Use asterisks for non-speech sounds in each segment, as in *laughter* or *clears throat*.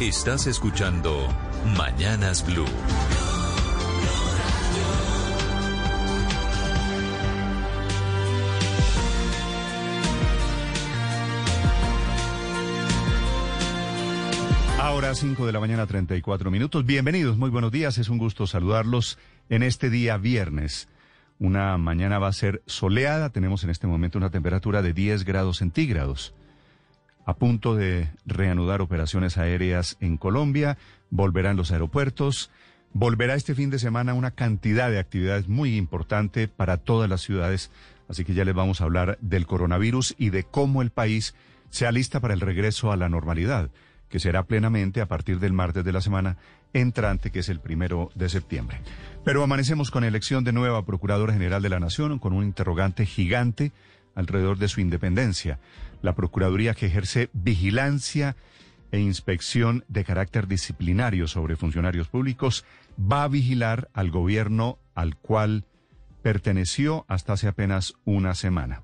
Estás escuchando Mañanas Blue. Ahora 5 de la mañana 34 minutos. Bienvenidos, muy buenos días. Es un gusto saludarlos en este día viernes. Una mañana va a ser soleada. Tenemos en este momento una temperatura de 10 grados centígrados. A punto de reanudar operaciones aéreas en Colombia. Volverán los aeropuertos. Volverá este fin de semana una cantidad de actividades muy importante para todas las ciudades. Así que ya les vamos a hablar del coronavirus y de cómo el país se alista para el regreso a la normalidad que será plenamente a partir del martes de la semana entrante, que es el primero de septiembre. Pero amanecemos con elección de nueva Procuradora General de la Nación, con un interrogante gigante alrededor de su independencia. La Procuraduría que ejerce vigilancia e inspección de carácter disciplinario sobre funcionarios públicos va a vigilar al gobierno al cual perteneció hasta hace apenas una semana.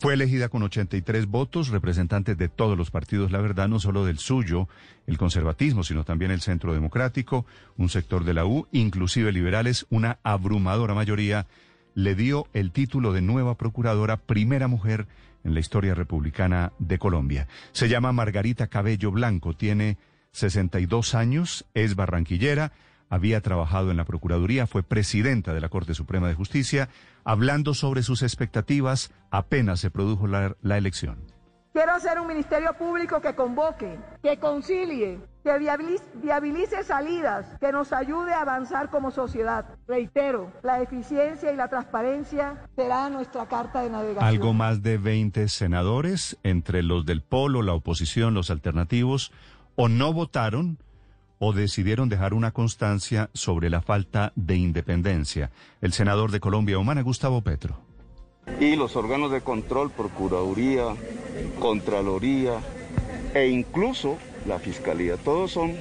Fue elegida con 83 votos, representantes de todos los partidos, la verdad, no solo del suyo, el conservatismo, sino también el centro democrático, un sector de la U, inclusive liberales, una abrumadora mayoría, le dio el título de nueva procuradora, primera mujer en la historia republicana de Colombia. Se llama Margarita Cabello Blanco, tiene 62 años, es barranquillera, había trabajado en la Procuraduría, fue presidenta de la Corte Suprema de Justicia, hablando sobre sus expectativas apenas se produjo la, elección. Quiero hacer un ministerio público que convoque, que concilie, que viabilice, salidas, que nos ayude a avanzar como sociedad. Reitero, la eficiencia y la transparencia será nuestra carta de navegación. Algo más de 20 senadores, entre los del polo, la oposición, los alternativos, o no votaron o decidieron dejar una constancia sobre la falta de independencia. El senador de Colombia Humana, Gustavo Petro. Y los órganos de control, Procuraduría, Contraloría e incluso la Fiscalía, todos son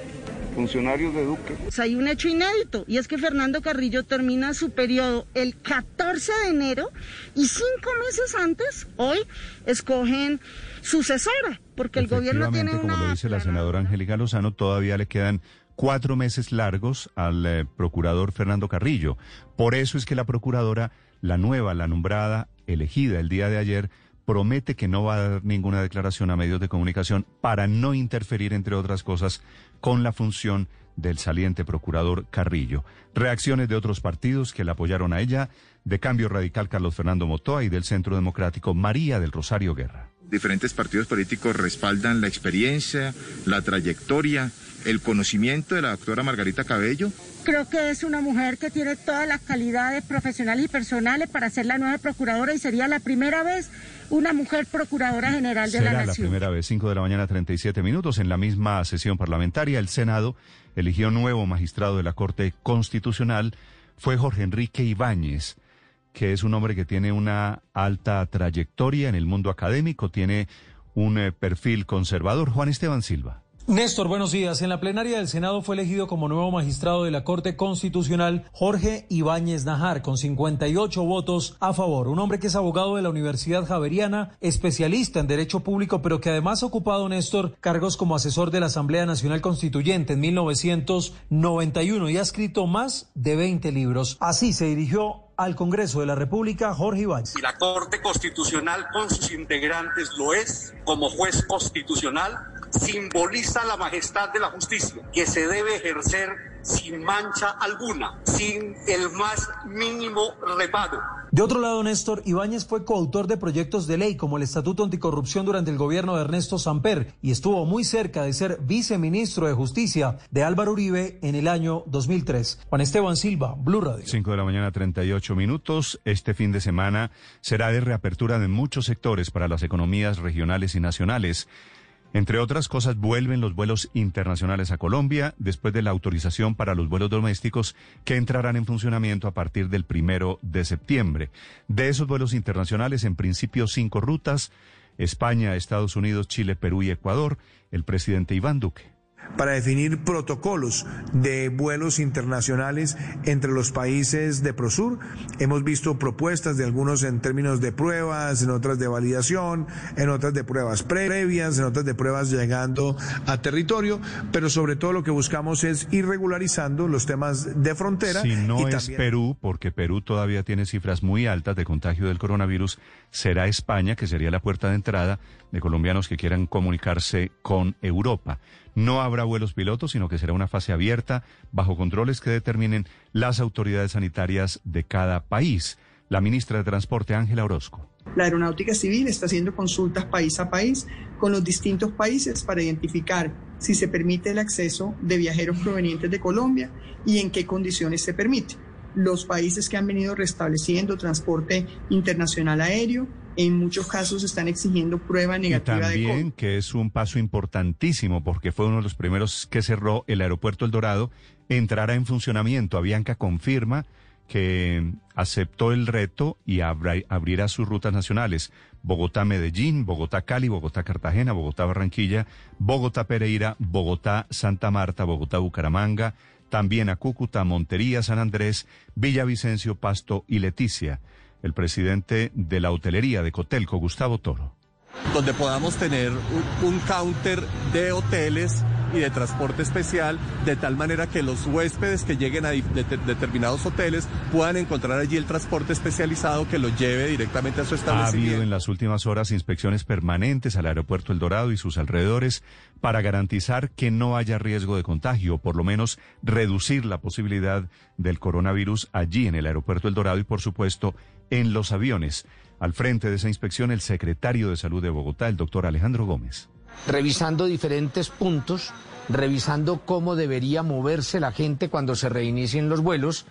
funcionarios de Duque. Hay un hecho inédito y es que Fernando Carrillo termina su periodo el 14 de enero y cinco meses antes, hoy, escogen sucesora, porque el gobierno tiene una... Como lo dice la senadora Angélica Lozano, todavía le quedan cuatro meses largos al eh, procurador Fernando Carrillo. Por eso es que la procuradora, la nueva, la nombrada, elegida el día de ayer, promete que no va a dar ninguna declaración a medios de comunicación para no interferir, entre otras cosas, con la función del saliente procurador Carrillo. Reacciones de otros partidos que la apoyaron a ella, de Cambio Radical Carlos Fernando Motoa y del Centro Democrático María del Rosario Guerra diferentes partidos políticos respaldan la experiencia, la trayectoria, el conocimiento de la doctora Margarita Cabello. Creo que es una mujer que tiene todas las calidades profesionales y personales para ser la nueva procuradora y sería la primera vez una mujer procuradora general de la Nación. la primera vez, 5 de la mañana, 37 minutos. En la misma sesión parlamentaria, el Senado eligió nuevo magistrado de la Corte Constitucional. Fue Jorge Enrique Ibáñez que es un hombre que tiene una alta trayectoria en el mundo académico, tiene un eh, perfil conservador. Juan Esteban Silva. Néstor, buenos días. En la plenaria del Senado fue elegido como nuevo magistrado de la Corte Constitucional Jorge Ibáñez Najar, con 58 votos a favor. Un hombre que es abogado de la Universidad Javeriana, especialista en Derecho Público, pero que además ha ocupado, Néstor, cargos como asesor de la Asamblea Nacional Constituyente en 1991 y ha escrito más de 20 libros. Así se dirigió al Congreso de la República, Jorge Ibáñez. Y la Corte Constitucional con sus integrantes lo es como juez constitucional simboliza la majestad de la justicia que se debe ejercer sin mancha alguna, sin el más mínimo reparo. De otro lado, Néstor, Ibáñez fue coautor de proyectos de ley como el Estatuto Anticorrupción durante el gobierno de Ernesto Samper y estuvo muy cerca de ser viceministro de Justicia de Álvaro Uribe en el año 2003. Juan Esteban Silva, Blue Radio. 5 de la mañana, 38 minutos. Este fin de semana será de reapertura de muchos sectores para las economías regionales y nacionales. Entre otras cosas, vuelven los vuelos internacionales a Colombia después de la autorización para los vuelos domésticos que entrarán en funcionamiento a partir del primero de septiembre. De esos vuelos internacionales, en principio cinco rutas, España, Estados Unidos, Chile, Perú y Ecuador, el presidente Iván Duque. Para definir protocolos de vuelos internacionales entre los países de Prosur. Hemos visto propuestas de algunos en términos de pruebas, en otras de validación, en otras de pruebas previas, en otras de pruebas llegando a territorio, pero sobre todo lo que buscamos es ir regularizando los temas de frontera. Si no es Perú, porque Perú todavía tiene cifras muy altas de contagio del coronavirus, será España, que sería la puerta de entrada de colombianos que quieran comunicarse con Europa. No habrá vuelos pilotos, sino que será una fase abierta bajo controles que determinen las autoridades sanitarias de cada país. La ministra de Transporte, Ángela Orozco. La Aeronáutica Civil está haciendo consultas país a país con los distintos países para identificar si se permite el acceso de viajeros provenientes de Colombia y en qué condiciones se permite. Los países que han venido restableciendo transporte internacional aéreo en muchos casos están exigiendo prueba negativa y también, de que es un paso importantísimo porque fue uno de los primeros que cerró el aeropuerto El Dorado, entrará en funcionamiento. Avianca confirma que aceptó el reto y abrirá sus rutas nacionales. Bogotá-Medellín, Bogotá-Cali, Bogotá-Cartagena, Bogotá-Barranquilla, Bogotá-Pereira, Bogotá-Santa Marta, Bogotá-Bucaramanga, también a Cúcuta, Montería, San Andrés, Villavicencio, Pasto y Leticia el presidente de la hotelería de Cotelco, Gustavo Toro. Donde podamos tener un, counter de hoteles y de transporte especial, de tal manera que los huéspedes que lleguen a determinados hoteles puedan encontrar allí el transporte especializado que los lleve directamente a su establecimiento. Ha habido en las últimas horas inspecciones permanentes al aeropuerto El Dorado y sus alrededores para garantizar que no haya riesgo de contagio, o por lo menos reducir la posibilidad del coronavirus allí en el aeropuerto El Dorado y, por supuesto, en los aviones. Al frente de esa inspección, el secretario de Salud de Bogotá, el doctor Alejandro Gómez. Revisando diferentes puntos, revisando cómo debería moverse la gente cuando se reinicien los vuelos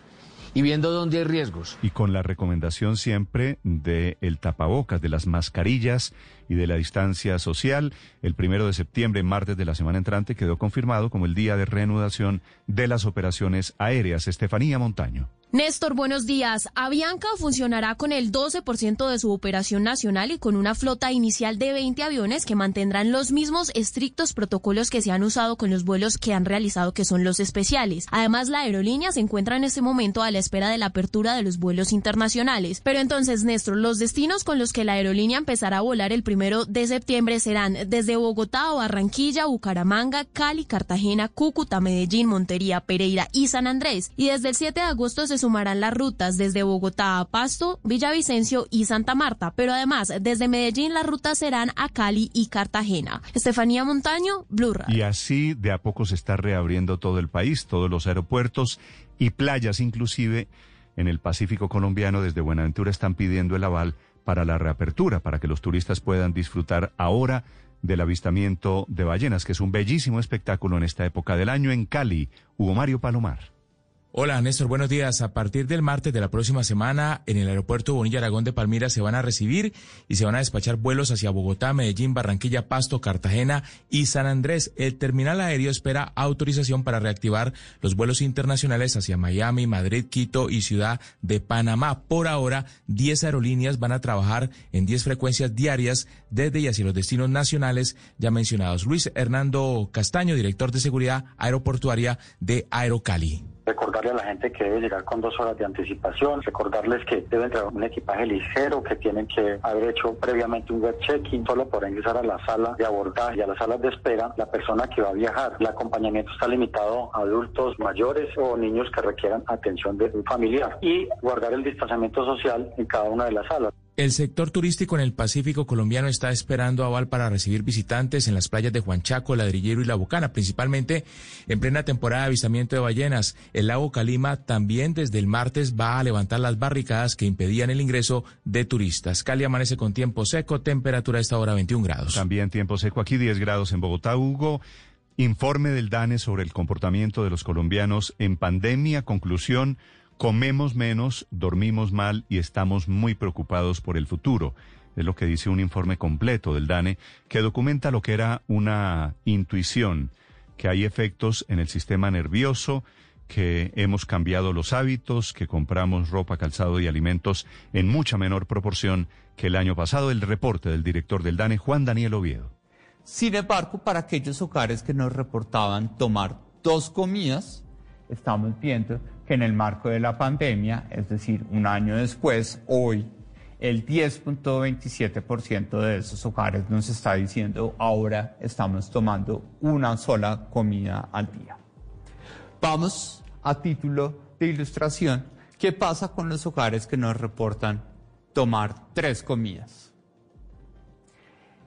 y viendo dónde hay riesgos. Y con la recomendación siempre de el tapabocas, de las mascarillas y de la distancia social, el primero de septiembre, martes de la semana entrante, quedó confirmado como el día de reanudación de las operaciones aéreas. Estefanía Montaño. Néstor, buenos días. Avianca funcionará con el 12% de su operación nacional y con una flota inicial de 20 aviones que mantendrán los mismos estrictos protocolos que se han usado con los vuelos que han realizado, que son los especiales. Además, la aerolínea se encuentra en este momento a la espera de la apertura de los vuelos internacionales. Pero entonces, Néstor, los destinos con los que la aerolínea empezará a volar el primero de septiembre serán desde Bogotá o Barranquilla, Bucaramanga, Cali, Cartagena, Cúcuta, Medellín, Montería, Pereira y San Andrés. Y desde el 7 de agosto se sumarán las rutas desde Bogotá a Pasto, Villavicencio y Santa Marta, pero además desde Medellín las rutas serán a Cali y Cartagena. Estefanía Montaño, Blue Y así de a poco se está reabriendo todo el país, todos los aeropuertos y playas inclusive en el Pacífico colombiano desde Buenaventura están pidiendo el aval para la reapertura, para que los turistas puedan disfrutar ahora del avistamiento de ballenas, que es un bellísimo espectáculo en esta época del año en Cali. Hugo Mario Palomar. Hola Néstor, buenos días. A partir del martes de la próxima semana, en el aeropuerto Bonilla Aragón de Palmira se van a recibir y se van a despachar vuelos hacia Bogotá, Medellín, Barranquilla, Pasto, Cartagena y San Andrés. El terminal aéreo espera autorización para reactivar los vuelos internacionales hacia Miami, Madrid, Quito y Ciudad de Panamá. Por ahora, 10 aerolíneas van a trabajar en 10 frecuencias diarias desde y hacia los destinos nacionales ya mencionados. Luis Hernando Castaño, director de seguridad aeroportuaria de Aerocali recordarle a la gente que debe llegar con dos horas de anticipación, recordarles que deben traer un equipaje ligero, que tienen que haber hecho previamente un web check-in solo por ingresar a la sala de abordaje y a las salas de espera la persona que va a viajar. El acompañamiento está limitado a adultos mayores o niños que requieran atención de un familiar y guardar el distanciamiento social en cada una de las salas. El sector turístico en el Pacífico colombiano está esperando aval para recibir visitantes en las playas de Juanchaco, Ladrillero y La Bocana, principalmente en plena temporada de avistamiento de ballenas. El lago Calima también desde el martes va a levantar las barricadas que impedían el ingreso de turistas. Cali amanece con tiempo seco, temperatura a esta hora 21 grados. También tiempo seco aquí, 10 grados en Bogotá, Hugo. Informe del DANE sobre el comportamiento de los colombianos en pandemia. Conclusión. Comemos menos, dormimos mal y estamos muy preocupados por el futuro. Es lo que dice un informe completo del DANE que documenta lo que era una intuición, que hay efectos en el sistema nervioso, que hemos cambiado los hábitos, que compramos ropa, calzado y alimentos en mucha menor proporción que el año pasado. El reporte del director del DANE, Juan Daniel Oviedo. Sin embargo, para aquellos hogares que nos reportaban tomar dos comidas, estamos viendo que en el marco de la pandemia, es decir, un año después, hoy, el 10.27% de esos hogares nos está diciendo ahora estamos tomando una sola comida al día. Vamos a título de ilustración, ¿qué pasa con los hogares que nos reportan tomar tres comidas?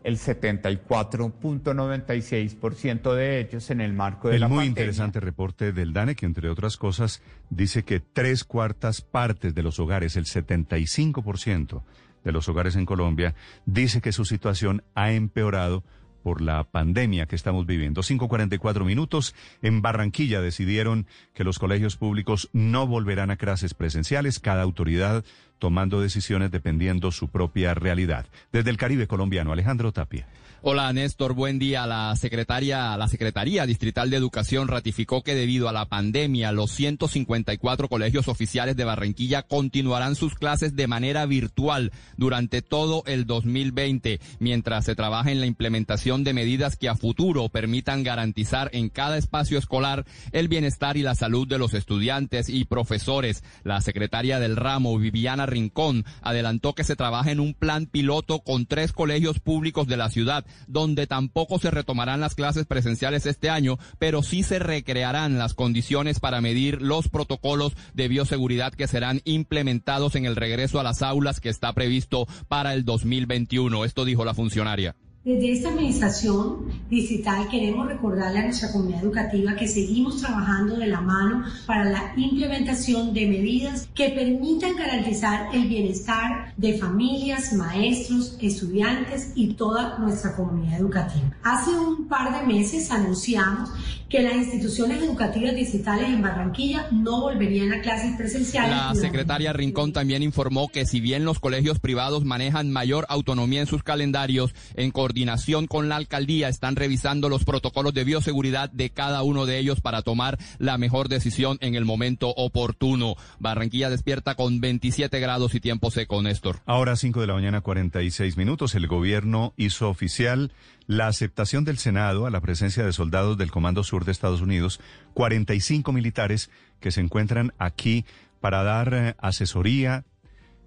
El 74.96% de ellos en el marco de el la muy pandemia. interesante reporte del DANE que entre otras cosas dice que tres cuartas partes de los hogares, el 75% de los hogares en Colombia, dice que su situación ha empeorado por la pandemia que estamos viviendo. 5.44 minutos. En Barranquilla decidieron que los colegios públicos no volverán a clases presenciales, cada autoridad tomando decisiones dependiendo su propia realidad. Desde el Caribe colombiano, Alejandro Tapia. Hola Néstor, buen día. La secretaria, la Secretaría Distrital de Educación ratificó que debido a la pandemia, los 154 colegios oficiales de Barranquilla continuarán sus clases de manera virtual durante todo el 2020, mientras se trabaja en la implementación de medidas que a futuro permitan garantizar en cada espacio escolar el bienestar y la salud de los estudiantes y profesores. La secretaria del ramo, Viviana Rincón, adelantó que se trabaja en un plan piloto con tres colegios públicos de la ciudad donde tampoco se retomarán las clases presenciales este año, pero sí se recrearán las condiciones para medir los protocolos de bioseguridad que serán implementados en el regreso a las aulas que está previsto para el 2021. Esto dijo la funcionaria. Desde esta administración digital queremos recordarle a nuestra comunidad educativa que seguimos trabajando de la mano para la implementación de medidas que permitan garantizar el bienestar de familias, maestros, estudiantes y toda nuestra comunidad educativa. Hace un par de meses anunciamos que las instituciones educativas digitales en Barranquilla no volverían a clases presenciales. La secretaria Rincón también informó que si bien los colegios privados manejan mayor autonomía en sus calendarios, en coordinación con la alcaldía están revisando los protocolos de bioseguridad de cada uno de ellos para tomar la mejor decisión en el momento oportuno. Barranquilla despierta con 27 grados y tiempo seco, Néstor. Ahora 5 de la mañana 46 minutos, el gobierno hizo oficial la aceptación del Senado a la presencia de soldados del Comando Sur de Estados Unidos, 45 militares que se encuentran aquí para dar eh, asesoría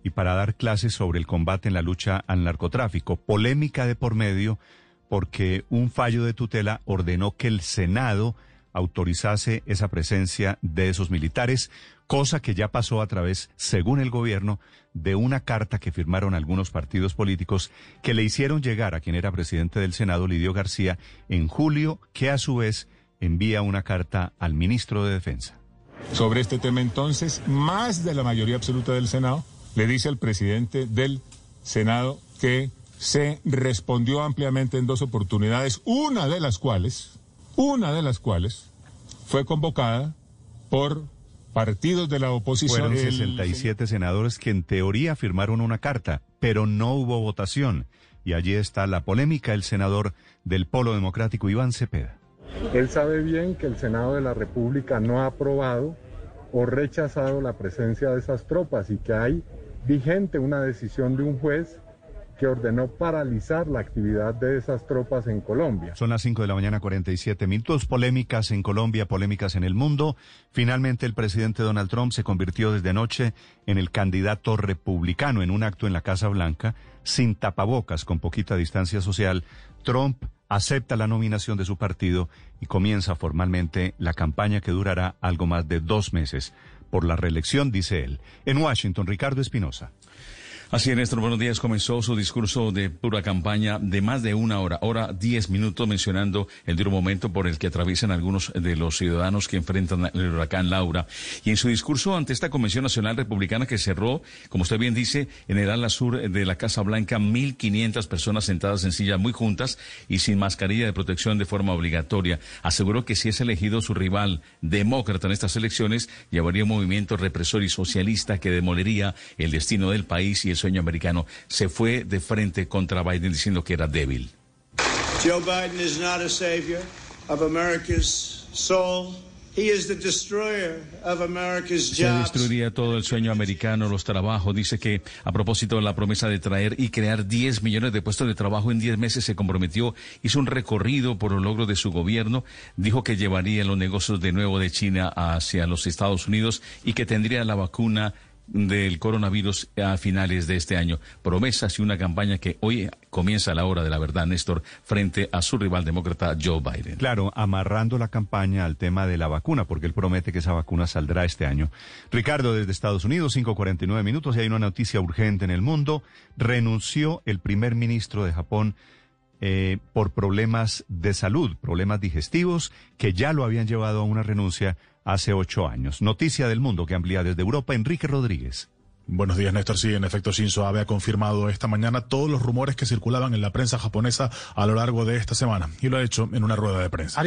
y para dar clases sobre el combate en la lucha al narcotráfico. Polémica de por medio porque un fallo de tutela ordenó que el Senado autorizase esa presencia de esos militares, cosa que ya pasó a través, según el gobierno, de una carta que firmaron algunos partidos políticos que le hicieron llegar a quien era presidente del Senado, Lidio García, en julio, que a su vez envía una carta al ministro de Defensa. Sobre este tema entonces, más de la mayoría absoluta del Senado le dice al presidente del Senado que se respondió ampliamente en dos oportunidades, una de las cuales una de las cuales fue convocada por partidos de la oposición. Fueron 67 senadores que en teoría firmaron una carta, pero no hubo votación. Y allí está la polémica, el senador del Polo Democrático, Iván Cepeda. Él sabe bien que el Senado de la República no ha aprobado o rechazado la presencia de esas tropas y que hay vigente una decisión de un juez que ordenó paralizar la actividad de esas tropas en Colombia. Son las 5 de la mañana 47 minutos. Polémicas en Colombia, polémicas en el mundo. Finalmente el presidente Donald Trump se convirtió desde anoche en el candidato republicano en un acto en la Casa Blanca, sin tapabocas, con poquita distancia social. Trump acepta la nominación de su partido y comienza formalmente la campaña que durará algo más de dos meses por la reelección, dice él. En Washington, Ricardo Espinosa. Así es, Néstor, buenos días. Comenzó su discurso de pura campaña de más de una hora, hora diez minutos, mencionando el duro momento por el que atraviesan algunos de los ciudadanos que enfrentan el huracán Laura. Y en su discurso ante esta Convención Nacional Republicana que cerró, como usted bien dice, en el ala sur de la Casa Blanca, 1.500 personas sentadas en sillas muy juntas y sin mascarilla de protección de forma obligatoria, aseguró que si es elegido su rival demócrata en estas elecciones, llevaría un movimiento represor y socialista que demolería el destino del país y el sueño americano, se fue de frente contra Biden diciendo que era débil. Joe Biden is not a savior of America's soul Se destruiría todo el sueño americano, los trabajos. Dice que a propósito de la promesa de traer y crear 10 millones de puestos de trabajo en 10 meses se comprometió, hizo un recorrido por los logros de su gobierno, dijo que llevaría los negocios de nuevo de China hacia los Estados Unidos y que tendría la vacuna del coronavirus a finales de este año. Promesas y una campaña que hoy comienza a la hora de la verdad, Néstor, frente a su rival demócrata Joe Biden. Claro, amarrando la campaña al tema de la vacuna, porque él promete que esa vacuna saldrá este año. Ricardo, desde Estados Unidos, 5.49 minutos, y hay una noticia urgente en el mundo. Renunció el primer ministro de Japón. Eh, por problemas de salud, problemas digestivos, que ya lo habían llevado a una renuncia hace ocho años. Noticia del mundo que amplía desde Europa, Enrique Rodríguez. Buenos días, Néstor. Sí, en efecto, Shinzo Abe ha confirmado esta mañana todos los rumores que circulaban en la prensa japonesa a lo largo de esta semana y lo ha hecho en una rueda de prensa.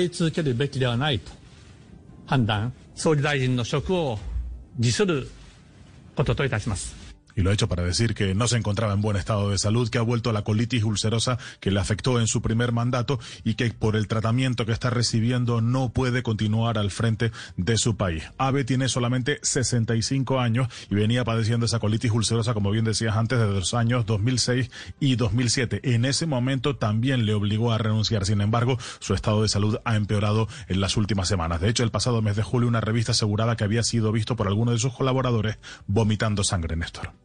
Y lo ha hecho para decir que no se encontraba en buen estado de salud, que ha vuelto a la colitis ulcerosa que le afectó en su primer mandato y que por el tratamiento que está recibiendo no puede continuar al frente de su país. Abe tiene solamente 65 años y venía padeciendo esa colitis ulcerosa, como bien decías antes, desde los años 2006 y 2007. En ese momento también le obligó a renunciar. Sin embargo, su estado de salud ha empeorado en las últimas semanas. De hecho, el pasado mes de julio una revista aseguraba que había sido visto por alguno de sus colaboradores vomitando sangre, Néstor.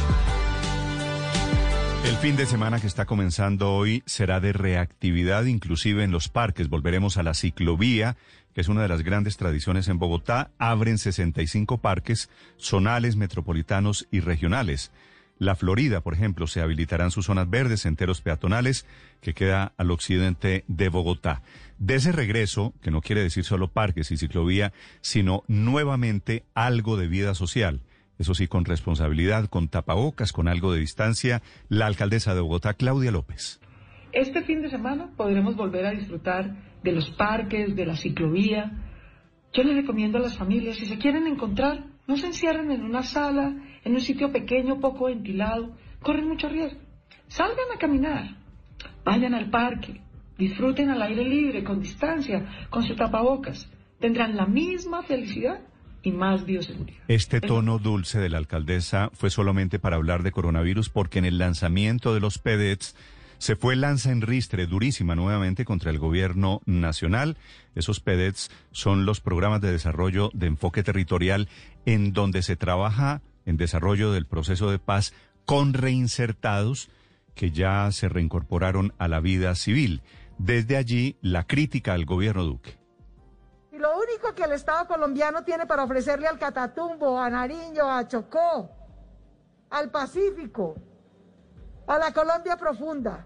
El fin de semana que está comenzando hoy será de reactividad inclusive en los parques. Volveremos a la ciclovía que es una de las grandes tradiciones en Bogotá, abren 65 parques zonales, metropolitanos y regionales. La Florida, por ejemplo, se habilitarán sus zonas verdes, enteros peatonales, que queda al occidente de Bogotá. De ese regreso, que no quiere decir solo parques y ciclovía, sino nuevamente algo de vida social. Eso sí, con responsabilidad, con tapabocas, con algo de distancia, la alcaldesa de Bogotá, Claudia López. Este fin de semana podremos volver a disfrutar de los parques, de la ciclovía. Yo les recomiendo a las familias, si se quieren encontrar, no se encierren en una sala, en un sitio pequeño, poco ventilado, corren mucho riesgo. Salgan a caminar, vayan al parque, disfruten al aire libre, con distancia, con su tapabocas. Tendrán la misma felicidad y más bioseguridad. Este tono dulce de la alcaldesa fue solamente para hablar de coronavirus porque en el lanzamiento de los PEDETs se fue lanza en ristre durísima nuevamente contra el gobierno nacional. Esos PEDETs son los programas de desarrollo de enfoque territorial en donde se trabaja en desarrollo del proceso de paz con reinsertados que ya se reincorporaron a la vida civil. Desde allí, la crítica al gobierno Duque. Lo único que el Estado colombiano tiene para ofrecerle al Catatumbo, a Nariño, a Chocó, al Pacífico, a la Colombia profunda,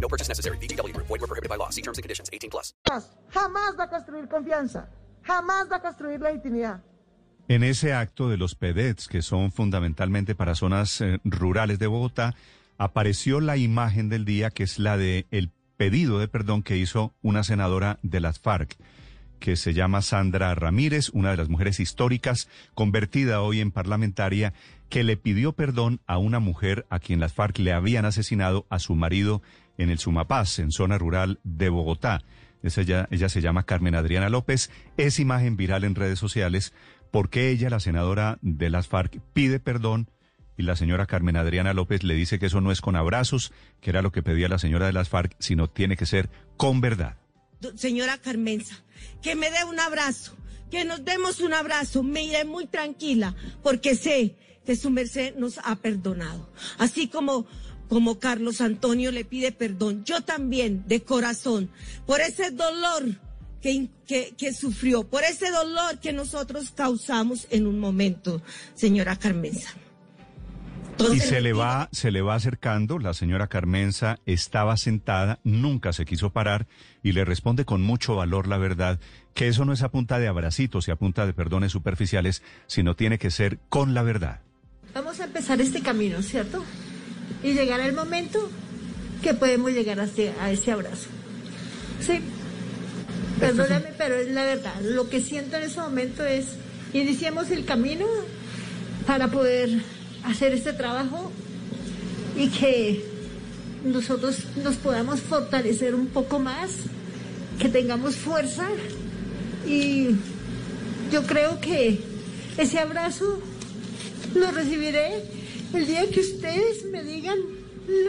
No purchase necessary. BGW. Void were prohibited by law. See terms and conditions. 18 plus. Jamás va a construir confianza. Jamás va a construir legitimidad. En ese acto de los PEDETs, que son fundamentalmente para zonas eh, rurales de Bogotá, apareció la imagen del día que es la de el pedido de perdón que hizo una senadora de las FARC que se llama Sandra Ramírez, una de las mujeres históricas, convertida hoy en parlamentaria, que le pidió perdón a una mujer a quien las FARC le habían asesinado a su marido en el Sumapaz, en zona rural de Bogotá. ella, ella se llama Carmen Adriana López, es imagen viral en redes sociales porque ella, la senadora de las FARC, pide perdón y la señora Carmen Adriana López le dice que eso no es con abrazos, que era lo que pedía la señora de las FARC, sino tiene que ser con verdad señora Carmenza, que me dé un abrazo, que nos demos un abrazo, me iré muy tranquila, porque sé que su merced nos ha perdonado. Así como como Carlos Antonio le pide perdón, yo también, de corazón, por ese dolor que, que, que, sufrió, por ese dolor que nosotros causamos en un momento, señora Carmenza. y se le va, se le va acercando, la señora Carmenza estaba sentada, nunca se quiso parar y le responde con mucho valor la verdad, que eso no es a punta de abracitos y a punta de perdones superficiales, sino tiene que ser con la verdad. Vamos a empezar este camino, ¿cierto? Y llegar el momento que podemos llegar a ese abrazo. Sí, perdóname, pero es la verdad. Lo que siento en ese momento es, iniciemos el camino para poder hacer este trabajo y que nosotros nos podamos fortalecer un poco más, que tengamos fuerza y yo creo que ese abrazo lo recibiré el día que ustedes me digan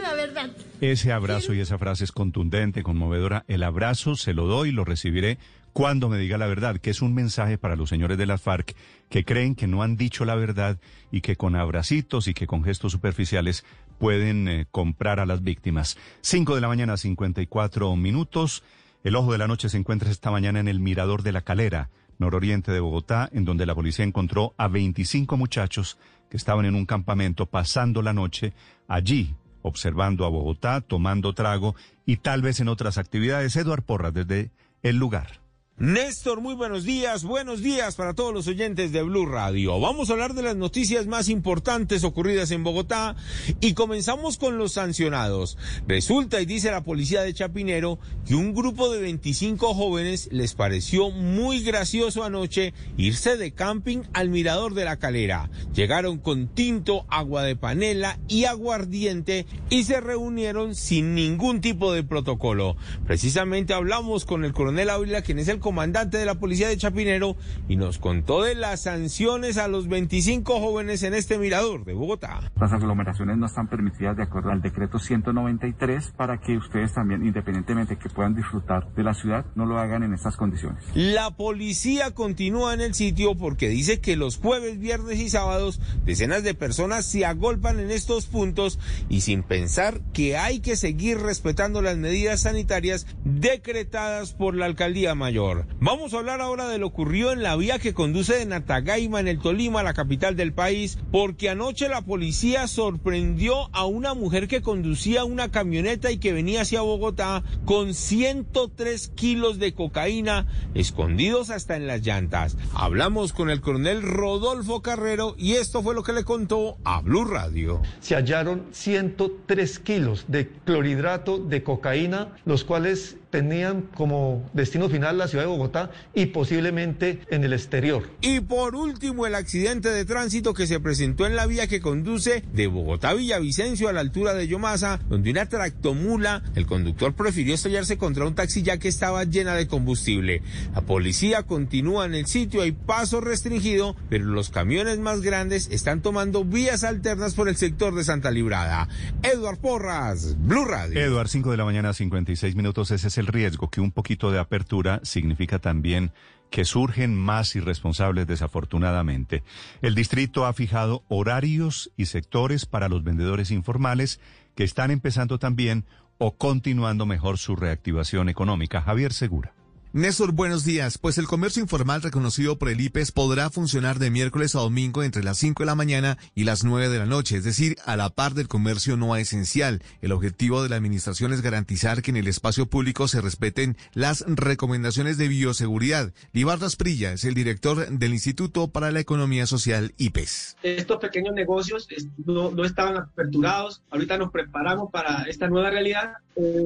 la verdad. Ese abrazo y esa frase es contundente, conmovedora. El abrazo se lo doy y lo recibiré cuando me diga la verdad, que es un mensaje para los señores de las FARC que creen que no han dicho la verdad y que con abracitos y que con gestos superficiales pueden eh, comprar a las víctimas. Cinco de la mañana, 54 minutos. El ojo de la noche se encuentra esta mañana en el Mirador de la Calera, nororiente de Bogotá, en donde la policía encontró a 25 muchachos que estaban en un campamento pasando la noche allí, observando a Bogotá, tomando trago y tal vez en otras actividades. Eduard Porras desde el lugar. Néstor, muy buenos días, buenos días para todos los oyentes de Blue Radio. Vamos a hablar de las noticias más importantes ocurridas en Bogotá y comenzamos con los sancionados. Resulta y dice la policía de Chapinero que un grupo de 25 jóvenes les pareció muy gracioso anoche irse de camping al mirador de la calera. Llegaron con tinto, agua de panela y aguardiente y se reunieron sin ningún tipo de protocolo. Precisamente hablamos con el coronel Ávila, quien es el comandante de la policía de Chapinero y nos contó de las sanciones a los 25 jóvenes en este mirador de Bogotá. Las aglomeraciones no están permitidas de acuerdo al decreto 193 para que ustedes también, independientemente que puedan disfrutar de la ciudad, no lo hagan en estas condiciones. La policía continúa en el sitio porque dice que los jueves, viernes y sábados decenas de personas se agolpan en estos puntos y sin pensar que hay que seguir respetando las medidas sanitarias decretadas por la alcaldía mayor. Vamos a hablar ahora de lo ocurrido en la vía que conduce de Natagaima en el Tolima, la capital del país, porque anoche la policía sorprendió a una mujer que conducía una camioneta y que venía hacia Bogotá con 103 kilos de cocaína escondidos hasta en las llantas. Hablamos con el coronel Rodolfo Carrero y esto fue lo que le contó a Blue Radio. Se hallaron 103 kilos de clorhidrato de cocaína, los cuales tenían como destino final la ciudad de Bogotá y posiblemente en el exterior. Y por último, el accidente de tránsito que se presentó en la vía que conduce de Bogotá a Villavicencio a la altura de Yomasa, donde una tractomula, el conductor prefirió estallarse contra un taxi ya que estaba llena de combustible. La policía continúa en el sitio, hay paso restringido, pero los camiones más grandes están tomando vías alternas por el sector de Santa Librada. Eduard Porras, Blue Radio. Eduard, 5 de la mañana, 56 minutos, ese es el riesgo, que un poquito de apertura significa también que surgen más irresponsables desafortunadamente. El distrito ha fijado horarios y sectores para los vendedores informales que están empezando también o continuando mejor su reactivación económica. Javier Segura. Néstor, buenos días. Pues el comercio informal reconocido por el IPES podrá funcionar de miércoles a domingo entre las 5 de la mañana y las 9 de la noche, es decir, a la par del comercio no esencial. El objetivo de la administración es garantizar que en el espacio público se respeten las recomendaciones de bioseguridad. Libardas Prilla es el director del Instituto para la Economía Social IPES. Estos pequeños negocios no, estaban aperturados. Ahorita nos preparamos para esta nueva realidad eh,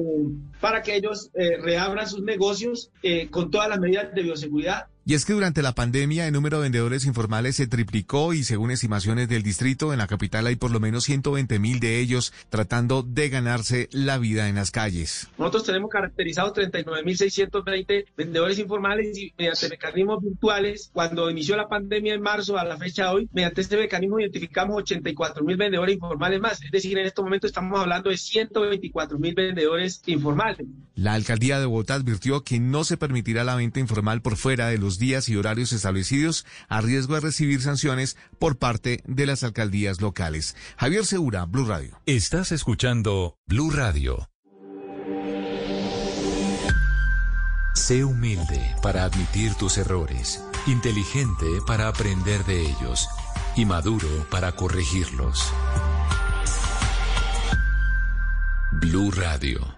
para que ellos eh, reabran sus negocios. Eh, con todas las medidas de bioseguridad y es que durante la pandemia el número de vendedores informales se triplicó y según estimaciones del distrito, en la capital hay por lo menos 120 mil de ellos tratando de ganarse la vida en las calles. Nosotros tenemos caracterizados 39.620 vendedores informales y mediante mecanismos virtuales, cuando inició la pandemia en marzo a la fecha de hoy, mediante este mecanismo identificamos 84 mil vendedores informales más. Es decir, en este momento estamos hablando de 124 mil vendedores informales. La alcaldía de Bogotá advirtió que no se permitirá la venta informal por fuera de los días y horarios establecidos a riesgo de recibir sanciones por parte de las alcaldías locales. Javier Segura, Blue Radio. Estás escuchando Blue Radio. Sé humilde para admitir tus errores, inteligente para aprender de ellos y maduro para corregirlos. Blue Radio.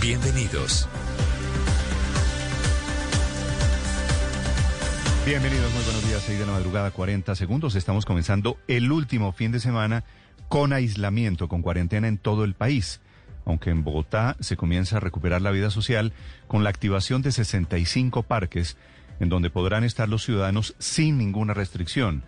Bienvenidos. Bienvenidos, muy buenos días. 6 de la madrugada, 40 segundos. Estamos comenzando el último fin de semana con aislamiento, con cuarentena en todo el país. Aunque en Bogotá se comienza a recuperar la vida social con la activación de 65 parques en donde podrán estar los ciudadanos sin ninguna restricción.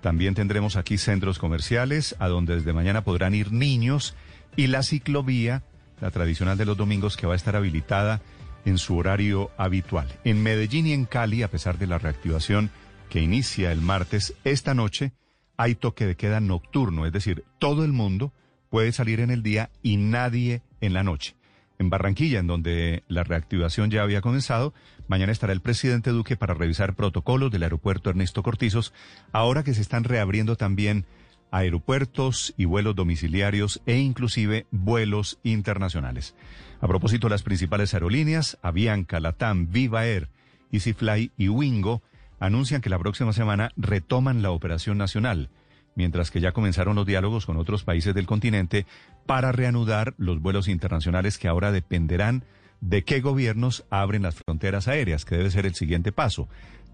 También tendremos aquí centros comerciales a donde desde mañana podrán ir niños y la ciclovía, la tradicional de los domingos que va a estar habilitada en su horario habitual. En Medellín y en Cali, a pesar de la reactivación que inicia el martes, esta noche hay toque de queda nocturno, es decir, todo el mundo puede salir en el día y nadie en la noche. En Barranquilla, en donde la reactivación ya había comenzado, mañana estará el presidente Duque para revisar protocolos del aeropuerto Ernesto Cortizos, ahora que se están reabriendo también aeropuertos y vuelos domiciliarios e inclusive vuelos internacionales. A propósito, las principales aerolíneas, Avianca, Latam, Viva Air, EasyFly y Wingo, anuncian que la próxima semana retoman la operación nacional mientras que ya comenzaron los diálogos con otros países del continente para reanudar los vuelos internacionales que ahora dependerán de qué gobiernos abren las fronteras aéreas, que debe ser el siguiente paso.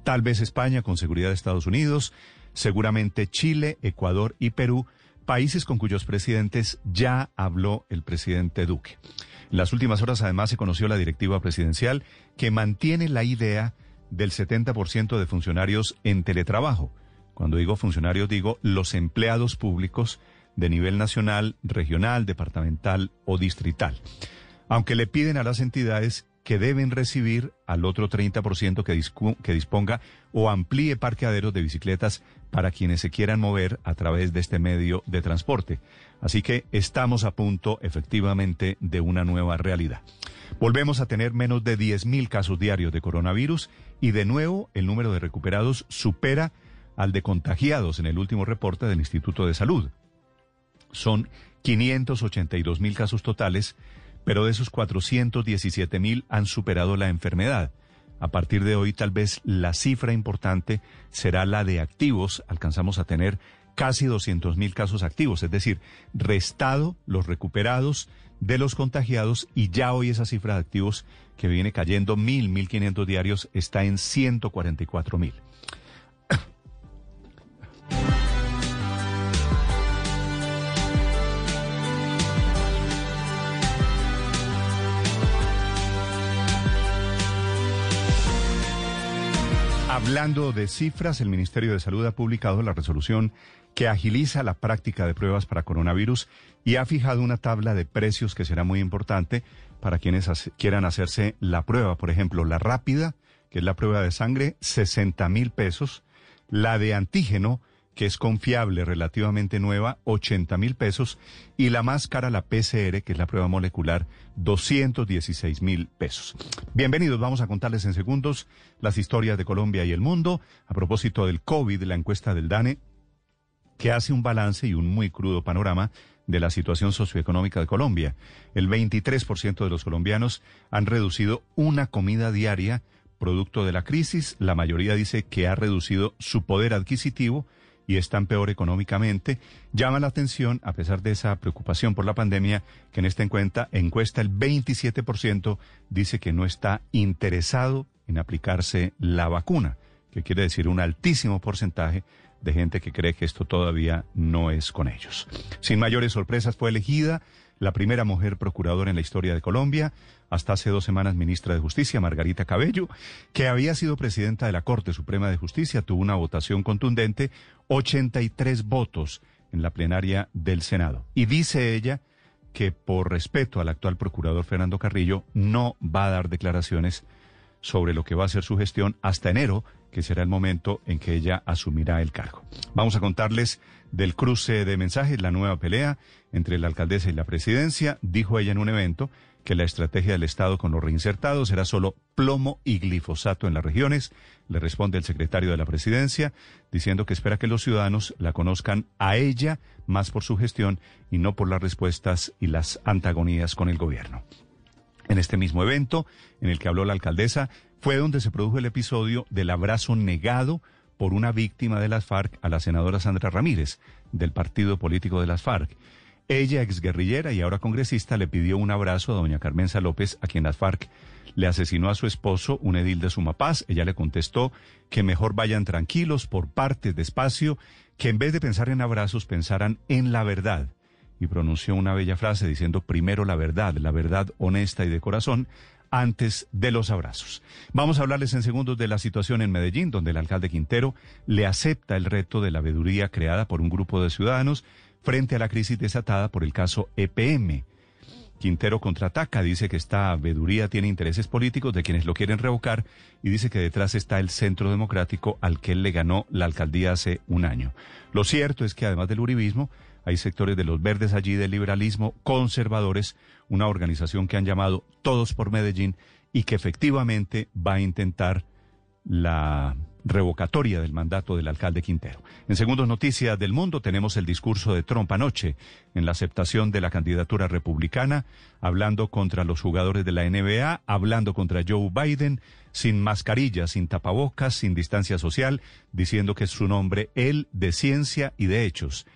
Tal vez España con seguridad de Estados Unidos, seguramente Chile, Ecuador y Perú, países con cuyos presidentes ya habló el presidente Duque. En las últimas horas además se conoció la directiva presidencial que mantiene la idea del 70% de funcionarios en teletrabajo cuando digo funcionarios, digo los empleados públicos de nivel nacional, regional, departamental o distrital. Aunque le piden a las entidades que deben recibir al otro 30% que, que disponga o amplíe parqueaderos de bicicletas para quienes se quieran mover a través de este medio de transporte. Así que estamos a punto efectivamente de una nueva realidad. Volvemos a tener menos de 10.000 casos diarios de coronavirus y de nuevo el número de recuperados supera al de contagiados en el último reporte del Instituto de Salud. Son 582 mil casos totales, pero de esos 417 mil han superado la enfermedad. A partir de hoy, tal vez la cifra importante será la de activos. Alcanzamos a tener casi 200 mil casos activos, es decir, restado los recuperados de los contagiados y ya hoy esa cifra de activos que viene cayendo mil, mil quinientos diarios está en 144 mil. Hablando de cifras, el Ministerio de Salud ha publicado la resolución que agiliza la práctica de pruebas para coronavirus y ha fijado una tabla de precios que será muy importante para quienes quieran hacerse la prueba. Por ejemplo, la rápida, que es la prueba de sangre, 60 mil pesos. La de antígeno, que es confiable, relativamente nueva, 80 mil pesos, y la más cara, la PCR, que es la prueba molecular, 216 mil pesos. Bienvenidos, vamos a contarles en segundos las historias de Colombia y el mundo. A propósito del COVID, la encuesta del DANE, que hace un balance y un muy crudo panorama de la situación socioeconómica de Colombia. El 23% de los colombianos han reducido una comida diaria producto de la crisis. La mayoría dice que ha reducido su poder adquisitivo y están peor económicamente. Llama la atención, a pesar de esa preocupación por la pandemia, que en esta encuesta, encuesta el 27% dice que no está interesado en aplicarse la vacuna, que quiere decir un altísimo porcentaje de gente que cree que esto todavía no es con ellos. Sin mayores sorpresas fue elegida la primera mujer procuradora en la historia de Colombia, hasta hace dos semanas ministra de Justicia, Margarita Cabello, que había sido presidenta de la Corte Suprema de Justicia, tuvo una votación contundente, 83 votos en la plenaria del Senado. Y dice ella que por respeto al actual procurador Fernando Carrillo no va a dar declaraciones sobre lo que va a ser su gestión hasta enero, que será el momento en que ella asumirá el cargo. Vamos a contarles del cruce de mensajes, la nueva pelea entre la alcaldesa y la presidencia. Dijo ella en un evento que la estrategia del Estado con los reinsertados será solo plomo y glifosato en las regiones. Le responde el secretario de la presidencia diciendo que espera que los ciudadanos la conozcan a ella más por su gestión y no por las respuestas y las antagonías con el gobierno. En este mismo evento, en el que habló la alcaldesa, fue donde se produjo el episodio del abrazo negado por una víctima de las FARC a la senadora Sandra Ramírez, del partido político de las FARC. Ella, exguerrillera y ahora congresista, le pidió un abrazo a doña Carmenza López, a quien las FARC le asesinó a su esposo, un edil de Sumapaz. Ella le contestó que mejor vayan tranquilos, por partes, despacio, que en vez de pensar en abrazos, pensaran en la verdad. Y pronunció una bella frase diciendo primero la verdad, la verdad honesta y de corazón, antes de los abrazos. Vamos a hablarles en segundos de la situación en Medellín, donde el alcalde Quintero le acepta el reto de la veeduría creada por un grupo de ciudadanos frente a la crisis desatada por el caso EPM. Quintero contraataca, dice que esta veeduría tiene intereses políticos de quienes lo quieren revocar y dice que detrás está el centro democrático al que él le ganó la alcaldía hace un año. Lo cierto es que además del uribismo, hay sectores de los verdes allí del liberalismo, conservadores, una organización que han llamado Todos por Medellín y que efectivamente va a intentar la revocatoria del mandato del alcalde Quintero. En segundos noticias del mundo tenemos el discurso de Trump anoche en la aceptación de la candidatura republicana, hablando contra los jugadores de la NBA, hablando contra Joe Biden, sin mascarilla, sin tapabocas, sin distancia social, diciendo que es su nombre, él de ciencia y de hechos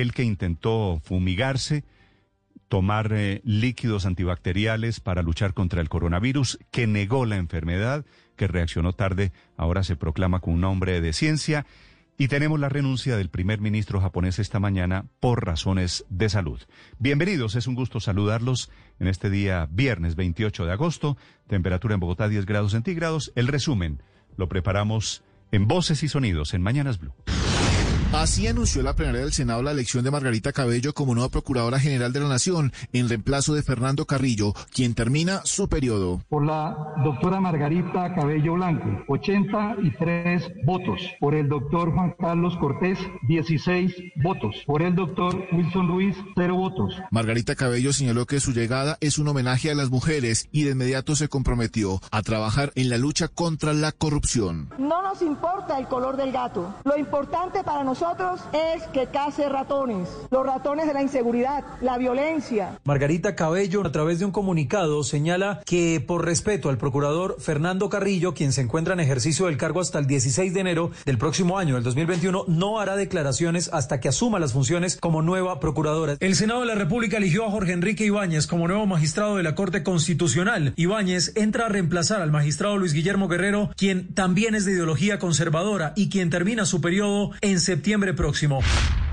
él que intentó fumigarse, tomar eh, líquidos antibacteriales para luchar contra el coronavirus, que negó la enfermedad, que reaccionó tarde, ahora se proclama como un hombre de ciencia. Y tenemos la renuncia del primer ministro japonés esta mañana por razones de salud. Bienvenidos, es un gusto saludarlos en este día viernes 28 de agosto, temperatura en Bogotá 10 grados centígrados. El resumen lo preparamos en Voces y Sonidos en Mañanas Blue. Así anunció la plenaria del Senado la elección de Margarita Cabello como nueva Procuradora General de la Nación, en reemplazo de Fernando Carrillo, quien termina su periodo. Por la doctora Margarita Cabello Blanco, 83 votos. Por el doctor Juan Carlos Cortés, 16 votos. Por el doctor Wilson Ruiz, 0 votos. Margarita Cabello señaló que su llegada es un homenaje a las mujeres y de inmediato se comprometió a trabajar en la lucha contra la corrupción. No nos importa el color del gato. Lo importante para nosotros nosotros es que case ratones, los ratones de la inseguridad, la violencia. Margarita Cabello, a través de un comunicado, señala que por respeto al procurador Fernando Carrillo, quien se encuentra en ejercicio del cargo hasta el 16 de enero del próximo año, del 2021, no hará declaraciones hasta que asuma las funciones como nueva procuradora. El Senado de la República eligió a Jorge Enrique Ibáñez como nuevo magistrado de la Corte Constitucional. Ibáñez entra a reemplazar al magistrado Luis Guillermo Guerrero, quien también es de ideología conservadora y quien termina su periodo en septiembre próximo.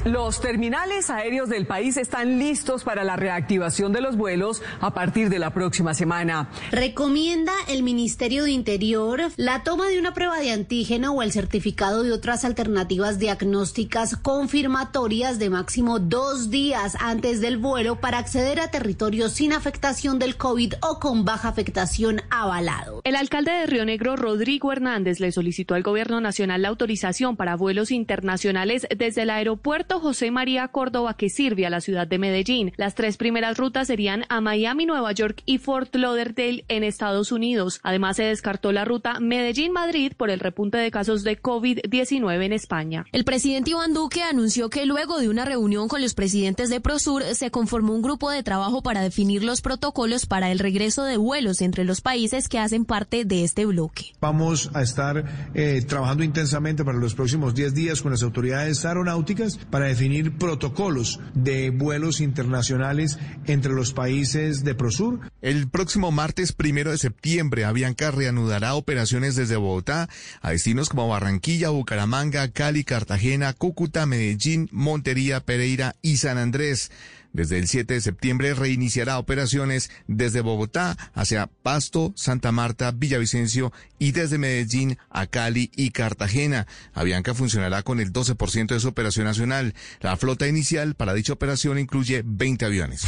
Los terminales aéreos del país están listos para la reactivación de los vuelos a partir de la próxima semana. Recomienda el Ministerio de Interior la toma de una prueba de antígeno o el certificado de otras alternativas diagnósticas confirmatorias de máximo dos días antes del vuelo para acceder a territorios sin afectación del COVID o con baja afectación avalado. El alcalde de Río Negro, Rodrigo Hernández, le solicitó al Gobierno Nacional la autorización para vuelos internacionales desde el aeropuerto José María Córdoba que sirve a la ciudad de Medellín. Las tres primeras rutas serían a Miami, Nueva York y Fort Lauderdale en Estados Unidos. Además se descartó la ruta Medellín-Madrid por el repunte de casos de COVID-19 en España. El presidente Iván Duque anunció que luego de una reunión con los presidentes de Prosur se conformó un grupo de trabajo para definir los protocolos para el regreso de vuelos entre los países que hacen parte de este bloque. Vamos a estar eh, trabajando intensamente para los próximos 10 días con las autoridades aeronáuticas para para definir protocolos de vuelos internacionales entre los países de Prosur. El próximo martes primero de septiembre, Avianca reanudará operaciones desde Bogotá a destinos como Barranquilla, Bucaramanga, Cali, Cartagena, Cúcuta, Medellín, Montería, Pereira y San Andrés. Desde el 7 de septiembre reiniciará operaciones desde Bogotá hacia Pasto, Santa Marta, Villavicencio y desde Medellín a Cali y Cartagena. Avianca funcionará con el 12% de su operación nacional. La flota inicial para dicha operación incluye 20 aviones.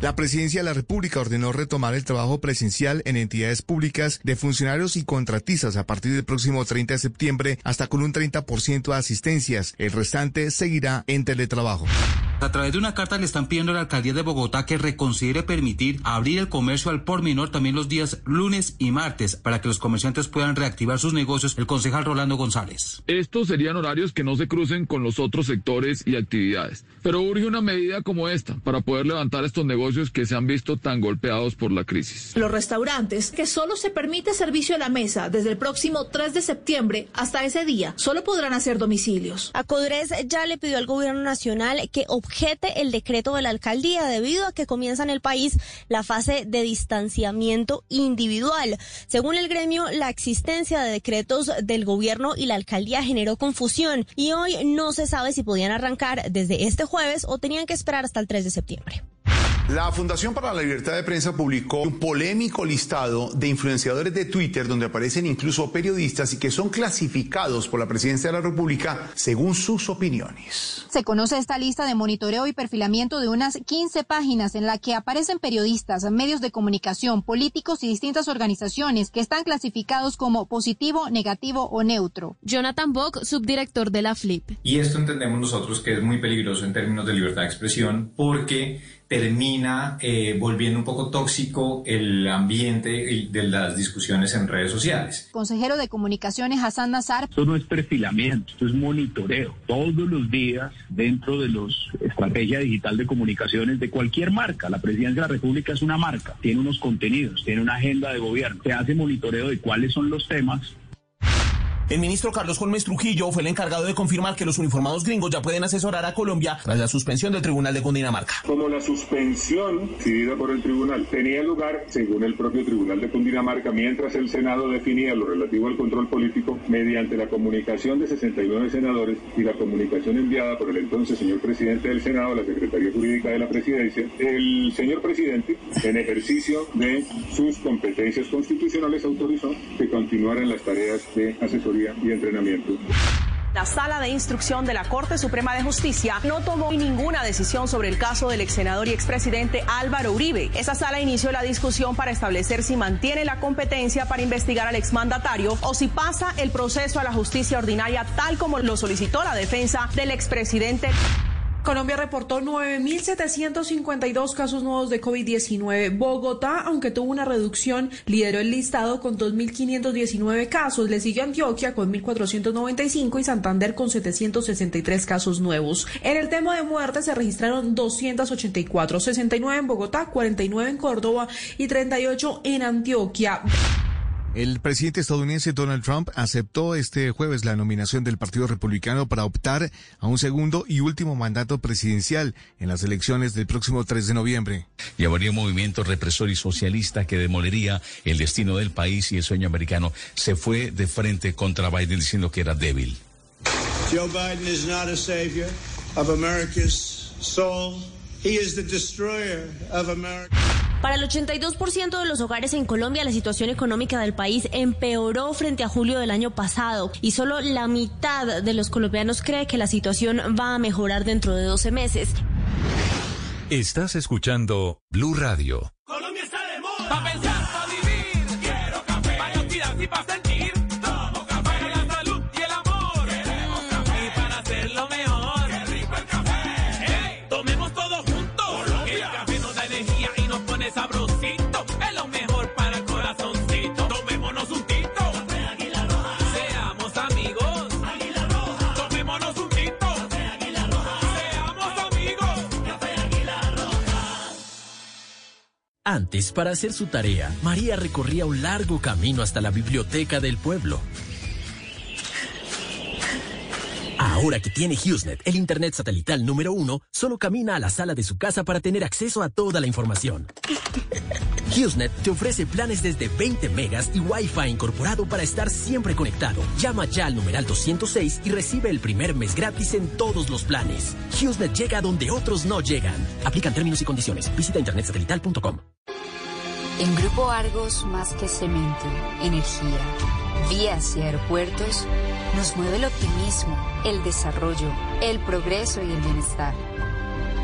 La Presidencia de la República ordenó retomar el trabajo presencial en entidades públicas de funcionarios y contratistas a partir del próximo 30 de septiembre hasta con un 30% de asistencias. El restante seguirá en teletrabajo. A través de una carta le están pidiendo a la alcaldía de Bogotá que reconsidere permitir abrir el comercio al por menor también los días lunes y martes para que los comerciantes puedan reactivar sus negocios. El concejal Rolando González. Estos serían horarios que no se crucen con los otros sectores y actividades. Pero urge una medida como esta para poder levantar estos negocios que se han visto tan golpeados por la crisis. Los restaurantes, que solo se permite servicio a la mesa desde el próximo 3 de septiembre hasta ese día, solo podrán hacer domicilios. Acodres ya le pidió al gobierno nacional que objete el decreto de la alcaldía debido a que comienza en el país la fase de distanciamiento individual. Según el gremio, la existencia de decretos del gobierno y la alcaldía generó confusión y hoy no se sabe si podían arrancar desde este jueves o tenían que esperar hasta el 3 de septiembre. La Fundación para la Libertad de Prensa publicó un polémico listado de influenciadores de Twitter donde aparecen incluso periodistas y que son clasificados por la Presidencia de la República según sus opiniones. Se conoce esta lista de monitoreo y perfilamiento de unas 15 páginas en la que aparecen periodistas, medios de comunicación, políticos y distintas organizaciones que están clasificados como positivo, negativo o neutro. Jonathan Bock, subdirector de la FLIP. Y esto entendemos nosotros que es muy peligroso en términos de libertad de expresión porque termina eh, volviendo un poco tóxico el ambiente de las discusiones en redes sociales. Consejero de Comunicaciones Hassan Nazar. Esto no es perfilamiento, esto es monitoreo. Todos los días dentro de los estrategia digital de comunicaciones de cualquier marca. La Presidencia de la República es una marca, tiene unos contenidos, tiene una agenda de gobierno. Se hace monitoreo de cuáles son los temas el ministro Carlos Holmes Trujillo fue el encargado de confirmar que los uniformados gringos ya pueden asesorar a Colombia tras la suspensión del Tribunal de Cundinamarca. Como la suspensión decidida por el tribunal tenía lugar, según el propio Tribunal de Cundinamarca, mientras el Senado definía lo relativo al control político mediante la comunicación de 69 senadores y la comunicación enviada por el entonces señor presidente del Senado a la Secretaría Jurídica de la Presidencia, el señor presidente, en ejercicio de sus competencias constitucionales, autorizó que continuaran las tareas de asesoría y entrenamiento. La sala de instrucción de la Corte Suprema de Justicia no tomó ninguna decisión sobre el caso del ex senador y expresidente Álvaro Uribe. Esa sala inició la discusión para establecer si mantiene la competencia para investigar al exmandatario o si pasa el proceso a la justicia ordinaria tal como lo solicitó la defensa del expresidente. Colombia reportó 9.752 casos nuevos de COVID-19. Bogotá, aunque tuvo una reducción, lideró el listado con 2.519 casos. Le sigue Antioquia con 1.495 y Santander con 763 casos nuevos. En el tema de muertes se registraron 284, 69 en Bogotá, 49 en Córdoba y 38 en Antioquia. El presidente estadounidense Donald Trump aceptó este jueves la nominación del Partido Republicano para optar a un segundo y último mandato presidencial en las elecciones del próximo 3 de noviembre. Y habría un movimiento represor y socialista que demolería el destino del país y el sueño americano. Se fue de frente contra Biden diciendo que era débil. Joe Biden is not a savior of America's soul. He is the destroyer of America. Para el 82% de los hogares en Colombia, la situación económica del país empeoró frente a julio del año pasado y solo la mitad de los colombianos cree que la situación va a mejorar dentro de 12 meses. Estás escuchando Blue Radio. Colombia está de moda. Pa pensar, pa vivir. Quiero café. Pa actividad y Antes, para hacer su tarea, María recorría un largo camino hasta la biblioteca del pueblo. Ahora que tiene HughesNet, el Internet satelital número uno, solo camina a la sala de su casa para tener acceso a toda la información. HughesNet te ofrece planes desde 20 megas y Wi-Fi incorporado para estar siempre conectado. Llama ya al numeral 206 y recibe el primer mes gratis en todos los planes. HughesNet llega donde otros no llegan. Aplican términos y condiciones. Visita internetsatelital.com. En Grupo Argos, más que cemento, energía, vías y aeropuertos, nos mueve el optimismo, el desarrollo, el progreso y el bienestar.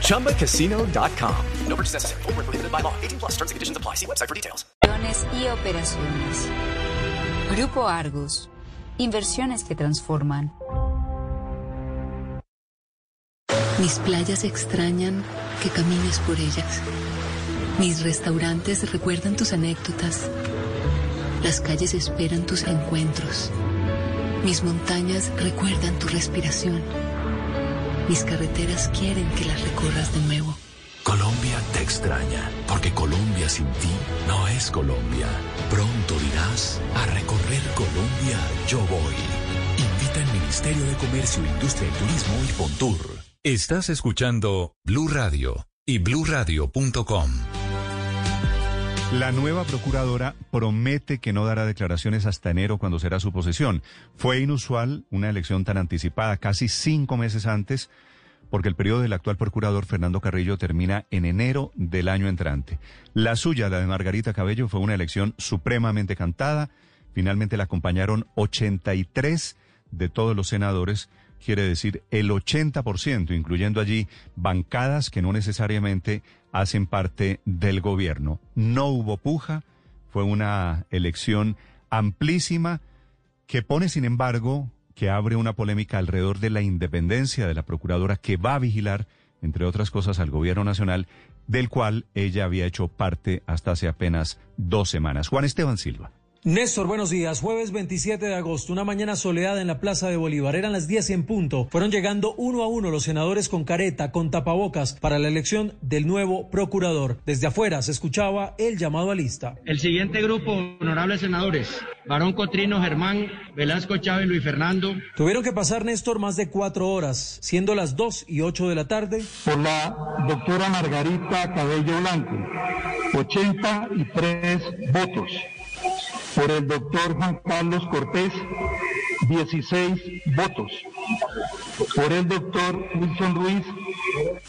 ChumbaCasino.com. No purchase necessary. Where prohibited by law. 18 plus terms and conditions apply. See website for details. y operaciones. Grupo Argos. Inversiones que transforman. Mis playas extrañan que camines por ellas. Mis restaurantes recuerdan tus anécdotas. Las calles esperan tus encuentros. Mis montañas recuerdan tu respiración. Mis carreteras quieren que las recorras de nuevo. Colombia te extraña, porque Colombia sin ti no es Colombia. Pronto dirás, a recorrer Colombia yo voy. Invita el Ministerio de Comercio, Industria y Turismo y Fontur. Estás escuchando Blue Radio y bluradio.com. La nueva procuradora promete que no dará declaraciones hasta enero cuando será su posesión. Fue inusual una elección tan anticipada, casi cinco meses antes, porque el periodo del actual procurador Fernando Carrillo termina en enero del año entrante. La suya, la de Margarita Cabello, fue una elección supremamente cantada. Finalmente la acompañaron 83 de todos los senadores, quiere decir el 80%, incluyendo allí bancadas que no necesariamente hacen parte del gobierno. No hubo puja, fue una elección amplísima que pone, sin embargo, que abre una polémica alrededor de la independencia de la procuradora que va a vigilar, entre otras cosas, al gobierno nacional, del cual ella había hecho parte hasta hace apenas dos semanas. Juan Esteban Silva. Néstor, buenos días. Jueves 27 de agosto, una mañana soleada en la Plaza de Bolívar. Eran las 10 en punto. Fueron llegando uno a uno los senadores con careta, con tapabocas, para la elección del nuevo procurador. Desde afuera se escuchaba el llamado a lista. El siguiente grupo, honorables senadores, Barón Cotrino, Germán, Velasco Chávez, Luis Fernando. Tuvieron que pasar, Néstor, más de cuatro horas, siendo las 2 y 8 de la tarde. Por la doctora Margarita Cabello Blanco, 83 votos. Por el doctor Juan Carlos Cortés, 16 votos. Por el doctor Wilson Ruiz,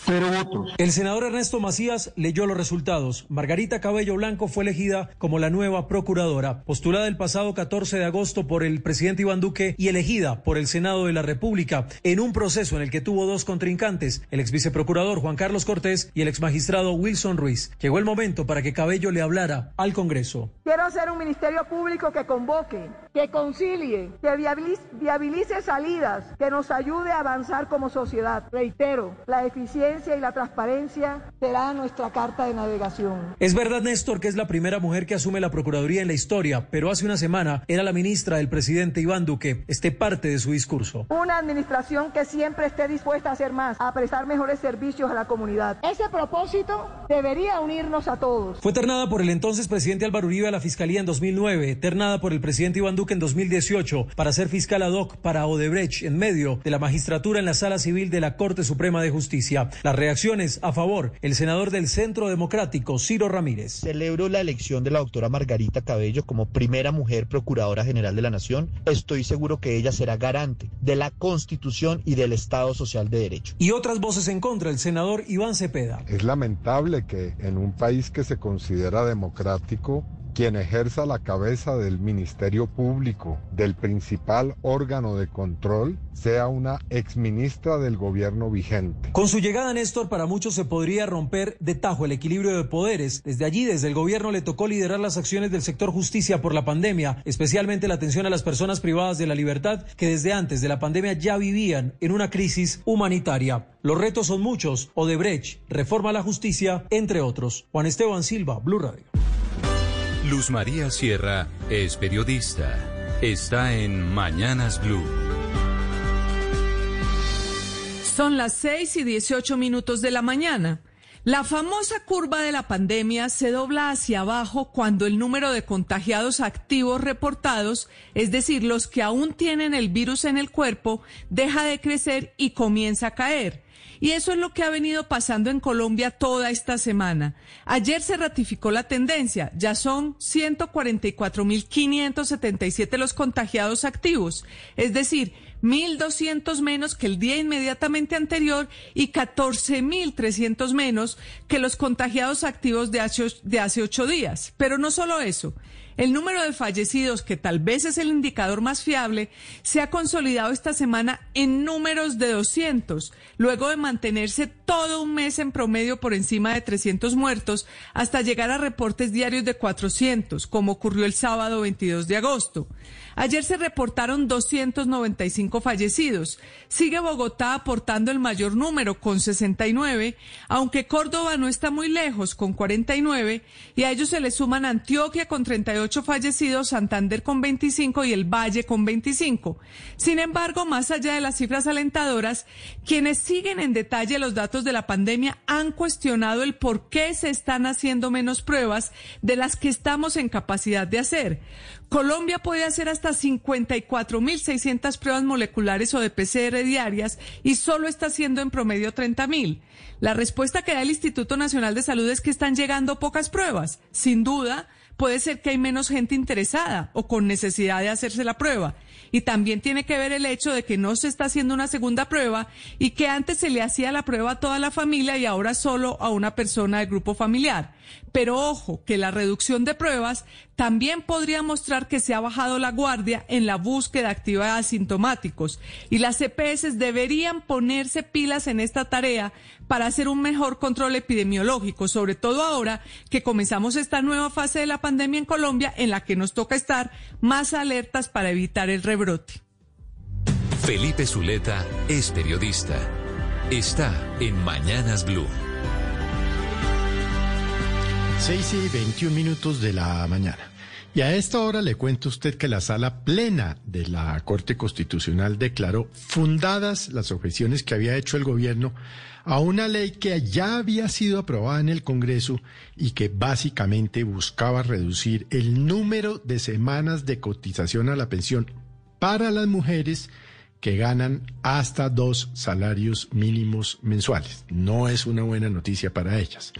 cero votos. El senador Ernesto Macías leyó los resultados. Margarita Cabello Blanco fue elegida como la nueva procuradora, postulada el pasado 14 de agosto por el presidente Iván Duque y elegida por el Senado de la República en un proceso en el que tuvo dos contrincantes, el ex viceprocurador Juan Carlos Cortés y el ex magistrado Wilson Ruiz. Llegó el momento para que Cabello le hablara al Congreso. Quiero hacer un ministerio público que convoque, que concilie, que viabilice, viabilice salidas, que nos ayude a avanzar como sociedad. Reitero, la eficiencia y la transparencia será nuestra carta de navegación. Es verdad, Néstor, que es la primera mujer que asume la Procuraduría en la historia, pero hace una semana era la ministra del presidente Iván Duque. Este parte de su discurso. Una administración que siempre esté dispuesta a hacer más, a prestar mejores servicios a la comunidad. Ese propósito debería unirnos a todos. Fue ternada por el entonces presidente Álvaro Uribe a la Fiscalía en 2009, ternada por el presidente Iván Duque en 2018 para ser fiscal ad hoc para Odebrecht en medio de la magistratura en la Sala Civil de la Corte Suprema de Justicia. Las reacciones a favor, el senador del Centro Democrático, Ciro Ramírez. Celebro la elección de la doctora Margarita Cabello como primera mujer procuradora general de la Nación. Estoy seguro que ella será garante de la Constitución y del Estado Social de Derecho. Y otras voces en contra, el senador Iván Cepeda. Es lamentable que en un país que se considera democrático quien ejerza la cabeza del Ministerio Público, del principal órgano de control, sea una exministra del gobierno vigente. Con su llegada, Néstor, para muchos se podría romper de tajo el equilibrio de poderes. Desde allí, desde el gobierno, le tocó liderar las acciones del sector justicia por la pandemia, especialmente la atención a las personas privadas de la libertad que desde antes de la pandemia ya vivían en una crisis humanitaria. Los retos son muchos. Odebrecht, reforma a la justicia, entre otros. Juan Esteban Silva, Blue Radio. Luz María Sierra es periodista. Está en Mañanas Blue. Son las 6 y 18 minutos de la mañana. La famosa curva de la pandemia se dobla hacia abajo cuando el número de contagiados activos reportados, es decir, los que aún tienen el virus en el cuerpo, deja de crecer y comienza a caer. Y eso es lo que ha venido pasando en Colombia toda esta semana. Ayer se ratificó la tendencia, ya son 144.577 los contagiados activos, es decir, 1.200 menos que el día inmediatamente anterior y 14.300 menos que los contagiados activos de hace, hace ocho días. Pero no solo eso. El número de fallecidos, que tal vez es el indicador más fiable, se ha consolidado esta semana en números de 200, luego de mantenerse todo un mes en promedio por encima de 300 muertos, hasta llegar a reportes diarios de 400, como ocurrió el sábado 22 de agosto. Ayer se reportaron 295 fallecidos. Sigue Bogotá aportando el mayor número con 69, aunque Córdoba no está muy lejos con 49 y a ellos se le suman Antioquia con 38 fallecidos, Santander con 25 y el Valle con 25. Sin embargo, más allá de las cifras alentadoras, quienes siguen en detalle los datos de la pandemia han cuestionado el por qué se están haciendo menos pruebas de las que estamos en capacidad de hacer. Colombia puede hacer hasta 54.600 pruebas moleculares o de PCR diarias y solo está haciendo en promedio 30.000. La respuesta que da el Instituto Nacional de Salud es que están llegando pocas pruebas. Sin duda, puede ser que hay menos gente interesada o con necesidad de hacerse la prueba. Y también tiene que ver el hecho de que no se está haciendo una segunda prueba y que antes se le hacía la prueba a toda la familia y ahora solo a una persona del grupo familiar. Pero ojo, que la reducción de pruebas también podría mostrar que se ha bajado la guardia en la búsqueda activa de asintomáticos y las EPS deberían ponerse pilas en esta tarea para hacer un mejor control epidemiológico, sobre todo ahora que comenzamos esta nueva fase de la pandemia en Colombia en la que nos toca estar más alertas para evitar el rebrote. Felipe Zuleta es periodista. Está en Mañanas Blue. 6 y 21 minutos de la mañana. Y a esta hora le cuento a usted que la sala plena de la Corte Constitucional declaró fundadas las objeciones que había hecho el gobierno a una ley que ya había sido aprobada en el Congreso y que básicamente buscaba reducir el número de semanas de cotización a la pensión para las mujeres que ganan hasta dos salarios mínimos mensuales. No es una buena noticia para ellas.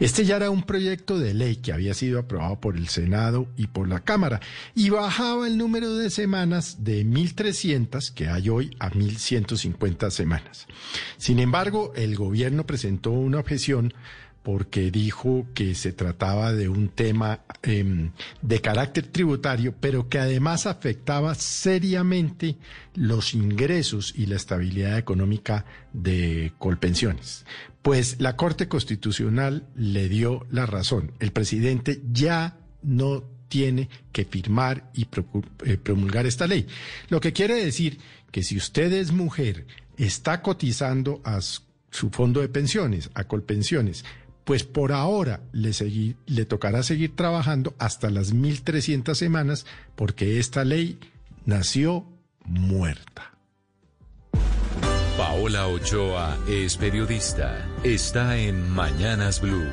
Este ya era un proyecto de ley que había sido aprobado por el Senado y por la Cámara y bajaba el número de semanas de 1.300 que hay hoy a 1.150 semanas. Sin embargo, el gobierno presentó una objeción porque dijo que se trataba de un tema eh, de carácter tributario, pero que además afectaba seriamente los ingresos y la estabilidad económica de Colpensiones. Pues la Corte Constitucional le dio la razón. El presidente ya no tiene que firmar y promulgar esta ley. Lo que quiere decir que si usted es mujer, está cotizando a su fondo de pensiones, a Colpensiones, pues por ahora le, tocará seguir trabajando hasta las 1.300 semanas porque esta ley nació muerta. Paola Ochoa es periodista. Está en Mañanas Blue.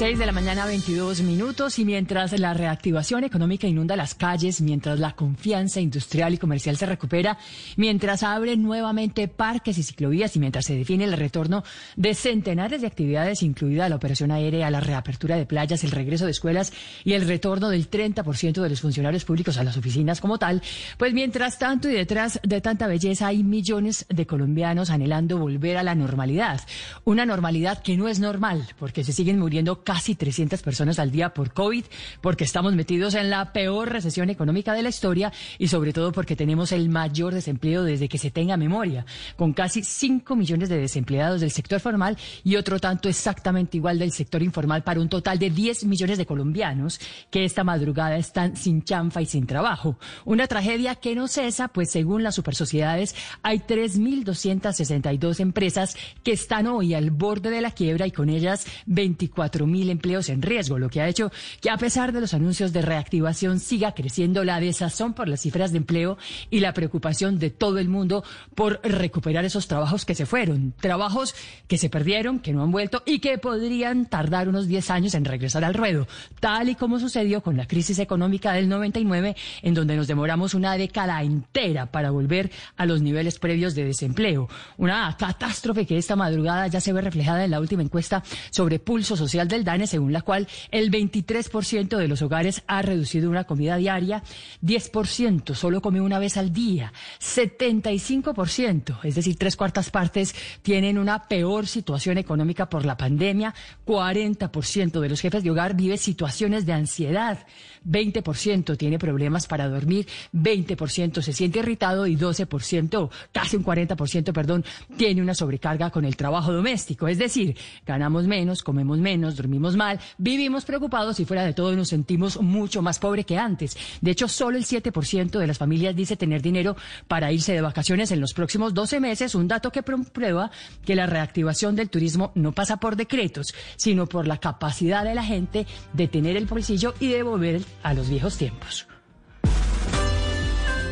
6 de la mañana, 22 minutos, y mientras la reactivación económica inunda las calles, mientras la confianza industrial y comercial se recupera, mientras abren nuevamente parques y ciclovías y mientras se define el retorno de centenares de actividades, incluida la operación aérea, la reapertura de playas, el regreso de escuelas y el retorno del 30% de los funcionarios públicos a las oficinas como tal, pues mientras tanto y detrás de tanta belleza hay millones de colombianos anhelando volver a la normalidad. Una normalidad que no es normal, porque se siguen muriendo casi 300 personas al día por COVID, porque estamos metidos en la peor recesión económica de la historia y sobre todo porque tenemos el mayor desempleo desde que se tenga memoria, con casi 5 millones de desempleados del sector formal y otro tanto exactamente igual del sector informal para un total de 10 millones de colombianos que esta madrugada están sin chanfa y sin trabajo. Una tragedia que no cesa, pues según las supersociedades hay 3.262 empresas que están hoy al borde de la quiebra y con ellas 24 empleos en riesgo, lo que ha hecho que a pesar de los anuncios de reactivación siga creciendo la desazón por las cifras de empleo y la preocupación de todo el mundo por recuperar esos trabajos que se fueron, trabajos que se perdieron, que no han vuelto y que podrían tardar unos 10 años en regresar al ruedo, tal y como sucedió con la crisis económica del 99, en donde nos demoramos una década entera para volver a los niveles previos de desempleo. Una catástrofe que esta madrugada ya se ve reflejada en la última encuesta sobre pulso social del DANE, según la cual el 23% de los hogares ha reducido una comida diaria, 10% solo come una vez al día, 75%, es decir, tres cuartas partes, tienen una peor situación económica por la pandemia, 40% de los jefes de hogar vive situaciones de ansiedad, 20% tiene problemas para dormir, 20% se siente irritado y 12%, casi un 40%, perdón, tiene una sobrecarga con el trabajo doméstico. Es decir, ganamos menos, comemos menos, dormimos mal, vivimos preocupados y fuera de todo nos sentimos mucho más pobre que antes. De hecho, solo el 7% de las familias dice tener dinero para irse de vacaciones en los próximos 12 meses, un dato que prueba que la reactivación del turismo no pasa por decretos, sino por la capacidad de la gente de tener el bolsillo y de volver a los viejos tiempos.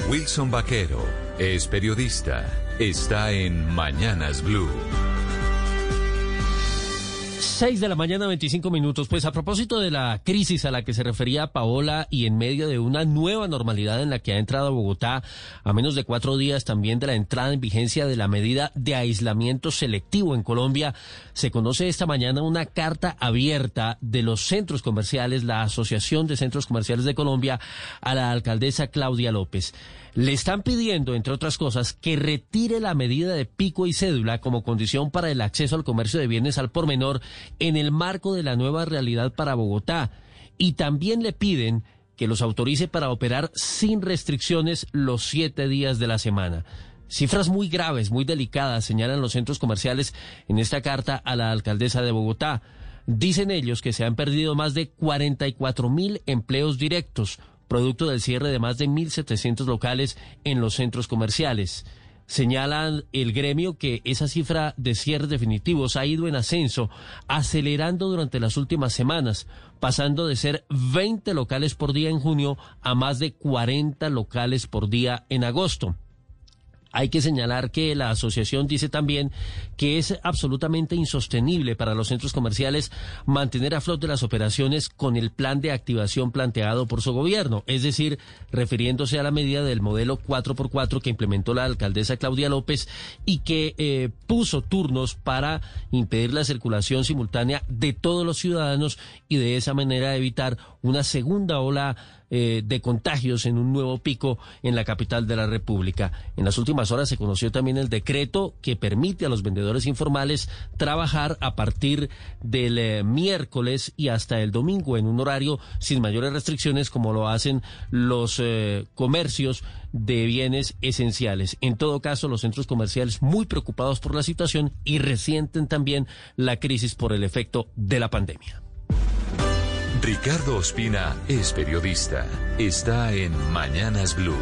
Wilson Vaquero es periodista. Está en Mañanas Blue. 6 de la mañana, 25 minutos. Pues a propósito de la crisis a la que se refería Paola y en medio de una nueva normalidad en la que ha entrado Bogotá a menos de cuatro días también de la entrada en vigencia de la medida de aislamiento selectivo en Colombia, se conoce esta mañana una carta abierta de los centros comerciales, la Asociación de Centros Comerciales de Colombia, a la alcaldesa Claudia López. Le están pidiendo, entre otras cosas, que retire la medida de pico y cédula como condición para el acceso al comercio de bienes al por menor en el marco de la nueva realidad para Bogotá. Y también le piden que los autorice para operar sin restricciones los siete días de la semana. Cifras muy graves, muy delicadas, señalan los centros comerciales en esta carta a la alcaldesa de Bogotá. Dicen ellos que se han perdido más de 44 mil empleos directos, producto del cierre de más de 1.700 locales en los centros comerciales. Señalan el gremio que esa cifra de cierres definitivos ha ido en ascenso, acelerando durante las últimas semanas, pasando de ser 20 locales por día en junio a más de 40 locales por día en agosto. Hay que señalar que la asociación dice también que es absolutamente insostenible para los centros comerciales mantener a flote las operaciones con el plan de activación planteado por su gobierno, es decir, refiriéndose a la medida del modelo 4x4 que implementó la alcaldesa Claudia López y que eh, puso turnos para impedir la circulación simultánea de todos los ciudadanos y de esa manera evitar una segunda ola eh, de contagios en un nuevo pico en la capital de la República. En las últimas horas se conoció también el decreto que permite a los vendedores informales trabajar a partir del eh, miércoles y hasta el domingo en un horario sin mayores restricciones como lo hacen los eh, comercios de bienes esenciales. En todo caso, los centros comerciales muy preocupados por la situación y resienten también la crisis por el efecto de la pandemia. Ricardo Ospina es periodista. Está en Mañanas Blue.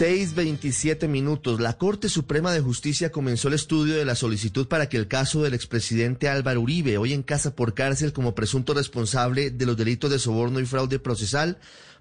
6.27 minutos. La Corte Suprema de Justicia comenzó el estudio de la solicitud para que el caso del expresidente Álvaro Uribe, hoy en casa por cárcel como presunto responsable de los delitos de soborno y fraude procesal,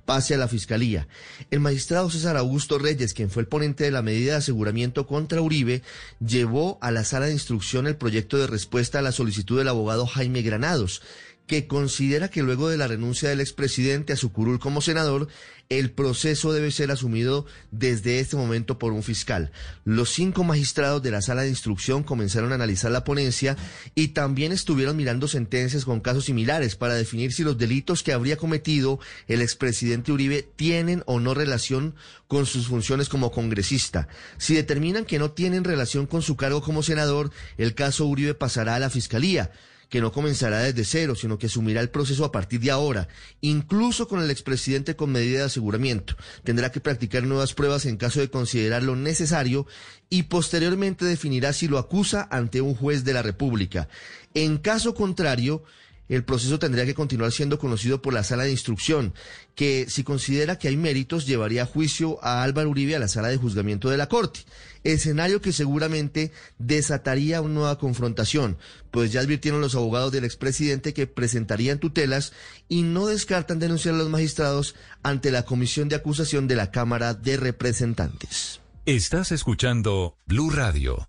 pase a la Fiscalía. El magistrado César Augusto Reyes, quien fue el ponente de la medida de aseguramiento contra Uribe, llevó a la sala de instrucción el proyecto de respuesta a la solicitud del abogado Jaime Granados, que considera que luego de la renuncia del expresidente a su curul como senador, el proceso debe ser asumido desde este momento por un fiscal. Los cinco magistrados de la sala de instrucción comenzaron a analizar la ponencia y también estuvieron mirando sentencias con casos similares para definir si los delitos que habría cometido el expresidente Uribe tienen o no relación con sus funciones como congresista. Si determinan que no tienen relación con su cargo como senador, el caso Uribe pasará a la fiscalía que no comenzará desde cero, sino que asumirá el proceso a partir de ahora, incluso con el expresidente con medida de aseguramiento. Tendrá que practicar nuevas pruebas en caso de considerarlo necesario y posteriormente definirá si lo acusa ante un juez de la República. En caso contrario, el proceso tendría que continuar siendo conocido por la sala de instrucción, que si considera que hay méritos llevaría a juicio a Álvaro Uribe a la sala de juzgamiento de la Corte, escenario que seguramente desataría una nueva confrontación, pues ya advirtieron los abogados del expresidente que presentarían tutelas y no descartan denunciar a los magistrados ante la comisión de acusación de la Cámara de Representantes. Estás escuchando Blue Radio.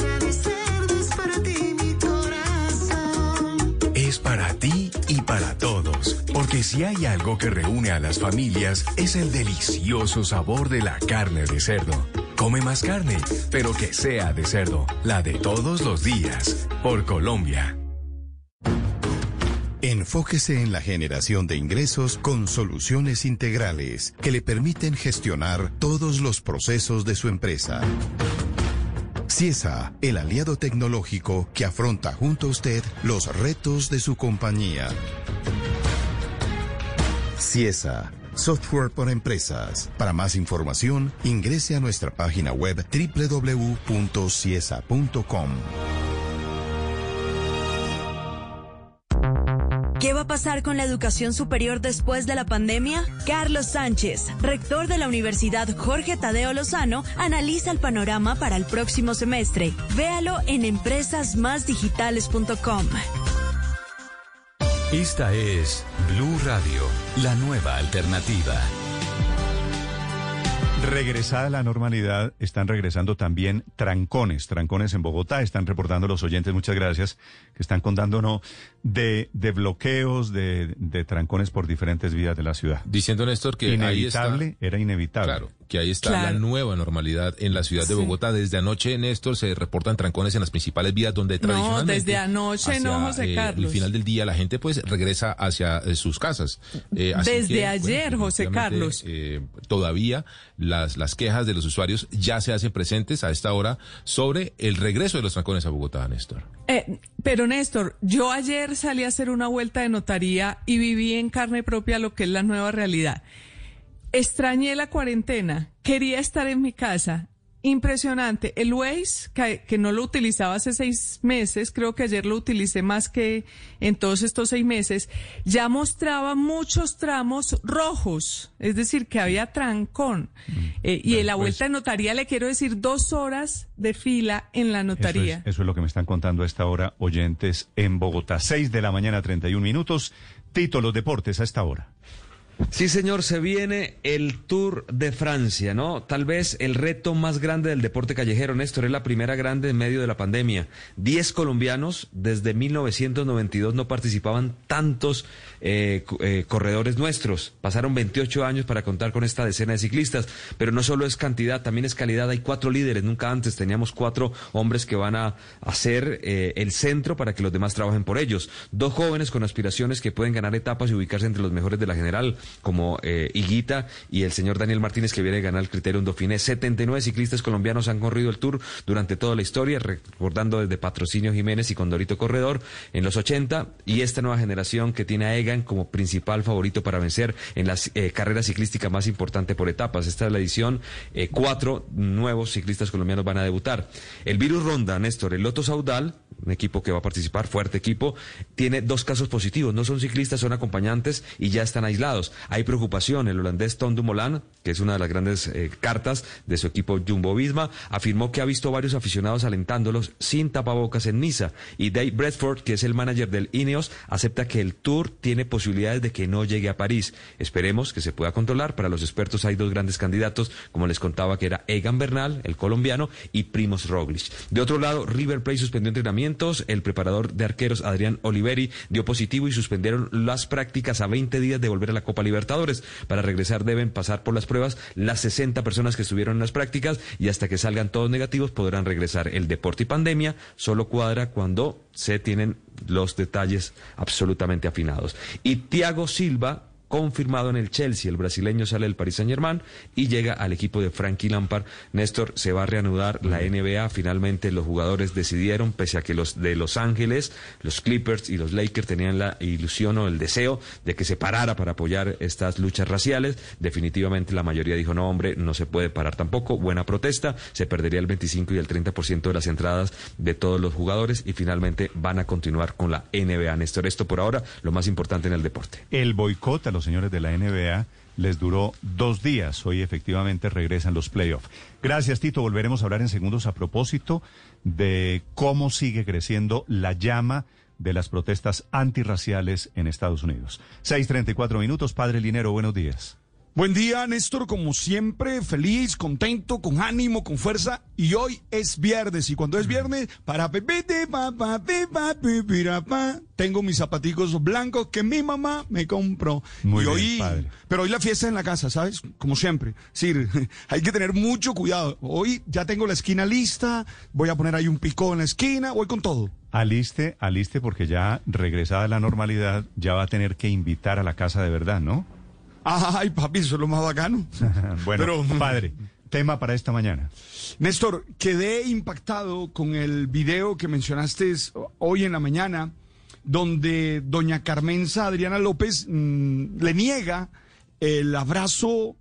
Si hay algo que reúne a las familias, es el delicioso sabor de la carne de cerdo. Come más carne, pero que sea de cerdo, la de todos los días. Por Colombia. Enfóquese en la generación de ingresos con soluciones integrales que le permiten gestionar todos los procesos de su empresa. CIESA, el aliado tecnológico que afronta junto a usted los retos de su compañía. CIESA, software para empresas. Para más información, ingrese a nuestra página web www.ciesa.com. ¿Qué va a pasar con la educación superior después de la pandemia? Carlos Sánchez, rector de la Universidad Jorge Tadeo Lozano, analiza el panorama para el próximo semestre. Véalo en empresasmásdigitales.com. Esta es Blue Radio, la nueva alternativa. Regresada la normalidad, están regresando también trancones, trancones en Bogotá, están reportando los oyentes, muchas gracias, que están contándonos de, de bloqueos, de, de trancones por diferentes vías de la ciudad. Diciendo Néstor que inevitable, ahí está, era inevitable. Claro, que ahí está Claro. la nueva normalidad en la ciudad de Sí. Bogotá. Desde anoche, Néstor, se reportan trancones en las principales vías donde No, tradicionalmente... desde anoche no, José eh, Carlos. El final del día la gente pues regresa hacia eh, sus casas. Eh, así Desde que, ayer, José Carlos. eh, todavía las, las quejas de los usuarios ya se hacen presentes a esta hora sobre el regreso de los trancones a Bogotá, Néstor. Eh, pero Néstor, yo ayer salí a hacer una vuelta de notaría y viví en carne propia lo que es la nueva realidad. Extrañé la cuarentena, quería estar en mi casa Impresionante. El Waze, que, que, no lo utilizaba hace seis meses, creo que ayer lo utilicé más que en todos estos seis meses, ya mostraba muchos tramos rojos, es decir, que había trancón. Mm. Eh, y en la vuelta de notaría le quiero decir dos horas de fila en la notaría. Eso es, eso es lo que me están contando a esta hora oyentes en Bogotá. Seis de la mañana, 31 minutos. Tito, los deportes a esta hora. Sí, señor, se viene el Tour de Francia, ¿no? Tal vez el reto más grande del deporte callejero, Néstor, es la primera grande en medio de la pandemia. Diez colombianos desde 1992 no participaban tantos eh, eh, corredores nuestros. Pasaron 28 años para contar con esta decena de ciclistas, pero no solo es cantidad, también es calidad. Hay cuatro líderes, nunca antes teníamos cuatro hombres que van a hacer eh, el centro para que los demás trabajen por ellos. Dos jóvenes con aspiraciones que pueden ganar etapas y ubicarse entre los mejores de la general como Higuita y el señor Daniel Martínez que viene a ganar el criterio Dauphiné. 79 ciclistas colombianos han corrido el Tour durante toda la historia, recordando desde Patrocinio Jiménez y Condorito Corredor en los 80 y esta nueva generación que tiene a Como principal favorito para vencer en la eh, carrera ciclística más importante por etapas. Esta es la edición, eh, cuatro nuevos ciclistas colombianos van a debutar. El Virus Ronda, Néstor, el Loto Saudal, un equipo que va a participar, fuerte equipo, tiene dos casos positivos. No son ciclistas, son acompañantes y ya están aislados. Hay preocupación. El holandés Tom Dumoulin, que es una de las grandes eh, cartas de su equipo Jumbo Visma, afirmó que ha visto varios aficionados alentándolos sin tapabocas en Niza. Y Dave Bradford, que es el manager del Ineos, acepta que el Tour tiene posibilidades de que no llegue a París. Esperemos que se pueda controlar. Para los expertos hay dos grandes candidatos, como les contaba, que era Egan Bernal, el colombiano, y Primos Roglic. De otro lado, River Plate suspendió El preparador de arqueros, Adrián Oliveri, dio positivo y suspendieron las prácticas a 20 días de volver a la Copa Libertadores. Para regresar deben pasar por las pruebas las 60 personas que estuvieron en las prácticas y hasta que salgan todos negativos podrán regresar. El deporte y pandemia solo cuadra cuando se tienen los detalles absolutamente afinados. Y Tiago Silva confirmado en el Chelsea. El brasileño sale del Paris Saint Germain y llega al equipo de Frankie Lampard. Néstor, se va a reanudar la NBA. Finalmente los jugadores decidieron, pese a que los de Los Ángeles, los Clippers y los Lakers tenían la ilusión o el deseo de que se parara para apoyar estas luchas raciales. Definitivamente la mayoría dijo, no, hombre, no se puede parar tampoco. Buena protesta. Se perdería el 25 y el 30% de las entradas de todos los jugadores y finalmente van a continuar con la NBA. Néstor, esto por ahora lo más importante en el deporte. El boicot a los señores de la NBA les duró dos días. Hoy efectivamente regresan los playoffs. Gracias, Tito. Volveremos a hablar en segundos a propósito de cómo sigue creciendo la llama de las protestas antirraciales en Estados Unidos. 6.34 minutos. Padre Linero, buenos días. Buen día, Néstor, como siempre, feliz, contento, con ánimo, con fuerza. Y hoy es viernes, y cuando es viernes, para tengo mis zapaticos blancos que mi mamá me compró. Muy y hoy, padre. Pero hoy la fiesta en la casa, ¿sabes? Como siempre. Sí, *laughs* hay que tener mucho cuidado. Hoy ya tengo la esquina lista, voy a poner ahí un pico en la esquina, voy con todo. Aliste, aliste, porque ya regresada a la normalidad, ya va a tener que invitar a la casa de verdad, ¿no? Ay, papi, eso es lo más bacano. *laughs* bueno, Pero, padre, tema para esta mañana. Néstor, quedé impactado con el video que mencionaste hoy en la mañana, donde doña Carmenza Adriana López mmm, le niega el abrazo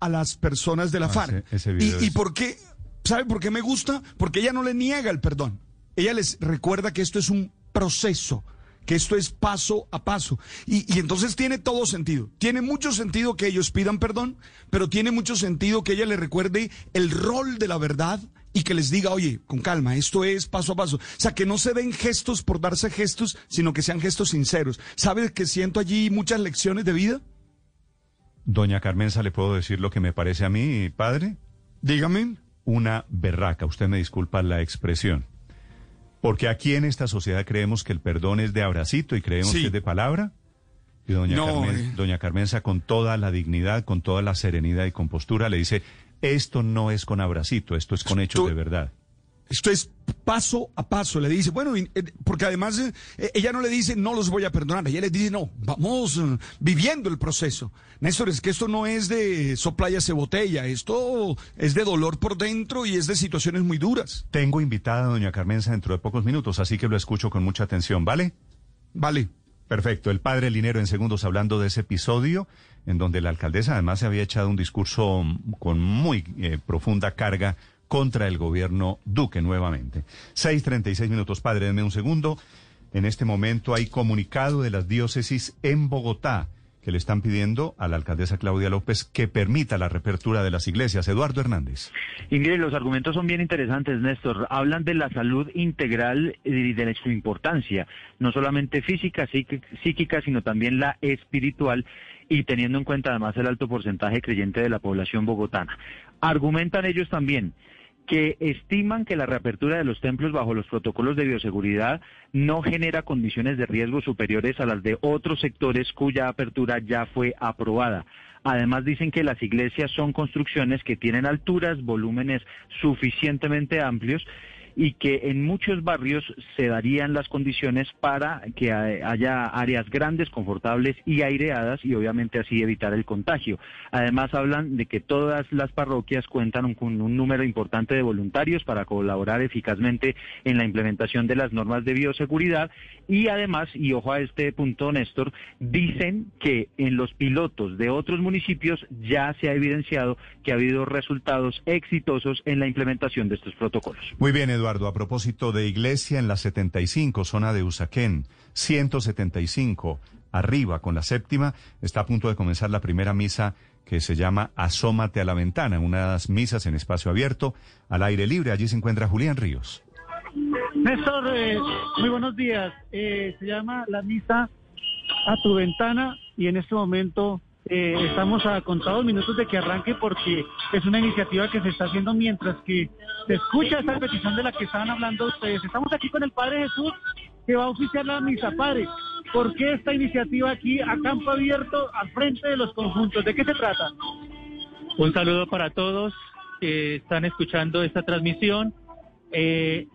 a las personas de la Ah, FARC. ese- ese ¿Y, video y es- por qué? ¿Sabe por qué me gusta? Porque ella no le niega el perdón. Ella les recuerda que esto es un proceso, que esto es paso a paso. Y, y entonces tiene todo sentido. Tiene mucho sentido que ellos pidan perdón, pero tiene mucho sentido que ella le recuerde el rol de la verdad y que les diga, oye, con calma, esto es paso a paso. O sea, que no se den gestos por darse gestos, sino que sean gestos sinceros. ¿Sabes que siento allí muchas lecciones de vida? Doña Carmenza, ¿le puedo decir lo que me parece a mí, padre? Dígame. Una berraca, usted me disculpa la expresión. Porque aquí en esta sociedad creemos que el perdón es de abracito y creemos Sí. que es de palabra. Y doña, No, Carmen- eh. doña Carmenza, con toda la dignidad, con toda la serenidad y compostura, le dice, esto no es con abracito, esto es con hechos de verdad. Esto es paso a paso. Le dice, bueno, eh, porque además eh, ella no le dice, no los voy a perdonar. Ella le dice, no, vamos eh, viviendo el proceso. Néstor, es que esto no es de soplayas de botella. Esto es de dolor por dentro y es de situaciones muy duras. Tengo invitada a doña Carmenza dentro de pocos minutos, así que lo escucho con mucha atención, ¿vale? Vale. Perfecto. El padre Linero en segundos hablando de ese episodio en donde la alcaldesa además se había echado un discurso con muy eh, profunda carga contra el gobierno Duque nuevamente. 6.36 minutos, padre, denme un segundo. En este momento hay comunicado de las diócesis en Bogotá que le están pidiendo a la alcaldesa Claudia López que permita la reapertura de las iglesias. Eduardo Hernández. Ingrid, los argumentos son bien interesantes, Néstor. Hablan de la salud integral y de su importancia, no solamente física, psíquica, sino también la espiritual y teniendo en cuenta además el alto porcentaje creyente de la población bogotana. Argumentan ellos también que estiman que la reapertura de los templos bajo los protocolos de bioseguridad no genera condiciones de riesgo superiores a las de otros sectores cuya apertura ya fue aprobada. Además dicen que las iglesias son construcciones que tienen alturas, volúmenes suficientemente amplios y que en muchos barrios se darían las condiciones para que haya áreas grandes, confortables y aireadas y obviamente así evitar el contagio. Además hablan de que todas las parroquias cuentan con un número importante de voluntarios para colaborar eficazmente en la implementación de las normas de bioseguridad y además, y ojo a este punto Néstor, dicen que en los pilotos de otros municipios ya se ha evidenciado que ha habido resultados exitosos en la implementación de estos protocolos. Muy bien, Eduardo, a propósito de iglesia en la 75, zona de Usaquén, 175, arriba con la séptima, está a punto de comenzar la primera misa que se llama Asómate a la ventana, unas misas en espacio abierto, al aire libre. Allí se encuentra Julián Ríos. Néstor, eh, muy buenos días. Eh, se llama la misa a tu ventana y en este momento eh, estamos a contados minutos de que arranque porque es una iniciativa que se está haciendo mientras que se escucha esta petición de la que estaban hablando ustedes. Estamos aquí con el Padre Jesús que va a oficiar la misa. Padre, ¿por qué esta iniciativa aquí a campo abierto al frente de los conjuntos? ¿De qué se trata? Un saludo para todos que están escuchando esta transmisión. Eh,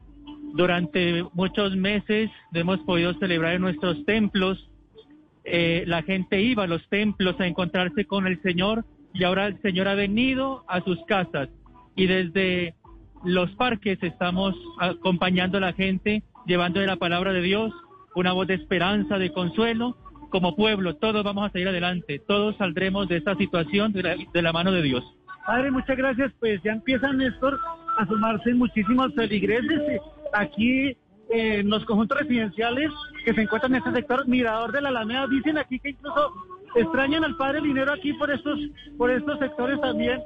durante muchos meses hemos podido celebrar en nuestros templos eh, la gente iba a los templos a encontrarse con el Señor y ahora el Señor ha venido a sus casas y desde los parques estamos acompañando a la gente, llevándole la palabra de Dios, una voz de esperanza, de consuelo. Como pueblo, todos vamos a salir adelante, todos saldremos de esta situación de la, mano de Dios. Padre, muchas gracias. Pues ya empiezan, Néstor, a sumarse muchísimos feligreses. Aquí en los conjuntos residenciales que se encuentran en este sector, Mirador de la Alameda, dicen aquí que incluso extrañan al padre Linero aquí por estos, por estos sectores también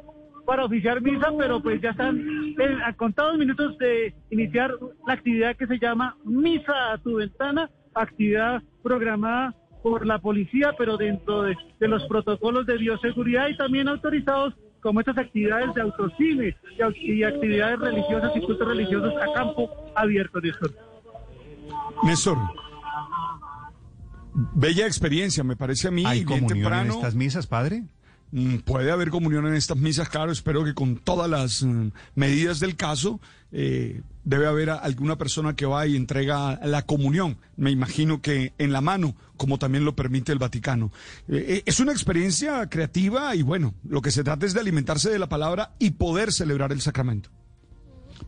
para oficiar misa, pero pues ya están eh, a contados minutos de iniciar la actividad que se llama Misa a tu ventana, actividad programada por la policía, pero dentro de, los protocolos de bioseguridad y también autorizados como estas actividades de autocine y, actividades religiosas y cultos religiosos a campo abierto, Néstor. Néstor. Bella experiencia, me parece a mí. ¿Hay comunión en estas misas, padre? Mm, puede haber comunión en estas misas, claro. Espero que con todas las mm, medidas del caso eh, debe haber alguna persona que va y entrega la comunión. Me imagino que en la mano, como también lo permite el Vaticano. Eh, eh, es una experiencia creativa y bueno, lo que se trata es de alimentarse de la palabra y poder celebrar el sacramento.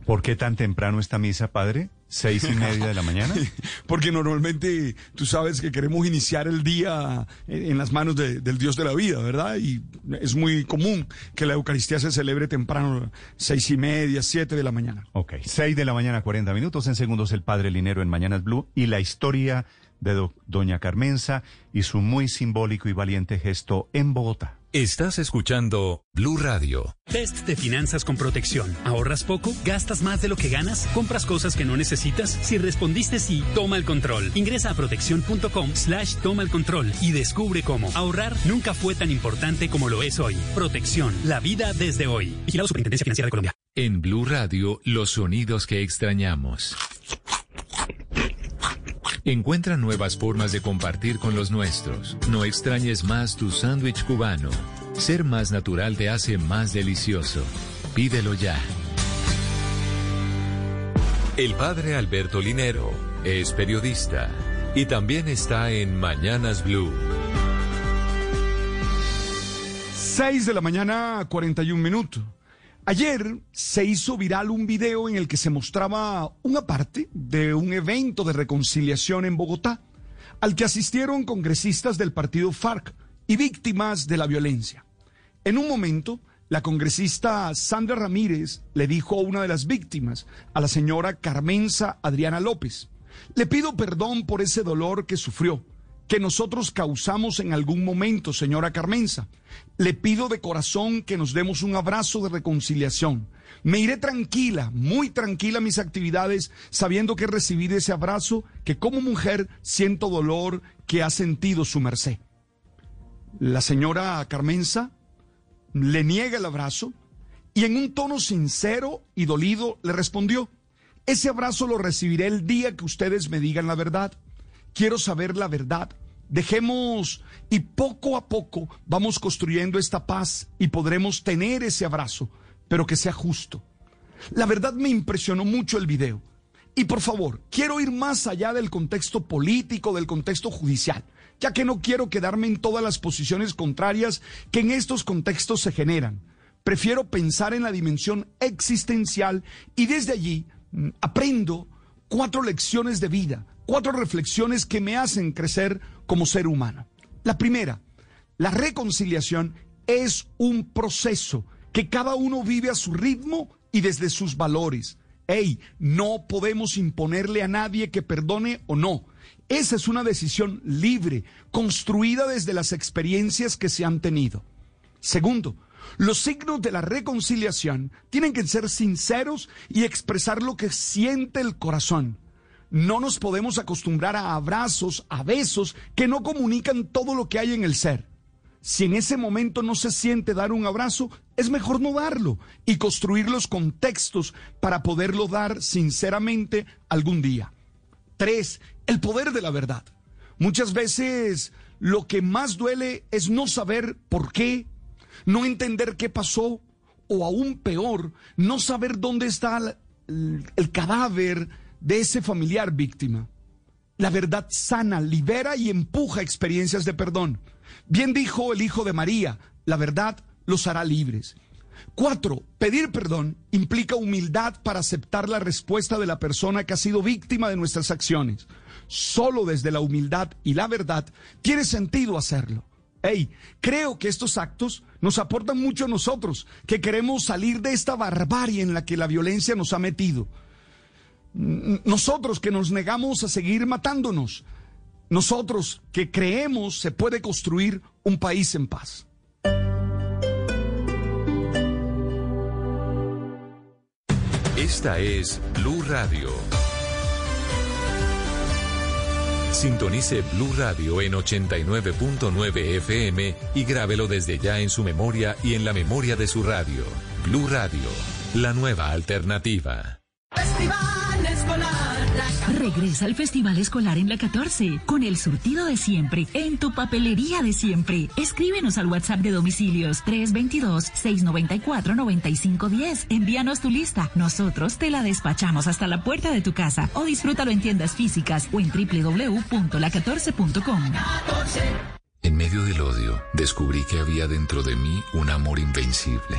¿Por qué tan temprano esta misa, padre? ¿Seis y media de la mañana? *laughs* Porque normalmente tú sabes que queremos iniciar el día en las manos del Dios de la vida, ¿verdad? Y es muy común que la Eucaristía se celebre temprano, seis y media, siete de la mañana. Ok, seis de la mañana, cuarenta minutos. En segundos, el Padre Linero en Mañanas Blue y la historia de Doña Carmenza y su muy simbólico y valiente gesto en Bogotá. Estás escuchando Blue Radio. Test de finanzas con protección. ¿Ahorras poco? ¿Gastas más de lo que ganas? ¿Compras cosas que no necesitas? Si respondiste sí, toma el control. Ingresa a protección.com slash toma el control y descubre cómo ahorrar nunca fue tan importante como lo es hoy. Protección. La vida desde hoy. Vigilado Superintendencia Financiera de Colombia. En Blue Radio, los sonidos que extrañamos. Encuentra nuevas formas de compartir con los nuestros. No extrañes más tu sándwich cubano. Ser más natural te hace más delicioso. Pídelo ya. El padre Alberto Linero es periodista y también está en Mañanas Blue. 6 de la mañana, 41 minutos. Ayer se hizo viral un video en el que se mostraba una parte de un evento de reconciliación en Bogotá, al que asistieron congresistas del partido FARC y víctimas de la violencia. En un momento, la congresista Sandra Ramírez le dijo a una de las víctimas, a la señora Carmenza Adriana López, le pido perdón por ese dolor que sufrió, que nosotros causamos en algún momento, señora Carmenza. Le pido de corazón que nos demos un abrazo de reconciliación. Me iré tranquila, muy tranquila a mis actividades, sabiendo que he recibido ese abrazo, que como mujer siento dolor que ha sentido su merced. La señora Carmenza le niega el abrazo y en un tono sincero y dolido le respondió, ese abrazo lo recibiré el día que ustedes me digan la verdad. Quiero saber la verdad. Dejemos y poco a poco vamos construyendo esta paz y podremos tener ese abrazo, pero que sea justo. La verdad me impresionó mucho el video. Y por favor, quiero ir más allá del contexto político, del contexto judicial, ya que no quiero quedarme en todas las posiciones contrarias que en estos contextos se generan. Prefiero pensar en la dimensión existencial y desde allí mm, aprendo cuatro lecciones de vida, cuatro reflexiones que me hacen crecer como ser humano. La primera, la reconciliación es un proceso que cada uno vive a su ritmo y desde sus valores. Hey, no podemos imponerle a nadie que perdone o no. Esa es una decisión libre, construida desde las experiencias que se han tenido. Segundo, los signos de la reconciliación tienen que ser sinceros y expresar lo que siente el corazón. No nos podemos acostumbrar a abrazos, a besos que no comunican todo lo que hay en el ser. Si en ese momento no se siente dar un abrazo, es mejor no darlo y construir los contextos para poderlo dar sinceramente algún día. Tres, el poder de la verdad. Muchas veces lo que más duele es no saber por qué, no entender qué pasó o aún peor, no saber dónde está el, el cadáver de ese familiar víctima. La verdad sana, libera y empuja experiencias de perdón. Bien dijo el Hijo de María, la verdad los hará libres. Cuatro, pedir perdón implica humildad para aceptar la respuesta de la persona que ha sido víctima de nuestras acciones. Solo desde la humildad y la verdad tiene sentido hacerlo. Hey, creo que estos actos nos aportan mucho a nosotros, que queremos salir de esta barbarie en la que la violencia nos ha metido. Nosotros que nos negamos a seguir matándonos. Nosotros que creemos se puede construir un país en paz. Esta es Blue Radio. Sintonice Blue Radio en 89.9 FM y grábelo desde ya en su memoria y en la memoria de su radio. Blue Radio, la nueva alternativa. Festival. Regresa al Festival Escolar en la 14, con el surtido de siempre, en tu papelería de siempre. Escríbenos al WhatsApp de domicilios 322-694-9510. Envíanos tu lista. Nosotros te la despachamos hasta la puerta de tu casa o disfrútalo en tiendas físicas o en www.la14.com. En medio del odio, descubrí que había dentro de mí un amor invencible.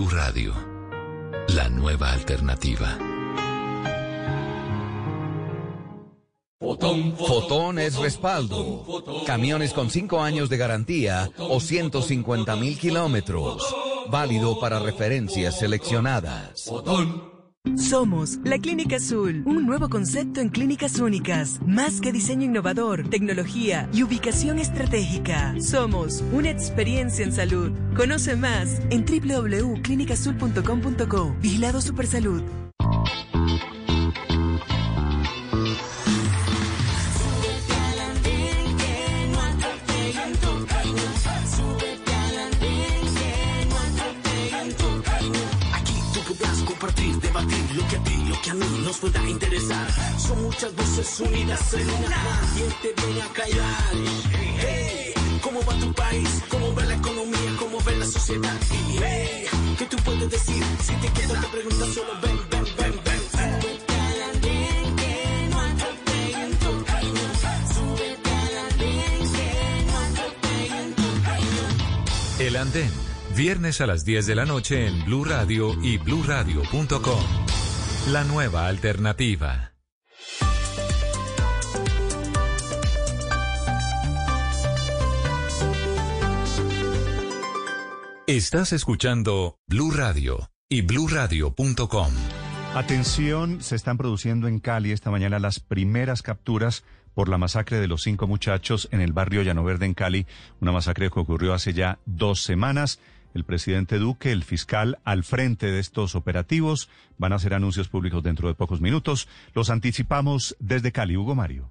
Blue Radio, la nueva alternativa. Fotón es respaldo. Camiones con 5 años de garantía o 150 mil kilómetros. Válido para referencias seleccionadas. Somos la Clínica Azul, un nuevo concepto en clínicas únicas, más que diseño innovador, tecnología y ubicación estratégica. Somos una experiencia en salud. Conoce más en www.clinicazul.com.co. Vigilado Supersalud. Debatir lo que a ti, lo que a mí nos pueda interesar. Son muchas voces unidas en una. ¿Quién te viene a callar? Hey, ¿cómo va tu país? ¿Cómo va la economía? ¿Cómo va la sociedad? Hey, ¿qué tú puedes decir? Si te quedas te preguntas solo ven, ven, ven, ven. Reino. El Andén, viernes a las 10 de la noche en Blue Radio y bluradio.com. La nueva alternativa. Estás escuchando Blue Radio y bluradio.com. Atención, se están produciendo en Cali esta mañana las primeras capturas por la masacre de los cinco muchachos en el barrio Llanoverde en Cali, una masacre que ocurrió hace ya dos semanas. El presidente Duque, el fiscal al frente de estos operativos, van a hacer anuncios públicos dentro de pocos minutos. Los anticipamos desde Cali, Hugo Mario.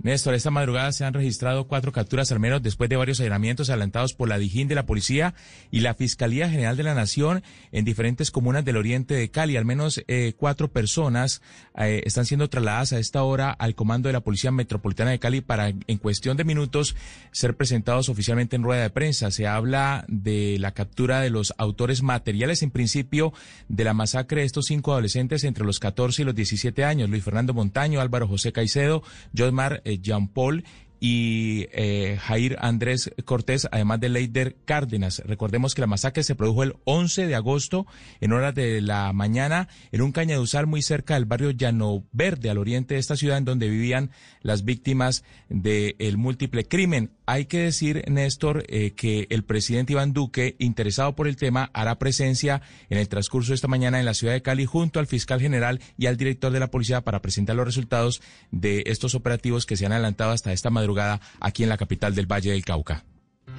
Néstor, esta madrugada se han registrado cuatro capturas al menos después de varios allanamientos adelantados por la Dijín de la Policía y la Fiscalía General de la Nación en diferentes comunas del oriente de Cali. Al menos eh, cuatro personas eh, están siendo trasladadas a esta hora al comando de la Policía Metropolitana de Cali para, en cuestión de minutos, ser presentados oficialmente en rueda de prensa. Se habla de la captura de los autores materiales, en principio, de la masacre de estos cinco adolescentes entre los 14 y los 17 años. Luis Fernando Montaño, Álvaro José Caicedo, Josmar Jean Paul y eh, Jair Andrés Cortés, además de Leider Cárdenas. Recordemos que la masacre se produjo el 11 de agosto en horas de la mañana en un cañaduzal muy cerca del barrio Llano Verde, al oriente de esta ciudad, en donde vivían las víctimas del múltiple crimen. Hay que decir, Néstor, eh, que el presidente Iván Duque, interesado por el tema, hará presencia en el transcurso de esta mañana en la ciudad de Cali junto al fiscal general y al director de la policía para presentar los resultados de estos operativos que se han adelantado hasta esta madrugada aquí en la capital del Valle del Cauca.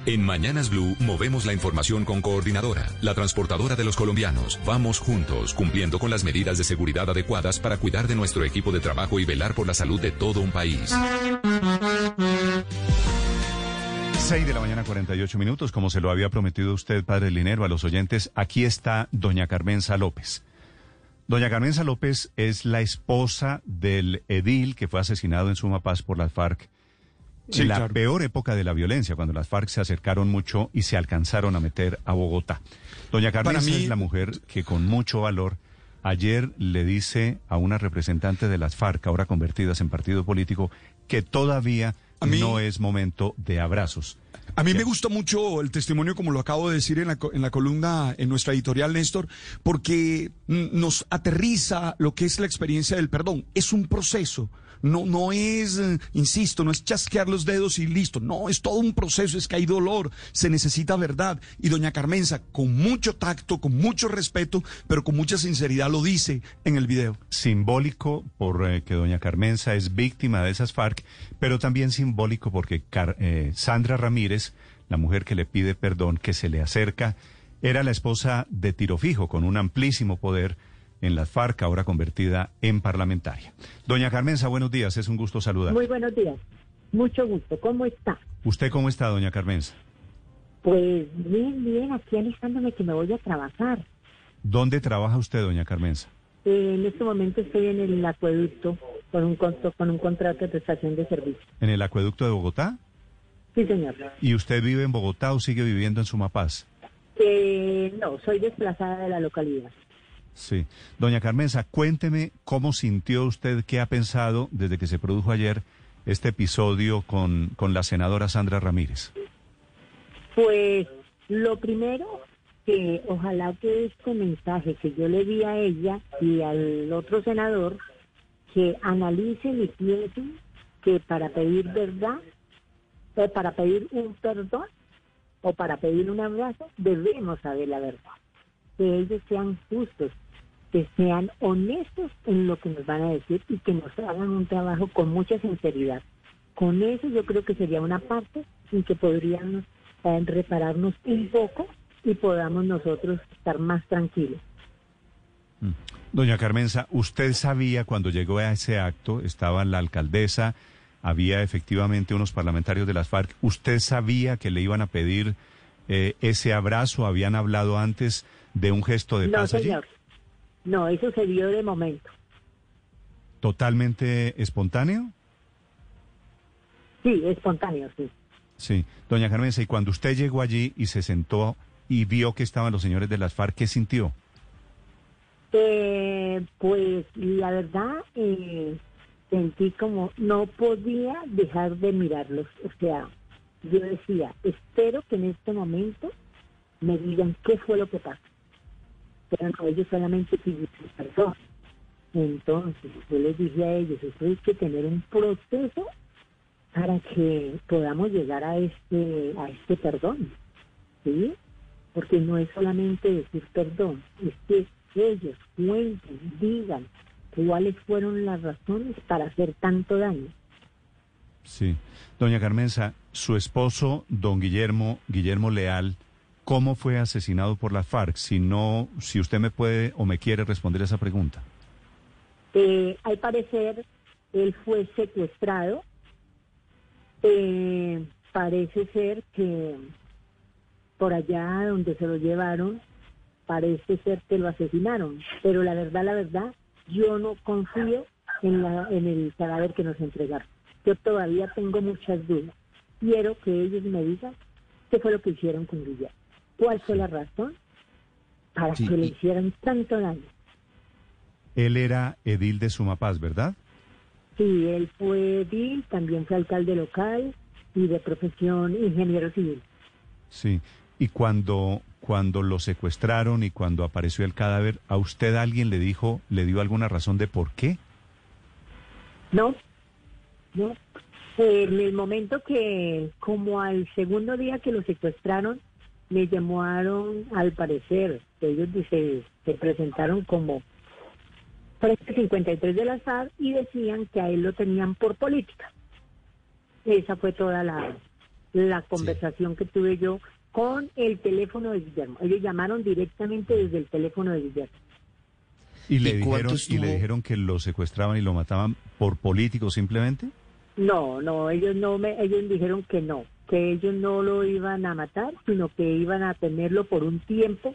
En Mañanas Blue movemos la información con Coordinadora, la transportadora de los colombianos. Vamos juntos, cumpliendo con las medidas de seguridad adecuadas para cuidar de nuestro equipo de trabajo y velar por la salud de todo un país. 6 de la mañana, 48 minutos. Como se lo había prometido usted, padre Linero, a los oyentes, aquí está doña Carmenza López. Doña Carmenza López es la esposa del edil que fue asesinado en Sumapaz por las FARC Sí, en la claro. peor época de la violencia, cuando las FARC se acercaron mucho y se alcanzaron a meter a Bogotá. Doña Carmenza mí- es la mujer que con mucho valor ayer le dice a una representante de las FARC, ahora convertidas en partido político, que todavía A mí- no es momento de abrazos. A mí me gusta mucho el testimonio, como lo acabo de decir en la, en la columna, en nuestra editorial, Néstor, porque mm, nos aterriza lo que es la experiencia del perdón. Es un proceso. No, no es, eh, insisto, no es chasquear los dedos y listo. No, es todo un proceso, es que hay dolor, se necesita verdad. Y doña Carmenza, con mucho tacto, con mucho respeto, pero con mucha sinceridad, lo dice en el video. Simbólico porque que doña Carmenza es víctima de esas FARC, pero también simbólico porque Car- eh, Sandra Ramírez, la mujer que le pide perdón, que se le acerca, era la esposa de Tiro Fijo, con un amplísimo poder en las FARC, ahora convertida en parlamentaria. Doña Carmenza, buenos días, es un gusto saludar. Muy buenos días. Mucho gusto. ¿Cómo está? ¿Usted cómo está, doña Carmenza? Pues bien, bien, aquí alistándome que me voy a trabajar. ¿Dónde trabaja usted, doña Carmenza? Eh, en este momento estoy en el acueducto con un, conto- con un contrato de prestación de servicio. ¿En el acueducto de Bogotá? Sí, señor. ¿Y usted vive en Bogotá o sigue viviendo en Sumapaz? Eh, no, soy desplazada de la localidad. Sí. Doña Carmenza, cuénteme cómo sintió usted, qué ha pensado desde que se produjo ayer este episodio con, con la senadora Sandra Ramírez. Pues lo primero, que ojalá que este mensaje que yo le di a ella y al otro senador, que analicen y piensen que para pedir verdad, eh, para pedir un perdón o para pedir un abrazo, debemos saber la verdad. Que ellos sean justos, que sean honestos en lo que nos van a decir y que nos hagan un trabajo con mucha sinceridad. Con eso yo creo que sería una parte en que podríamos eh, repararnos un poco y podamos nosotros estar más tranquilos. Doña Carmenza, ¿usted sabía cuando llegó a ese acto, estaba la alcaldesa, había efectivamente unos parlamentarios de las FARC, ¿usted sabía que le iban a pedir eh, ese abrazo? ¿Habían hablado antes de un gesto de no, paz allí? señor. no, eso se dio de momento. ¿Totalmente espontáneo? Sí, espontáneo, sí. Sí. Doña Carmenza, y cuando usted llegó allí y se sentó y vio que estaban los señores de las FARC, ¿qué sintió? Eh, pues la verdad, eh, sentí como no podía dejar de mirarlos. O sea, yo decía, espero que en este momento me digan qué fue lo que pasó. Pero no, ellos solamente pidieron perdón. Entonces, yo les dije a ellos, eso hay que tener un proceso para que podamos llegar a este, a este perdón. ¿Sí? Porque no es solamente decir perdón, es que ellos cuenten, digan cuáles fueron las razones para hacer tanto daño. Sí. Doña Carmenza, su esposo, don Guillermo, Guillermo Leal, ¿cómo fue asesinado por la FARC? Si no, si usted me puede o me quiere responder esa pregunta. Eh, al parecer, él fue secuestrado. Eh, parece ser que por allá donde se lo llevaron, parece ser que lo asesinaron. Pero la verdad, la verdad, yo no confío en, la, en el cadáver que nos entregaron. Yo todavía tengo muchas dudas. Quiero que ellos me digan qué fue lo que hicieron con Guillermo. ¿Cuál fue la razón para Sí, que le hicieran tanto daño? Él era edil de Sumapaz, ¿verdad? Sí, él fue edil, también fue alcalde local y de profesión ingeniero civil. Sí. Y cuando, cuando lo secuestraron y cuando apareció el cadáver, ¿a usted alguien le dijo, le dio alguna razón de por qué? No, no. En el momento que, como al segundo día que lo secuestraron, le llamaron, al parecer, ellos se, se presentaron como Frente 53 de la FARC y decían que a él lo tenían por política. Esa fue toda la, la conversación que tuve yo con el teléfono de Guillermo. Ellos llamaron directamente desde el teléfono de Guillermo. ¿Y le, ¿Y cuánto dijeron, ¿Y le dijeron que lo secuestraban y lo mataban por político simplemente? No, no, ellos no me, ellos dijeron que no, que ellos no lo iban a matar, sino que iban a tenerlo por un tiempo,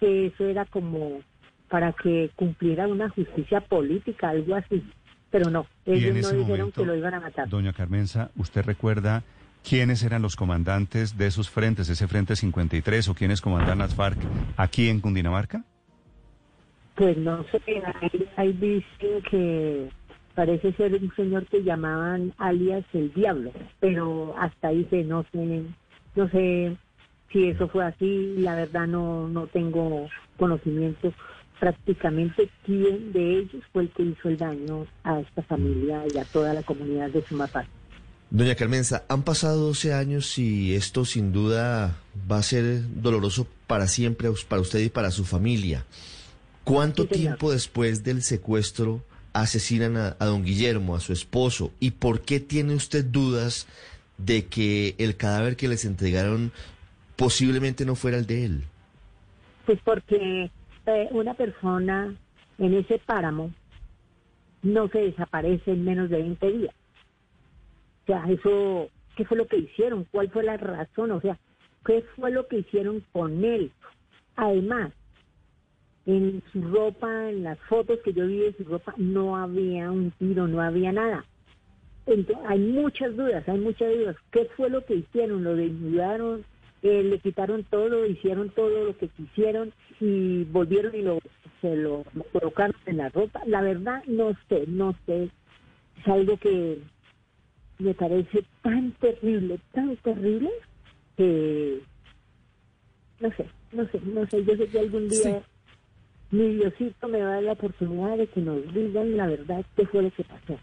que eso era como para que cumpliera una justicia política, algo así. Pero no, ellos no dijeron momento, que lo iban a matar. Doña Carmenza, ¿usted recuerda quiénes eran los comandantes de esos frentes, ese Frente 53 o quiénes comandaban las FARC aquí en Cundinamarca? Pues no sé, ahí, ahí dicen que parece ser un señor que llamaban alias el diablo, pero hasta ahí sé, no sé, no sé si eso fue así, la verdad no, no tengo conocimiento prácticamente quién de ellos fue el que hizo el daño a esta familia y a toda la comunidad de Sumapaz. Doña Carmenza, han pasado 12 años y esto sin duda va a ser doloroso para siempre para usted y para su familia. ¿Cuánto Sí, tiempo después del secuestro asesinan a, don Guillermo, a su esposo? ¿Y por qué tiene usted dudas de que el cadáver que les entregaron posiblemente no fuera el de él? Pues porque eh, una persona en ese páramo no se desaparece en menos de 20 días. O sea, eso, ¿qué fue lo que hicieron? ¿Cuál fue la razón? O sea, ¿qué fue lo que hicieron con él? Además, en su ropa, en las fotos que yo vi de su ropa, no había un tiro, no había nada. Entonces, hay muchas dudas, hay muchas dudas. ¿Qué fue lo que hicieron? ¿Lo desnudaron? Eh, ¿Le quitaron todo? ¿Hicieron todo lo que quisieron? ¿Y volvieron y lo, se lo colocaron en la ropa? La verdad, no sé, no sé. Es algo que me parece tan terrible, tan terrible, que no sé, no sé, no sé. Yo sé que algún día mi Diosito me va a dar la oportunidad de que nos digan la verdad qué fue lo que pasó.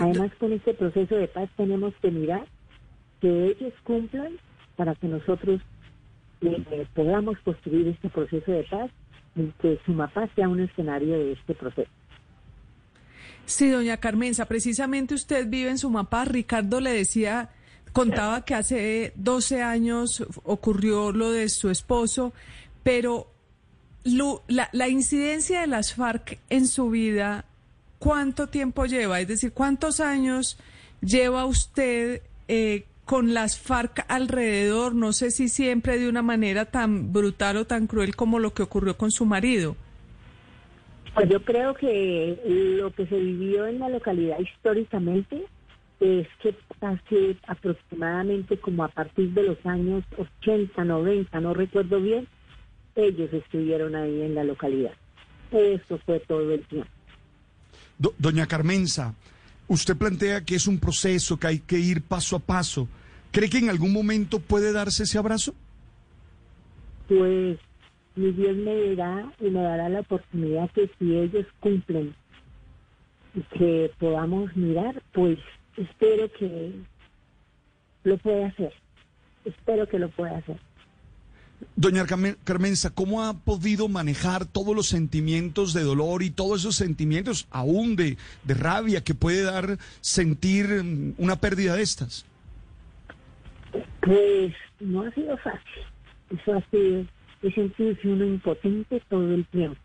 Además, con este proceso de paz tenemos que mirar que ellos cumplan para que nosotros eh, podamos construir este proceso de paz y que Sumapaz sea un escenario de este proceso. Sí, doña Carmenza, precisamente usted vive en Sumapaz. Ricardo le decía, contaba que hace 12 años ocurrió lo de su esposo, pero lo- la, la incidencia de las FARC en su vida, ¿cuánto tiempo lleva? Es decir, ¿cuántos años lleva usted eh, con las FARC alrededor? No sé si siempre de una manera tan brutal o tan cruel como lo que ocurrió con su marido. Pues yo creo que lo que se vivió en la localidad históricamente es que hace aproximadamente como a partir de los años 80, 90, no recuerdo bien, ellos estuvieron ahí en la localidad. Eso fue todo el tiempo. Do- doña Carmenza, usted plantea que es un proceso, que hay que ir paso a paso. ¿Cree que en algún momento puede darse ese abrazo? Pues mi Dios me dirá y me dará la oportunidad que si ellos cumplen y que podamos mirar, pues espero que lo pueda hacer. Espero que lo pueda hacer. Doña Carmen- Carmenza, ¿cómo ha podido manejar todos los sentimientos de dolor y todos esos sentimientos aún de, de rabia que puede dar sentir mm, una pérdida de estas? Pues no ha sido fácil. Eso ha sido, sentirse uno impotente todo el tiempo.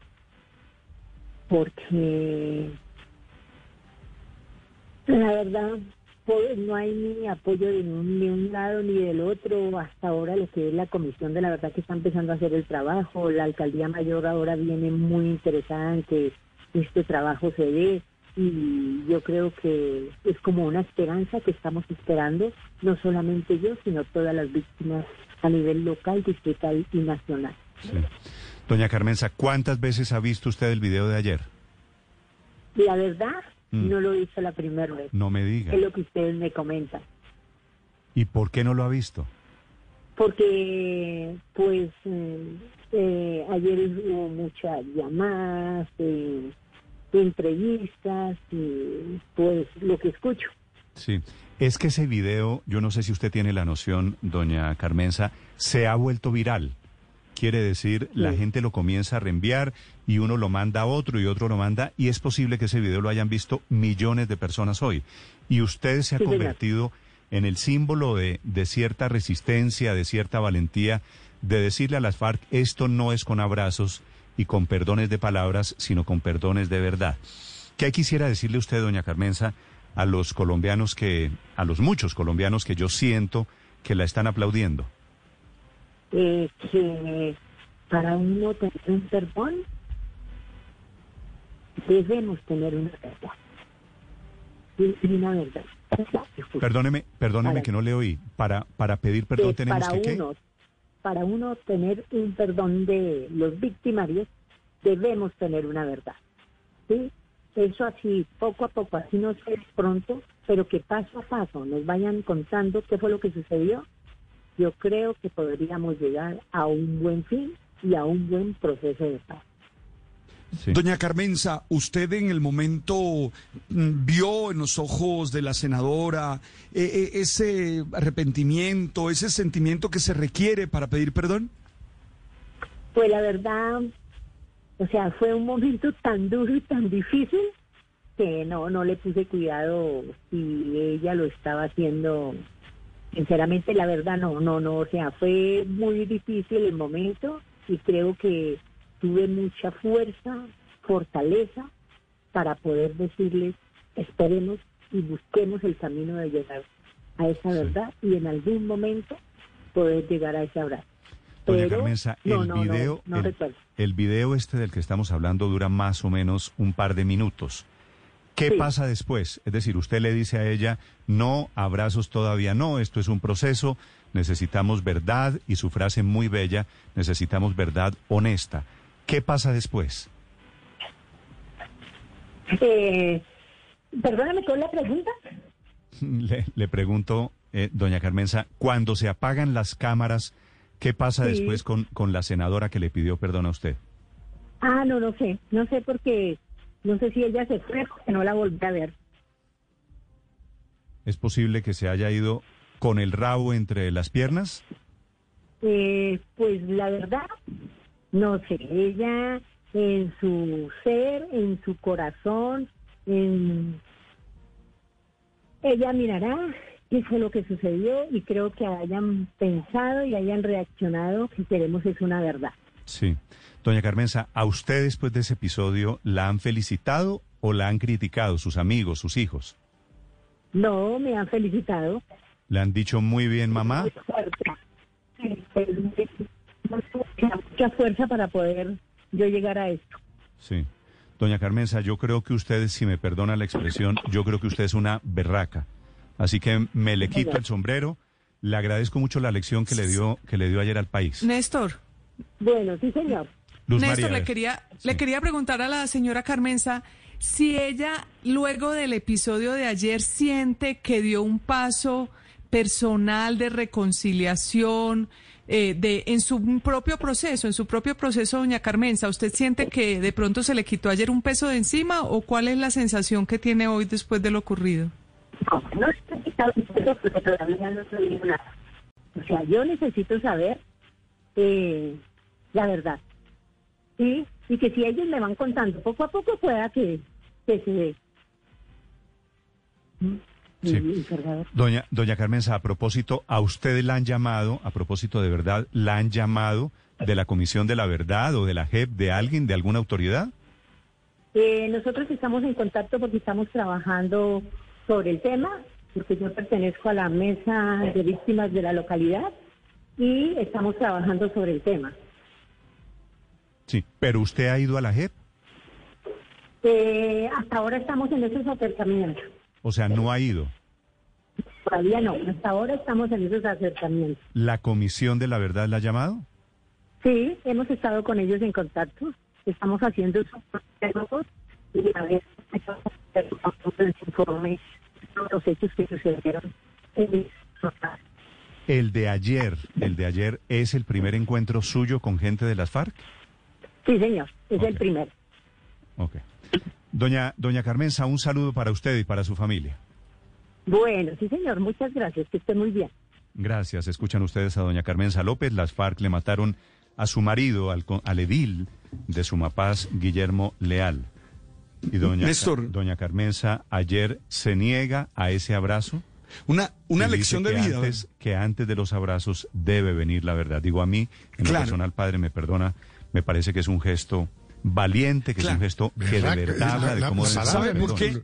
Porque la verdad no hay ni apoyo de un, ni un lado ni del otro. Hasta ahora lo que es la comisión de la verdad que está empezando a hacer el trabajo. La alcaldía mayor ahora viene muy interesada en que este trabajo se dé y yo creo que es como una esperanza que estamos esperando, no solamente yo, sino todas las víctimas a nivel local, distrital y nacional. Doña Carmenza, ¿cuántas veces ha visto usted el video de ayer? La verdad, Mm. no lo hice la primera vez, No me diga. es lo que ustedes me comentan. ¿Y por qué no lo ha visto? Porque, pues, eh, eh, ayer hubo muchas llamadas, eh, entrevistas y pues lo que escucho. Sí, es que ese video, yo no sé si usted tiene la noción, doña Carmenza, se ha vuelto viral. Quiere decir, la gente lo comienza a reenviar y uno lo manda a otro y otro lo manda y es posible que ese video lo hayan visto millones de personas hoy. Y usted se ha Sí, convertido en el símbolo de, de cierta resistencia, de cierta valentía, de decirle a las FARC, esto no es con abrazos y con perdones de palabras, sino con perdones de verdad. ¿Qué quisiera decirle usted, doña Carmenza, a los colombianos que, a los muchos colombianos que yo siento que la están aplaudiendo? Eh, que para uno tener un perdón debemos tener una verdad. Y una verdad. Perdóneme, perdóneme Para- que no le oí. Para, para pedir perdón que tenemos para que qué? para uno tener un perdón de los victimarios, debemos tener una verdad. ¿sí? Eso así, poco a poco, así no sé pronto, pero que paso a paso nos vayan contando qué fue lo que sucedió. Yo creo que podríamos llegar a un buen fin y a un buen proceso de paz. Doña Carmenza, usted en el momento mm, vio en los ojos de la senadora eh, eh, ese arrepentimiento, ese sentimiento que se requiere para pedir perdón. Pues la verdad, o sea, fue un momento tan duro y tan difícil que no, no le puse cuidado si ella lo estaba haciendo. Sinceramente, la verdad, no, no, no, o sea, fue muy difícil el momento y creo que tuve mucha fuerza, fortaleza para poder decirles, esperemos y busquemos el camino de llegar a esa verdad y en algún momento poder llegar a ese abrazo. Doña Carmenza, no, el no, video, no el, recuerdo. el video este del que estamos hablando dura más o menos un par de minutos. ¿Qué Sí. pasa después? Es decir, usted le dice a ella, no, abrazos todavía no, esto es un proceso, necesitamos verdad y su frase muy bella, necesitamos verdad honesta. ¿Qué pasa después? Eh, perdóname, ¿cuál es la pregunta? *laughs* Le, le pregunto, eh, doña Carmenza, cuando se apagan las cámaras, ¿qué pasa Sí. después con, con la senadora que le pidió perdón a usted? Ah, no, no sé, no sé porque no sé si ella se fue porque no la volví a ver. ¿Es posible que se haya ido con el rabo entre las piernas? Eh, pues la verdad, no sé, ella en su ser, en su corazón, en... ella mirará qué fue lo que sucedió y creo que hayan pensado y hayan reaccionado que queremos es una verdad. Sí. Doña Carmenza, ¿a usted después de ese episodio la han felicitado o la han criticado sus amigos, sus hijos? No, me han felicitado. ¿Le han dicho muy bien, mamá? Sí, pues, mucha fuerza para poder yo llegar a esto. Sí. Doña Carmenza, yo creo que usted, si me perdona la expresión, yo creo que usted es una berraca. Así que me le quito el sombrero. Le agradezco mucho la lección que le dio, que le dio ayer al país. Néstor. Bueno, sí, señor. Luz Néstor, María, le quería, le quería preguntar a la señora Carmenza si ella, luego del episodio de ayer, siente que dio un paso personal de reconciliación eh, de en su propio proceso, en su propio proceso, doña Carmenza. ¿Usted siente que de pronto se le quitó ayer un peso de encima o cuál es la sensación que tiene hoy después de lo ocurrido? No estoy quitando el peso porque todavía no se nada. O sea, yo necesito saber eh, la verdad. ¿sí? Y que si ellos me van contando poco a poco, pueda que, que se dé. ¿Mm? Sí. Doña, doña Carmenza, a propósito, a usted la han llamado, a propósito de verdad, la han llamado de la Comisión de la Verdad o de la JEP, de alguien, de alguna autoridad. Eh, nosotros estamos en contacto porque estamos trabajando sobre el tema, porque yo pertenezco a la mesa de víctimas de la localidad y estamos trabajando sobre el tema. Sí, pero usted ha ido a la JEP, Eh, hasta ahora estamos en esos acercamientos. o sea, no ha ido. Todavía no, hasta ahora estamos en esos acercamientos. ¿La Comisión de la Verdad la ha llamado? Sí, hemos estado con ellos en contacto, estamos haciendo esos diálogos y a ver, les informe los hechos que sucedieron en. El de ayer, el de ayer es el primer encuentro suyo con gente de las FARC. Sí, señor, es el primero. Ok. Doña, doña Carmenza, un saludo para usted y para su familia. Bueno, sí, señor, muchas gracias, que esté muy bien. Gracias. Escuchan ustedes a doña Carmenza López. Las FARC le mataron a su marido, al, al edil de Sumapaz, Guillermo Leal. Y doña, Néstor. doña Carmenza ayer se niega a ese abrazo. Una, una lección de que vida. Antes, que antes de los abrazos debe venir la verdad. Digo, a mí, en lo Claro. personal, padre, me perdona, me parece que es un gesto valiente, que es un gesto que de verdad habla la- de cómo ¿Sabe por perdón. qué?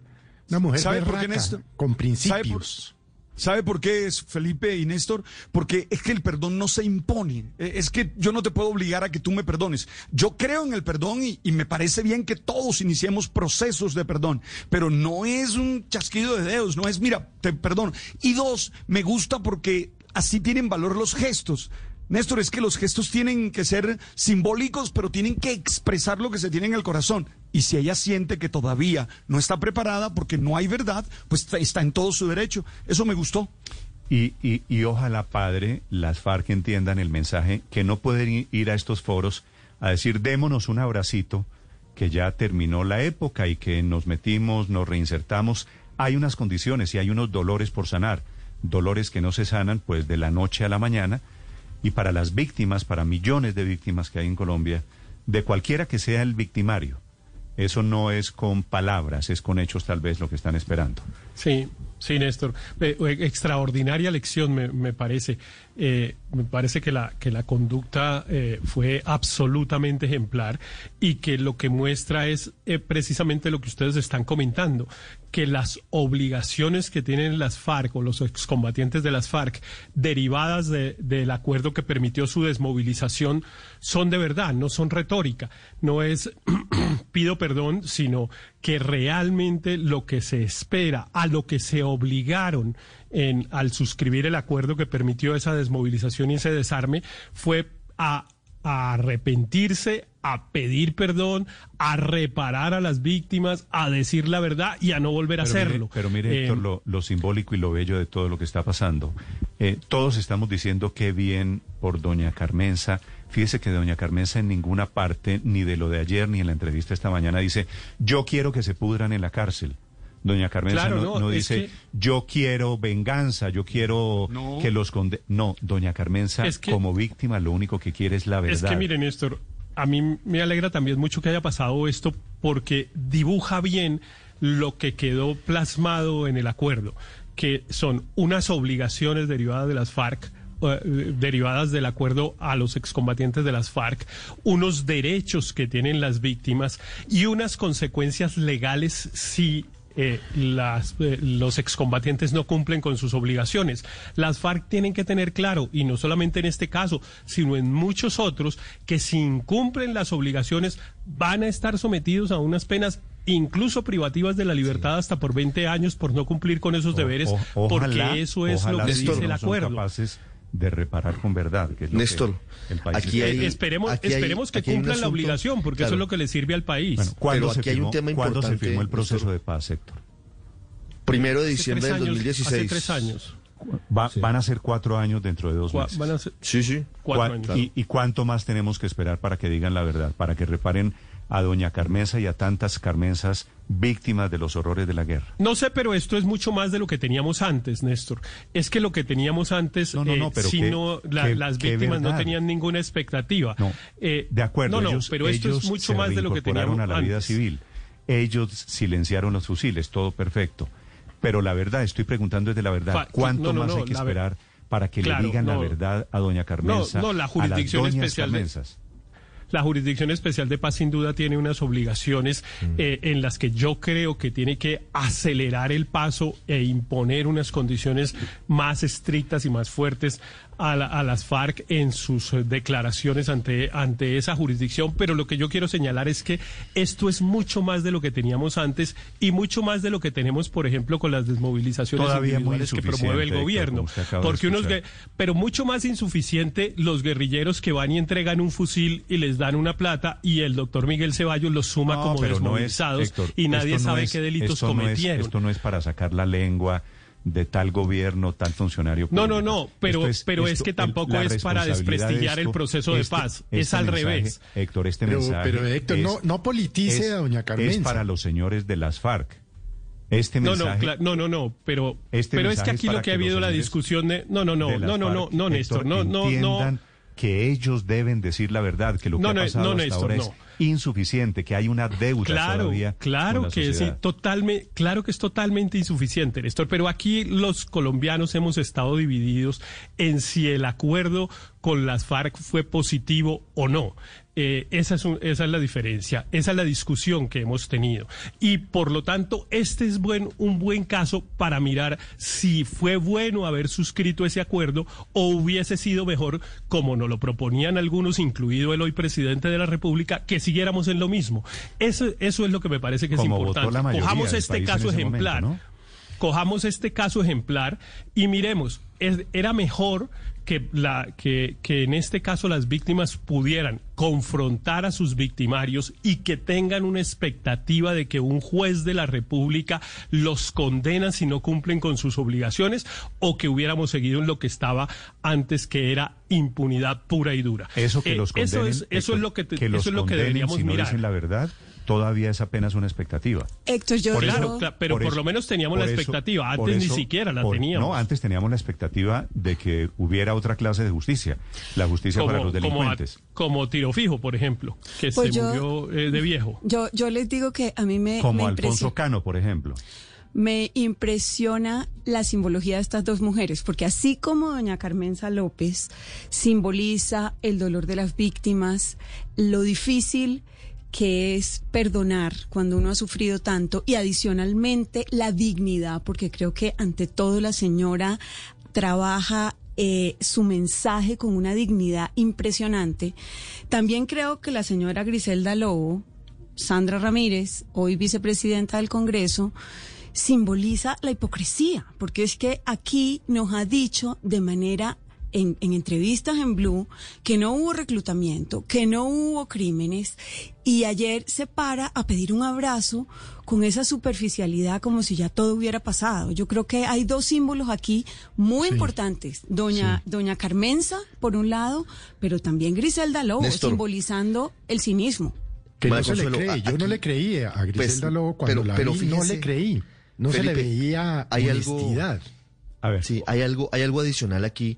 Una mujer ¿Sabe por qué, Néstor? con ¿Sabe por, principios. ¿Sabe por qué es Felipe y Néstor? Porque es que el perdón no se impone. Eh, Es que yo no te puedo obligar a que tú me perdones. Yo creo en el perdón y, y me parece bien que todos iniciemos procesos de perdón, pero no es un chasquido de dedos, no es, mira, te perdono. Y dos, me gusta porque así tienen valor los gestos. Néstor, es que los gestos tienen que ser simbólicos, pero tienen que expresar lo que se tiene en el corazón. Y si ella siente que todavía no está preparada porque no hay verdad, pues está en todo su derecho. Eso me gustó. Y, y, y ojalá, padre, las FARC entiendan el mensaje que no pueden ir a estos foros a decir démonos un abracito, que ya terminó la época y que nos metimos, nos reinsertamos. Hay unas condiciones y hay unos dolores por sanar, dolores que no se sanan pues de la noche a la mañana. Y para las víctimas, para millones de víctimas que hay en Colombia, de cualquiera que sea el victimario, eso no es con palabras, es con hechos tal vez lo que están esperando. Sí, sí, Néstor. Eh, eh, extraordinaria lección, me, parece. Eh, me parece que la, que la conducta fue absolutamente ejemplar y que lo que muestra es precisamente lo que ustedes están comentando, que las obligaciones que tienen las FARC o los excombatientes de las FARC derivadas de- del acuerdo que permitió su desmovilización son de verdad, no son retórica, no es *clears throat* pido perdón, sino que realmente lo que se espera, a lo que se obligaron en, al suscribir el acuerdo que permitió esa desmovilización y ese desarme, fue a, a arrepentirse, a pedir perdón, a reparar a las víctimas, a decir la verdad y a no volver a Pero mire- hacerlo. pero mire, Eh, Héctor, lo, lo simbólico y lo bello de todo lo que está pasando. Eh, todos estamos diciendo qué bien por doña Carmenza. Fíjese que doña Carmenza en ninguna parte, ni de lo de ayer, ni en la entrevista esta mañana, dice, yo quiero que se pudran en la cárcel. Doña Carmenza Claro, no, dice, que- yo quiero venganza, yo quiero No. que los conde... No, doña Carmenza, Es que- como víctima, lo único que quiere es la verdad. Es que miren, Néstor, a mí me alegra también mucho que haya pasado esto porque dibuja bien lo que quedó plasmado en el acuerdo, que son unas obligaciones derivadas de las FARC eh, derivadas del acuerdo a los excombatientes de las FARC, unos derechos que tienen las víctimas y unas consecuencias legales si eh, las, eh, los excombatientes no cumplen con sus obligaciones. Las FARC tienen que tener claro, y no solamente en este caso, sino en muchos otros, que si incumplen las obligaciones van a estar sometidos a unas penas incluso privativas de la libertad hasta por 20 años por no cumplir con esos deberes, O- ojalá- porque eso es lo que dice el acuerdo. De reparar con verdad. Que es lo Néstor, que el país aquí hay- Eh, esperemos aquí hay- esperemos que cumplan la obligación, porque eso es lo que le sirve al país. Bueno, ¿cuándo, Pero se aquí hay un firmó, tema ¿cuándo se firmó el proceso Néstor. de paz, Héctor? Primero de Hace diciembre del años- 2016. Hace tres años. Va- Van a ser cuatro años dentro de dos meses. van a ser Sí, sí. cuatro ¿Cuá- años. y, y cuánto más tenemos que esperar para que digan la verdad? Para que reparen a doña Carmenza y a tantas Carmenzas víctimas de los horrores de la guerra. No sé, pero esto es mucho más de lo que teníamos antes, Néstor. Es que lo que teníamos antes, No, no, no, eh, pero si qué- no, la- qué- las víctimas no tenían ninguna expectativa. No, Eh, De acuerdo, no, no, ellos, pero esto ellos es mucho se más de lo que teníamos a la vida antes. civil. Ellos silenciaron los fusiles, todo perfecto. Pero la verdad, estoy preguntando desde la verdad, Fa- ¿cuánto no, no, más no, hay que esperar para que Claro, le digan la no. verdad a doña Carmenza? no, la a las jurisdicción doñas especial Carmenzas? La Jurisdicción Especial de Paz sin duda tiene unas obligaciones Mm. eh, en las que yo creo que tiene que acelerar el paso e imponer unas condiciones más estrictas y más fuertes a, la- a las FARC en sus eh, declaraciones ante, ante esa jurisdicción. Pero lo que yo quiero señalar es que esto es mucho más de lo que teníamos antes y mucho más de lo que tenemos, por ejemplo, con las desmovilizaciones Todavía individuales que promueve el gobierno. Porque unos pero mucho más insuficiente los guerrilleros que van y entregan un fusil y les dan una plata y el doctor Miguel Ceballos los suma No, como pero no es, desmovilizados Héctor, y nadie no sabe es- qué delitos es- cometieron. esto no es para sacar la lengua de tal gobierno, tal funcionario. No, no, público. no, pero- Esto pero es esto- que tampoco es para responsabilidad de desprestigiar el proceso de este- paz, este es al mensaje, revés. Héctor, este Pero- mensaje. pero, Héctor, no- no politice a doña Carmenza. Es para los señores de las FARC. Este No, mensaje. no, no, no, no, pero, Este pero es que es aquí lo que ha habido la discusión de... No, no, no, de no, no, no, no, Néstor, no, no, no. que ellos deben decir la verdad, que lo que No, ha no, pasado no, hasta Néstor, ahora no. es insuficiente, que hay una deuda Claro, todavía claro con la que sí, sociedad. totalmente, claro que es totalmente insuficiente, Néstor, pero aquí los colombianos hemos estado divididos en si el acuerdo con las FARC fue positivo o no. Eh, esa, es un- esa es la diferencia, esa es la discusión que hemos tenido. Y por lo tanto, este es buen, un buen caso para mirar si fue bueno haber suscrito ese acuerdo o hubiese sido mejor, como nos lo proponían algunos, incluido el hoy presidente de la República, que siguiéramos en lo mismo. Eso, eso es lo que me parece que es Como importante. Cojamos este caso ejemplar. momento, Cojamos este caso ejemplar y miremos, es- era mejor que, la, que, que en este caso las víctimas pudieran confrontar a sus victimarios y que tengan una expectativa de que un juez de la República los condena si no cumplen con sus obligaciones o que hubiéramos seguido en lo que estaba antes que era impunidad pura y dura. Eso que Eh, los condenen, eso es, eso es lo que, te- que eso es lo que deberíamos si no mirar. dicen la verdad, todavía es apenas una expectativa. Héctor, yo, Por eso- Claro, cla- pero por, eso- lo menos teníamos la eso- expectativa. Antes ni siquiera la por- teníamos. No, antes teníamos la expectativa de que hubiera otra clase de justicia, la justicia para los como, a- delincuentes. como Tiro Fijo, por ejemplo, que Pues se yo- murió eh, de viejo. yo, yo les digo que a mí me, Como me, Alfonso Cano, por ejemplo. me impresiona la simbología de estas dos mujeres, porque así como doña Carmenza López simboliza el dolor de las víctimas, lo difícil que es perdonar cuando uno ha sufrido tanto y adicionalmente la dignidad, porque creo que ante todo la señora trabaja eh, su mensaje con una dignidad impresionante. También creo que la señora Griselda Lobo, Sandra Ramírez, hoy vicepresidenta del Congreso, simboliza la hipocresía, porque es que aquí nos ha dicho de manera en, en entrevistas en Blue que no hubo reclutamiento, que no hubo crímenes y ayer se para a pedir un abrazo con esa superficialidad como si ya todo hubiera pasado. Yo creo que hay dos símbolos aquí muy importantes. Doña, doña Carmenza, por un lado, pero también Griselda Lobo, Néstor. simbolizando el cinismo. Que no se le cree. Yo aquí- no le creí a Griselda Pues, Lobo cuando pero- la pero vi, no le creí. No se le veía hay algo- honestidad. A ver. Sí, hay algo, hay algo adicional aquí,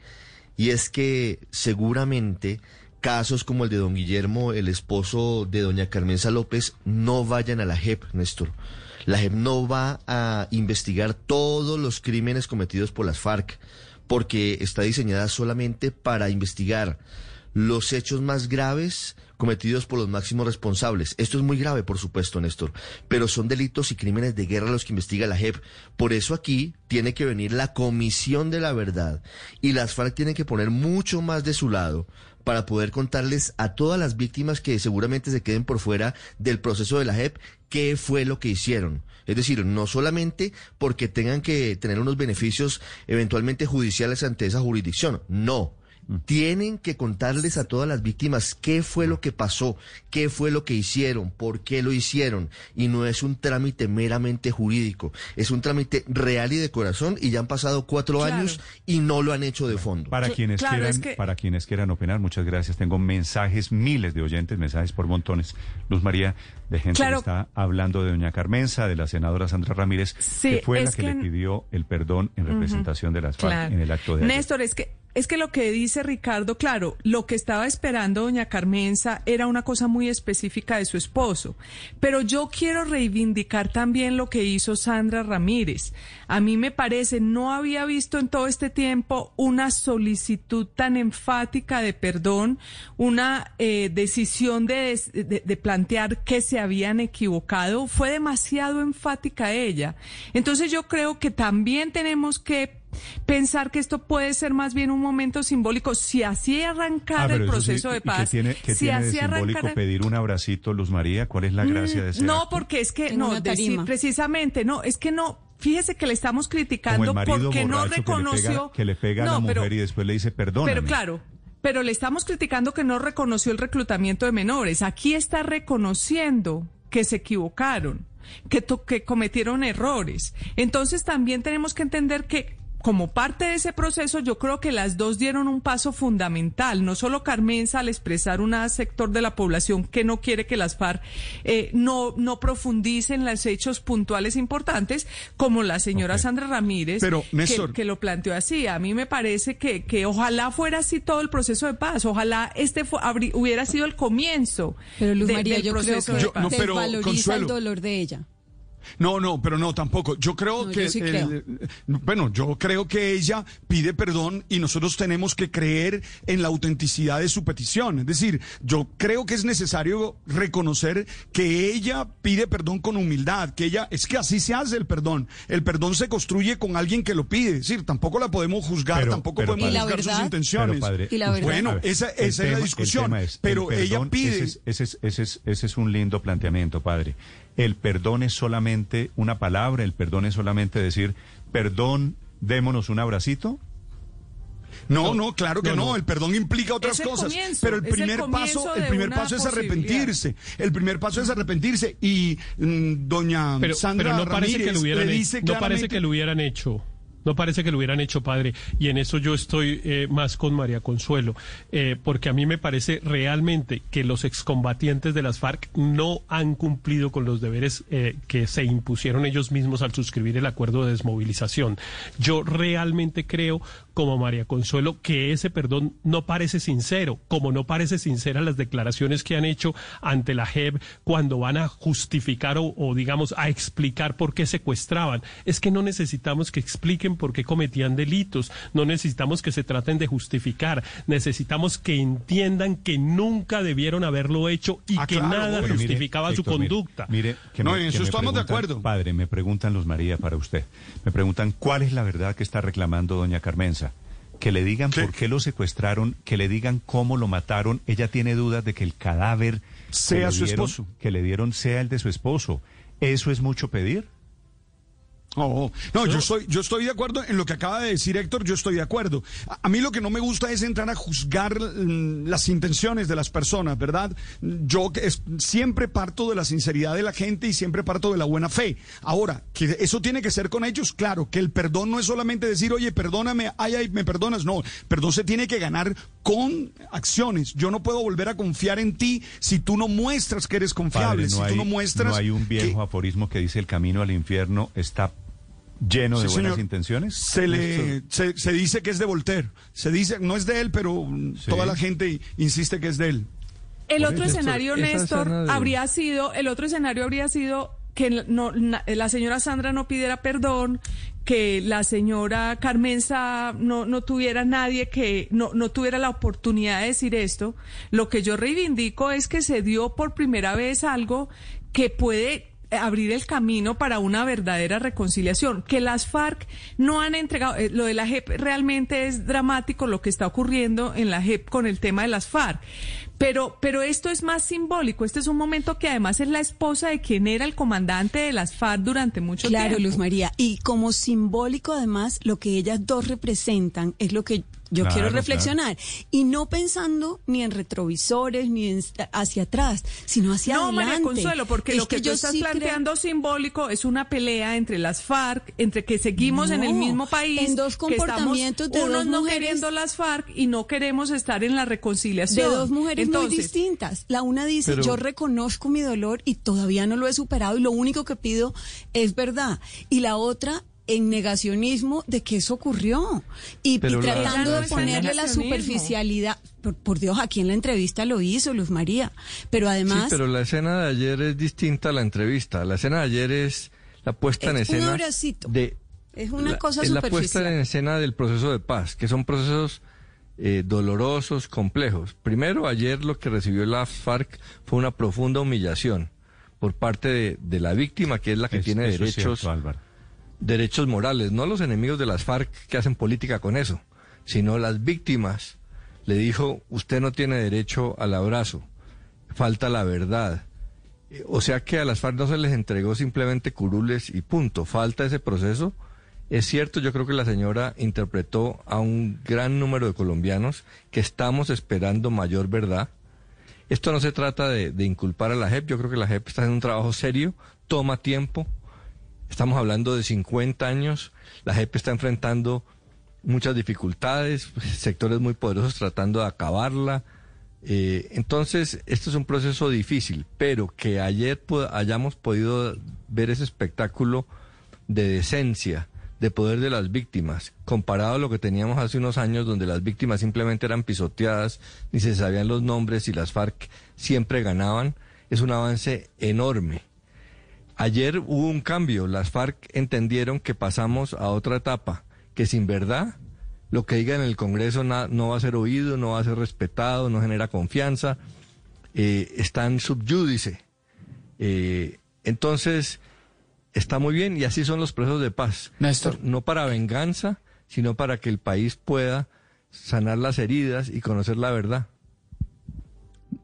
y es que seguramente casos como el de don Guillermo, el esposo de doña Carmenza López, no vayan a la JEP, Néstor. La JEP no va a investigar todos los crímenes cometidos por las FARC, porque está diseñada solamente para investigar los hechos más graves cometidos por los máximos responsables. Esto es muy grave, por supuesto, Néstor, pero son delitos y crímenes de guerra los que investiga la JEP. Por eso aquí tiene que venir la Comisión de la Verdad y las FARC tienen que poner mucho más de su lado para poder contarles a todas las víctimas que seguramente se queden por fuera del proceso de la JEP qué fue lo que hicieron. Es decir, no solamente porque tengan que tener unos beneficios eventualmente judiciales ante esa jurisdicción, no tienen que contarles a todas las víctimas qué fue lo que pasó, qué fue lo que hicieron, por qué lo hicieron. Y no es un trámite meramente jurídico, es un trámite real y de corazón y ya han pasado cuatro años y no lo han hecho de fondo. Para quienes, quieran, para quienes quieran opinar, muchas gracias. Tengo mensajes, miles de oyentes, mensajes por montones. Luz María, de gente que está hablando de doña Carmenza, de la senadora Sandra Ramírez, que fue la que, le pidió el perdón en representación de las FARC en el acto de Néstor, es que es que lo que dice Ricardo, claro, lo que estaba esperando doña Carmenza era una cosa muy específica de su esposo, pero yo quiero reivindicar también lo que hizo Sandra Ramírez. A mí me parece, no había visto en todo este tiempo una solicitud tan enfática de perdón, una eh, decisión de, de plantear que se habían equivocado, fue demasiado enfática ella. Entonces yo creo que también tenemos que pensar que esto puede ser más bien un momento simbólico. Si así arrancar ah, el proceso de paz, ¿qué tiene, si así de simbólico pedir un abracito, Luz María? ¿Cuál es la gracia de ese No, porque es que, no, precisamente, no, es que no, fíjese que le estamos criticando porque no reconoció que le pega, a la mujer y después le dice perdón. Pero claro, pero le estamos criticando que no reconoció el reclutamiento de menores. Aquí está reconociendo que se equivocaron, que, que cometieron errores. Entonces también tenemos que entender que como parte de ese proceso, yo creo que las dos dieron un paso fundamental. No solo Carmenza al expresar un sector de la población que no quiere que las FARC eh, no, no profundicen los hechos puntuales importantes, como la señora Sandra Ramírez, que, lo planteó así. A mí me parece que, que ojalá fuera así todo el proceso de paz. Ojalá este hubiera sido el comienzo pero Luz de, María, del yo proceso creo que de paz. desvaloriza el dolor de ella. No, no, pero no, tampoco. Yo creo que, bueno, yo creo que ella pide perdón y nosotros tenemos que creer en la autenticidad de su petición. Es decir, yo creo que es necesario reconocer que ella pide perdón con humildad, que ella, es que así se hace el perdón. El perdón se construye con alguien que lo pide. Es decir, tampoco la podemos juzgar, tampoco podemos juzgar sus intenciones. bueno, esa, esa es la discusión. pero ella pide. ese es un lindo planteamiento, padre. El perdón es solamente una palabra, el perdón es solamente decir, perdón, démonos un abracito. No, no, claro que no, El perdón implica otras cosas. pero el primer paso, el primer paso es arrepentirse. El primer paso es arrepentirse. Y mm, doña Sandra no parece que lo hubieran, le dice no parece que lo hubieran hecho. No parece que lo hubieran hecho padre. Y en eso yo estoy eh, más con María Consuelo, eh, porque a mí me parece realmente que los excombatientes de las FARC no han cumplido con los deberes eh, que se impusieron ellos mismos al suscribir el acuerdo de desmovilización. Yo realmente creo, como María Consuelo, que ese perdón no parece sincero, como no parece sincera las declaraciones que han hecho ante la JEP cuando van a justificar o, o digamos, a explicar por qué secuestraban. Es que no necesitamos que expliquen porque cometían delitos. No necesitamos que se traten de justificar. Necesitamos que entiendan que nunca debieron haberlo hecho y ah, que nada justificaba su conducta. Mire, que no, en eso estamos de acuerdo. Padre, me preguntan los María para usted. Me preguntan cuál es la verdad que está reclamando doña Carmenza que le digan por qué lo secuestraron, que le digan cómo lo mataron. Ella tiene dudas de que el cadáver sea su esposo, que le dieron sea el de su esposo. ¿Eso es mucho pedir? No, no, yo estoy, yo estoy de acuerdo en lo que acaba de decir Héctor, yo estoy de acuerdo. A, mí lo que no me gusta es entrar a juzgar mm, las intenciones de las personas, ¿verdad? Yo siempre parto de la sinceridad de la gente y siempre parto de la buena fe. Ahora, que eso tiene que ser con ellos, claro, que el perdón no es solamente decir, oye, perdóname, ay, ay, me perdonas, no, perdón se tiene que ganar con acciones. Yo no puedo volver a confiar en ti si tú no muestras que eres confiable, si tú no muestras... No hay un viejo aforismo que dice el camino al infierno está lleno de buenas intenciones. Se le se, dice que es de Voltaire. Se dice, no es de él, pero toda la gente insiste que es de él. El otro escenario, Néstor, habría sido, el otro escenario habría sido que no, la señora Sandra no pidiera perdón, que la señora Carmenza no, no tuviera nadie que no, no tuviera la oportunidad de decir esto. Lo que yo reivindico es que se dio por primera vez algo que puede abrir el camino para una verdadera reconciliación. Que las FARC no han entregado, eh, lo de la JEP realmente es dramático lo que está ocurriendo en la JEP con el tema de las FARC. Pero, pero esto es más simbólico. Este es un momento que además es la esposa de quien era el comandante de las FARC durante mucho tiempo. Claro, Luz María. Y como simbólico, además, lo que ellas dos representan es lo que yo quiero reflexionar. Y no pensando ni en retrovisores, ni hacia atrás, sino hacia no, adelante. María Consuelo, porque lo que, yo tú estás planteando simbólico es una pelea entre las FARC, entre que seguimos en el mismo país. En dos comportamientos de unos dos no mujeres, queriendo las FARC y no queremos estar en la reconciliación. De dos mujeres Entonces, muy distintas. La una dice, Pero- yo reconozco mi dolor y todavía no lo he superado y lo único que pido es verdad. Y la otra en negacionismo de que eso ocurrió y, y Pero la- tratando de ponerle la superficialidad. Por, por Dios, aquí en la entrevista lo hizo Luz María. Pero además... Sí, pero la escena de ayer es distinta a la entrevista. La escena de ayer es la puesta en Es un escena abracito. de es una la- cosa es la puesta superficial. en escena del proceso de paz, que son procesos eh, dolorosos, complejos. Primero, ayer lo que recibió la FARC fue una profunda humillación por parte de, de la víctima, que es la que Es- tiene derechos cierto, Álvaro. Derechos morales, no los enemigos de las FARC que hacen política con eso, sino las víctimas. Le dijo, usted no tiene derecho al abrazo, falta la verdad. Eh, O sea que a las FARC no se les entregó simplemente curules y punto, falta ese proceso. Es cierto, yo creo que la señora interpretó a un gran número de colombianos que estamos esperando mayor verdad. Esto no se trata de, de inculpar a la JEP, yo creo que la JEP está haciendo un trabajo serio, toma tiempo, Estamos hablando de 50 años. La JEP está enfrentando muchas dificultades, sectores muy poderosos tratando de acabarla. Eh, entonces, esto es un proceso difícil, pero que ayer hayamos podido ver ese espectáculo de decencia, de poder de las víctimas, comparado a lo que teníamos hace unos años, donde las víctimas simplemente eran pisoteadas, ni se sabían los nombres y las FARC siempre ganaban, es un avance enorme. Ayer hubo un cambio, las FARC entendieron que pasamos a otra etapa, que sin verdad lo que digan en el Congreso na- no va a ser oído, no va a ser respetado, no genera confianza, eh, están subyúdice. Eh, entonces, está muy bien y así son los procesos de paz. Néstor. No para venganza, sino para que el país pueda sanar las heridas y conocer la verdad.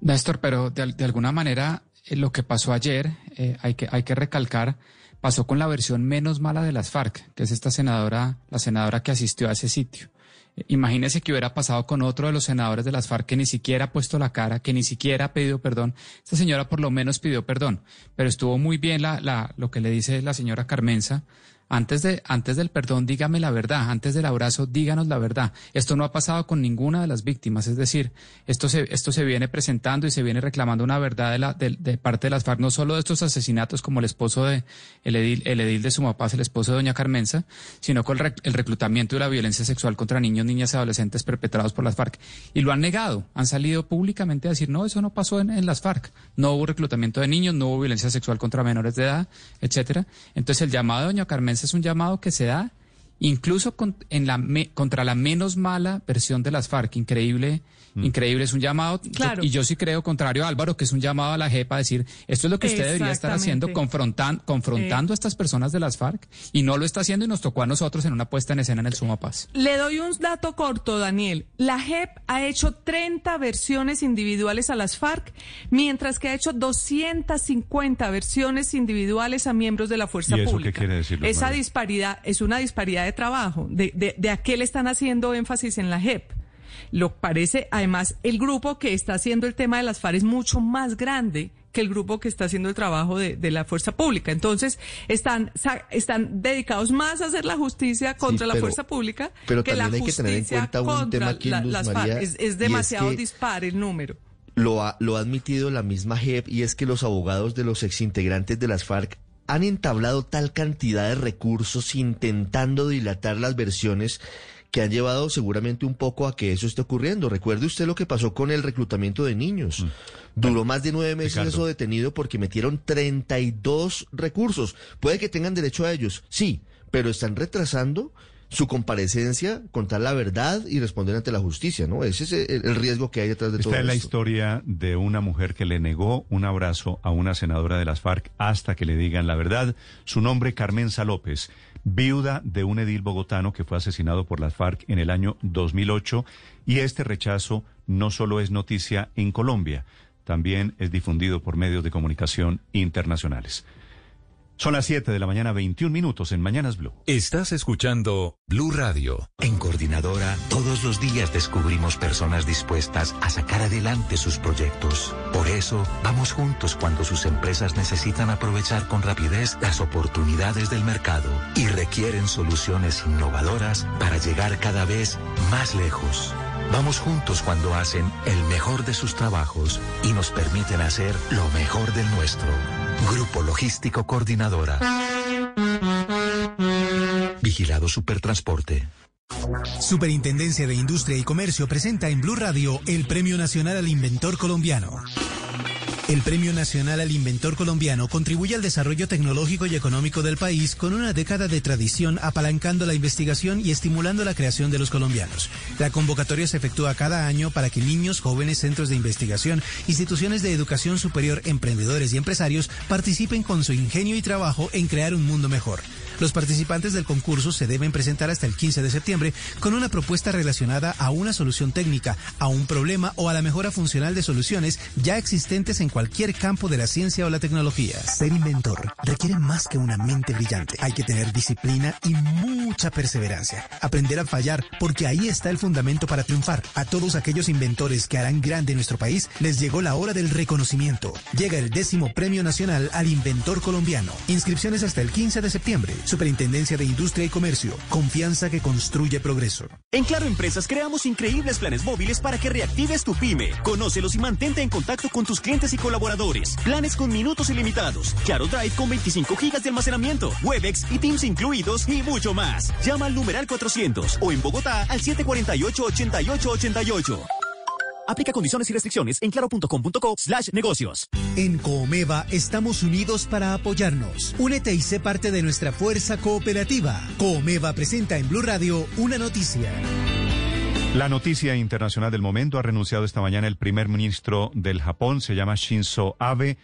Néstor, pero de, de alguna manera eh, lo que pasó ayer, eh, hay, que, hay que recalcar, pasó con la versión menos mala de las FARC, que es esta senadora, la senadora que asistió a ese sitio. Eh, Imagínese que hubiera pasado con otro de los senadores de las FARC que ni siquiera ha puesto la cara, que ni siquiera ha pedido perdón. Esta señora por lo menos pidió perdón, pero estuvo muy bien la, la, lo que le dice la señora Carmenza. Antes, de, antes del perdón, dígame la verdad. Antes del abrazo, díganos la verdad. Esto no ha pasado con ninguna de las víctimas. Es decir, esto se, esto se viene presentando y se viene reclamando una verdad de, la, de, parte de las FARC, no solo de estos asesinatos como el esposo de, el edil, el edil de Sumapaz, el esposo de doña Carmenza, sino con el reclutamiento y la violencia sexual contra niños, niñas y adolescentes perpetrados por las FARC. Y lo han negado. Han salido públicamente a decir, no, eso no pasó en, en las FARC. No hubo reclutamiento de niños, no hubo violencia sexual contra menores de edad, etcétera. Entonces el llamado de doña Carmenza es un llamado que se da incluso con- en la me- contra la menos mala versión de las FARC. Increíble, increíble. Es un llamado, Claro. Mm. y yo sí creo, contrario a Álvaro, que es un llamado a la JEP a decir, esto es lo que usted debería estar haciendo, confrontan- confrontando a estas personas de las FARC, y no lo está haciendo y nos tocó a nosotros en una puesta en escena en el Suma Paz. Le doy un dato corto, Daniel. La JEP ha hecho 30 versiones individuales a las FARC, mientras que ha hecho 250 versiones individuales a miembros de la fuerza ¿Y eso qué pública. quiere decir, Esa María? disparidad es una disparidad de trabajo. De, de, de a qué le están haciendo énfasis en la JEP? Lo parece, además, el grupo que está haciendo el tema de las FARC es mucho más grande que el grupo que está haciendo el trabajo de, de la fuerza pública. Entonces, están, están dedicados más a hacer la justicia contra la pero- fuerza pública pero que la también hay que tener en justicia cuenta un contra tema aquí, la- Luz las María, FARC. Es, y es es demasiado que- dispar el número. Lo ha, lo ha admitido la misma JEP y es que los abogados de los exintegrantes de las FARC han entablado tal cantidad de recursos intentando dilatar las versiones que han llevado seguramente un poco a que eso esté ocurriendo. Recuerde usted lo que pasó con el reclutamiento de niños. Duró más de nueve meses Ricardo. eso detenido porque metieron 32 recursos. Puede que tengan derecho a ellos, sí, pero están retrasando su comparecencia, contar la verdad y responder ante la justicia, ¿no? Ese es el, el riesgo que hay detrás de todo Esta es la esto. historia de una mujer que le negó un abrazo a una senadora de las FARC hasta que le digan la verdad. Su nombre, Carmenza López, viuda de un edil bogotano que fue asesinado por las FARC en el año 2008. Y este rechazo no solo es noticia en Colombia, también es difundido por medios de comunicación internacionales. Son las 7 de la mañana, 21 minutos en Mañanas Blue. Estás escuchando Blue Radio. En Coordinadora, todos los días descubrimos personas dispuestas a sacar adelante sus proyectos. Por eso, vamos juntos cuando sus empresas necesitan aprovechar con rapidez las oportunidades del mercado y requieren soluciones innovadoras para llegar cada vez más lejos. Vamos juntos cuando hacen el mejor de sus trabajos y nos permiten hacer lo mejor del nuestro. Grupo Logístico Coordinadora. Vigilado Supertransporte. Superintendencia de Industria y Comercio presenta en Blue Radio el Premio Nacional al Inventor Colombiano. El Premio Nacional al Inventor Colombiano contribuye al desarrollo tecnológico y económico del país con una década de tradición apalancando la investigación y estimulando la creación de los colombianos. La convocatoria se efectúa cada año para que niños, jóvenes, centros de investigación, instituciones de educación superior, emprendedores y empresarios participen con su ingenio y trabajo en crear un mundo mejor. Los participantes del concurso se deben presentar hasta el 15 de septiembre con una propuesta relacionada a una solución técnica, a un problema o a la mejora funcional de soluciones ya existentes en cualquier campo de la ciencia o la tecnología. Ser inventor requiere más que una mente brillante. Hay que tener disciplina y mucha perseverancia. Aprender a fallar, porque ahí está el fundamento para triunfar. A todos aquellos inventores que harán grande nuestro país, les llegó la hora del reconocimiento. Llega el décimo Premio Nacional al Inventor Colombiano. Inscripciones hasta el 15 de septiembre. Superintendencia de Industria y Comercio. Confianza que construye progreso. En Claro Empresas creamos increíbles planes móviles para que reactives tu pyme. Conócelos y mantente en contacto con tus clientes y colaboradores. Planes con minutos ilimitados. Claro Drive con 25 gigas de almacenamiento. Webex y Teams incluidos y mucho más. Llama al numeral 400 o en Bogotá al 748-8888. Aplica condiciones y restricciones en claro.com.co slash negocios. En Coomeva estamos unidos para apoyarnos. Únete y sé parte de nuestra fuerza cooperativa. Coomeva presenta en Blue Radio una noticia. La noticia internacional del momento ha renunciado esta mañana el primer ministro del Japón, se llama Shinzo Abe.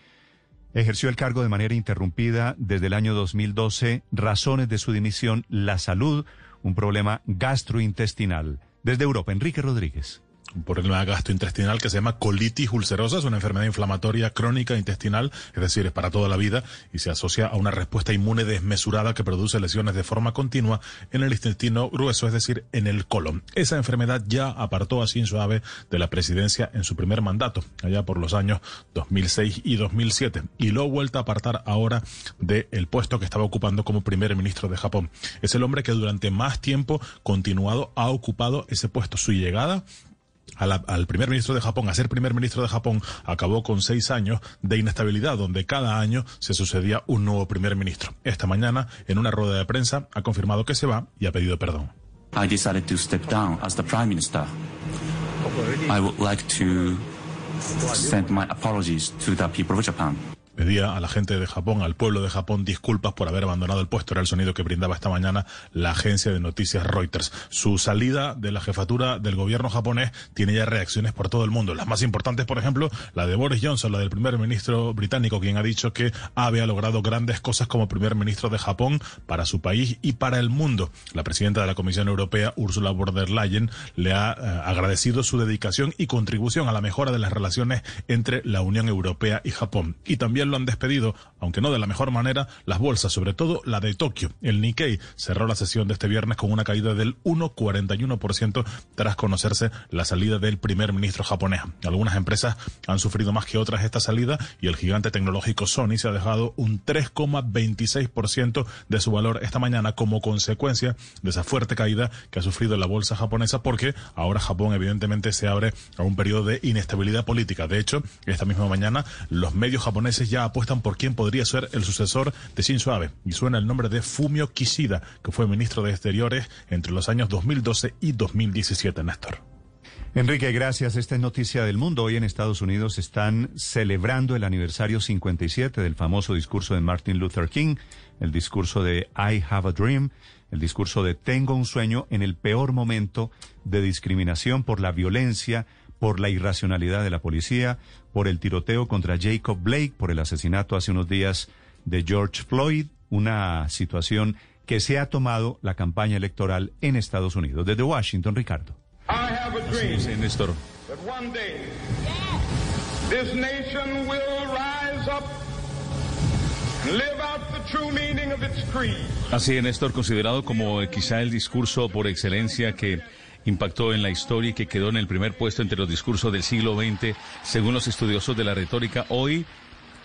Ejerció el cargo de manera interrumpida desde el año 2012. Razones de su dimisión, la salud, un problema gastrointestinal. Desde Europa, Enrique Rodríguez. Un problema gastrointestinal que se llama colitis ulcerosa, es una enfermedad inflamatoria crónica intestinal, es decir, es para toda la vida y se asocia a una respuesta inmune desmesurada que produce lesiones de forma continua en el intestino grueso, es decir, en el colon. Esa enfermedad ya apartó a Shinzo Abe de la presidencia en su primer mandato, allá por los años 2006 y 2007, y lo ha vuelto a apartar ahora del puesto que estaba ocupando como primer ministro de Japón. Es el hombre que durante más tiempo continuado ha ocupado ese puesto. Su llegada al primer ministro de Japón, a ser primer ministro de Japón, acabó con seis años de inestabilidad, donde cada año se sucedía un nuevo primer ministro. Esta mañana, en una rueda de prensa, ha confirmado que se va y ha pedido perdón. Pedía a la gente de Japón, al pueblo de Japón, disculpas por haber abandonado el puesto. Era el sonido que brindaba esta mañana la agencia de noticias Reuters. Su salida de la jefatura del gobierno japonés tiene ya reacciones por todo el mundo. Las más importantes, por ejemplo, la de Boris Johnson, la del primer ministro británico, quien ha dicho que Abe ha logrado grandes cosas como primer ministro de Japón para su país y para el mundo. La presidenta de la Comisión Europea, Ursula von der Leyen, le ha eh, agradecido su dedicación y contribución a la mejora de las relaciones entre la Unión Europea y Japón. Y también lo han despedido, aunque no de la mejor manera, las bolsas, sobre todo la de Tokio. El Nikkei cerró la sesión de este viernes con una caída del 1,41% tras conocerse la salida del primer ministro japonés. Algunas empresas han sufrido más que otras esta salida y el gigante tecnológico Sony se ha dejado un 3,26% de su valor esta mañana como consecuencia de esa fuerte caída que ha sufrido la bolsa japonesa porque ahora Japón evidentemente se abre a un periodo de inestabilidad política. De hecho, esta misma mañana los medios japoneses ya ya apuestan por quién podría ser el sucesor de Shinzo Abe. Y suena el nombre de Fumio Kishida, que fue ministro de Exteriores entre los años 2012 y 2017, Néstor. Enrique, gracias. Esta es noticia del mundo. Hoy en Estados Unidos están celebrando el aniversario 57 del famoso discurso de Martin Luther King, el discurso de I Have a Dream, el discurso de Tengo un sueño en el peor momento de discriminación por la violencia, por la irracionalidad de la policía, por el tiroteo contra Jacob Blake, por el asesinato hace unos días de George Floyd, una situación que se ha tomado la campaña electoral en Estados Unidos. Desde Washington, Ricardo. I have a dream Sí, Néstor. that one day this nation will rise up and live out the true meaning of its creed. Así es, Néstor, considerado como eh, quizá el discurso por excelencia que impactó en la historia y que quedó en el primer puesto entre los discursos del siglo XX, según los estudiosos de la retórica. Hoy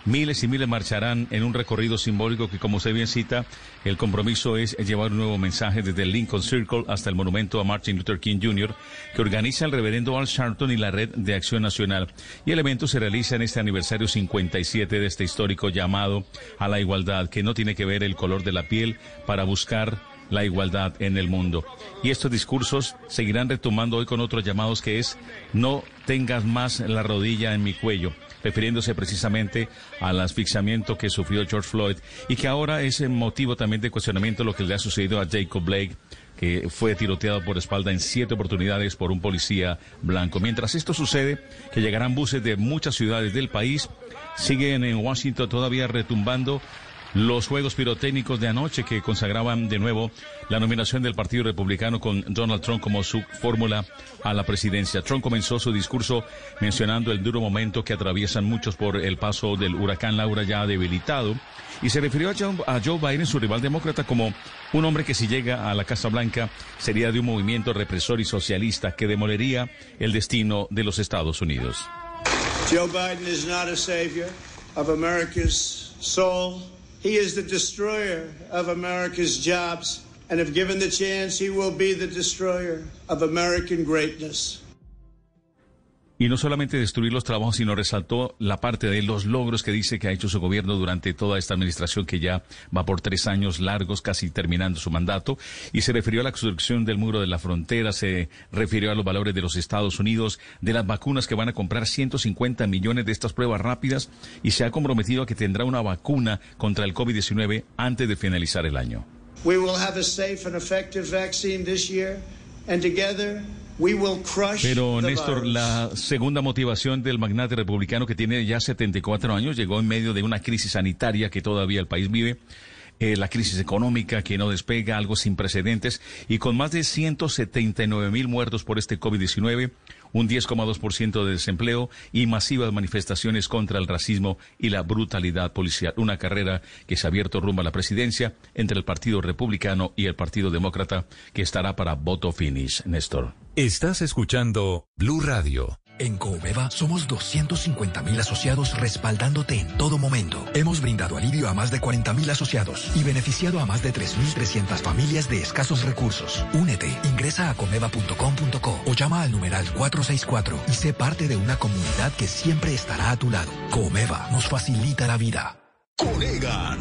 miles y miles marcharán en un recorrido simbólico que, como usted bien cita, el compromiso es llevar un nuevo mensaje desde el Lincoln Circle hasta el monumento a Martin Luther King Jr., que organiza el reverendo Al Sharpton y la Red de Acción Nacional. Y el evento se realiza en este aniversario 57 de este histórico llamado a la igualdad, que no tiene que ver el color de la piel para buscar la igualdad en el mundo. Y estos discursos seguirán retomando hoy con otros llamados que es no tengas más la rodilla en mi cuello, refiriéndose precisamente al asfixiamiento que sufrió George Floyd y que ahora es motivo también de cuestionamiento lo que le ha sucedido a Jacob Blake que fue tiroteado por espalda en siete oportunidades por un policía blanco. Mientras esto sucede, que llegarán buses de muchas ciudades del país, siguen en Washington todavía retumbando los juegos pirotécnicos de anoche que consagraban de nuevo la nominación del Partido Republicano con Donald Trump como su fórmula a la presidencia. Trump comenzó su discurso mencionando el duro momento que atraviesan muchos por el paso del huracán Laura ya debilitado y se refirió a Joe, Biden, su rival demócrata, como un hombre que si llega a la Casa Blanca sería de un movimiento represor y socialista que demolería el destino de los Estados Unidos. He is the destroyer of America's jobs. And if given the chance, he will be the destroyer of American greatness. Y no solamente destruir los trabajos, sino resaltó la parte de los logros que dice que ha hecho su gobierno durante toda esta administración que ya va por tres años largos, casi terminando su mandato. Y se refirió a la construcción del muro de la frontera, se refirió a los valores de los Estados Unidos, de las vacunas que van a comprar 150 millones de estas pruebas rápidas y se ha comprometido a que tendrá una vacuna contra el COVID-19 antes de finalizar el año. We will have a safe and effective vaccine this year, and together Pero Néstor, la segunda motivación del magnate republicano que tiene ya 74 años llegó en medio de una crisis sanitaria que todavía el país vive. eh, la crisis económica que no despega, algo sin precedentes, y con más de 179 mil muertos por este COVID-19, un 10,2% de desempleo y masivas manifestaciones contra el racismo y la brutalidad policial. Una carrera que se ha abierto rumbo a la presidencia entre el Partido Republicano y el Partido Demócrata, que estará para voto finish, Néstor. Estás escuchando Blue Radio. En Coomeva somos 250 mil asociados respaldándote en todo momento. Hemos brindado alivio a más de 40 mil asociados y beneficiado a más de 3.300 familias de escasos recursos. Únete, ingresa a comeva.com.co o llama al numeral 464 y sé parte de una comunidad que siempre estará a tu lado. Comeva nos facilita la vida. Conegan,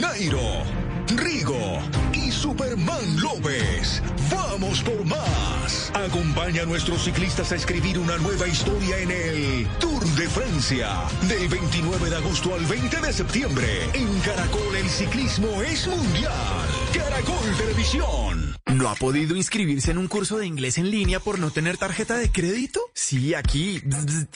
Nairo, Rigo y Superman López. Vamos por más. Acompaña a nuestros ciclistas a escribir una nueva historia en el Tour de Francia. Del 29 de agosto al 20 de septiembre. En Caracol el ciclismo es mundial. Caracol Televisión. ¿No ha podido inscribirse en un curso de inglés en línea por no tener tarjeta de crédito? Sí, aquí.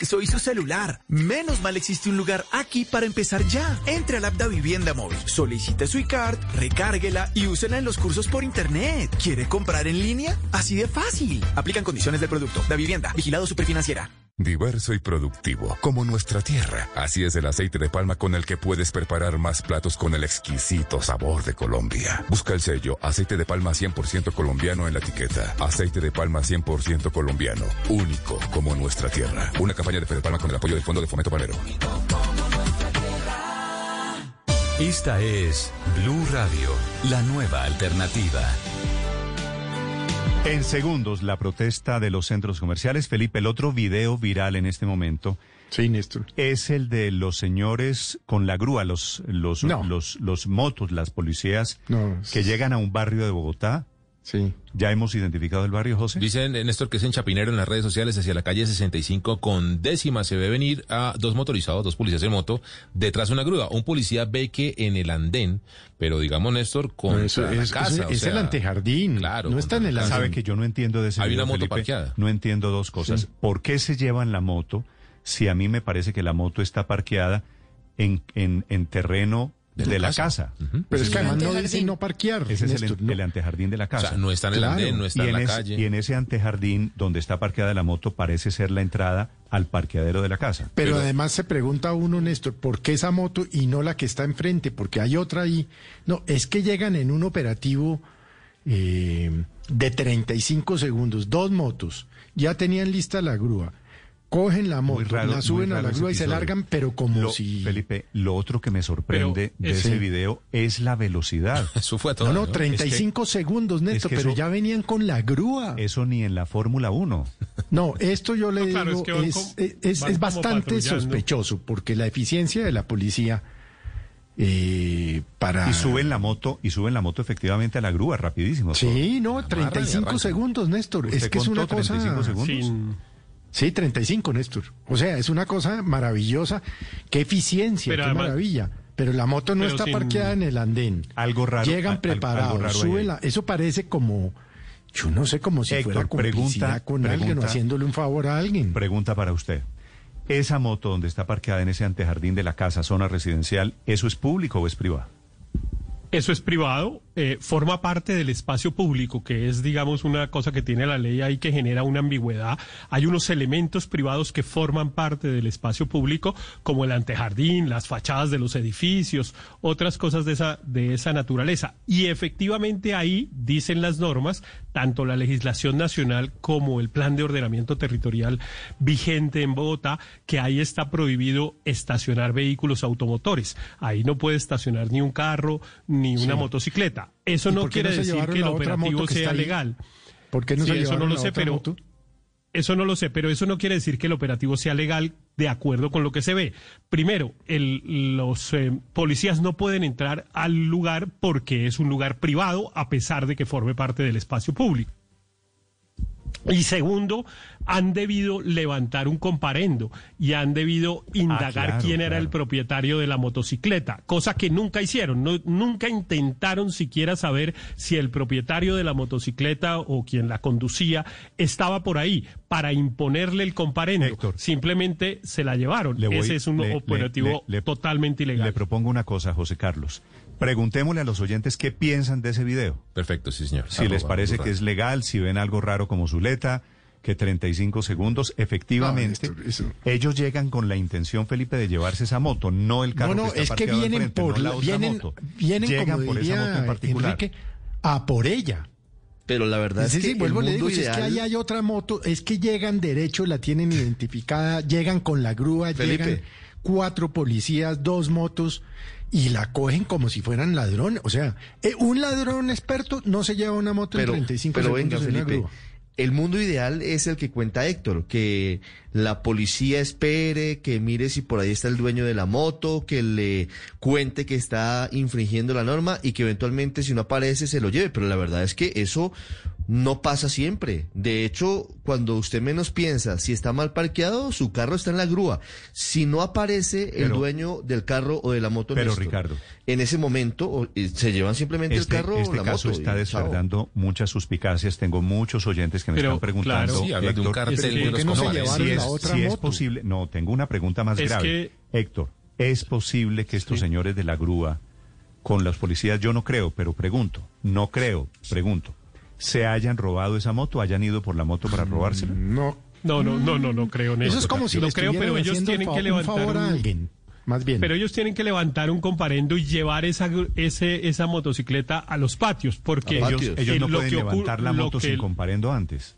Soy su celular. Menos mal existe un lugar aquí para empezar ya. Entre al app de Vivienda Móvil, solicite su iCard, recárguela y úsela en los cursos por internet. ¿Quiere comprar en línea? Así de fácil. Aplican condiciones del producto. Da Vivienda, vigilado superfinanciera. Diverso y productivo, como nuestra tierra. Así es el aceite de palma con el que puedes preparar más platos con el exquisito sabor de Colombia. Busca el sello aceite de palma 100% colombiano en la etiqueta. Aceite de palma 100% colombiano, único como nuestra tierra. Una campaña de Fede Palma con el apoyo del Fondo de Fomento Panero. Esta es Blue Radio, la nueva alternativa. En segundos, la protesta de los centros comerciales. Felipe, el otro video viral en este momento. Sí, Néstor. Es el de los señores con la grúa, los, los, los, los motos, las policías que llegan a un barrio de Bogotá. Sí. ¿Ya hemos identificado el barrio, José? Dicen, Néstor, que es en Chapinero, en las redes sociales, hacia la calle 65 con décima. Se ve venir a dos motorizados, dos policías en moto, detrás de una grúa. Un policía ve que en el andén, pero digamos, Néstor, con eso, la es, casa. es, el antejardín. Claro. No está en el andén. Sabe que yo no entiendo de ese Hay video, una moto Felipe. parqueada. No entiendo dos cosas. Sí. ¿Por qué se llevan la moto si a mí me parece que la moto está parqueada en, en, en terreno de, De la casa. Pero es que además no Antejardín. dice no parquear. Ese es el, antejardín de la O casa. sea, no está en el Claro. andén, no está y, en en la ese, calle. y en ese antejardín donde está parqueada la moto parece ser la entrada al parqueadero de la casa. Pero, además se pregunta uno, Néstor, ¿por qué esa moto y no la que está enfrente? Porque hay otra ahí. No, es que llegan en un operativo eh, de 35 segundos, dos motos, ya tenían lista la grúa, cogen la moto, raro, la suben a la grúa y se largan, pero como Lo- si... Felipe, lo otro que me sorprende Pero de ese- ese video es la velocidad. *laughs* Eso fue a No, no, 35 segundos, Néstor, que pero eso- ya venían con la grúa. Eso ni en la Fórmula 1. *laughs* No, esto yo le No, claro, digo es que van es, bastante sospechoso, porque la eficiencia de la policía eh, para... Y suben la moto, y suben la moto efectivamente a la grúa, rapidísimo. Sí, no, Amarran y 35 arrancan. segundos, Néstor. ¿Usted Es que es una cosa... 35 segundos? Sin- Sí, 35, Néstor. O sea, es una cosa maravillosa. Qué eficiencia, Pero qué además- maravilla. Pero la moto no está parqueada en el andén. Algo raro. Llegan al- algo preparados, raro suben la- Eso parece como... Yo no sé, como si Héctor, fuera pregunta- con alguien o haciéndole un favor a alguien. Pregunta para usted. Esa moto donde está parqueada en ese antejardín de la casa, zona residencial, ¿eso es público o es privado? Eso es privado, eh, forma parte del espacio público, que es, digamos, una cosa que tiene la ley ahí que genera una ambigüedad. Hay unos elementos privados que forman parte del espacio público, como el antejardín, las fachadas de los edificios, otras cosas de esa, de esa naturaleza. Y efectivamente ahí dicen las normas, tanto la legislación nacional como el plan de ordenamiento territorial vigente en Bogotá, que ahí está prohibido estacionar vehículos automotores. Ahí no puede estacionar ni un carro ni una Sí. motocicleta. Eso ¿Y no quiere no decir que el operativo que sea legal. ¿Por qué no Sí, se eso no lo sé, pero moto? eso no lo sé, pero eso no quiere decir que el operativo sea legal de acuerdo con lo que se ve. Primero, el- los eh, policías no pueden entrar al lugar porque es un lugar privado, a pesar de que forme parte del espacio público. Y segundo, han debido levantar un comparendo y han debido indagar claro, quién era claro. el propietario de la motocicleta, cosa que nunca hicieron, no- nunca intentaron siquiera saber si el propietario de la motocicleta o quien la conducía estaba por ahí para imponerle el comparendo. Simplemente se la llevaron. Voy- Ese es un le- operativo le- le- totalmente ilegal. Le propongo una cosa, José Carlos. Preguntémosle a los oyentes qué piensan de ese video. Perfecto, sí, señor. Si les parece que es legal, si ven algo raro como Zuleta, que 35 segundos, efectivamente, ellos llegan con la intención, Felipe, de llevarse esa moto, no el carro No, no, que está es que vienen frente, por no la la- otra vienen, moto. vienen llegan como por esa moto en diría particular. Enrique, a por ella. Pero la verdad Sí, es que sí, vuelvo el le digo, mundo si es que ideal- ahí hay otra moto, es que llegan derecho, la tienen identificada, llegan con la grúa, Felipe. llegan cuatro policías, dos motos y la cogen como si fueran ladrones. O sea, eh, un ladrón experto no se lleva una moto pero, en 35 pero segundos venga, Felipe. El mundo ideal es el que cuenta Héctor, que la policía espere, que mire si por ahí está el dueño de la moto, que le cuente que está infringiendo la norma y que eventualmente si no aparece se lo lleve. Pero la verdad es que eso no pasa siempre. De hecho, cuando usted menos piensa, si está mal parqueado, su carro está en la grúa. Si no aparece el Pero- dueño del carro o de la moto, Pero, Néstor, Ricardo. en ese momento eh, se llevan simplemente Este, el carro este o la caso moto. está y chao. despertando muchas suspicacias. Tengo muchos oyentes que me Pero, están preguntando. claro. Sí, habla de un Héctor, cartel ¿por de qué los no se cojones? llevaron Si la es- otra si es posible. No, tengo una pregunta más Es grave. Héctor, ¿es posible que estos señores de la grúa con los policías, yo no creo, pero pregunto, no creo, pregunto, se hayan robado esa moto, hayan ido por la moto para robársela? No. No, no, no, no, no creo en eso. Eso es como si no creo, pero ellos tienen que un levantar favor a alguien, más bien. Pero ellos tienen que levantar un comparendo y llevar esa gr- ese, esa motocicleta a los patios, porque ellos, ellos en no lo pueden levantar la moto sin comparendo antes.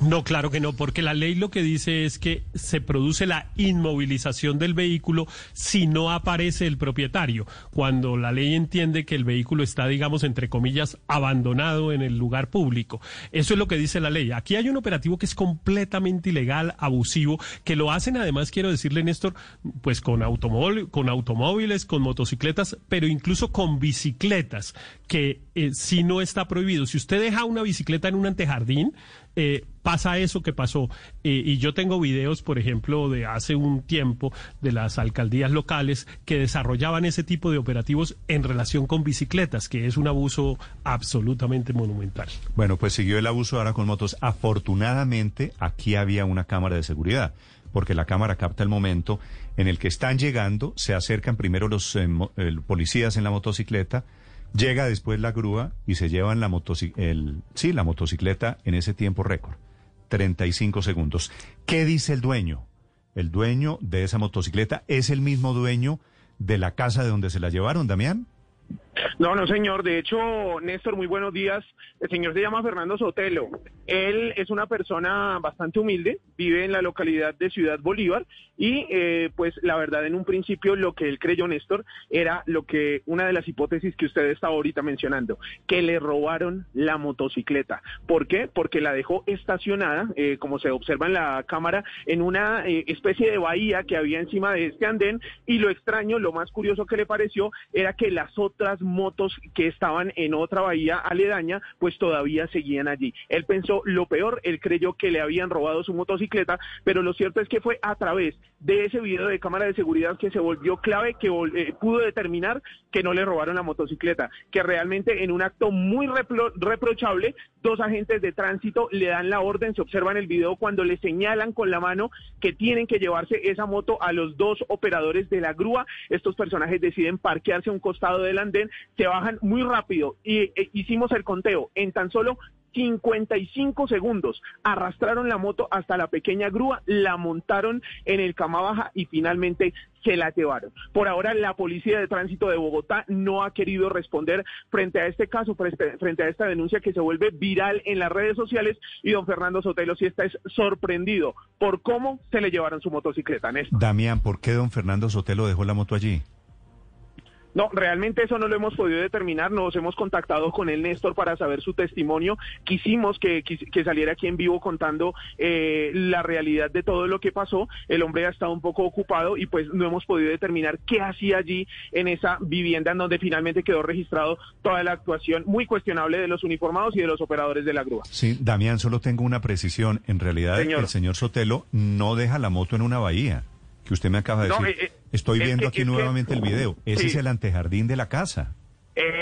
No, claro que no, porque la ley lo que dice es que se produce la inmovilización del vehículo si no aparece el propietario. Cuando la ley entiende que el vehículo está, digamos, entre comillas, abandonado en el lugar público. Eso es lo que dice la ley. Aquí hay un operativo que es completamente ilegal, abusivo, que lo hacen además, quiero decirle, Néstor, pues con, automóvil, con automóviles, con motocicletas, pero incluso con bicicletas, que eh, si no está prohibido. Si usted deja una bicicleta en un antejardín, eh, pasa eso que pasó. Eh, y yo tengo videos, por ejemplo, de hace un tiempo de las alcaldías locales que desarrollaban ese tipo de operativos en relación con bicicletas, que es un abuso absolutamente monumental. Bueno, pues siguió el abuso ahora con motos. Afortunadamente, aquí había una cámara de seguridad, porque la cámara capta el momento en el que están llegando, se acercan primero los eh, el- policías en la motocicleta, llega después la grúa y se llevan la, el, sí, la motocicleta en ese tiempo récord, 35 segundos. ¿Qué dice el dueño? El dueño de esa motocicleta es el mismo dueño de la casa de donde se la llevaron, Damián. No, no, señor. De hecho, Néstor, muy buenos días. El señor se llama Fernando Sotelo. Él es una persona bastante humilde, vive en la localidad de Ciudad Bolívar y, eh, pues, la verdad, en un principio lo que él creyó, Néstor, era lo que una de las hipótesis que usted está ahorita mencionando, que le robaron la motocicleta. ¿Por qué? Porque la dejó estacionada, eh, como se observa en la cámara, en una eh, especie de bahía que había encima de este andén y lo extraño, lo más curioso que le pareció era que las otras motos que estaban en otra bahía aledaña, pues todavía seguían allí. Él pensó lo peor, él creyó que le habían robado su motocicleta, pero lo cierto es que fue a través de ese video de cámara de seguridad que se volvió clave, que eh, pudo determinar que no le robaron la motocicleta, que realmente en un acto muy repro- reprochable, dos agentes de tránsito le dan la orden, se observa en el video cuando le señalan con la mano que tienen que llevarse esa moto a los dos operadores de la grúa. Estos personajes deciden parquearse a un costado del andén, se bajan muy rápido y eh, hicimos el conteo en tan solo 55 segundos. Arrastraron la moto hasta la pequeña grúa, la montaron en el cama baja y finalmente se la llevaron. Por ahora, la Policía de Tránsito de Bogotá no ha querido responder frente a este caso, frente a esta denuncia que se vuelve viral en las redes sociales y don Fernando Sotelo sí está es sorprendido por cómo se le llevaron su motocicleta. Néstor. Damián, ¿por qué don Fernando Sotelo dejó la moto allí? No, realmente eso no lo hemos podido determinar. Nos hemos contactado con el Néstor para saber su testimonio. Quisimos que, saliera aquí en vivo contando eh, la realidad de todo lo que pasó. El hombre ha estado un poco ocupado y pues no hemos podido determinar qué hacía allí en esa vivienda en donde finalmente quedó registrado toda la actuación muy cuestionable de los uniformados y de los operadores de la grúa. Sí, Damián, solo tengo una precisión. En realidad, Señor. el señor Sotelo no deja la moto en una bahía, que usted me acaba de No, decir. eh, Estoy es viendo que- aquí que- nuevamente el video. Ese Sí. es el antejardín de la casa.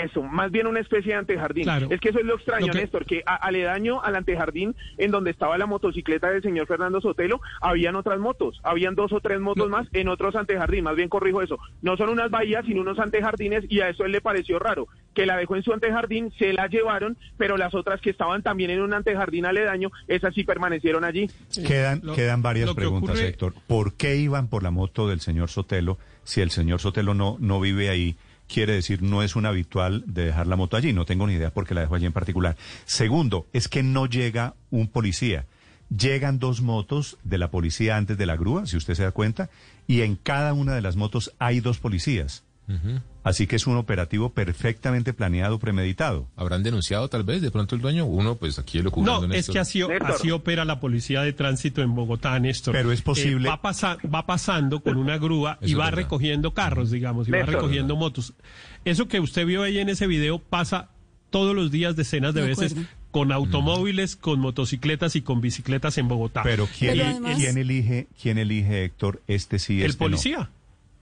Eso, más bien una especie de antejardín. Claro. Es que eso es lo extraño, Lo que- Néstor, que a- aledaño al antejardín en donde estaba la motocicleta del señor Fernando Sotelo, habían otras motos, habían dos o tres motos más en otros antejardín, más bien corrijo eso. No son unas bahías, sino unos antejardines y a eso él le pareció raro, que la dejó en su antejardín, se la llevaron, pero las otras que estaban también en un antejardín aledaño, esas sí permanecieron allí. Quedan, quedan varias que preguntas, ocurre- Héctor. ¿Por qué iban por la moto del señor Sotelo si el señor Sotelo no, no vive ahí? Quiere decir, no es un habitual de dejar la moto allí. No tengo ni idea por qué la dejo allí en particular. Segundo, es que no llega un policía. Llegan dos motos de la policía antes de la grúa, si usted se da cuenta, y en cada una de las motos hay dos policías. Así que es un operativo perfectamente planeado, premeditado. ¿Habrán denunciado tal vez de pronto el dueño? Uno, pues aquí lo No, es que así, así opera la policía de tránsito en Bogotá, Néstor. Pero es posible- Eh, va, pasa- va pasando con una grúa y Eso va verdad. recogiendo carros, digamos, y va recogiendo motos. Eso que usted vio ahí en ese video pasa todos los días, decenas de, De veces, acuerdo. con automóviles, con motocicletas y con bicicletas en Bogotá. Pero ¿quién, Y- además- ¿quién elige, quién elige, Héctor, este sí, el este no?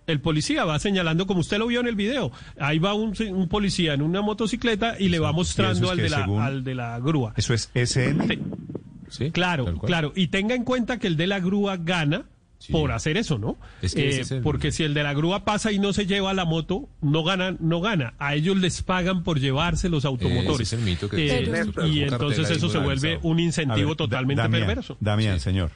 El policía va señalando, como usted lo vio en el video, ahí va un, un policía en una motocicleta y le va mostrando es al, de la, según- al de la grúa. Eso es SM. claro, claro. Y tenga en cuenta que el de la grúa gana por hacer eso, ¿no? Es que Eh, es el- Porque si el de la grúa pasa y no se lleva la moto, no gana, no gana. A ellos les pagan por llevarse los automotores. Ese es el mito que Eh, y entonces eso se vuelve un incentivo Da- totalmente Damián, perverso. Damián, señor.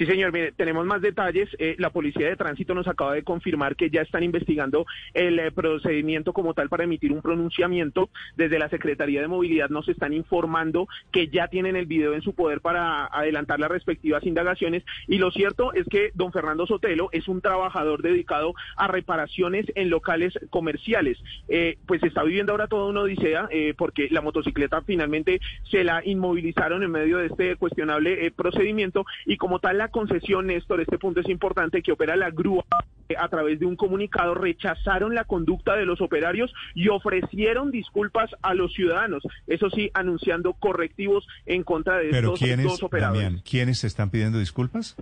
Sí, señor, mire, tenemos más detalles. Eh, la Policía de Tránsito nos acaba de confirmar que ya están investigando el eh, procedimiento como tal para emitir un pronunciamiento. Desde la Secretaría de Movilidad nos están informando que ya tienen el video en su poder para adelantar las respectivas indagaciones. Y lo cierto es que don Fernando Sotelo es un trabajador dedicado a reparaciones en locales comerciales. Eh, pues está viviendo ahora toda una odisea porque la motocicleta finalmente se la inmovilizaron en medio de este cuestionable procedimiento y como tal la concesión, Néstor, este punto es importante, que opera la grúa eh, a través de un comunicado rechazaron la conducta de los operarios y ofrecieron disculpas a los ciudadanos, eso sí, anunciando correctivos en contra de ¿Pero estos quiénes, dos operadores. Damián, ¿quiénes están pidiendo disculpas?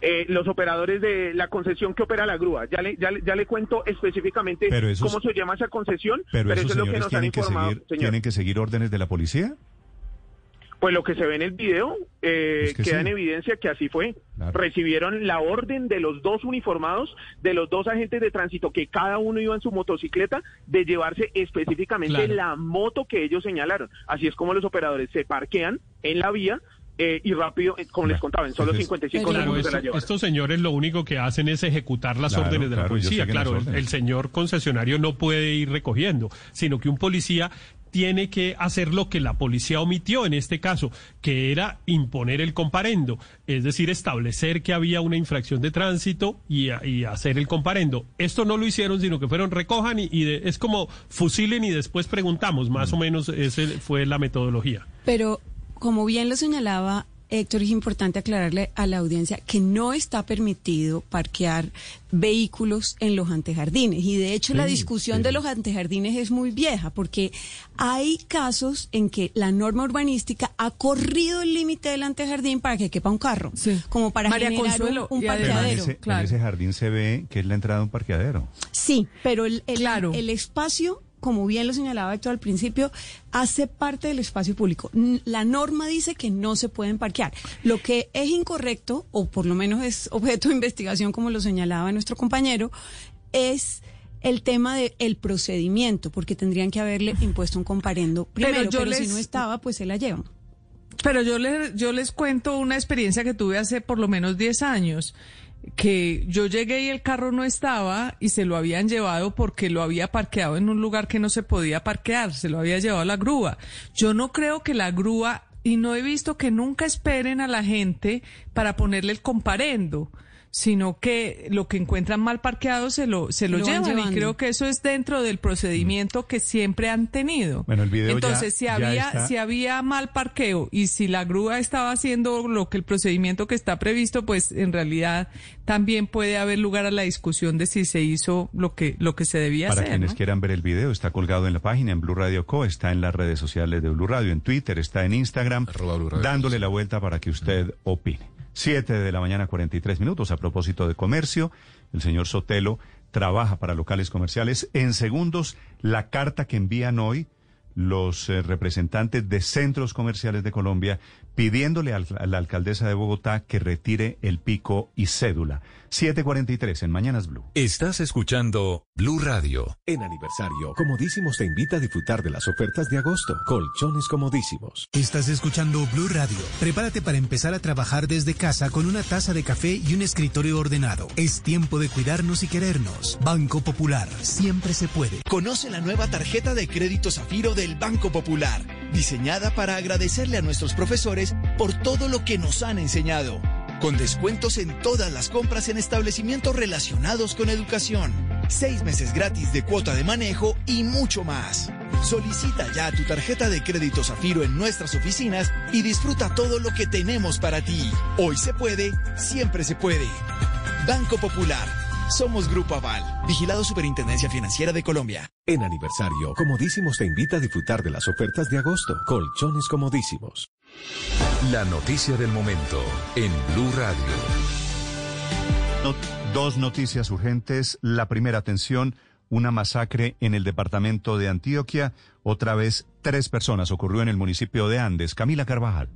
Eh, los operadores de la concesión que opera la grúa. Ya le, ya, le- ya le cuento específicamente esos- cómo se llama esa concesión, Pero, eso es lo que nos han que, informado, seguir, señor. tienen que seguir órdenes de la policía. Pues lo que se ve en el video eh, Es que queda sí. en evidencia que así fue. Claro. Recibieron la orden de los dos uniformados, de los dos agentes de tránsito, que cada uno iba en su motocicleta, de llevarse específicamente Claro. la moto que ellos señalaron. Así es como los operadores se parquean en la vía eh, y rápido, eh, como les contaba, en solo Entonces, 55 Claro, segundos se la esto- llevaron. estos señores lo único que hacen es ejecutar las Claro, órdenes de la policía. Claro, el señor concesionario no puede ir recogiendo, sino que un policía tiene que hacer lo que la policía omitió en este caso, que era imponer el comparendo, es decir, establecer que había una infracción de tránsito y, hacer el comparendo. Esto no lo hicieron, sino que fueron recojan y, y de- es como fusilen y después preguntamos, más Mm. o menos esa fue la metodología. Pero, como bien lo señalaba Héctor, es importante aclararle a la audiencia que no está permitido parquear vehículos en los antejardines. Y de hecho, la Sí, discusión sí. de los antejardines es muy vieja, porque hay casos en que la norma urbanística ha corrido el límite del antejardín para que quepa un carro, como para María generar un- Consuelo, un, y además- Pero en parqueadero. ese, en ese jardín se ve que es la entrada a un parqueadero. Sí, pero el, el, el espacio, como bien lo señalaba Héctor al principio, hace parte del espacio público. La norma dice que no se pueden parquear. Lo que es incorrecto, o por lo menos es objeto de investigación, como lo señalaba nuestro compañero, es el tema del procedimiento, porque tendrían que haberle impuesto un comparendo Pero primero, yo pero, si no estaba, pues se la llevan. Pero yo les, yo les cuento una experiencia que tuve hace por lo menos 10 años, que yo llegué y el carro no estaba y se lo habían llevado porque lo había parqueado en un lugar que no se podía parquear, se lo había llevado la grúa. Yo no creo que la grúa, y no he visto que nunca esperen a la gente para ponerle el comparendo sino que lo que encuentran mal parqueado se lo se lo, Lo van llevan y creo que eso es dentro del procedimiento que siempre han tenido. Bueno, el video ya- Entonces, si había está. si había mal parqueo y si la grúa estaba haciendo lo que el procedimiento que está previsto, pues en realidad también puede haber lugar a la discusión de si se hizo lo que lo que se debía Para hacer. quienes ¿no? quieran ver el video, está colgado en la página en Blue Radio Co, está en las redes sociales de Blue Radio, en Twitter, está en Instagram, dándole la vuelta para que usted opine. Siete de la mañana, 43 minutos. A propósito de comercio, el señor Sotelo trabaja para locales comerciales. En segundos, la carta que envían hoy los eh, representantes de centros comerciales de Colombia pidiéndole a la alcaldesa de Bogotá que retire el pico y cédula. 743 en Mañanas Blue. Estás escuchando Blue Radio. En aniversario, Comodísimos te invita a disfrutar de las ofertas de agosto. Colchones comodísimos. Estás escuchando Blue Radio. Prepárate para empezar a trabajar desde casa con una taza de café y un escritorio ordenado. Es tiempo de cuidarnos y querernos. Banco Popular. Siempre se puede. Conoce la nueva tarjeta de crédito Zafiro del Banco Popular, diseñada para agradecerle a nuestros profesores por todo lo que nos han enseñado, con descuentos en todas las compras en establecimientos relacionados con educación, seis meses gratis de cuota de manejo y mucho más. Solicita ya tu tarjeta de crédito Zafiro en nuestras oficinas y disfruta todo lo que tenemos para ti. Hoy se puede, siempre se puede. Banco Popular. Somos Grupo Aval, vigilado Superintendencia Financiera de Colombia. En aniversario, Comodísimos te invita a disfrutar de las ofertas de agosto. Colchones comodísimos. La noticia del momento en Blue Radio. No- dos noticias urgentes. La primera, atención, una masacre en el departamento de Antioquia. Otra vez, tres personas. Ocurrió en el municipio de Andes. Camila Carvajal.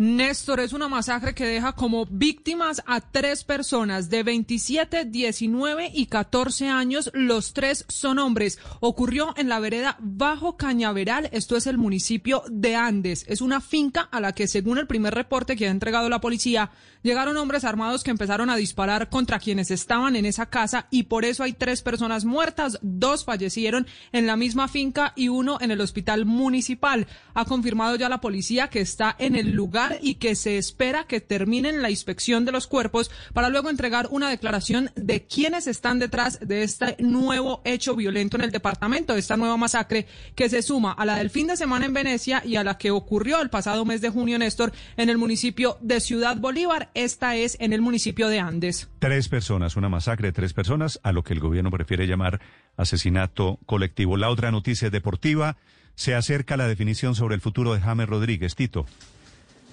Néstor, es una masacre que deja como víctimas a tres personas de 27, 19 y 14 años. Los tres son hombres. Ocurrió en la vereda Bajo Cañaveral. Esto es el municipio de Andes. Es una finca a la que, según el primer reporte que ha entregado la policía, llegaron hombres armados que empezaron a disparar contra quienes estaban en esa casa y por eso hay tres personas muertas. Dos fallecieron en la misma finca y uno en el hospital municipal. Ha confirmado ya la policía que está en el lugar y que se espera que terminen la inspección de los cuerpos para luego entregar una declaración de quiénes están detrás de este nuevo hecho violento en el departamento, esta nueva masacre que se suma a la del fin de semana en Venecia y a la que ocurrió el pasado mes de junio, Néstor, en el municipio de Ciudad Bolívar. Esta es en el municipio de Andes. Tres personas, una masacre de tres personas, a lo que el gobierno prefiere llamar asesinato colectivo. La otra noticia deportiva, se acerca la definición sobre el futuro de James Rodríguez. Tito.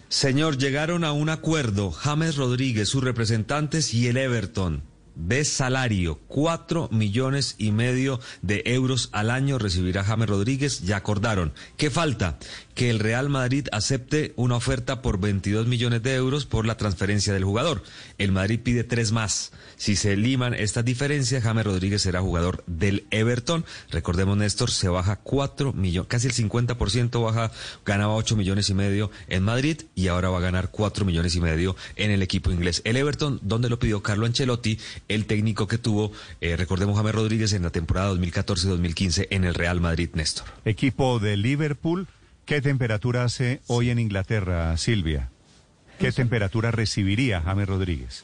Señor, llegaron a un acuerdo James Rodríguez, sus representantes y el Everton. De salario, cuatro millones y medio de euros al año recibirá James Rodríguez. Ya acordaron. ¿Qué falta? Que el Real Madrid acepte una oferta por 22 millones de euros por la transferencia del jugador. El Madrid pide tres más. Si se liman estas diferencias, James Rodríguez será jugador del Everton. Recordemos, Néstor, se baja cuatro millones, casi el 50% baja, ganaba ocho millones y medio en Madrid y ahora va a ganar cuatro millones y medio en el equipo inglés. El Everton, donde lo pidió Carlo Ancelotti, el técnico que tuvo, eh, recordemos, James Rodríguez en la temporada 2014-2015 en el Real Madrid, Néstor. Equipo de Liverpool, ¿qué temperatura hace hoy en Inglaterra, Silvia? ¿Qué temperatura recibiría James Rodríguez?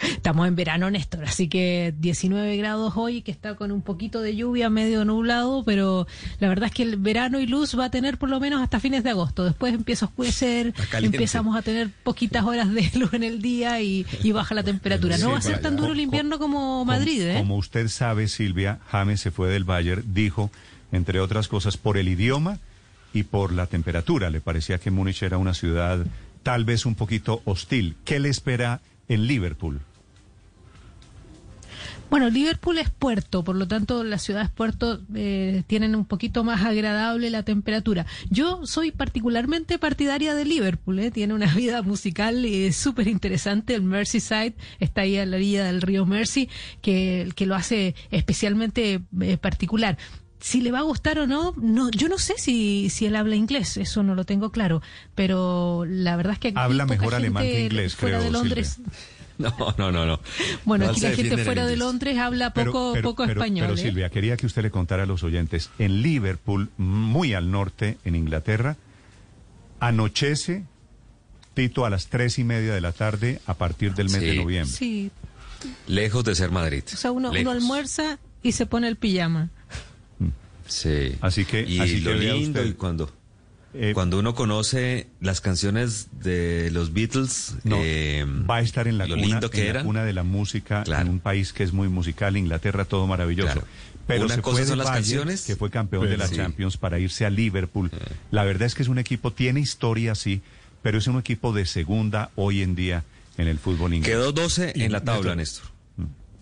Estamos en verano, Néstor, así que 19 grados hoy, que está con un poquito de lluvia, medio nublado, pero la verdad es que el verano y luz va a tener por lo menos hasta fines de agosto. Después empieza a oscurecer, empezamos a tener poquitas horas de luz en el día y, baja la temperatura. No va a ser tan duro el invierno como Madrid, ¿eh? Como usted sabe, Silvia, James se fue del Bayern, dijo, entre otras cosas, por el idioma y por la temperatura. Le parecía que Múnich era una ciudad tal vez un poquito hostil. ¿Qué le espera en Liverpool? Bueno, Liverpool es puerto, por lo tanto las ciudades puerto eh, tienen un poquito más agradable la temperatura. Yo soy particularmente partidaria de Liverpool, eh, tiene una *laughs* vida musical eh, súper interesante. El Merseyside está ahí a la orilla del río Mersey, que, que lo hace especialmente eh, particular si le va a gustar o no, no, yo no sé si, si él habla inglés, eso no lo tengo claro, pero la verdad es que habla mejor alemán que inglés, fuera creo, de Londres. *laughs* No, no, no, no. Bueno, aquí la gente fuera de Londres habla poco, poco español. Pero ¿eh? Silvia, quería que usted le contara a los oyentes, en Liverpool, muy al norte, en Inglaterra, anochece, Tito, a las tres y media de la tarde a partir del mes Sí. de noviembre. Sí, Lejos de ser Madrid. o sea, uno, uno almuerza y se pone el pijama. Sí. Así que, y así lo que lindo usted. y cuando Eh, cuando uno conoce las canciones de los Beatles, No, eh, va a estar en la cuna, en la cuna de la música, en un país que es muy musical, Inglaterra, todo maravilloso. Claro. Pero Una se cosa fue de son las Bayern, canciones, que fue campeón de pero la sí. Champions, para irse a Liverpool. La verdad es que es un equipo, tiene historia, sí, pero es un equipo de segunda hoy en día en el fútbol inglés. Quedó 12 en la tabla, Néstor.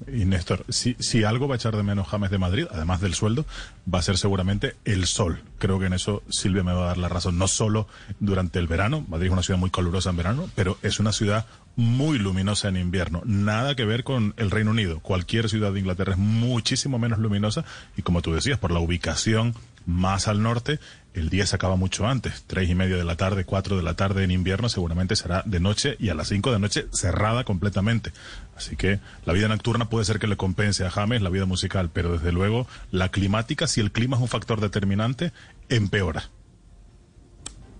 Y Néstor, si, si algo va a echar de menos James de Madrid, además del sueldo, va a ser seguramente el sol. Creo que en eso Silvia me va a dar la razón. No solo durante el verano, Madrid es una ciudad muy calurosa en verano, pero es una ciudad muy luminosa en invierno. Nada que ver con el Reino Unido. Cualquier ciudad de Inglaterra es muchísimo menos luminosa y como tú decías, por la ubicación más al norte, el día se acaba mucho antes. Tres y media de la tarde, cuatro de la tarde en invierno seguramente será de noche y a las cinco de noche cerrada completamente. Así que la vida nocturna puede ser que le compense a James la vida musical, pero desde luego la climática, si el clima es un factor determinante, empeora.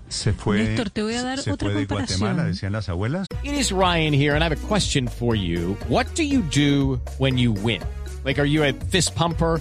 Se fue, Néstor, te voy a dar se otra fue de. Guatemala, decían las abuelas. It is Ryan here, and I have a question for you. What do you do when you win? Like, are you a fist pumper?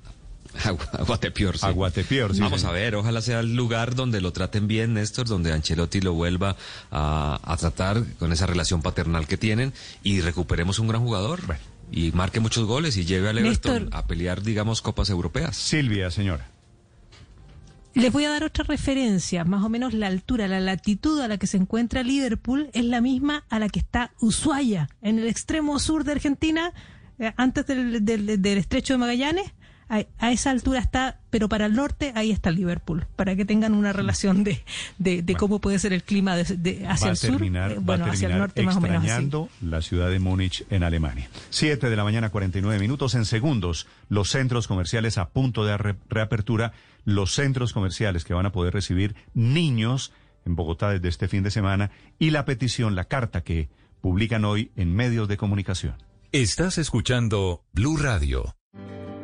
Aguatepior, sí. Aguatepior, sí. Vamos a ver, ojalá sea el lugar donde lo traten bien, Néstor, donde Ancelotti lo vuelva a, a tratar con esa relación paternal que tienen y recuperemos un gran jugador. Y marque muchos goles y lleve al Everton a pelear, digamos, copas europeas. Silvia, señora. Les voy a dar otra referencia, más o menos la altura, la latitud a la que se encuentra Liverpool es la misma a la que está Ushuaia, en el extremo sur de Argentina, eh, antes del, del, del estrecho de Magallanes a, esa altura está, pero para el norte ahí está Liverpool, para que tengan una relación de, de, cómo puede ser el clima de, hacia el sur, eh, bueno, hacia el norte más o menos así. la ciudad de Múnich en Alemania. Siete de la mañana, 49 minutos en segundos. Los centros comerciales a punto de reapertura, los centros comerciales que van a poder recibir niños en Bogotá desde este fin de semana y la petición, la carta que publican hoy en medios de comunicación. Estás escuchando Blue Radio.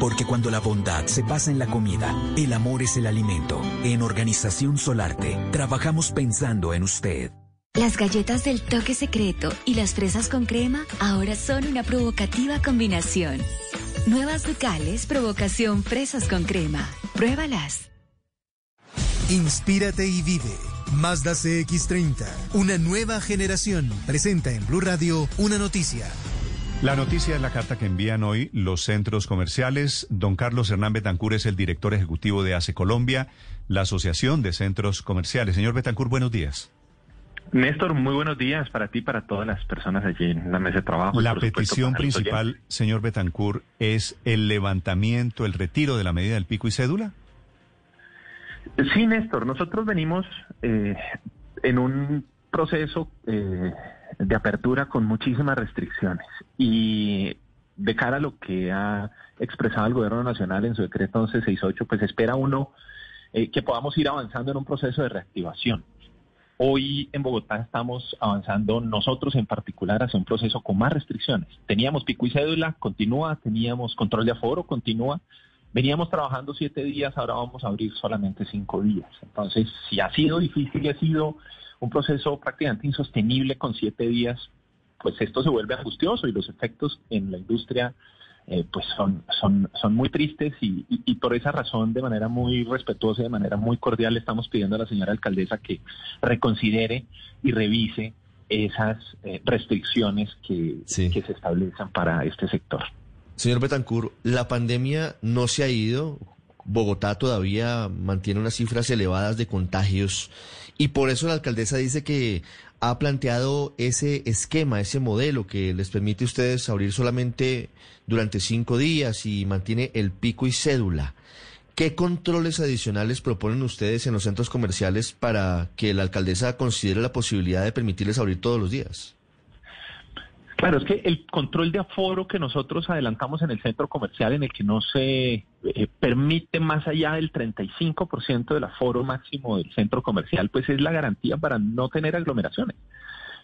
Porque cuando la bondad se pasa en la comida, el amor es el alimento. En Organización Solarte, trabajamos pensando en usted. Las galletas del toque secreto y las fresas con crema ahora son una provocativa combinación. Nuevas Ducales, provocación fresas con crema. Pruébalas. Inspírate y vive. Mazda CX30, una nueva generación, presenta en Blue Radio una noticia. La noticia es la carta que envían hoy los centros comerciales. Don Carlos Hernán Betancur es el director ejecutivo de ACE Colombia, la Asociación de Centros Comerciales. Señor Betancur, buenos días. Néstor, muy buenos días para ti y para todas las personas allí en la mesa de trabajo. La petición principal, señor Betancur, es el levantamiento, el retiro de la medida del pico y cédula. Sí, Néstor, nosotros venimos eh, en un proceso eh, de apertura con muchísimas restricciones y de cara a lo que ha expresado el gobierno nacional en su decreto 1168, pues espera uno eh, que podamos ir avanzando en un proceso de reactivación. Hoy en Bogotá estamos avanzando nosotros en particular hacia un proceso con más restricciones. Teníamos pico y cédula, continúa, teníamos control de aforo, continúa. Veníamos trabajando siete días, ahora vamos a abrir solamente cinco días. Entonces, si ha sido difícil y ha sido un proceso prácticamente insostenible con siete días, pues esto se vuelve angustioso y los efectos en la industria eh, pues son, son, son muy tristes y, por esa razón de manera muy respetuosa y de manera muy cordial le estamos pidiendo a la señora alcaldesa que reconsidere y revise esas eh, restricciones que, que se establecen para este sector. Señor Betancourt, la pandemia no se ha ido. Bogotá todavía mantiene unas cifras elevadas de contagios y por eso la alcaldesa dice que ha planteado ese esquema, ese modelo que les permite a ustedes abrir solamente durante cinco días y mantiene el pico y cédula. ¿Qué controles adicionales proponen ustedes en los centros comerciales para que la alcaldesa considere la posibilidad de permitirles abrir todos los días? Claro, es que el control de aforo que nosotros adelantamos en el centro comercial, en el que no se eh, permite más allá del 35% del aforo máximo del centro comercial, pues es la garantía para no tener aglomeraciones.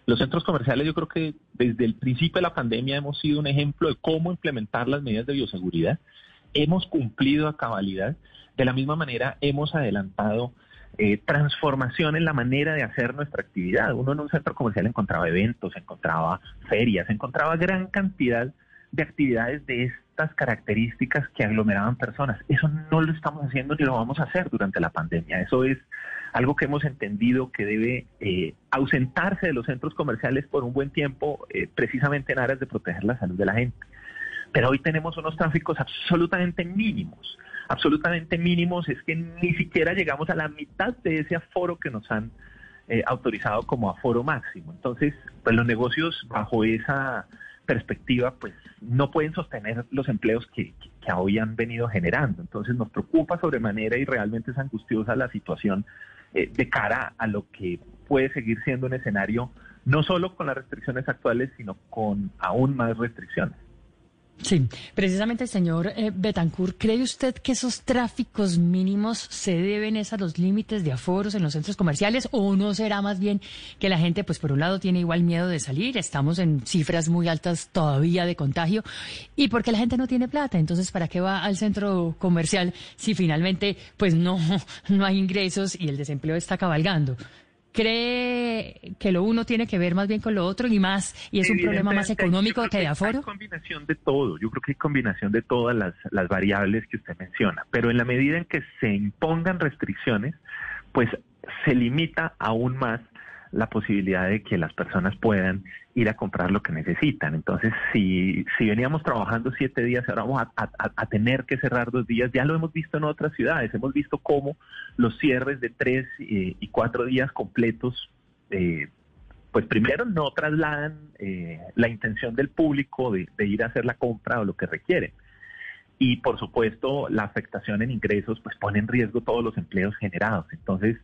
Los centros comerciales yo creo que desde el principio de la pandemia hemos sido un ejemplo de cómo implementar las medidas de bioseguridad. Hemos cumplido a cabalidad. De la misma manera hemos adelantado eh, transformación en la manera de hacer nuestra actividad. Uno en un centro comercial encontraba eventos, encontraba ferias, encontraba gran cantidad de actividades de estas características que aglomeraban personas. Eso no lo estamos haciendo ni lo vamos a hacer durante la pandemia. Eso es algo que hemos entendido que debe eh, ausentarse de los centros comerciales por un buen tiempo, eh, precisamente en aras de proteger la salud de la gente. Pero hoy tenemos unos tráficos absolutamente mínimos absolutamente mínimos, es que ni siquiera llegamos a la mitad de ese aforo que nos han eh, autorizado como aforo máximo. Entonces, pues los negocios bajo esa perspectiva, pues no pueden sostener los empleos que, que, hoy han venido generando. Entonces nos preocupa sobremanera y realmente es angustiosa la situación eh, de cara a lo que puede seguir siendo un escenario no solo con las restricciones actuales, sino con aún más restricciones. Sí, precisamente, señor eh, Betancourt, ¿cree usted que esos tráficos mínimos se deben a los límites de aforos en los centros comerciales o no será más bien que la gente, pues por un lado, tiene igual miedo de salir, estamos en cifras muy altas todavía de contagio y porque la gente no tiene plata, entonces ¿para qué va al centro comercial si finalmente pues no, *laughs* no hay ingresos y el desempleo está cabalgando? ¿Cree que lo uno tiene que ver más bien con lo otro y más, y es un problema más económico que de aforo? Hay combinación de todo, yo creo que hay combinación de todas las, las variables que usted menciona, pero en la medida en que se impongan restricciones, pues se limita aún más la posibilidad de que las personas puedan ir a comprar lo que necesitan. Entonces, si, si veníamos trabajando siete días, ahora vamos a, tener que cerrar dos días. Ya lo hemos visto en otras ciudades. Hemos visto cómo los cierres de tres eh, y cuatro días completos, eh, pues primero no trasladan eh, la intención del público de, de ir a hacer la compra o lo que requieren. Y por supuesto, la afectación en ingresos, pues pone en riesgo todos los empleos generados. Entonces,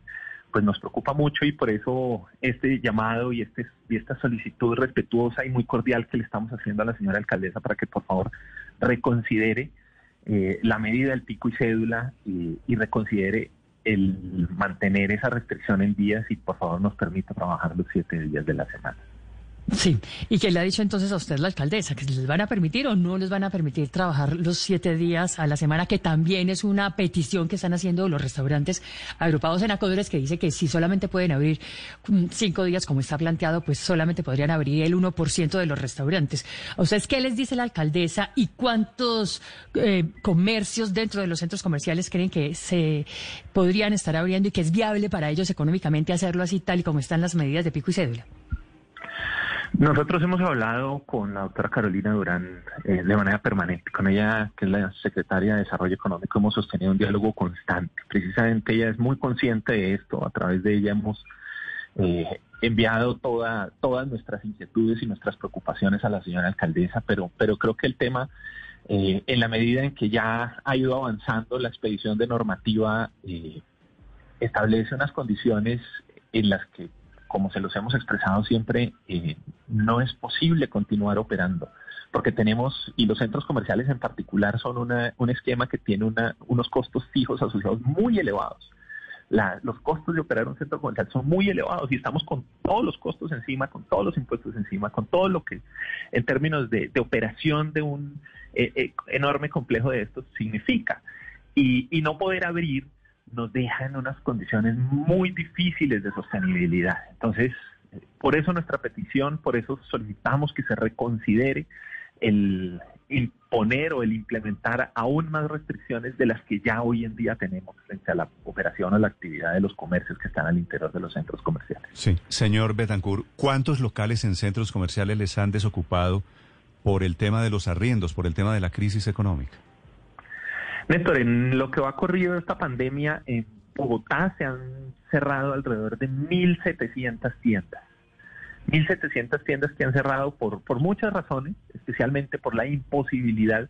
pues nos preocupa mucho y por eso este llamado y, este, y esta solicitud respetuosa y muy cordial que le estamos haciendo a la señora alcaldesa para que por favor reconsidere eh, la medida del pico y cédula y, y, reconsidere el mantener esa restricción en días y por favor nos permita trabajar los siete días de la semana. Sí, y qué le ha dicho entonces a usted la alcaldesa, que les van a permitir o no les van a permitir trabajar los siete días a la semana, que también es una petición que están haciendo los restaurantes agrupados en acodores que dice que si solamente pueden abrir cinco días como está planteado, pues solamente podrían abrir el 1% de los restaurantes. O sea, ¿qué les dice la alcaldesa y cuántos eh, comercios dentro de los centros comerciales creen que se podrían estar abriendo y que es viable para ellos económicamente hacerlo así tal y como están las medidas de pico y cédula? Nosotros hemos hablado con la doctora Carolina Durán eh, de manera permanente. Con ella, que es la secretaria de Desarrollo Económico, hemos sostenido un diálogo constante. Precisamente ella es muy consciente de esto. A través de ella hemos eh, enviado toda, todas nuestras inquietudes y nuestras preocupaciones a la señora alcaldesa, pero, pero creo que el tema, eh, en la medida en que ya ha ido avanzando la expedición de normativa, establece unas condiciones en las que como se los hemos expresado siempre, eh, no es posible continuar operando, porque tenemos, y los centros comerciales en particular son un esquema que tiene una, unos costos fijos asociados muy elevados. los costos de operar un centro comercial son muy elevados y estamos con todos los costos encima, con todos los impuestos encima, con todo lo que en términos de, operación de un eh, eh, enorme complejo de estos significa. Y, y no poder abrir nos deja en unas condiciones muy difíciles de sostenibilidad. Entonces, por eso nuestra petición, por eso solicitamos que se reconsidere el imponer o el implementar aún más restricciones de las que ya hoy en día tenemos frente a la operación o la actividad de los comercios que están al interior de los centros comerciales. Sí, señor Betancourt, ¿cuántos locales en centros comerciales les han desocupado por el tema de los arriendos, por el tema de la crisis económica? Néstor, en lo que va corrido esta pandemia, en Bogotá se han cerrado alrededor de 1.700 tiendas. 1.700 tiendas que han cerrado por, por muchas razones, especialmente por la imposibilidad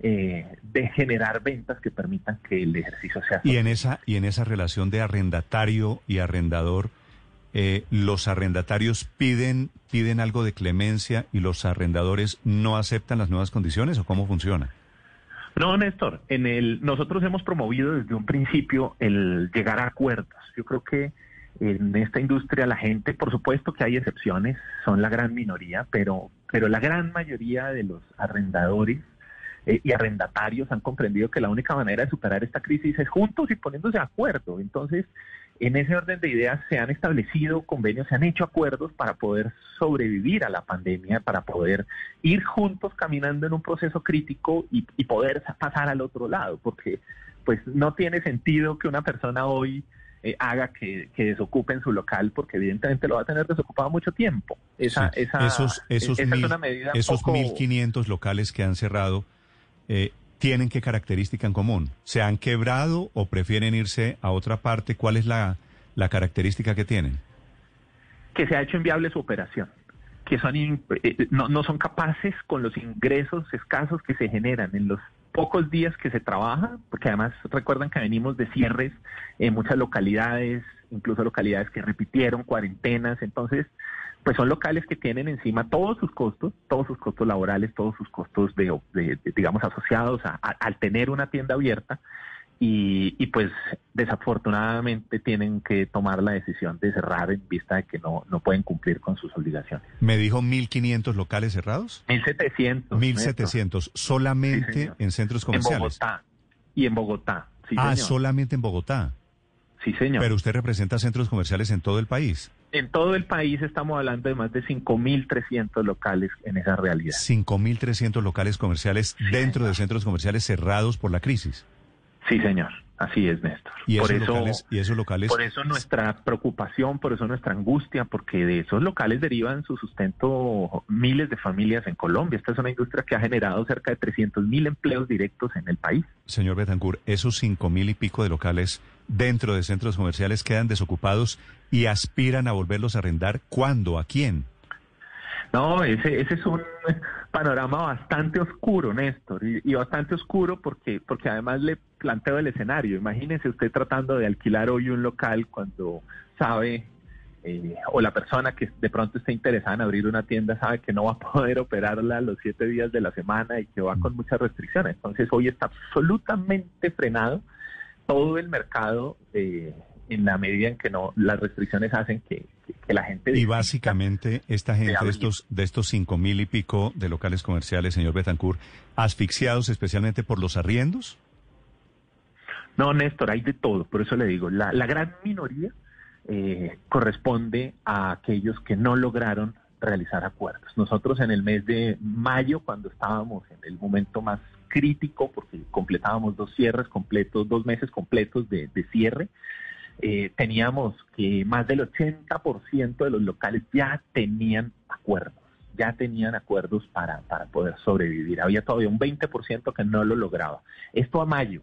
eh, de generar ventas que permitan que el ejercicio sea. Y en esa y en esa relación de arrendatario y arrendador, eh, los arrendatarios piden piden algo de clemencia y los arrendadores no aceptan las nuevas condiciones o cómo funciona. No, Néstor, en el, nosotros hemos promovido desde un principio el llegar a acuerdos. Yo creo que en esta industria la gente, por supuesto que hay excepciones, son la gran minoría, pero, pero la gran mayoría de los arrendadores eh, y arrendatarios han comprendido que la única manera de superar esta crisis es juntos y poniéndose de acuerdo. Entonces, en ese orden de ideas se han establecido convenios, se han hecho acuerdos para poder sobrevivir a la pandemia, para poder ir juntos caminando en un proceso crítico y, poder pasar al otro lado, porque pues no tiene sentido que una persona hoy eh, haga que, desocupe en su local, porque evidentemente lo va a tener desocupado mucho tiempo. Esa, esa, esos esos, es una medida esos 1.500 locales que han cerrado, eh, tienen qué característica en común? ¿Se han quebrado o prefieren irse a otra parte? ¿Cuál es la, característica que tienen? Que se ha hecho inviable su operación, que son eh, no, no son capaces con los ingresos escasos que se generan en los pocos días que se trabaja, porque además recuerdan que venimos de cierres en muchas localidades, incluso localidades que repitieron cuarentenas. Entonces, pues son locales que tienen encima todos sus costos, todos sus costos laborales, todos sus costos de, digamos, asociados al tener una tienda abierta. Y, pues desafortunadamente tienen que tomar la decisión de cerrar en vista de que no, no pueden cumplir con sus obligaciones. ¿Me dijo 1.500 locales cerrados? 1.700. 1.700, solamente en centros comerciales. En Bogotá. Y en Bogotá, sí, Ah, solamente en Bogotá. Sí, señor. Pero usted representa centros comerciales en todo el país. En todo el país estamos hablando de más de 5.300 locales en esa realidad. 5.300 locales comerciales dentro de centros comerciales cerrados por la crisis. Sí, señor. Así es, Néstor. ¿Y por esos, eso, locales, ¿Y esos locales? Por eso nuestra preocupación, por eso nuestra angustia, porque de esos locales derivan su sustento miles de familias en Colombia. Esta es una industria que ha generado cerca de 300 mil empleos directos en el país. Señor Betancourt, esos cinco mil y pico de locales dentro de centros comerciales quedan desocupados y aspiran a volverlos a arrendar. ¿Cuándo? ¿A quién? No, ese, ese es un panorama bastante oscuro, Néstor, y, bastante oscuro porque, porque además le planteo el escenario. Imagínese usted tratando de alquilar hoy un local cuando sabe, eh, o la persona que de pronto está interesada en abrir una tienda sabe que no va a poder operarla los siete días de la semana y que va con muchas restricciones. Entonces hoy está absolutamente frenado todo el mercado eh, en la medida en que no las restricciones hacen que, la gente... Y básicamente esta gente de estos, de estos cinco mil y pico de locales comerciales, señor Betancourt, asfixiados especialmente por los arriendos. No, Néstor, hay de todo, por eso le digo, la, la gran minoría eh, corresponde a aquellos que no lograron realizar acuerdos. Nosotros en el mes de mayo, cuando estábamos en el momento más crítico, porque completábamos dos cierres completos, dos meses completos de, cierre, eh, teníamos que más del 80% de los locales ya tenían acuerdos, ya tenían acuerdos para, para poder sobrevivir. Había todavía un 20% que no lo lograba. Esto a mayo,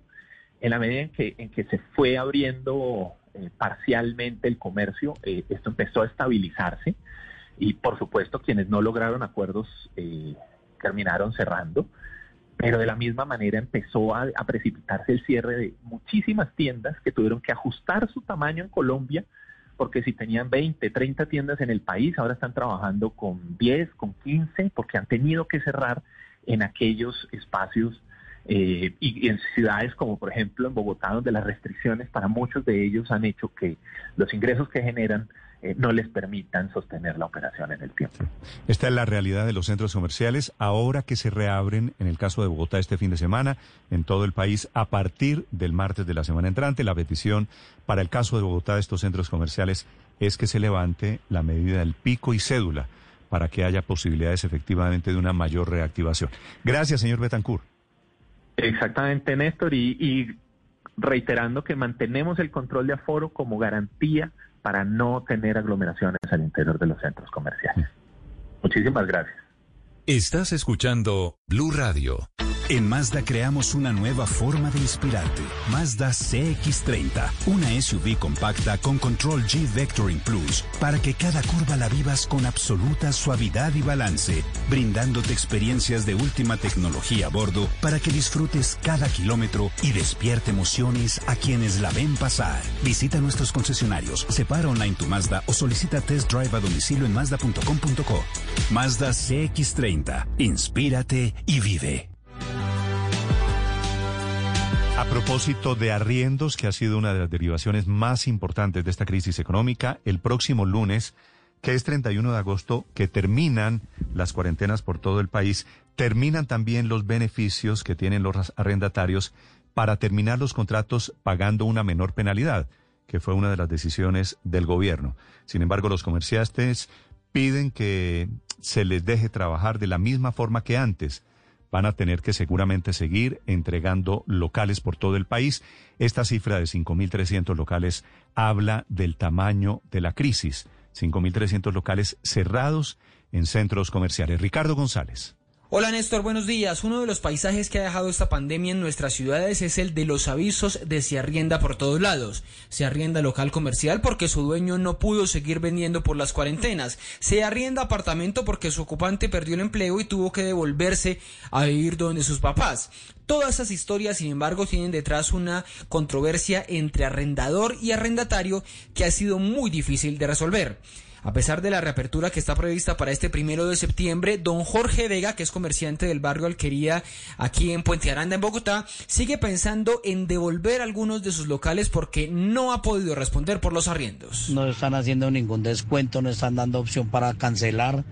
en la medida en que, en que se fue abriendo eh, parcialmente el comercio, eh, esto empezó a estabilizarse y por supuesto quienes no lograron acuerdos terminaron cerrando pero de la misma manera empezó a, precipitarse el cierre de muchísimas tiendas que tuvieron que ajustar su tamaño en Colombia, porque si tenían 20, 30 tiendas en el país, ahora están trabajando con 10, con 15, porque han tenido que cerrar en aquellos espacios eh, y, en ciudades como por ejemplo en Bogotá, donde las restricciones para muchos de ellos han hecho que los ingresos que generan eh, no les permitan sostener la operación en el tiempo. Esta es la realidad de los centros comerciales ahora que se reabren, en el caso de Bogotá este fin de semana, en todo el país a partir del martes de la semana entrante. La petición para el caso de Bogotá de estos centros comerciales es que se levante la medida del pico y cédula para que haya posibilidades efectivamente de una mayor reactivación. Gracias, señor Betancourt. Exactamente, Néstor, y, y reiterando que mantenemos el control de aforo como garantía para no tener aglomeraciones al interior de los centros comerciales. Muchísimas gracias. Estás escuchando Blue Radio. En Mazda creamos una nueva forma de inspirarte. Mazda CX30, una SUV compacta con control G Vectoring Plus, para que cada curva la vivas con absoluta suavidad y balance, brindándote experiencias de última tecnología a bordo para que disfrutes cada kilómetro y despierte emociones a quienes la ven pasar. Visita nuestros concesionarios, separa online tu Mazda o solicita test drive a domicilio en mazda.com.co. Mazda CX30, inspírate y vive. A propósito de arriendos, que ha sido una de las derivaciones más importantes de esta crisis económica, el próximo lunes, que es 31 de agosto, que terminan las cuarentenas por todo el país, terminan también los beneficios que tienen los arrendatarios para terminar los contratos pagando una menor penalidad, que fue una de las decisiones del gobierno. Sin embargo, los comerciantes piden que se les deje trabajar de la misma forma que antes van a tener que seguramente seguir entregando locales por todo el país. Esta cifra de 5.300 locales habla del tamaño de la crisis. 5.300 locales cerrados en centros comerciales. Ricardo González. Hola Néstor, buenos días. Uno de los paisajes que ha dejado esta pandemia en nuestras ciudades es el de los avisos de se arrienda por todos lados. Se arrienda local comercial porque su dueño no pudo seguir vendiendo por las cuarentenas. Se arrienda apartamento porque su ocupante perdió el empleo y tuvo que devolverse a vivir donde sus papás. Todas esas historias, sin embargo, tienen detrás una controversia entre arrendador y arrendatario que ha sido muy difícil de resolver. A pesar de la reapertura que está prevista para este primero de septiembre, don Jorge Vega, que es comerciante del barrio Alquería aquí en Puente Aranda, en Bogotá, sigue pensando en devolver algunos de sus locales porque no ha podido responder por los arriendos. No están haciendo ningún descuento, no están dando opción para cancelar.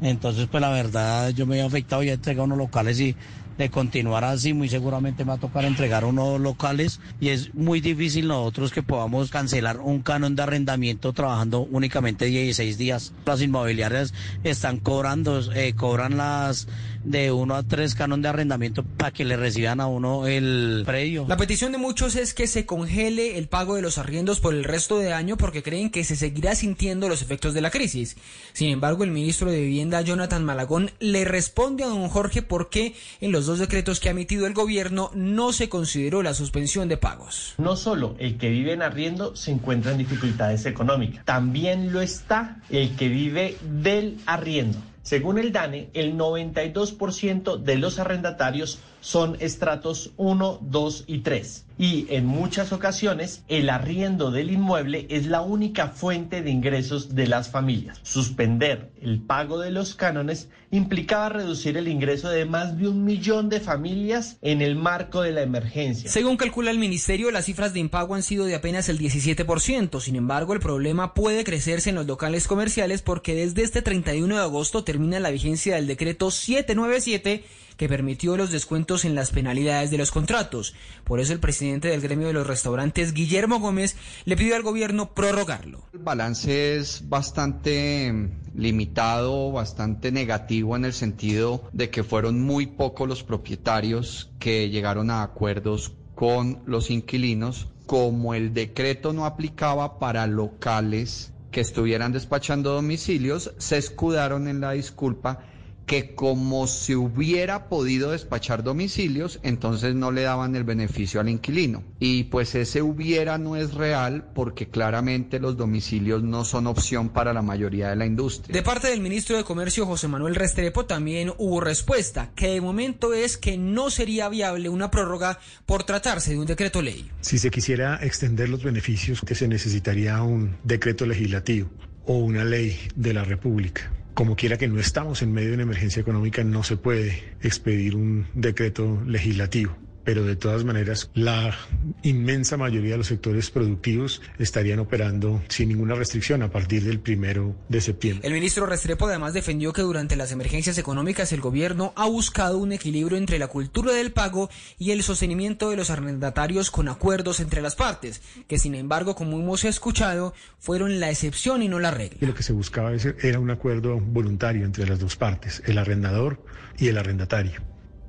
Entonces, pues la verdad, yo me he afectado y he entregado unos locales y de continuar así, muy seguramente me va a tocar entregar unos locales y es muy difícil nosotros que podamos cancelar un canon de arrendamiento trabajando únicamente 16 días. Las inmobiliarias están cobrando, eh, cobran las de uno a tres canon de arrendamiento para que le reciban a uno el predio. La petición de muchos es que se congele el pago de los arriendos por el resto de año porque creen que se seguirá sintiendo los efectos de la crisis. Sin embargo, el ministro de Vivienda, Jonathan Malagón, le responde a don Jorge por qué en los dos decretos que ha emitido el gobierno no se consideró la suspensión de pagos. No solo el que vive en arriendo se encuentra en dificultades económicas, también lo está el que vive del arriendo. Según el DANE, el 92% de los arrendatarios son estratos 1, 2 y 3. Y en muchas ocasiones el arriendo del inmueble es la única fuente de ingresos de las familias. Suspender el pago de los cánones implicaba reducir el ingreso de más de un millón de familias en el marco de la emergencia. Según calcula el ministerio, las cifras de impago han sido de apenas el 17%. Sin embargo, el problema puede crecerse en los locales comerciales porque desde este 31 de agosto termina la vigencia del decreto 797 que permitió los descuentos en las penalidades de los contratos. Por eso el presidente del gremio de los restaurantes, Guillermo Gómez, le pidió al gobierno prorrogarlo. El balance es bastante limitado, bastante negativo en el sentido de que fueron muy pocos los propietarios que llegaron a acuerdos con los inquilinos, como el decreto no aplicaba para locales que estuvieran despachando domicilios, se escudaron en la disculpa que como se hubiera podido despachar domicilios, entonces no le daban el beneficio al inquilino. Y pues ese hubiera no es real porque claramente los domicilios no son opción para la mayoría de la industria. De parte del ministro de Comercio José Manuel Restrepo también hubo respuesta, que de momento es que no sería viable una prórroga por tratarse de un decreto ley. Si se quisiera extender los beneficios, que se necesitaría un decreto legislativo o una ley de la República como quiera que no estamos en medio de una emergencia económica, no se puede expedir un decreto legislativo pero de todas maneras la inmensa mayoría de los sectores productivos estarían operando sin ninguna restricción a partir del primero de septiembre. El ministro Restrepo además defendió que durante las emergencias económicas el gobierno ha buscado un equilibrio entre la cultura del pago y el sostenimiento de los arrendatarios con acuerdos entre las partes, que sin embargo, como hemos escuchado, fueron la excepción y no la regla. Y lo que se buscaba era un acuerdo voluntario entre las dos partes, el arrendador y el arrendatario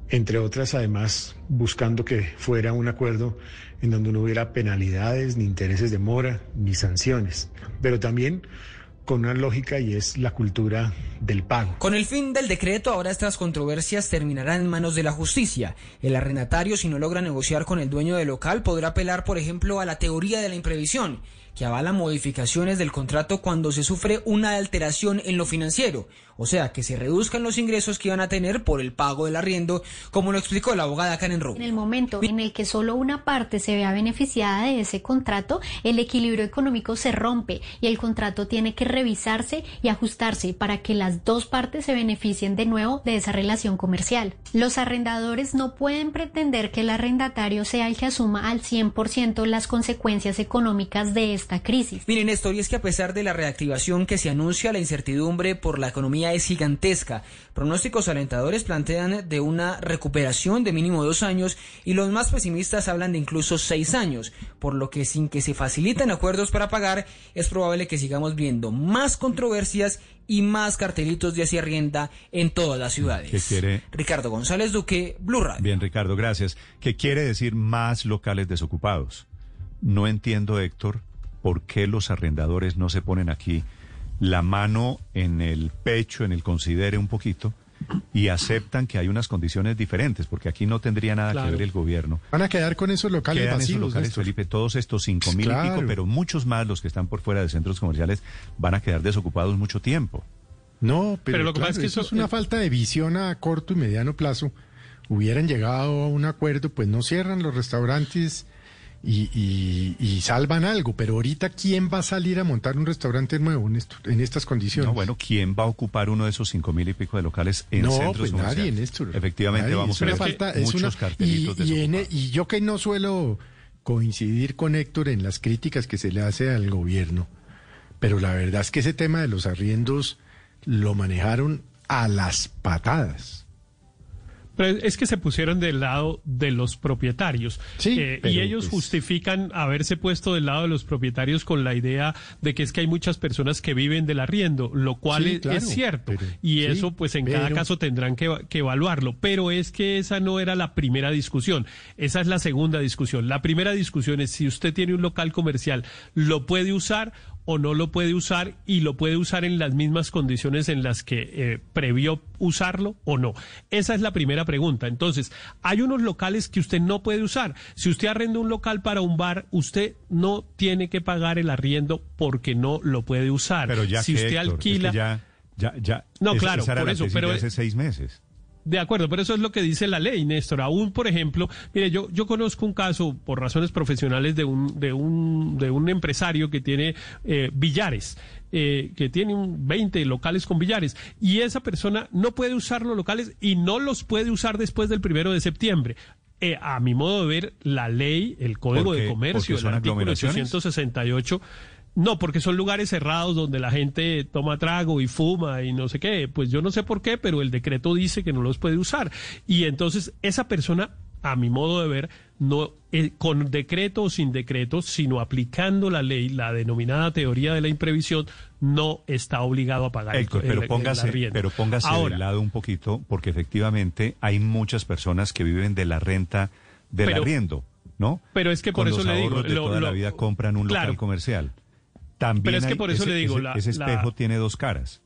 entre otras, además, buscando que fuera un acuerdo en donde no hubiera penalidades, ni intereses de mora, ni sanciones, pero también con una lógica y es la cultura del pago. Con el fin del decreto, ahora estas controversias terminarán en manos de la justicia. El arrendatario, si no logra negociar con el dueño del local, podrá apelar, por ejemplo, a la teoría de la imprevisión que avala modificaciones del contrato cuando se sufre una alteración en lo financiero, o sea, que se reduzcan los ingresos que iban a tener por el pago del arriendo, como lo explicó la abogada Karen Rowe. En el momento en el que solo una parte se vea beneficiada de ese contrato, el equilibrio económico se rompe y el contrato tiene que revisarse y ajustarse para que las dos partes se beneficien de nuevo de esa relación comercial. Los arrendadores no pueden pretender que el arrendatario sea el que asuma al 100% las consecuencias económicas de este crisis. Miren, esto y es que a pesar de la reactivación que se anuncia, la incertidumbre por la economía es gigantesca. Pronósticos alentadores plantean de una recuperación de mínimo dos años y los más pesimistas hablan de incluso seis años, por lo que sin que se faciliten acuerdos para pagar, es probable que sigamos viendo más controversias y más cartelitos de hacia arrienda en todas las ciudades. ¿Qué quiere? Ricardo González Duque, Blue Radio. Bien, Ricardo, gracias. ¿Qué quiere decir más locales desocupados? No entiendo, Héctor, ¿por qué los arrendadores no se ponen aquí la mano en el pecho, en el considere un poquito, y aceptan que hay unas condiciones diferentes, porque aquí no tendría nada Claro. que ver el gobierno. Van a quedar con esos locales Quedan esos vacíos. locales, Néstor. Felipe, todos estos cinco mil y Claro. pico, pero muchos más los que están por fuera de centros comerciales van a quedar desocupados mucho tiempo. No, pero, Pero lo que claro, pasa es que eso eso- es una falta de visión a corto y mediano plazo. Hubieran llegado a un acuerdo, pues no cierran los restaurantes y, y- y salvan algo. Pero ahorita, ¿quién va a salir a montar un restaurante nuevo en, esto- en estas condiciones? No, bueno, ¿quién va a ocupar uno de esos cinco mil y pico de locales en no, centros pues nadie, Néstor. Efectivamente, Nadie. vamos a ver falta, muchos una- cartelitos y, en- desocupados. y yo que no suelo coincidir con Héctor en las críticas que se le hace al gobierno, pero la verdad es que ese tema de los arriendos lo manejaron a las patadas. Pero es que se pusieron del lado de los propietarios. Eh, y ellos pues- justifican haberse puesto del lado de los propietarios con la idea de que es que hay muchas personas que viven del arriendo, lo cual Sí, es, claro, es cierto. pero- y sí, eso, pues en cada caso tendrán que, que evaluarlo. Pero es que esa no era la primera discusión. Esa es la segunda discusión. La primera discusión es si usted tiene un local comercial, ¿lo puede usar? O no lo puede usar y lo puede usar en las mismas condiciones en las que eh, previó usarlo o no. Esa es la primera pregunta. Entonces, hay unos locales que usted no puede usar. Si usted arrenda un local para un bar, usted no tiene que pagar el arriendo porque no lo puede usar. Pero ya si que, usted Héctor, es alquila... que ya, ya, ya. No, claro, por eso, pero- hace seis meses. De acuerdo, pero eso es lo que dice la ley, Néstor. Aún, por ejemplo, mire, yo, yo conozco un caso por razones profesionales de un, de un, de un empresario que tiene eh, billares. eh, que tiene un 20 locales con billares y esa persona no puede usar los locales y no los puede usar después del primero de septiembre. Eh, a mi modo de ver, la ley, el Código de Comercio, el artículo aglomeraciones. 868, no, porque son lugares cerrados donde la gente toma trago y fuma y no sé qué. Pues yo no sé por qué, pero el decreto dice que no los puede usar. Y entonces esa persona, a mi modo de ver, no eh, con decreto o sin decreto, sino aplicando la ley, la denominada teoría de la imprevisión, no está obligado a pagar el- Héctor, el, pero el póngase, pero póngase Ahora, de lado un poquito, porque efectivamente hay muchas personas que viven de la renta del Pero- arriendo, ¿no? pero es que por eso le digo, de lo- toda la vida compran un claro. local comercial. También Pero es que por eso ese- le digo, ese, la- ese la- espejo tiene dos caras.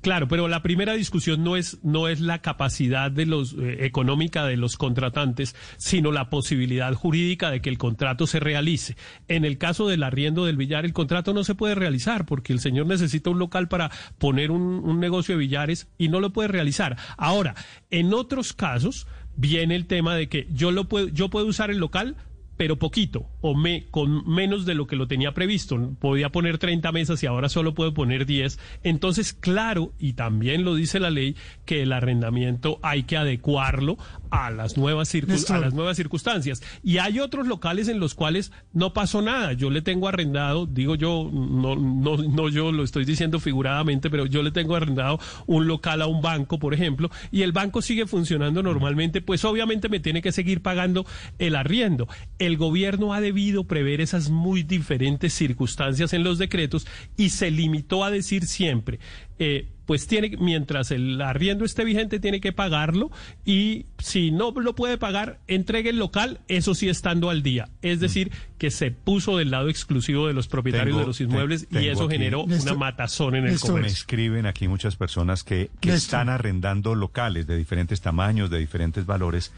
Claro, pero la primera discusión no es no es la capacidad de los eh, económica de los contratantes, sino la posibilidad jurídica de que el contrato se realice. En el caso del arriendo del billar, el contrato no se puede realizar porque el señor necesita un local para poner un, un negocio de billares y no lo puede realizar. Ahora, en otros casos viene el tema de que yo lo puedo yo puedo usar el local pero poquito, o me, con menos de lo que lo tenía previsto. Podía poner 30 mesas y ahora solo puedo poner 10. Entonces, claro, y también lo dice la ley, que el arrendamiento hay que adecuarlo a las nuevas, a las nuevas circunstancias. Y hay otros locales en los cuales no pasó nada. Yo le tengo arrendado, digo yo, no, no, no yo lo estoy diciendo figuradamente, pero yo le tengo arrendado un local a un banco, por ejemplo, y el banco sigue funcionando normalmente, pues obviamente me tiene que seguir pagando el arriendo. El gobierno ha debido prever esas muy diferentes circunstancias en los decretos y se limitó a decir siempre, eh, pues tiene, mientras el arriendo esté vigente, tiene que pagarlo y si no lo puede pagar, entregue el local, eso sí estando al día. Es decir, que se puso del lado exclusivo de los propietarios Tengo- de los inmuebles te- y eso aquí- generó una matazón en el Me comercio. escriben aquí muchas personas que, que Néstor. están arrendando locales de diferentes tamaños, de diferentes valores,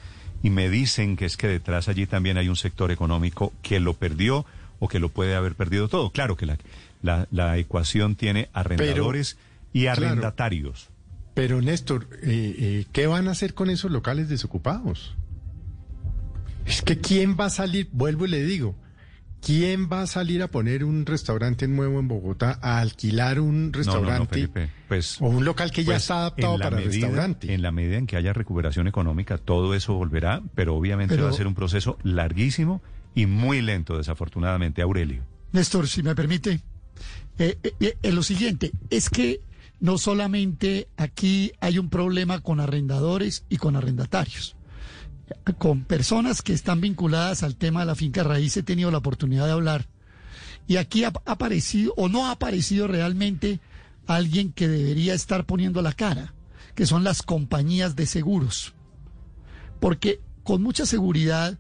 y me dicen que es que detrás allí también hay un sector económico que lo perdió o que lo puede haber perdido todo. Claro que la, la, la ecuación tiene arrendadores y claro. arrendatarios. Pero Néstor, eh, eh, ¿qué van a hacer con esos locales desocupados? Es que ¿quién va a salir? Vuelvo y le digo, ¿quién va a salir a poner un restaurante nuevo en Bogotá, a alquilar un No, no, no, restaurante Felipe, pues, o un local que ya pues, está adaptado para medida- restaurante? En la medida en que haya recuperación económica, todo eso volverá, pero obviamente Pero- va a ser un proceso larguísimo y muy lento, desafortunadamente, Aurelio. Néstor, si me permite, eh, eh, eh, lo siguiente, es que no solamente aquí hay un problema con arrendadores y con arrendatarios. Con personas que están vinculadas al tema de la finca raíz he tenido la oportunidad de hablar. Y aquí ha aparecido o no ha aparecido realmente alguien que debería estar poniendo la cara, que son las compañías de seguros. Porque con mucha seguridad,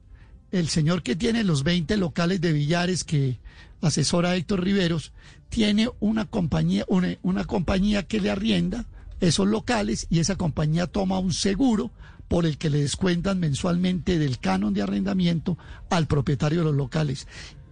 el señor que tiene los 20 locales de billares que asesora Héctor Riveros, tiene una compañía, una, una compañía que le arrienda esos locales y esa compañía toma un seguro por el que le descuentan mensualmente del canon de arrendamiento al propietario de los locales.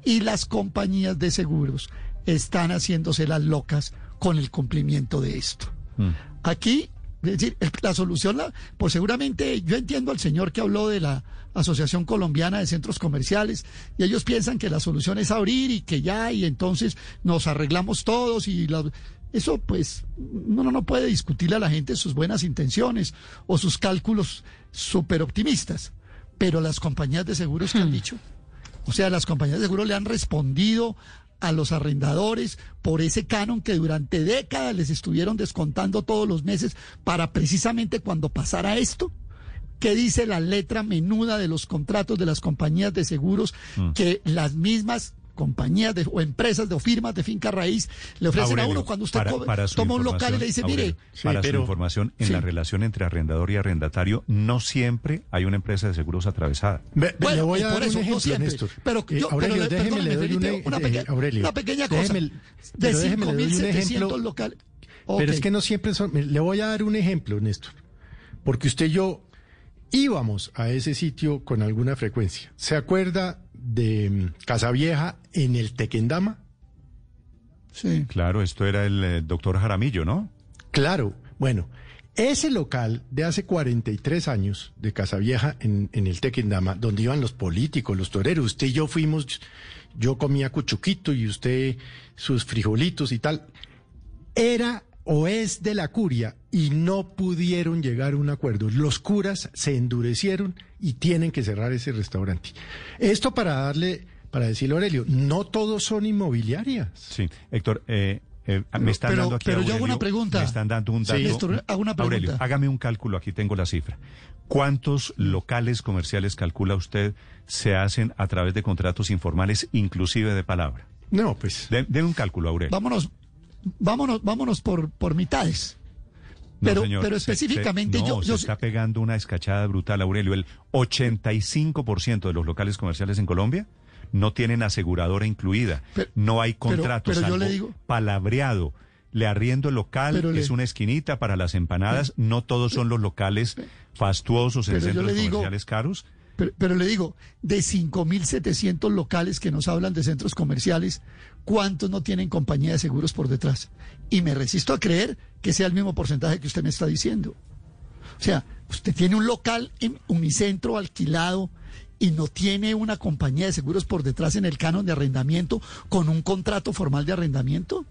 Y las compañías de seguros están haciéndose las locas con el cumplimiento de esto. Mm. Aquí, es decir, *laughs* la solución, la, pues seguramente yo entiendo al señor que habló de la Asociación Colombiana de Centros Comerciales y ellos piensan que la solución es abrir y que ya y entonces nos arreglamos todos y la- eso pues uno no puede discutirle a la gente sus buenas intenciones o sus cálculos súper optimistas, pero las compañías de seguros que han dicho, o sea, las compañías de seguros le han respondido a los arrendadores por ese canon que durante décadas les estuvieron descontando todos los meses para precisamente cuando pasara esto. ¿Qué dice la letra menuda de los contratos de las compañías de seguros Mm. que las mismas compañías de, o empresas de, o firmas de finca raíz le ofrecen a Aurelio, uno cuando usted para- toma un local y le dice, mire, Aurelio, para su información, en Sí. la relación entre arrendador y arrendatario, no siempre hay una empresa de seguros atravesada. Bueno, le voy a por dar eso, un no ejemplo, siempre. Néstor. Pero Eh, yo- Aurelio, pero le- déjeme, le doy Felipe, una eh, pequeña- Aurelio, una pequeña cosa. déjeme- De pero déjeme, le doy un 5.700 ejemplo. locales. Pero es que no siempre son. Le voy a dar un ejemplo, Néstor. Porque usted y yo íbamos a ese sitio con alguna frecuencia. ¿Se acuerda de mm, Casavieja en el Tequendama? Sí. Claro, esto era el eh, doctor Jaramillo, ¿no? Claro. Bueno, ese local de hace 43 años de Casavieja en, en el Tequendama, donde iban los políticos, los toreros, usted y yo fuimos, yo comía cuchuquito y usted sus frijolitos y tal, era o es de la curia y no pudieron llegar a un acuerdo. Los curas se endurecieron y tienen que cerrar ese restaurante. Esto para darle, para decirle a Aurelio, no todos son inmobiliarias. Sí, Héctor, eh, eh, me están pero- dando aquí. pero yo hago una pregunta. Me están dando un Sí. dato. Néstor, hago una pregunta. Aurelio, hágame un cálculo, aquí tengo la cifra. ¿Cuántos locales comerciales calcula usted se hacen a través de contratos informales, inclusive de palabra? No, pues. De, deme un cálculo, Aurelio. Vámonos, vámonos, vámonos por, por mitades. No, Pero, señor, pero específicamente se- no, yo, se está pegando una escachada brutal, Aurelio. El 85% de los locales comerciales en Colombia no tienen aseguradora incluida. no hay pero- contrato, pero yo le digo- palabreado. Le arriendo el local, Pero le- es una esquinita para las empanadas. No todos son los locales fastuosos en Pero centros digo- comerciales caros. Pero, le digo, de 5.700 locales que nos hablan de centros comerciales, ¿cuántos no tienen compañía de seguros por detrás? Y me resisto a creer que sea el mismo porcentaje que usted me está diciendo. O sea, usted tiene un local en Unicentro alquilado y no tiene una compañía de seguros por detrás en el canon de arrendamiento con un contrato formal de arrendamiento.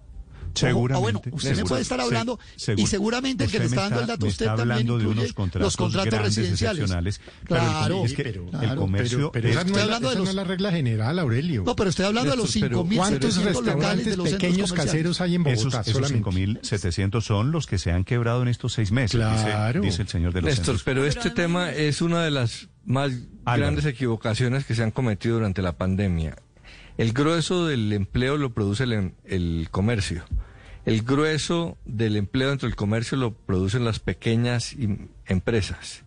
Seguramente. Ah, bueno, usted me puede estar se- hablando seguro- y seguramente el que le está dando el dato usted está también hablando de incluye unos contratos, los contratos residenciales. excepcionales. Pero el- Claro, es que pero- el claro. comercio Pero, pero es- no Estoy es, la- hablando de esa no los- es la regla general, Aurelio. No, pero estoy hablando de los Néstor, pero 5.700 ¿Cuántos locales de restaurantes los pequeños caseros hay en Bogotá Esos, esos solamente? 5.700 son los que se han quebrado en estos seis meses, dice- Claro. dice, el señor de los Néstor, centros. pero este tema es una de las más Álvaro. grandes equivocaciones que se han cometido durante la pandemia. El grueso del empleo lo produce el, el comercio. El grueso del empleo dentro del comercio lo producen las pequeñas empresas.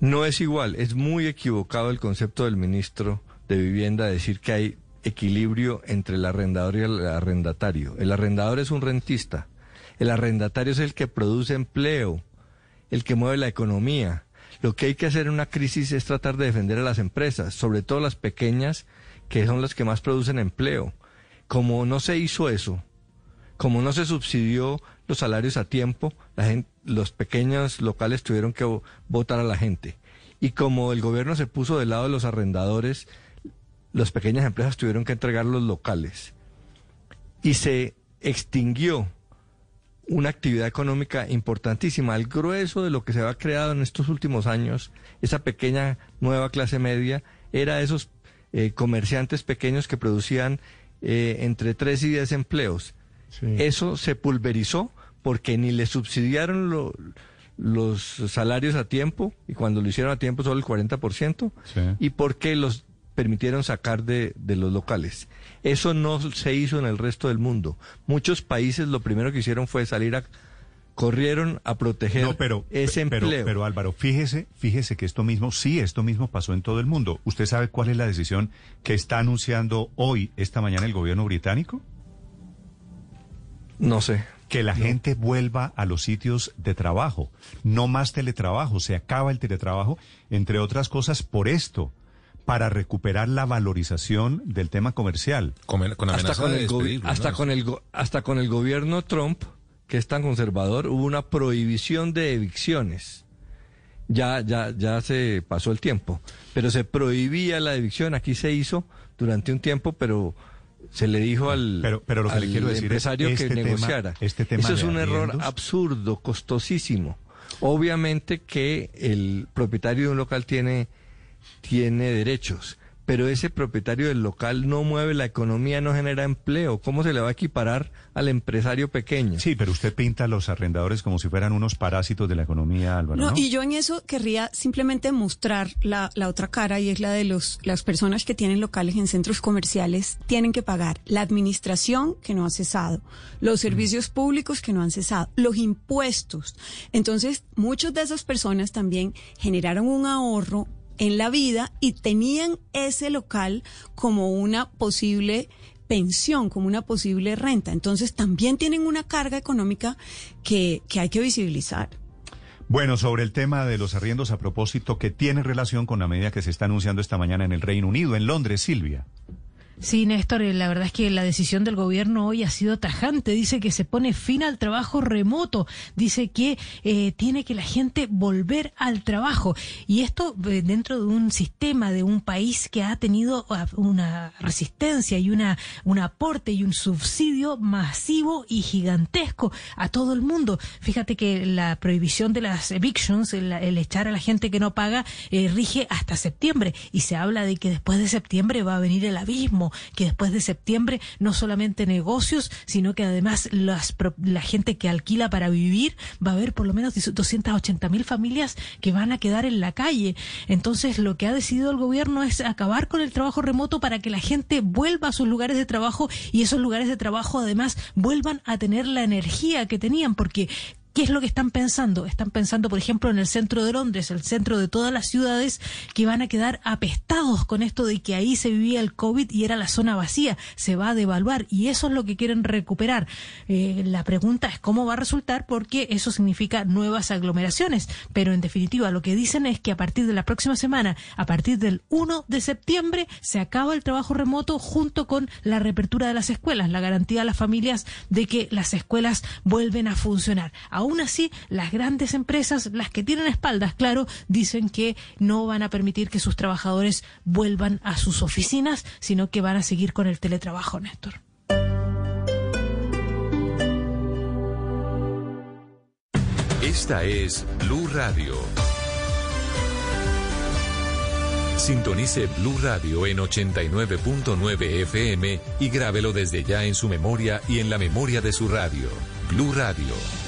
No es igual, es muy equivocado el concepto del ministro de Vivienda de decir que hay equilibrio entre el arrendador y el arrendatario. El arrendador es un rentista, el arrendatario es el que produce empleo, el que mueve la economía. Lo que hay que hacer en una crisis es tratar de defender a las empresas, sobre todo las pequeñas, que son las que más producen empleo. Como no se hizo eso, como no se subsidió los salarios a tiempo, la gen- los pequeños locales tuvieron que vo- votar a la gente. Y como el gobierno se puso del lado de los arrendadores, las pequeñas empresas tuvieron que entregar los locales. Y se extinguió una actividad económica importantísima. El grueso de lo que se ha creado en estos últimos años, esa pequeña nueva clase media, era esos eh, comerciantes pequeños que producían eh, entre 3 y 10 empleos. Eso se pulverizó porque ni le subsidiaron lo- los salarios a tiempo, y cuando lo hicieron a tiempo solo el 40%, y porque los permitieron sacar de, de los locales. Eso no se hizo en el resto del mundo. Muchos países lo primero que hicieron fue salir a... corrieron a proteger No, pero, ese pero, empleo. pero Álvaro, fíjese, fíjese que esto mismo, sí, esto mismo pasó en todo el mundo. ¿Usted sabe cuál es la decisión que está anunciando hoy, esta mañana, el gobierno británico? No sé. que la gente vuelva a los sitios de trabajo. No más teletrabajo, se acaba el teletrabajo, entre otras cosas por esto, para recuperar la valorización del tema comercial. hasta con, el hasta, con el hasta con el gobierno Trump, que es tan conservador, hubo una prohibición de evicciones. Ya, ya, ya se pasó el tiempo, pero se prohibía la evicción. Aquí se hizo durante un tiempo, pero se le dijo al, pero, pero lo que le quiero decir empresario es este que negociara. Este tema Eso es un arriendos, error absurdo, costosísimo. Obviamente que el propietario de un local tiene, tiene derechos, pero ese propietario del local no mueve la economía, no genera empleo. ¿Cómo se le va a equiparar al empresario pequeño? Sí, pero usted pinta a los arrendadores como si fueran unos parásitos de la economía, Álvaro. No, ¿no? y yo en eso querría simplemente mostrar la, la otra cara y es la de los, las personas que tienen locales en centros comerciales tienen que pagar la administración que no ha cesado, los servicios públicos que no han cesado, los impuestos. Entonces, muchas de esas personas también generaron un ahorro en la vida y tenían ese local como una posible pensión, como una posible renta. Entonces también tienen una carga económica que, que hay que visibilizar. Bueno, sobre el tema de los arriendos a propósito, que tiene relación con la medida que se está anunciando esta mañana en el Reino Unido, en Londres, Silvia. Sí, Néstor, la verdad es que la decisión del gobierno hoy ha sido tajante. Dice que se pone fin al trabajo remoto. Dice que eh, tiene que la gente volver al trabajo. Y esto eh, dentro de un sistema, de un país que ha tenido uh, una resistencia y una, un aporte y un subsidio masivo y gigantesco a todo el mundo. Fíjate que la prohibición de las evictions, el, el echar a la gente que no paga, eh, rige hasta septiembre. Y se habla de que después de septiembre va a venir el abismo que después de septiembre no solamente negocios, sino que además las, la gente que alquila para vivir va a haber por lo menos 280 mil familias que van a quedar en la calle. Entonces lo que ha decidido el gobierno es acabar con el trabajo remoto para que la gente vuelva a sus lugares de trabajo y esos lugares de trabajo además vuelvan a tener la energía que tenían, porque ¿Qué es lo que están pensando? Están pensando, por ejemplo, en el centro de Londres, el centro de todas las ciudades, que van a quedar apestados con esto de que ahí se vivía el COVID y era la zona vacía. Se va a devaluar y eso es lo que quieren recuperar. Eh, la pregunta es cómo va a resultar porque eso significa nuevas aglomeraciones. Pero en definitiva, lo que dicen es que a partir de la próxima semana, a partir del 1 de septiembre, se acaba el trabajo remoto junto con la reapertura de las escuelas, la garantía a las familias de que las escuelas vuelven a funcionar. Aún así, las grandes empresas, las que tienen espaldas, claro, dicen que no van a permitir que sus trabajadores vuelvan a sus oficinas, sino que van a seguir con el teletrabajo, Néstor. Esta es Blue Radio. Sintonice Blue Radio en 89.9 FM y grábelo desde ya en su memoria y en la memoria de su radio. Blue Radio,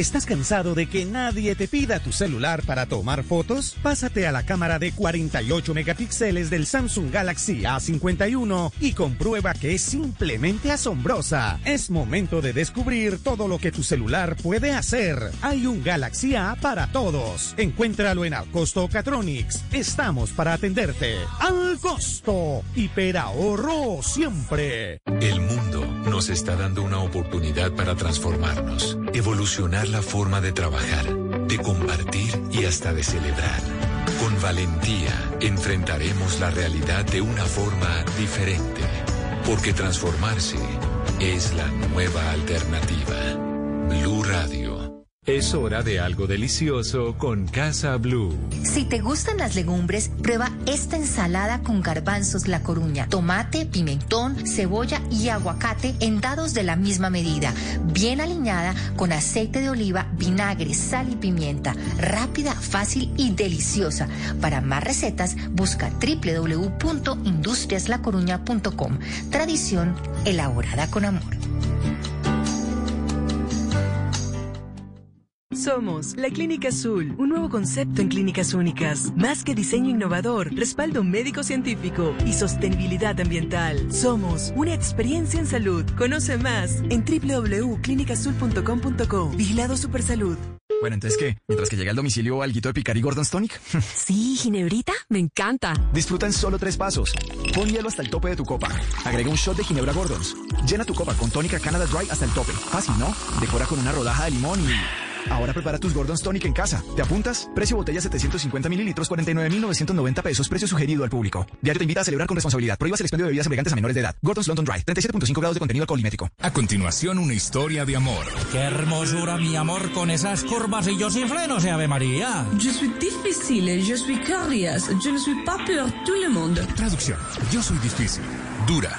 ¿Estás cansado de que nadie te pida tu celular para tomar fotos? Pásate a la cámara de 48 megapíxeles del Samsung Galaxy A51 y comprueba que es simplemente asombrosa. Es momento de descubrir todo lo que tu celular puede hacer. Hay un Galaxy A para todos. Encuéntralo en Alcosto Catronics. Estamos para atenderte. Al costo. Hiperahorro siempre. El mundo nos está dando una oportunidad para transformarnos, evolucionar la forma de trabajar, de compartir y hasta de celebrar. Con valentía enfrentaremos la realidad de una forma diferente, porque transformarse es la nueva alternativa. Blue Radio. Es hora de algo delicioso con Casa Blue. Si te gustan las legumbres, prueba esta ensalada con garbanzos La Coruña, tomate, pimentón, cebolla y aguacate en dados de la misma medida, bien alineada con aceite de oliva, vinagre, sal y pimienta, rápida, fácil y deliciosa. Para más recetas, busca www.industriaslacoruña.com. Tradición elaborada con amor. Somos la Clínica Azul, un nuevo concepto en clínicas únicas. Más que diseño innovador, respaldo médico científico y sostenibilidad ambiental. Somos una experiencia en salud. Conoce más en www.clinicazul.com.co. Vigilado Supersalud. Bueno, entonces, ¿qué? Mientras que llega el domicilio alguito de Picari Gordon's Tonic. *laughs* Sí, Ginebrita, me encanta. Disfruta en solo tres pasos. Pon hielo hasta el tope de tu copa. Agrega un shot de Ginebra Gordons. Llena tu copa con tónica Canada Dry hasta el tope. Fácil, ¿no? Decora con una rodaja de limón y... Ahora prepara tus Gordon's Tonic en casa. ¿Te apuntas? Precio botella 750 mililitros, 49.990 pesos. Precio sugerido al público. Diario te invita a celebrar con responsabilidad. Prohíbas el expendio de bebidas embriagantes a menores de edad. Gordon's London Dry. 37.5 grados de contenido alcoholimétrico. A continuación, una historia de amor. Qué hermosura, mi amor, con esas curvas y yo sin frenos, Ave María. Je suis difficile, je suis curious, je ne suis pas pour tout le monde. Traducción. Yo soy difícil. Dura.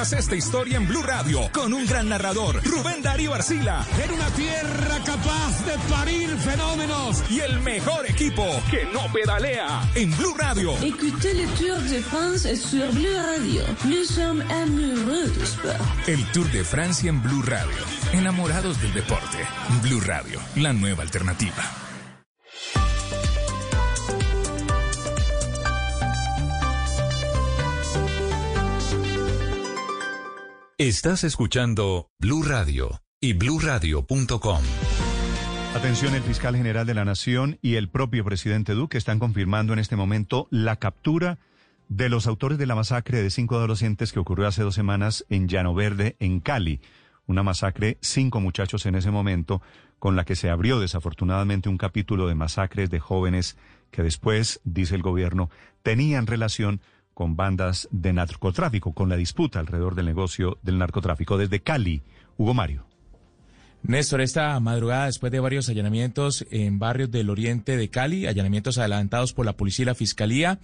esta historia en Blue Radio con un gran narrador, Rubén Darío Arcila. En una tierra capaz de parir fenómenos. Y el mejor equipo que no pedalea en Blue Radio. Écoutez le Tour de France sur Blue Radio. Nous sommes amoureux du sport. El Tour de Francia en Blue Radio. Enamorados del deporte. Blue Radio, la nueva alternativa. Estás escuchando Blue Radio y bluradio.com. Atención, el fiscal general de la Nación y el propio presidente Duque están confirmando en este momento la captura de los autores de la masacre de cinco adolescentes que ocurrió hace dos semanas en Llano Verde, en Cali. Una masacre, cinco muchachos en ese momento, con la que se abrió desafortunadamente un capítulo de masacres de jóvenes que después, dice el gobierno, tenían relación con bandas de narcotráfico, con la disputa alrededor del negocio del narcotráfico. Desde Cali, Hugo Mario. Néstor, esta madrugada, después de varios allanamientos en barrios del oriente de Cali, allanamientos adelantados por la policía y la fiscalía,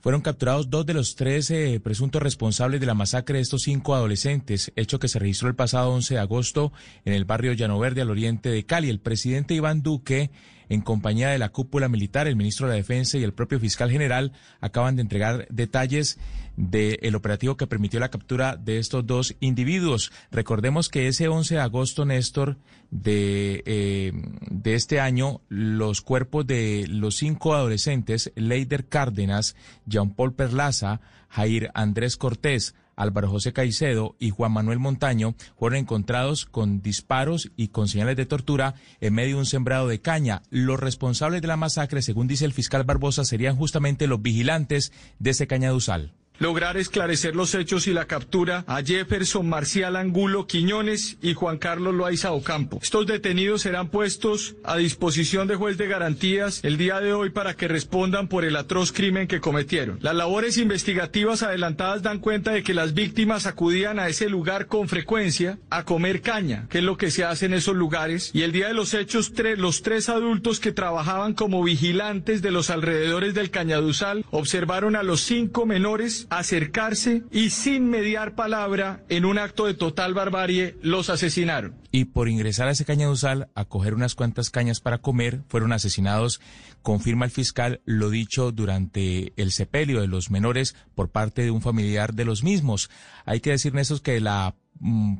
fueron capturados dos de los tres eh, presuntos responsables de la masacre de estos cinco adolescentes, hecho que se registró el pasado 11 de agosto en el barrio Llano Verde al oriente de Cali. El presidente Iván Duque en compañía de la cúpula militar, el ministro de la Defensa y el propio fiscal general, acaban de entregar detalles del operativo que permitió la captura de estos dos individuos. Recordemos que ese 11 de agosto, Néstor, de, eh, de este año, los cuerpos de los cinco adolescentes, Leider Cárdenas, Jean Paul Perlaza, Jair Andrés Cortés, Álvaro José Caicedo y Juan Manuel Montaño fueron encontrados con disparos y con señales de tortura en medio de un sembrado de caña. Los responsables de la masacre, según dice el fiscal Barbosa, serían justamente los vigilantes de ese cañaduzal lograr esclarecer los hechos y la captura a Jefferson Marcial Angulo Quiñones y Juan Carlos Loaiza Ocampo. Estos detenidos serán puestos a disposición de juez de garantías el día de hoy para que respondan por el atroz crimen que cometieron. Las labores investigativas adelantadas dan cuenta de que las víctimas acudían a ese lugar con frecuencia a comer caña, que es lo que se hace en esos lugares, y el día de los hechos los tres adultos que trabajaban como vigilantes de los alrededores del Cañaduzal observaron a los cinco menores acercarse y sin mediar palabra, en un acto de total barbarie, los asesinaron. Y por ingresar a ese cañaduzal a coger unas cuantas cañas para comer, fueron asesinados, confirma el fiscal, lo dicho durante el sepelio de los menores por parte de un familiar de los mismos. Hay que decir, que la... Mm,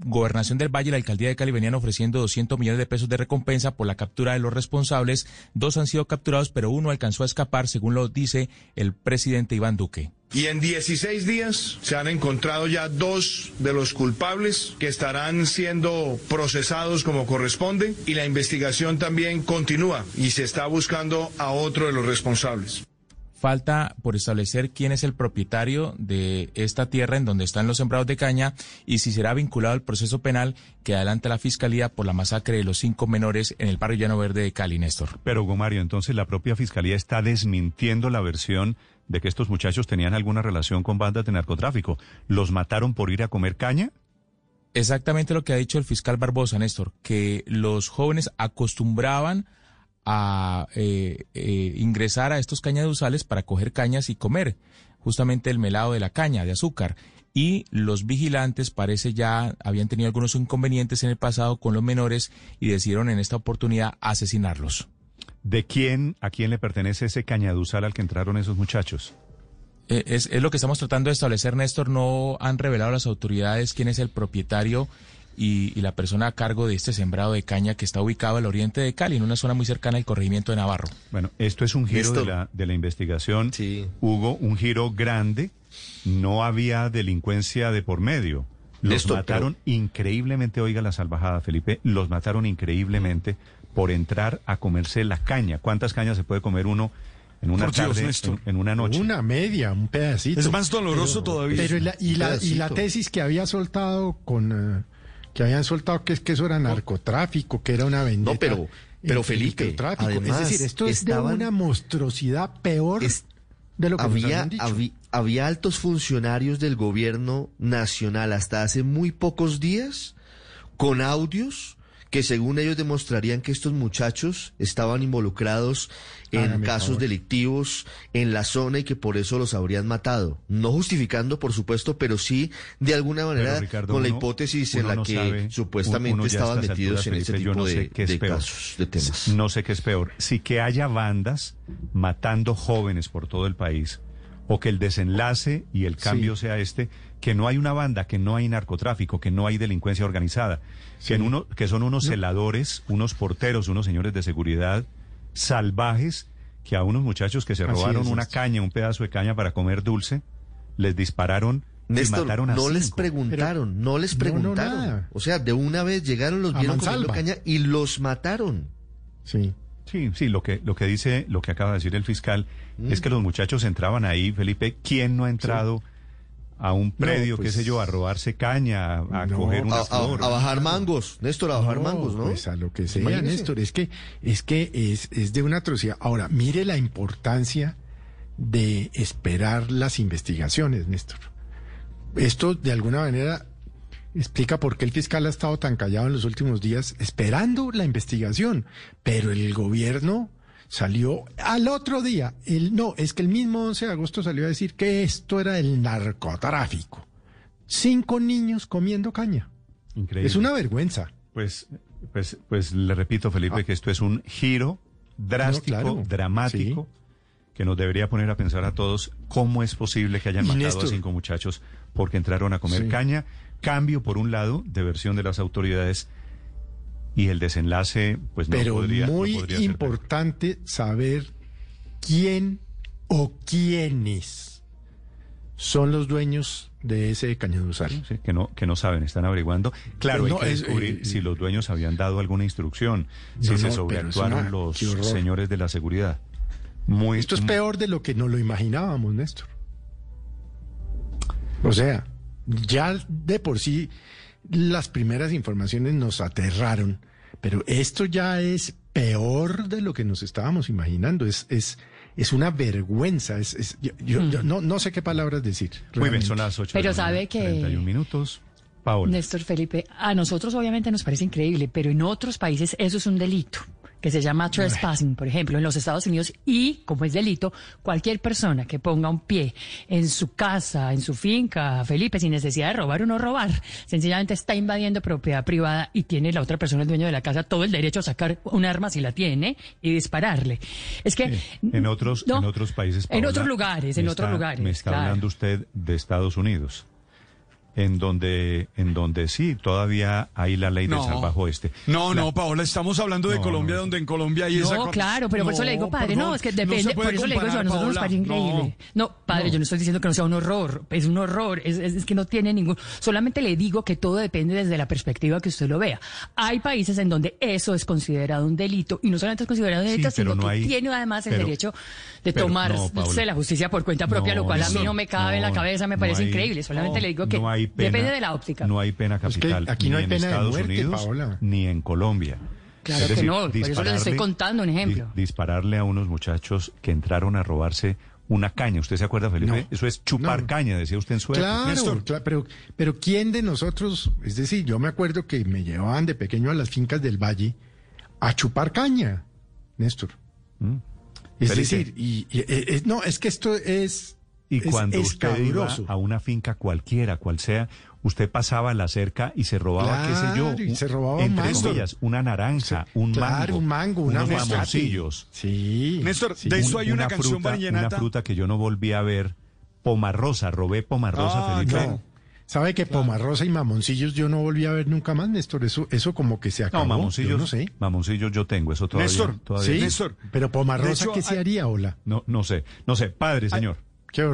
Gobernación del Valle y la Alcaldía de Cali venían ofreciendo 200 millones de pesos de recompensa por la captura de los responsables. Dos han sido capturados, pero uno alcanzó a escapar, según lo dice el presidente Iván Duque. Y en 16 días se han encontrado ya dos de los culpables que estarán siendo procesados como corresponde y la investigación también continúa y se está buscando a otro de los responsables. Falta por establecer quién es el propietario de esta tierra en donde están los sembrados de caña y si será vinculado al proceso penal que adelanta la Fiscalía por la masacre de los cinco menores en el barrio Llano Verde de Cali, Néstor. Pero, Hugo Mario, entonces la propia Fiscalía está desmintiendo la versión de que estos muchachos tenían alguna relación con bandas de narcotráfico. ¿Los mataron por ir a comer caña? Exactamente lo que ha dicho el fiscal Barbosa, Néstor, que los jóvenes acostumbraban a eh, eh, ingresar a estos cañaduzales para coger cañas y comer justamente el melado de la caña de azúcar. y los vigilantes parece ya habían tenido algunos inconvenientes en el pasado con los menores y decidieron en esta oportunidad asesinarlos. ¿De quién, a quién le pertenece ese cañaduzal al que entraron esos muchachos? Eh, es, es lo que estamos tratando de establecer, Néstor. No han revelado las autoridades quién es el propietario y, y, la persona a cargo de este sembrado de caña que está ubicado al oriente de Cali, en una zona muy cercana al corregimiento de Navarro. Bueno, esto es un giro de la, de la, investigación. Sí. Hugo, un giro grande. No había delincuencia de por medio. Los Néstor, mataron pero... increíblemente, oiga la salvajada, Felipe, los mataron increíblemente por entrar a comerse la caña. ¿Cuántas cañas se puede comer uno en una Por tarde, Dios, en, en, una noche? Una media, un pedacito. Es más doloroso pero, todavía. Pero la, y, la, y, la, tesis que había soltado con... Uh, que habían soltado que es que eso era narcotráfico, que era una vendetta. No, pero, pero Felipe, además, es decir, esto es estaban, de una monstruosidad peor es, de lo que había, nos habían dicho. Había, había altos funcionarios del gobierno nacional hasta hace muy pocos días con audios que según ellos demostrarían que estos muchachos estaban involucrados en Hágame casos favor. delictivos en la zona y que por eso los habrían matado. No justificando, por supuesto, pero sí de alguna manera Ricardo, con la uno- hipótesis en la no que sabe, supuestamente estaban metidos en ese tipo no sé de, de casos, de temas. No sé qué es peor. Si que haya bandas matando jóvenes por todo el país, o que el desenlace y el cambio Sí. sea este, que no hay una banda, que no hay narcotráfico, que no hay delincuencia organizada, que, en uno, que son unos celadores, unos porteros, unos señores de seguridad salvajes, que a unos muchachos que se robaron es, una caña, un pedazo de caña para comer dulce, les dispararon y Néstor, mataron a no les preguntaron, no les No, no, preguntaron. nada. o sea, de una vez llegaron, los A vieron comiendo caña y los mataron. Sí. Sí, sí, lo que, lo que dice, lo que acaba de decir el fiscal Mm. es que los muchachos entraban ahí, Felipe. ¿Quién no ha entrado a un predio, pues- qué sé yo, a robarse caña, a No, coger una a- flor? a bajar mangos, Néstor, a bajar mangos, ¿no? Pues a lo que sea, Imagínese. Néstor. Es que, es que es, es de una atrocidad. Ahora, mire la importancia de esperar las investigaciones, Néstor. Esto, de alguna manera, explica por qué el fiscal ha estado tan callado en los últimos días, esperando la investigación. Pero el gobierno salió al otro día. El, no, es que el mismo 11 de agosto salió a decir que esto era el narcotráfico. Cinco niños comiendo caña. Increíble. Es una vergüenza. Pues, pues, pues le repito, Felipe, que esto es un giro drástico, Ah. No, claro. dramático, que nos debería poner a pensar a todos cómo es posible que hayan Y matado Néstor. a cinco muchachos porque entraron a comer Sí. caña. Cambio, por un lado, de versión de las autoridades y el desenlace, pues no Pero podría, no muy ser importante saber quién o quiénes son los dueños de ese cañaduzal. Sí, que no, que no saben, están averiguando. Claro, Pues no, hay que es, descubrir eh, si los dueños habían dado alguna instrucción, si No, se sobreactuaron una- los señores de la seguridad. Muy, Esto es peor de lo que nos lo imaginábamos, Néstor. O sea, ya de por sí las primeras informaciones nos aterraron, pero esto ya es peor de lo que nos estábamos imaginando. Es, es, es una vergüenza. Es, es- yo, yo- yo no, no sé qué palabras decir. Muy bien, realmente. son las 8 Pero sabe que- 31 minutos. Paola. Néstor Felipe, a nosotros obviamente nos parece increíble, pero en otros países eso es un delito que se llama trespassing, por ejemplo, en los Estados Unidos y como es delito, cualquier persona que ponga un pie en su casa, en su finca, Felipe, sin necesidad de robar o no robar, sencillamente está invadiendo propiedad privada y tiene la otra persona, el dueño de la casa, todo el derecho a sacar un arma si la tiene y dispararle. Es que En otros, No, en otros países. en otros lugares, en otros lugares, Me está claro. hablando usted de Estados Unidos, en donde, en donde sí, todavía hay la ley del No. salvaje oeste. No, La- no, Paola, estamos hablando de No, Colombia, no. donde en Colombia hay esa... No, claro, pero por eso le digo, padre, no, es que no depende, por eso le digo yo, a nosotros nos Paola, parece increíble. No, padre, yo no estoy diciendo que no sea un horror, es un horror, es, es- es que no tiene ningún, solamente le digo que todo depende desde la perspectiva que usted lo vea. Hay países en donde eso es considerado un delito, y no solamente es considerado un delito, sino no que hay- tiene además el pero- derecho de pero tomarse no, Paola. la justicia por cuenta propia, No, lo cual a mí no, no me cabe en la no, cabeza, me no parece hay- increíble, solamente no, le digo que no hay pena- depende de la óptica. No hay pena Es que capital. aquí no ni hay en pena de Estados muerte, Unidos, Paola. ni en Colombia. Claro Es que no, por eso les estoy dispararle- contando un ejemplo. di- dispararle a unos muchachos que entraron a robarse una caña. ¿Usted se acuerda, Felipe? No. Eso es chupar No. caña, decía usted en su época. Claro, cla- pero, pero ¿quién de nosotros? Es decir, yo me acuerdo que me llevaban de pequeño a las fincas del Valle a chupar caña, Néstor. Mm. Es Felipe. decir, y, y- eh, eh, no, es que esto es Y es cuando usted iba a una finca cualquiera, cual sea, usted pasaba la cerca y se robaba, qué sé yo, se robaba entre mango. comillas, una naranja, un claro, mango, un mango, una unos mamoncillos. Sí. Néstor, sí. de eso hay una, canción fruta, vallenata. Una fruta que yo no volví a ver, pomarrosa, robé pomarrosa, Ah, Felipe. claro. ¿Sabe que Pomarrosa y Mamoncillos yo no volví a ver nunca más, Néstor? Eso, eso como que se acabó. No, mamoncillos, Yo no sé. mamoncillos yo tengo, eso todavía. Néstor, todavía Sí, Néstor, pero Pomarrosa, hecho, ¿qué se haría, hola? No, no sé, no sé, padre, señor.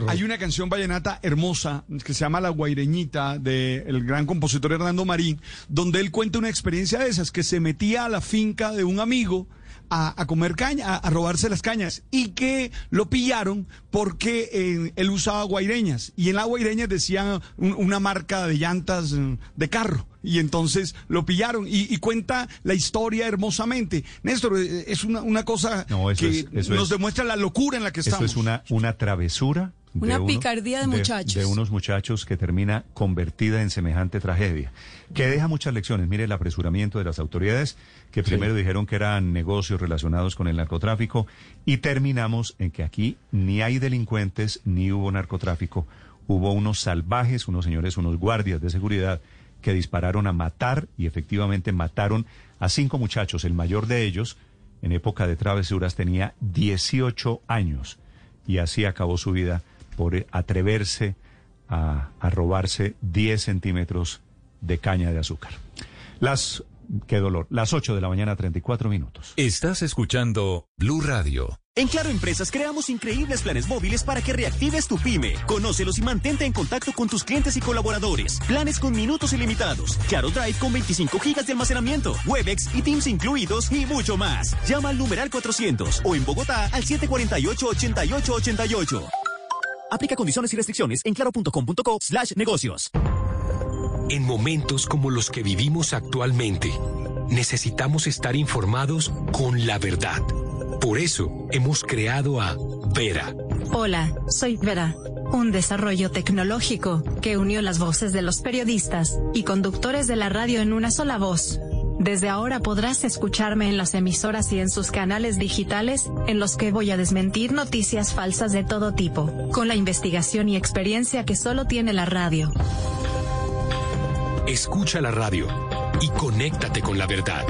Hay una canción vallenata hermosa que se llama La Guaireñita del gran compositor Hernando Marín, donde él cuenta una experiencia de esas, que se metía a la finca de un amigo a, comer caña, a, robarse las cañas, y que lo pillaron porque eh, él usaba guaireñas, y en la guaireñas decía un- una marca de llantas eh, de carro. Y entonces lo pillaron y, y cuenta la historia hermosamente. Néstor, eh, es una, una cosa No, eso que es- eso nos es- demuestra la locura en la que Eso estamos. es una, una travesura. de Una uno- picardía de muchachos. De unos muchachos que termina convertida en semejante tragedia. Que deja muchas lecciones. Mire el apresuramiento de las autoridades, que primero dijeron que eran negocios relacionados con el narcotráfico, y terminamos en que aquí ni hay delincuentes, ni hubo narcotráfico. Hubo unos salvajes, unos señores, unos guardias de seguridad que dispararon a matar y efectivamente mataron a cinco muchachos. El mayor de ellos, en época de travesuras, tenía 18 años y así acabó su vida por atreverse a, a robarse 10 centímetros de caña de azúcar. Las, qué dolor, las 8 de la mañana, 34 minutos. Estás escuchando Blue Radio. En Claro Empresas creamos increíbles planes móviles para que reactives tu pyme. Conócelos y mantente en contacto con tus clientes y colaboradores. Planes con minutos ilimitados. Claro Drive con 25 gigas de almacenamiento. Webex y Teams incluidos y mucho más. Llama al numeral 400 o en Bogotá al 748-8888. Aplica condiciones y restricciones en claro.com.co slash negocios. En momentos como los que vivimos actualmente, necesitamos estar informados con la verdad. Por eso hemos creado a Vera. Hola, soy Vera, un desarrollo tecnológico que unió las voces de los periodistas y conductores de la radio en una sola voz. Desde ahora podrás escucharme en las emisoras y en sus canales digitales, en los que voy a desmentir noticias falsas de todo tipo, con la investigación y experiencia que solo tiene la radio. Escucha la radio y conéctate con la verdad.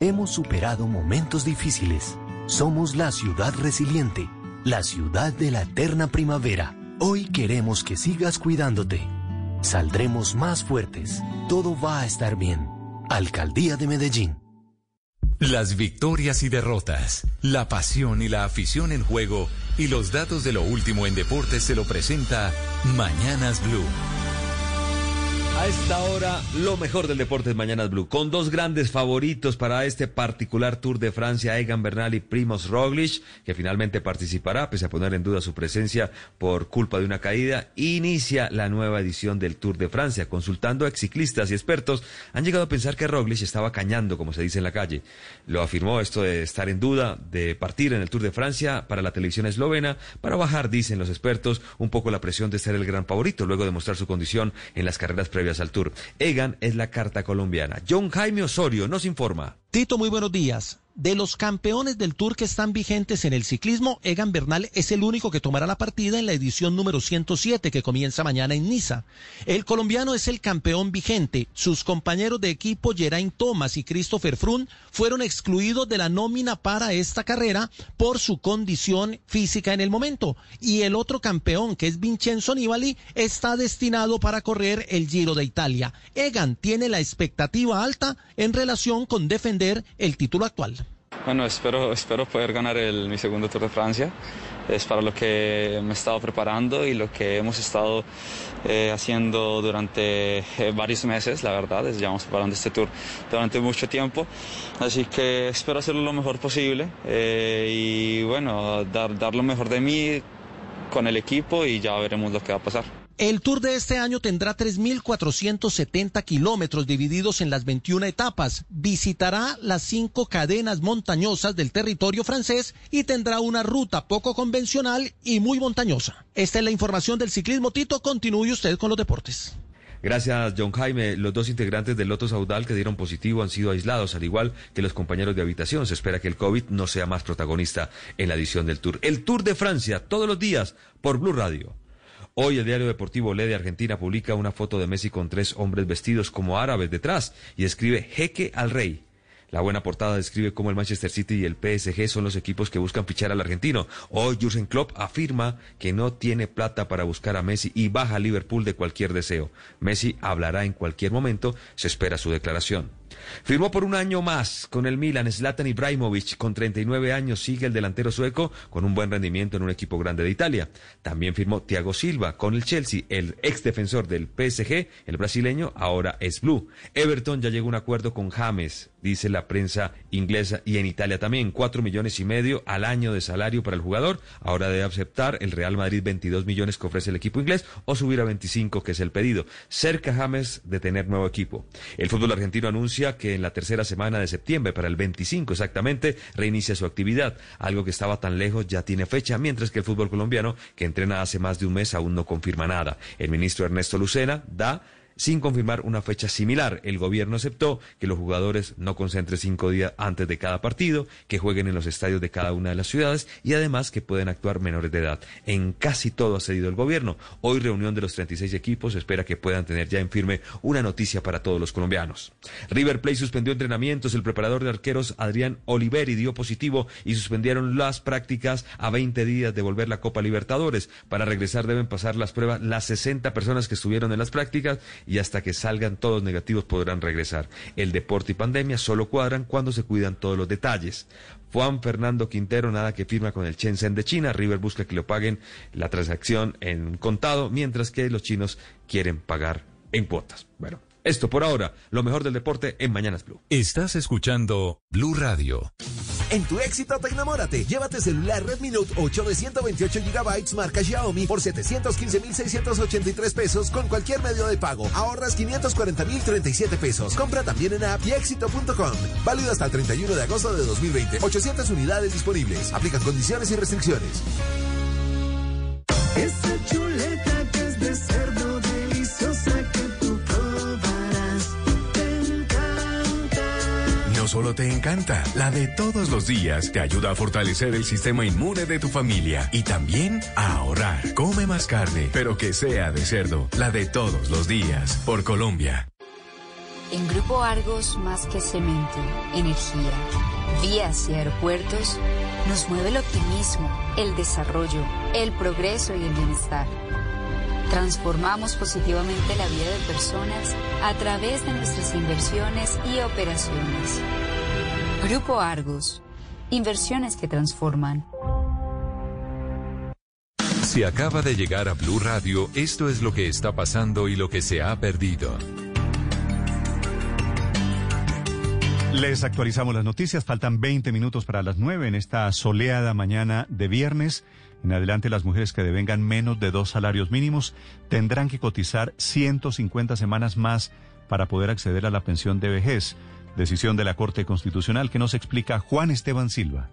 Hemos superado momentos difíciles. Somos la ciudad resiliente, la ciudad de la eterna primavera. Hoy queremos que sigas cuidándote. Saldremos más fuertes. Todo va a estar bien. Alcaldía de Medellín. Las victorias y derrotas, la pasión y la afición en juego y los datos de lo último en deportes se lo presenta Mañanas Blue. A esta hora, lo mejor del deporte es Mañanas Blue, con dos grandes favoritos para este particular Tour de Francia, Egan Bernal y Primoz Roglic, que finalmente participará, pese a poner en duda su presencia por culpa de una caída. Inicia la nueva edición del Tour de Francia. Consultando a exciclistas y expertos, han llegado a pensar que Roglic estaba cañando, como se dice en la calle. Lo afirmó esto de estar en duda, de partir en el Tour de Francia para la televisión eslovena, para bajar, dicen los expertos, un poco la presión de ser el gran favorito, luego de mostrar su condición en las carreras previas al Tour. Egan es la carta colombiana. John Jaime Osorio nos informa. Tito, muy buenos días. De los campeones del Tour que están vigentes en el ciclismo, Egan Bernal es el único que tomará la partida en la edición número 107 que comienza mañana en Niza. El colombiano es el campeón vigente. Sus compañeros de equipo Geraint Thomas y Christopher Froome fueron excluidos de la nómina para esta carrera por su condición física en el momento. Y el otro campeón, que es Vincenzo Nibali, está destinado para correr el Giro de Italia. Egan tiene la expectativa alta en relación con defender el título actual. Bueno, espero, espero poder ganar el, mi segundo Tour de Francia. Es para lo que me he estado preparando y lo que hemos estado eh, haciendo durante eh, varios meses, la verdad. Es, llevamos preparando este Tour durante mucho tiempo. Así que espero hacerlo lo mejor posible eh, y bueno, dar, dar lo mejor de mí con el equipo y ya veremos lo que va a pasar. El tour de este año tendrá 3.470 kilómetros divididos en las 21 etapas. Visitará las cinco cadenas montañosas del territorio francés y tendrá una ruta poco convencional y muy montañosa. Esta es la información del ciclismo. Tito, continúe usted con los deportes. Gracias, John Jaime. Los dos integrantes del Loto Saudal que dieron positivo han sido aislados, al igual que los compañeros de habitación. Se espera que el COVID no sea más protagonista en la edición del Tour. El Tour de Francia, todos los días, por Blue Radio. Hoy el diario deportivo Le de Argentina publica una foto de Messi con tres hombres vestidos como árabes detrás y escribe jeque al rey. La buena portada describe cómo el Manchester City y el PSG son los equipos que buscan fichar al argentino. Hoy Jurgen Klopp afirma que no tiene plata para buscar a Messi y baja a Liverpool de cualquier deseo. Messi hablará en cualquier momento, se espera su declaración. Firmó por un año más con el Milan Zlatan Ibrahimovic. Con 39 años sigue el delantero sueco con un buen rendimiento en un equipo grande de Italia. También firmó Thiago Silva con el Chelsea, el ex defensor del PSG, el brasileño, ahora es blue. Everton ya llegó a un acuerdo con James, dice la prensa inglesa y en Italia también. Cuatro millones y medio al año de salario para el jugador. Ahora debe aceptar el Real Madrid 22 millones que ofrece el equipo inglés o subir a 25 que es el pedido. Cerca James de tener nuevo equipo. El fútbol argentino anuncia que en la tercera semana de septiembre, para el 25 exactamente, reinicia su actividad. Algo que estaba tan lejos ya tiene fecha, mientras que el fútbol colombiano, que entrena hace más de un mes, aún no confirma nada. El ministro Ernesto Lucena da sin confirmar una fecha similar. El gobierno aceptó que los jugadores no concentren cinco días antes de cada partido, que jueguen en los estadios de cada una de las ciudades y además que pueden actuar menores de edad. En casi todo ha cedido el gobierno. Hoy reunión de los 36 equipos espera que puedan tener ya en firme una noticia para todos los colombianos. River Plate suspendió entrenamientos. El preparador de arqueros Adrián Oliveri dio positivo y suspendieron las prácticas a 20 días de volver la Copa Libertadores. Para regresar deben pasar las pruebas las 60 personas que estuvieron en las prácticas y hasta que salgan todos negativos podrán regresar. El deporte y pandemia solo cuadran cuando se cuidan todos los detalles. Juan Fernando Quintero nada que firma con el Shenzhen de China. River busca que lo paguen la transacción en contado, mientras que los chinos quieren pagar en cuotas. Bueno, esto por ahora, lo mejor del deporte en Mañanas Blue. Estás escuchando Blue Radio. En tu éxito te enamórate. Llévate celular Redmi Note 8 de 128 GB marca Xiaomi por 715.683 pesos con cualquier medio de pago. Ahorras 540.037 pesos. Compra también en app y éxito.com. Válido hasta el 31 de agosto de 2020. 800 unidades disponibles. Aplican condiciones y restricciones. Esa chuleta que es de cerdo solo te encanta, la de todos los días te ayuda a fortalecer el sistema inmune de tu familia y también a ahorrar. Come más carne, pero que sea de cerdo, la de todos los días, por Colombia. En Grupo Argos, más que cemento, energía, vías y aeropuertos, nos mueve el optimismo, el desarrollo, el progreso y el bienestar. Transformamos positivamente la vida de personas a través de nuestras inversiones y operaciones. Grupo Argos, inversiones que transforman. Si acaba de llegar a Blue Radio, esto es lo que está pasando y lo que se ha perdido. Les actualizamos las noticias. Faltan 20 minutos para las 9 en esta soleada mañana de viernes. En adelante, las mujeres que devengan menos de dos salarios mínimos tendrán que cotizar 150 semanas más para poder acceder a la pensión de vejez. Decisión de la Corte Constitucional que nos explica Juan Esteban Silva.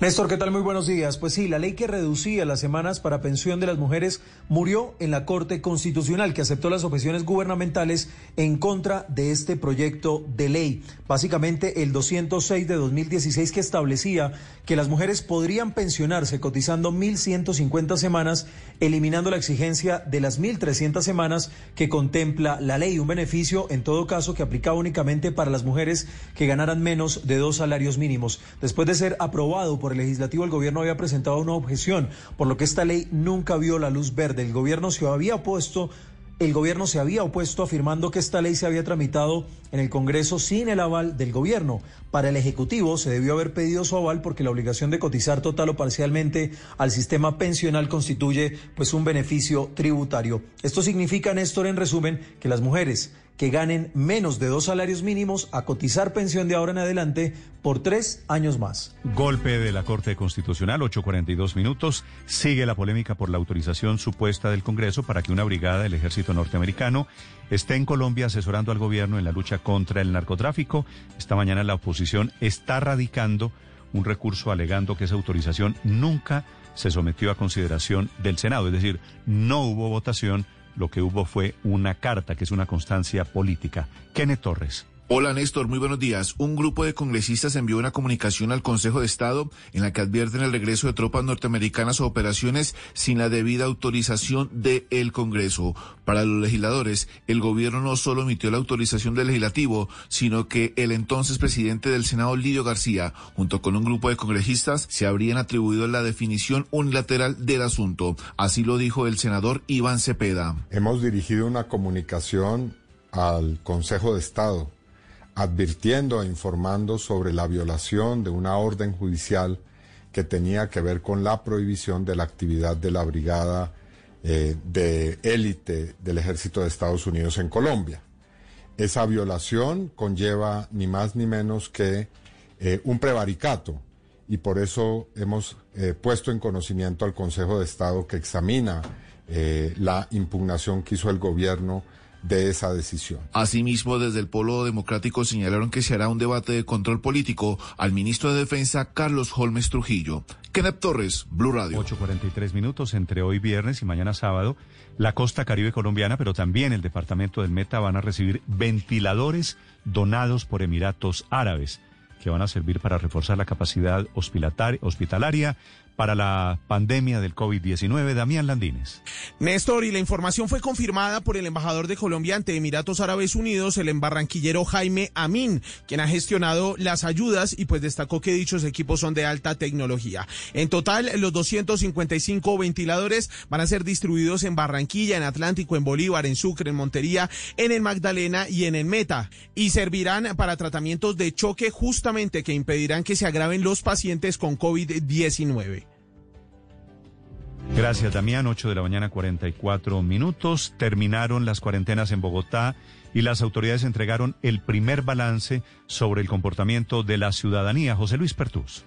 Néstor, ¿qué tal? Muy buenos días. Pues sí, la ley que reducía las semanas para pensión de las mujeres murió en la Corte Constitucional, que aceptó las objeciones gubernamentales en contra de este proyecto de ley. Básicamente el 206 de 2016 que establecía que las mujeres podrían pensionarse cotizando 1.150 semanas, eliminando la exigencia de las 1.300 semanas que contempla la ley. Un beneficio, en todo caso, que aplicaba únicamente para las mujeres que ganaran menos de dos salarios mínimos. Después de ser aprobado por el legislativo, el gobierno había presentado una objeción, por lo que esta ley nunca vio la luz verde. El gobierno se había opuesto el gobierno se había opuesto afirmando que esta ley se había tramitado en el Congreso sin el aval del gobierno. Para el Ejecutivo se debió haber pedido su aval porque la obligación de cotizar total o parcialmente al sistema pensional constituye pues un beneficio tributario. Esto significa, Néstor, en resumen, que las mujeres que ganen menos de dos salarios mínimos a cotizar pensión de ahora en adelante por tres años más. Golpe de la Corte Constitucional, 8.42 minutos. Sigue la polémica por la autorización supuesta del Congreso para que una brigada del ejército norteamericano esté en Colombia asesorando al gobierno en la lucha contra el narcotráfico. Esta mañana la oposición está radicando un recurso alegando que esa autorización nunca se sometió a consideración del Senado, es decir, no hubo votación lo que hubo fue una carta, que es una constancia política. Kenneth Torres. Hola Néstor, muy buenos días. Un grupo de congresistas envió una comunicación al Consejo de Estado en la que advierten el regreso de tropas norteamericanas a operaciones sin la debida autorización del Congreso. Para los legisladores, el gobierno no solo emitió la autorización del legislativo, sino que el entonces presidente del Senado, Lidio García, junto con un grupo de congresistas, se habrían atribuido la definición unilateral del asunto. Así lo dijo el senador Iván Cepeda. Hemos dirigido una comunicación al Consejo de Estado advirtiendo e informando sobre la violación de una orden judicial que tenía que ver con la prohibición de la actividad de la brigada eh, de élite del ejército de Estados Unidos en Colombia. Esa violación conlleva ni más ni menos que eh, un prevaricato y por eso hemos eh, puesto en conocimiento al Consejo de Estado que examina la impugnación que hizo el gobierno de esa decisión. Asimismo, desde el Polo Democrático señalaron que se hará un debate de control político al ministro de Defensa, Carlos Holmes Trujillo. Kenneth Torres, Blue Radio. 8.43 minutos entre hoy viernes y mañana sábado. La costa caribe colombiana, pero también el departamento del Meta van a recibir ventiladores donados por Emiratos Árabes que van a servir para reforzar la capacidad hospitalaria para la pandemia del COVID-19. Damián Landines. Néstor, y la información fue confirmada por el embajador de Colombia ante Emiratos Árabes Unidos, el embarranquillero Jaime Amin, quien ha gestionado las ayudas y pues destacó que dichos equipos son de alta tecnología. En total, los 255 ventiladores van a ser distribuidos en Barranquilla, en Atlántico, en Bolívar, en Sucre, en Montería, en el Magdalena y en el Meta, y servirán para tratamientos de choque justamente que impedirán que se agraven los pacientes con COVID-19. Gracias, Damián. 8 de la mañana, 44 minutos. Terminaron las cuarentenas en Bogotá y las autoridades entregaron el primer balance sobre el comportamiento de la ciudadanía. José Luis Pertús.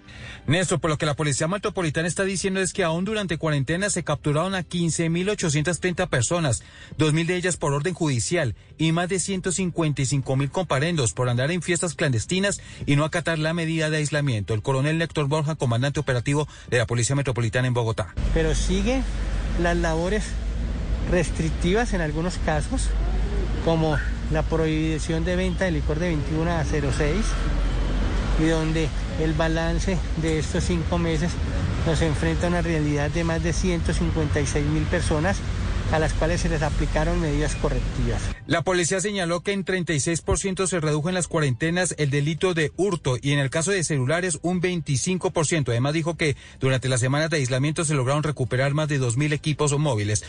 Néstor, por lo que la Policía Metropolitana está diciendo es que aún durante cuarentena se capturaron a 15.830 personas, 2.000 de ellas por orden judicial y más de 155.000 comparendos por andar en fiestas clandestinas y no acatar la medida de aislamiento. El coronel Héctor Borja, comandante operativo de la Policía Metropolitana en Bogotá. Pero sigue las labores restrictivas en algunos casos como la prohibición de venta de licor de 21 a 06 y donde el balance de estos cinco meses nos enfrenta a una realidad de más de 156 mil personas a las cuales se les aplicaron medidas correctivas. La policía señaló que en 36% se redujo en las cuarentenas el delito de hurto y en el caso de celulares un 25%. Además dijo que durante las semanas de aislamiento se lograron recuperar más de 2.000 equipos móviles.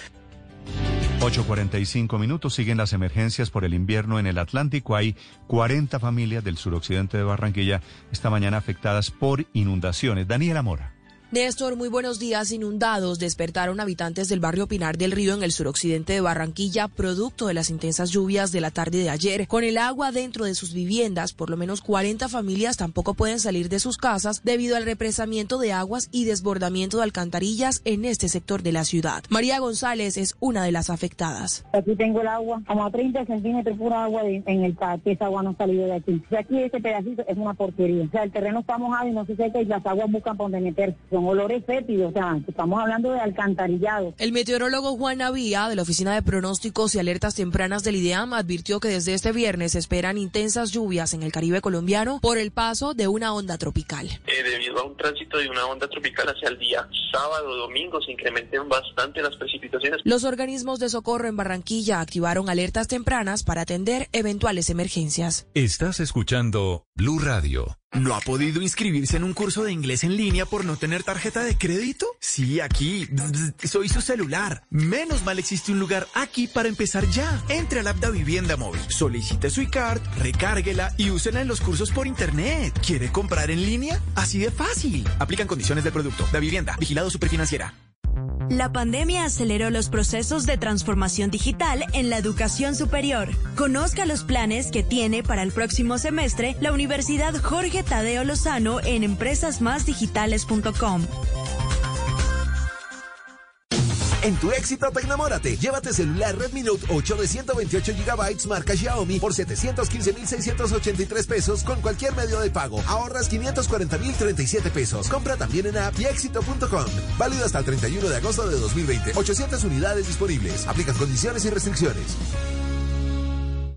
8.45 minutos. Siguen las emergencias por el invierno en el Atlántico. Hay 40 familias del suroccidente de Barranquilla esta mañana afectadas por inundaciones. Daniela Mora. Néstor, muy buenos días. Inundados despertaron habitantes del barrio Pinar del Río en el suroccidente de Barranquilla, producto de las intensas lluvias de la tarde de ayer. Con el agua dentro de sus viviendas, por lo menos 40 familias tampoco pueden salir de sus casas debido al represamiento de aguas y desbordamiento de alcantarillas en este sector de la ciudad. María González es una de las afectadas. Aquí tengo el agua, como a 30 centímetros pura agua en el patio. Esa agua no ha salido de aquí. De aquí este pedacito es una porquería. O sea, el terreno está mojado y no se seca y las aguas buscan por donde meterse. Son olores fétidos. O sea, estamos hablando de alcantarillado. El meteorólogo Juan Navía de la Oficina de Pronósticos y Alertas Tempranas del IDEAM advirtió que desde este viernes se esperan intensas lluvias en el Caribe colombiano por el paso de una onda tropical. Eh, debido a un tránsito de una onda tropical hacia el día sábado o domingo se incrementen bastante las precipitaciones. Los organismos de socorro en Barranquilla activaron alertas tempranas para atender eventuales emergencias. Estás escuchando Blue Radio. ¿No ha podido inscribirse en un curso de inglés en línea por no tener tarjeta de crédito? Sí, aquí. Soy su celular. Menos mal existe un lugar aquí para empezar ya. Entre al app de Vivienda Móvil, solicite su iCard, recárguela y úsela en los cursos por internet. ¿Quiere comprar en línea? Así de fácil. Aplican condiciones del producto. Da Vivienda, vigilado superfinanciera. La pandemia aceleró los procesos de transformación digital en la educación superior. Conozca los planes que tiene para el próximo semestre la Universidad Jorge Tadeo Lozano en empresasmásdigitales.com. En tu éxito te enamórate. Llévate celular Redmi Note 8 de 128 GB marca Xiaomi por 715.683 pesos con cualquier medio de pago. Ahorras 540.037 pesos. Compra también en app y éxito.com. Válido hasta el 31 de agosto de 2020. 800 unidades disponibles. Aplican condiciones y restricciones.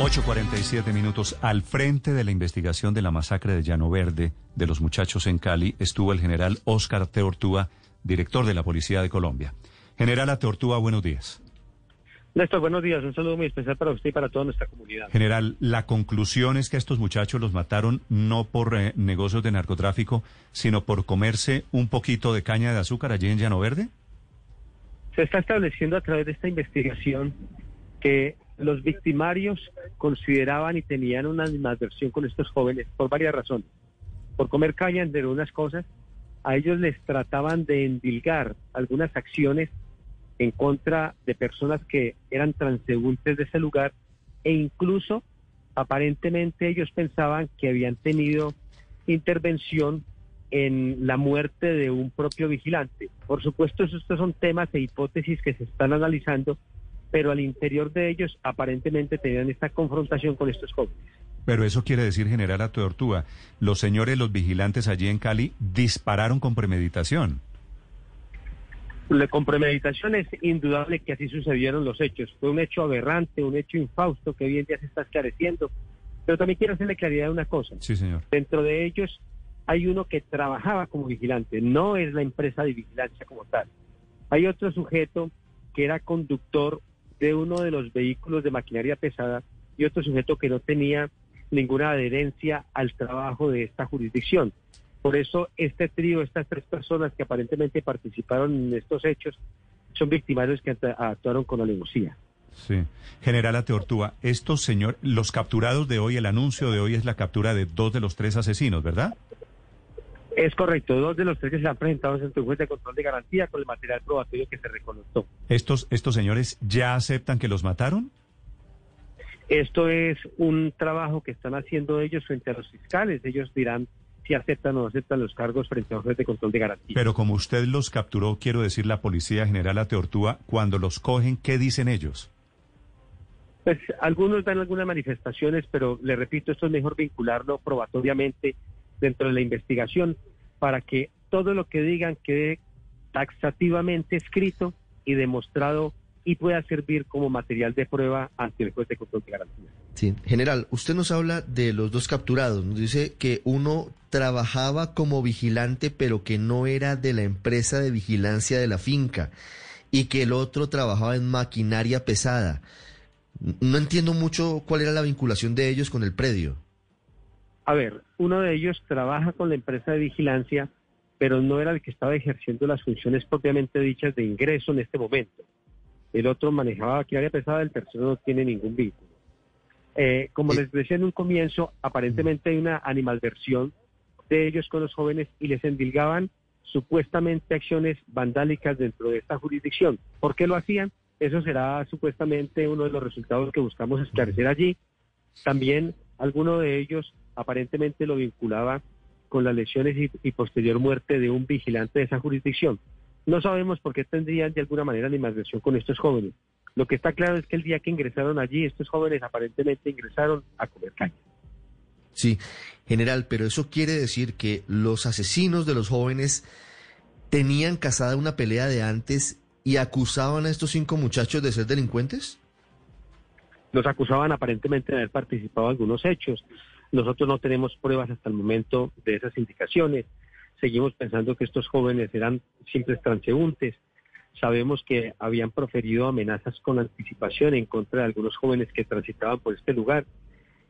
8.47 minutos. Al frente de la investigación de la masacre de Llano Verde de los muchachos en Cali estuvo el general Oscar Teortúa, director de la Policía de Colombia. General Teortúa, buenos días. Néstor, buenos días. Un saludo muy especial para usted y para toda nuestra comunidad. General, la conclusión es que estos muchachos los mataron no por eh, negocios de narcotráfico, sino por comerse un poquito de caña de azúcar allí en Llano Verde. Se está estableciendo a través de esta investigación que los victimarios consideraban y tenían una animadversión con estos jóvenes por varias razones. Por comer caña, entre unas cosas, a ellos les trataban de endilgar algunas acciones en contra de personas que eran transeúntes de ese lugar e incluso aparentemente ellos pensaban que habían tenido intervención en la muerte de un propio vigilante. Por supuesto, estos son temas e hipótesis que se están analizando pero al interior de ellos aparentemente tenían esta confrontación con estos jóvenes. Pero eso quiere decir, general a Tortuga, los señores, los vigilantes allí en Cali, dispararon con premeditación. La con premeditación es indudable que así sucedieron los hechos. Fue un hecho aberrante, un hecho infausto que hoy en día se está esclareciendo. Pero también quiero hacerle claridad de una cosa. Sí, señor. Dentro de ellos hay uno que trabajaba como vigilante, no es la empresa de vigilancia como tal. Hay otro sujeto que era conductor de uno de los vehículos de maquinaria pesada y otro sujeto que no tenía ninguna adherencia al trabajo de esta jurisdicción. Por eso este trío, estas tres personas que aparentemente participaron en estos hechos, son victimarios que actuaron con alevosía. Sí. General Ateortúa, estos señores, los capturados de hoy, el anuncio de hoy es la captura de dos de los tres asesinos, ¿verdad? Es correcto, dos de los tres que se han presentado en el juez de control de garantía con el material probatorio que se reconoció. ¿Estos, ¿Estos señores ya aceptan que los mataron? Esto es un trabajo que están haciendo ellos frente a los fiscales. Ellos dirán si aceptan o no aceptan los cargos frente al juez de control de garantía. Pero como usted los capturó, quiero decir, la Policía General Ateortúa, cuando los cogen, ¿qué dicen ellos? Pues algunos dan algunas manifestaciones, pero le repito, esto es mejor vincularlo probatoriamente dentro de la investigación para que todo lo que digan quede taxativamente escrito y demostrado y pueda servir como material de prueba ante el juez de control de garantía. Sí, general, usted nos habla de los dos capturados, nos dice que uno trabajaba como vigilante pero que no era de la empresa de vigilancia de la finca y que el otro trabajaba en maquinaria pesada. No entiendo mucho cuál era la vinculación de ellos con el predio. A ver, uno de ellos trabaja con la empresa de vigilancia, pero no era el que estaba ejerciendo las funciones propiamente dichas de ingreso en este momento. El otro manejaba maquinaria pesada, el tercero no tiene ningún vínculo. Eh, como les decía en un comienzo, aparentemente hay una animalversión de ellos con los jóvenes y les endilgaban supuestamente acciones vandálicas dentro de esta jurisdicción. ¿Por qué lo hacían? Eso será supuestamente uno de los resultados que buscamos esclarecer allí. También alguno de ellos aparentemente lo vinculaba con las lesiones y, posterior muerte de un vigilante de esa jurisdicción. No sabemos por qué tendrían de alguna manera animadversión con estos jóvenes. Lo que está claro es que el día que ingresaron allí, estos jóvenes aparentemente ingresaron a comer caña. Sí, general, pero eso quiere decir que los asesinos de los jóvenes tenían casada una pelea de antes y acusaban a estos cinco muchachos de ser delincuentes? Los acusaban aparentemente de haber participado en algunos hechos. Nosotros no tenemos pruebas hasta el momento de esas indicaciones. Seguimos pensando que estos jóvenes eran simples transeúntes. Sabemos que habían proferido amenazas con anticipación en contra de algunos jóvenes que transitaban por este lugar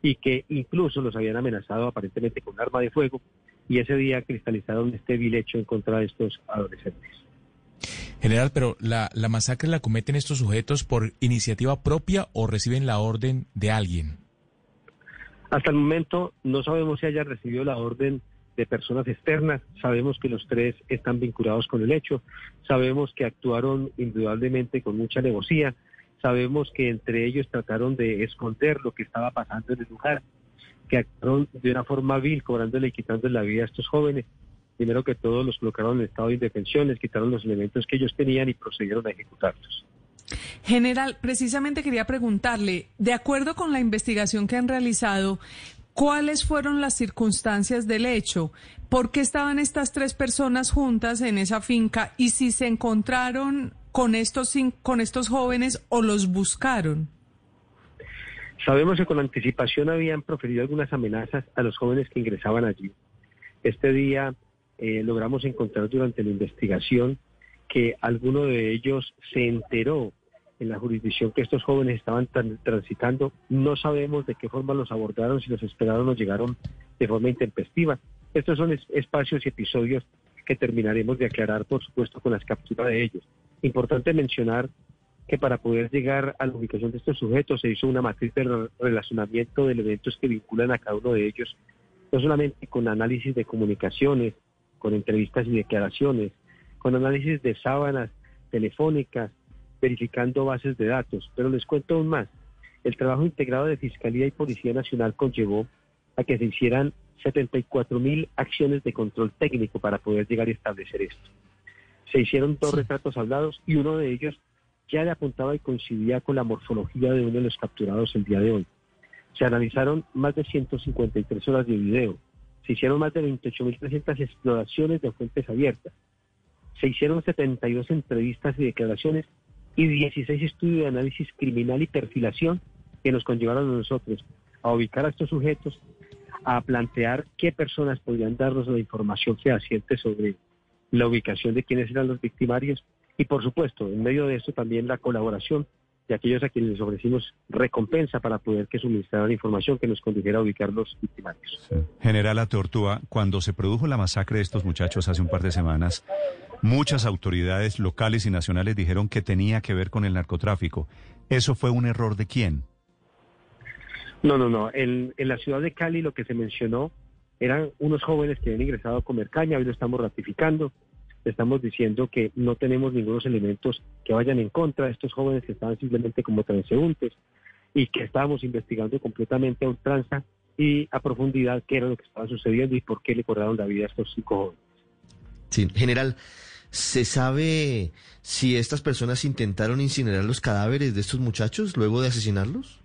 y que incluso los habían amenazado aparentemente con un arma de fuego y ese día cristalizaron este vil hecho en contra de estos adolescentes. General, pero la, la masacre la cometen estos sujetos por iniciativa propia o reciben la orden de alguien? Hasta el momento no sabemos si haya recibido la orden de personas externas, sabemos que los tres están vinculados con el hecho, sabemos que actuaron indudablemente con mucha negocia, sabemos que entre ellos trataron de esconder lo que estaba pasando en el lugar, que actuaron de una forma vil, cobrándole y quitándole la vida a estos jóvenes. Primero que todo los colocaron en estado de indefensión, les quitaron los elementos que ellos tenían y procedieron a ejecutarlos. General, precisamente quería preguntarle, de acuerdo con la investigación que han realizado, ¿cuáles fueron las circunstancias del hecho? ¿Por qué estaban estas tres personas juntas en esa finca? Y si se encontraron con estos, con estos jóvenes o los buscaron. Sabemos que con anticipación habían proferido algunas amenazas a los jóvenes que ingresaban allí. Este día eh, logramos encontrar durante la investigación que alguno de ellos se enteró en la jurisdicción que estos jóvenes estaban transitando. No sabemos de qué forma los abordaron, si los esperaron o llegaron de forma intempestiva. Estos son espacios y episodios que terminaremos de aclarar, por supuesto, con las capturas de ellos. Importante mencionar que para poder llegar a la ubicación de estos sujetos se hizo una matriz de relacionamiento de elementos que vinculan a cada uno de ellos, no solamente con análisis de comunicaciones, con entrevistas y declaraciones, con análisis de sábanas telefónicas, verificando bases de datos. Pero les cuento aún más. El trabajo integrado de Fiscalía y Policía Nacional conllevó a que se hicieran 74 mil acciones de control técnico para poder llegar a establecer esto. Se hicieron dos retratos hablados y uno de ellos ya le apuntaba y coincidía con la morfología de uno de los capturados el día de hoy. Se analizaron más de 153 horas de video. Se hicieron más de 28.300 exploraciones de fuentes abiertas. Se hicieron 72 entrevistas y declaraciones y 16 estudios de análisis criminal y perfilación que nos conllevaron a nosotros a ubicar a estos sujetos, a plantear qué personas podrían darnos la información fehaciente sobre la ubicación de quiénes eran los victimarios y, por supuesto, en medio de esto también la colaboración de aquellos a quienes les ofrecimos recompensa para poder que suministraran información que nos condujera a ubicar los victimarios. General Atortúa, cuando se produjo la masacre de estos muchachos hace un par de semanas, muchas autoridades locales y nacionales dijeron que tenía que ver con el narcotráfico. ¿Eso fue un error de quién? No, no, no. En, en la ciudad de Cali lo que se mencionó eran unos jóvenes que habían ingresado a comer caña, hoy lo estamos ratificando, estamos diciendo que no tenemos ningunos elementos que vayan en contra de estos jóvenes que estaban simplemente como transeúntes y que estábamos investigando completamente a ultranza y a profundidad qué era lo que estaba sucediendo y por qué le cobraron la vida a estos cinco jóvenes. Sí, general, ¿se sabe si estas personas intentaron incinerar los cadáveres de estos muchachos luego de asesinarlos?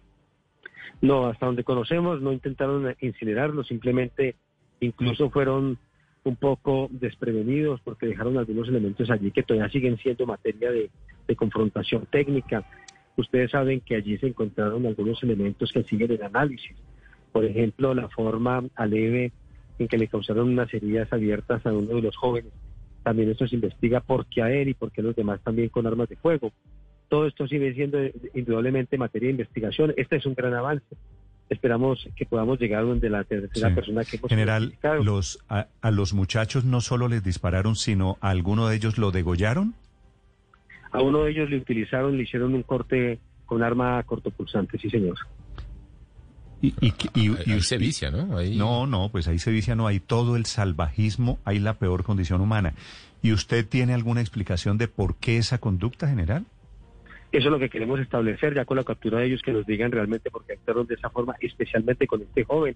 No, hasta donde conocemos no intentaron incinerarlos, simplemente incluso fueron un poco desprevenidos porque dejaron algunos elementos allí que todavía siguen siendo materia de, confrontación técnica. Ustedes saben que allí se encontraron algunos elementos que siguen en análisis. Por ejemplo, la forma aleve en que le causaron unas heridas abiertas a uno de los jóvenes. También esto se investiga por qué a él y por qué a los demás también con armas de fuego. Todo esto sigue siendo indudablemente materia de investigación. Este es un gran avance esperamos que podamos llegar donde la tercera persona que hemos General, los, a, los muchachos no solo les dispararon, sino a alguno de ellos lo degollaron. A uno de ellos le utilizaron, le hicieron un corte con arma cortopulsante, sí señor. Y, y, se vicia, ¿no? No, no, pues ahí se vicia, no, hay todo el salvajismo, hay la peor condición humana. ¿Y usted tiene alguna explicación de por qué esa conducta general? Eso es lo que queremos establecer ya con la captura de ellos, que nos digan realmente por qué actuaron de esa forma, especialmente con este joven,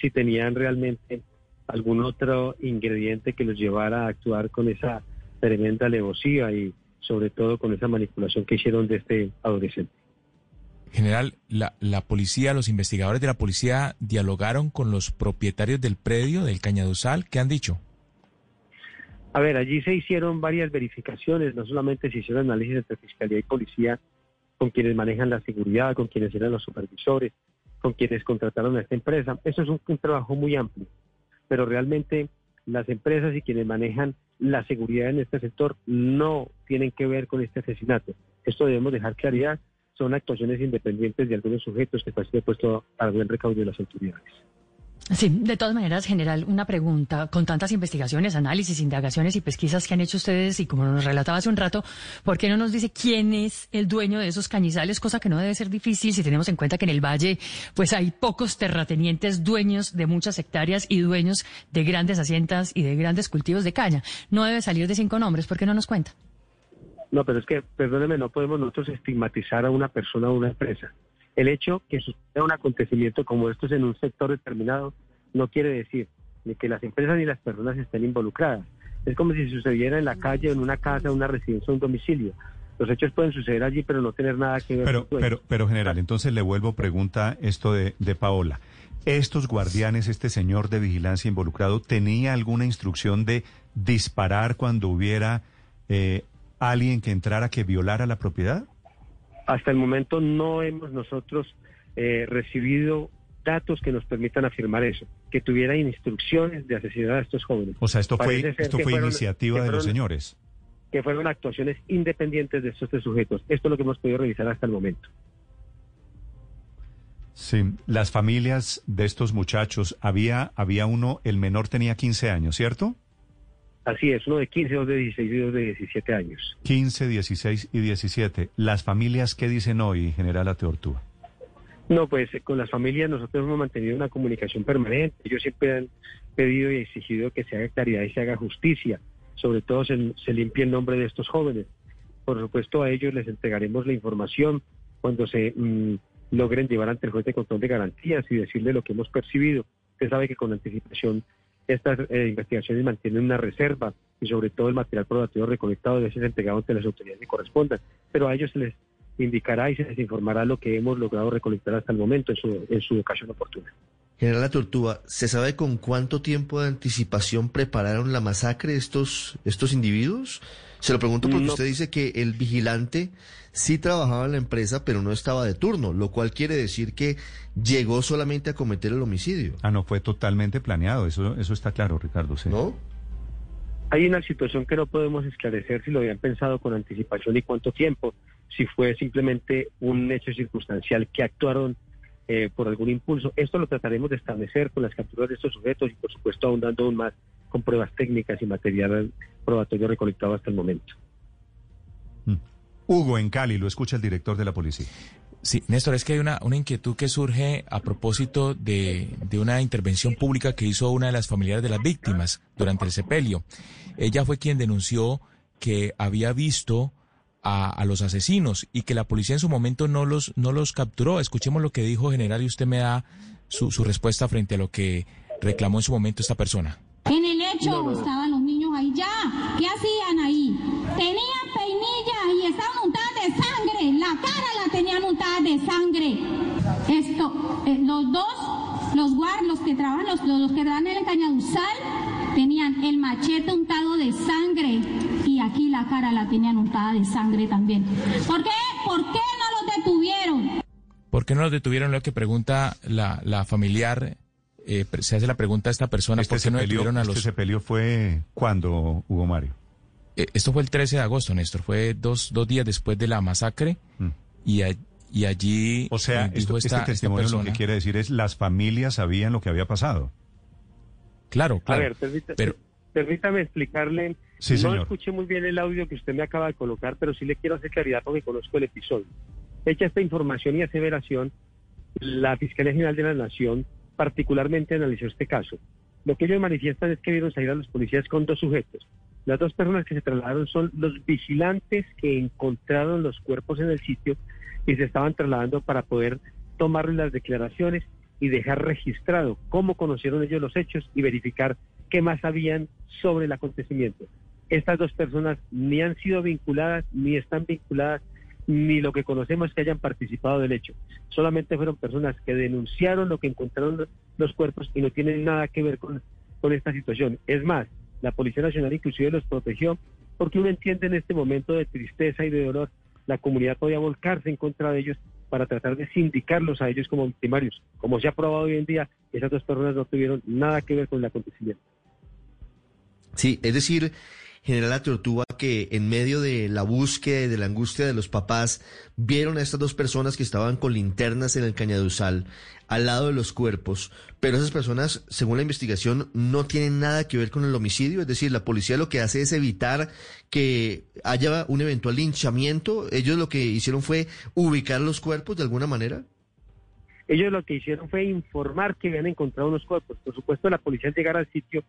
si tenían realmente algún otro ingrediente que los llevara a actuar con esa tremenda alevosía y sobre todo con esa manipulación que hicieron de este adolescente. General, la, la policía, los investigadores de la policía dialogaron con los propietarios del predio del Cañaduzal. ¿Qué han dicho? A ver, allí se hicieron varias verificaciones, no solamente se hicieron análisis entre Fiscalía y Policía con quienes manejan la seguridad, con quienes eran los supervisores, con quienes contrataron a esta empresa. Eso es un, trabajo muy amplio, pero realmente las empresas y quienes manejan la seguridad en este sector no tienen que ver con este asesinato. Esto debemos dejar claridad, son actuaciones independientes de algunos sujetos que están puesto al buen recaudo de las autoridades. Sí, de todas maneras, general, una pregunta. Con tantas investigaciones, análisis, indagaciones y pesquisas que han hecho ustedes, y como nos relataba hace un rato, ¿por qué no nos dice quién es el dueño de esos cañizales? Cosa que no debe ser difícil si tenemos en cuenta que en el Valle, pues hay pocos terratenientes dueños de muchas hectáreas y dueños de grandes haciendas y de grandes cultivos de caña. No debe salir de cinco nombres. ¿Por qué no nos cuenta? No, pero es que, perdóneme, no podemos nosotros estigmatizar a una persona o una empresa. El hecho que suceda un acontecimiento como estos en un sector determinado no quiere decir ni que las empresas ni las personas estén involucradas. Es como si sucediera en la calle, en una casa, en una residencia, un domicilio. Los hechos pueden suceder allí, pero no tener nada que ver Pero, con pero, pero general, entonces le vuelvo pregunta esto de, de Paola. ¿Estos guardianes, este señor de vigilancia involucrado, tenía alguna instrucción de disparar cuando hubiera eh, alguien que entrara que violara la propiedad? Hasta el momento no hemos nosotros eh, recibido datos que nos permitan afirmar eso, que tuvieran instrucciones de asesinar a estos jóvenes. O sea, esto Parece fue, ser esto que fue fueron- iniciativa de los señores. Que fueron actuaciones independientes de estos tres sujetos. Esto es lo que hemos podido revisar hasta el momento. Sí, las familias de estos muchachos, había, había uno, el menor tenía 15 años, ¿cierto? Así es, uno de 15, dos de 16 y dos de 17 años. 15, 16 y 17. ¿Las familias qué dicen hoy, general Ateortúa? No, pues eh, con las familias nosotros hemos mantenido una comunicación permanente. Ellos siempre han pedido y exigido que se haga claridad y se haga justicia. Sobre todo se, se limpie el nombre de estos jóvenes. Por supuesto, a ellos les entregaremos la información cuando se mm, logren llevar ante el juez de control de garantías y decirle lo que hemos percibido. Usted sabe que con anticipación estas eh, investigaciones mantienen una reserva y sobre todo el material probatorio recolectado debe ser entregado ante las autoridades que correspondan. Pero a ellos se les indicará y se les informará lo que hemos logrado recolectar hasta el momento en su, en su ocasión oportuna. General La Tortuga, ¿se sabe con cuánto tiempo de anticipación prepararon la masacre estos, estos individuos? Se lo pregunto porque No. usted dice que el vigilante sí trabajaba en la empresa, pero no estaba de turno, lo cual quiere decir que llegó solamente a cometer el homicidio. Ah, no, fue totalmente planeado, eso, eso está claro, Ricardo. Sí. ¿No? Hay una situación que no podemos esclarecer si lo habían pensado con anticipación y cuánto tiempo, si fue simplemente un hecho circunstancial que actuaron eh, por algún impulso. Esto lo trataremos de establecer con las capturas de estos sujetos y por supuesto ahondando aún más con pruebas técnicas y material probatorio recolectado hasta el momento. Hugo, en Cali, lo escucha el director de la policía. Sí, Néstor, es que hay una, una inquietud que surge a propósito de, de una intervención pública que hizo una de las familiares de las víctimas durante el sepelio. Ella fue quien denunció que había visto a, a los asesinos y que la policía en su momento no los, no los capturó. Escuchemos lo que dijo general y usted me da su, su respuesta frente a lo que reclamó en su momento esta persona. En el hecho estaban los niños ahí ya. ¿Qué hacían ahí? Tenían peinillas y estaban untadas de sangre. La cara la tenían untada de sangre. Esto, eh, los dos, los guardias, los que trabajan, los, los que trabajan en el cañaduzal, tenían el machete untado de sangre. Y aquí la cara la tenían untada de sangre también. ¿Por qué? ¿Por qué no los detuvieron? ¿Por qué no los detuvieron? Lo que pregunta la, la familiar, eh, se hace la pregunta a esta persona, Este ¿por qué no sepelio, detuvieron a este los... sepelio fue cuando, Hugo Mario. Eh, esto fue el 13 de agosto, Néstor, fue dos, dos días después de la masacre y, a- y allí... O sea, eh, esto, este esta- esta testimonio lo que quiere decir es las familias sabían lo que había pasado. Claro, A claro. ver, permita- pero- permítame explicarle. Sí, no señor. escuché muy bien el audio que usted me acaba de colocar, pero sí le quiero hacer claridad porque conozco el episodio. Hecha esta información y aseveración, la Fiscalía General de la Nación particularmente analizó este caso. Lo que ellos manifiestan es que vieron salir a los policías con dos sujetos. Las dos personas que se trasladaron son los vigilantes que encontraron los cuerpos en el sitio y se estaban trasladando para poder tomar las declaraciones y dejar registrado cómo conocieron ellos los hechos y verificar qué más sabían sobre el acontecimiento. Estas dos personas ni han sido vinculadas, ni están vinculadas, ni lo que conocemos que hayan participado del hecho. Solamente fueron personas que denunciaron lo que encontraron los cuerpos y no tienen nada que ver con, con esta situación. Es más, la Policía Nacional inclusive los protegió porque uno entiende en este momento de tristeza y de dolor, la comunidad podía volcarse en contra de ellos para tratar de sindicarlos a ellos como victimarios. Como se ha probado hoy en día, esas dos personas no tuvieron nada que ver con el acontecimiento. Sí, es decir, General Tortuga, que en medio de la búsqueda y de la angustia de los papás, vieron a estas dos personas que estaban con linternas en el cañaduzal al lado de los cuerpos, pero esas personas, según la investigación, no tienen nada que ver con el homicidio, es decir, la policía lo que hace es evitar que haya un eventual linchamiento, ellos lo que hicieron fue ubicar los cuerpos de alguna manera. Ellos lo que hicieron fue informar que habían encontrado unos cuerpos. Por supuesto, la policía al llegar al sitio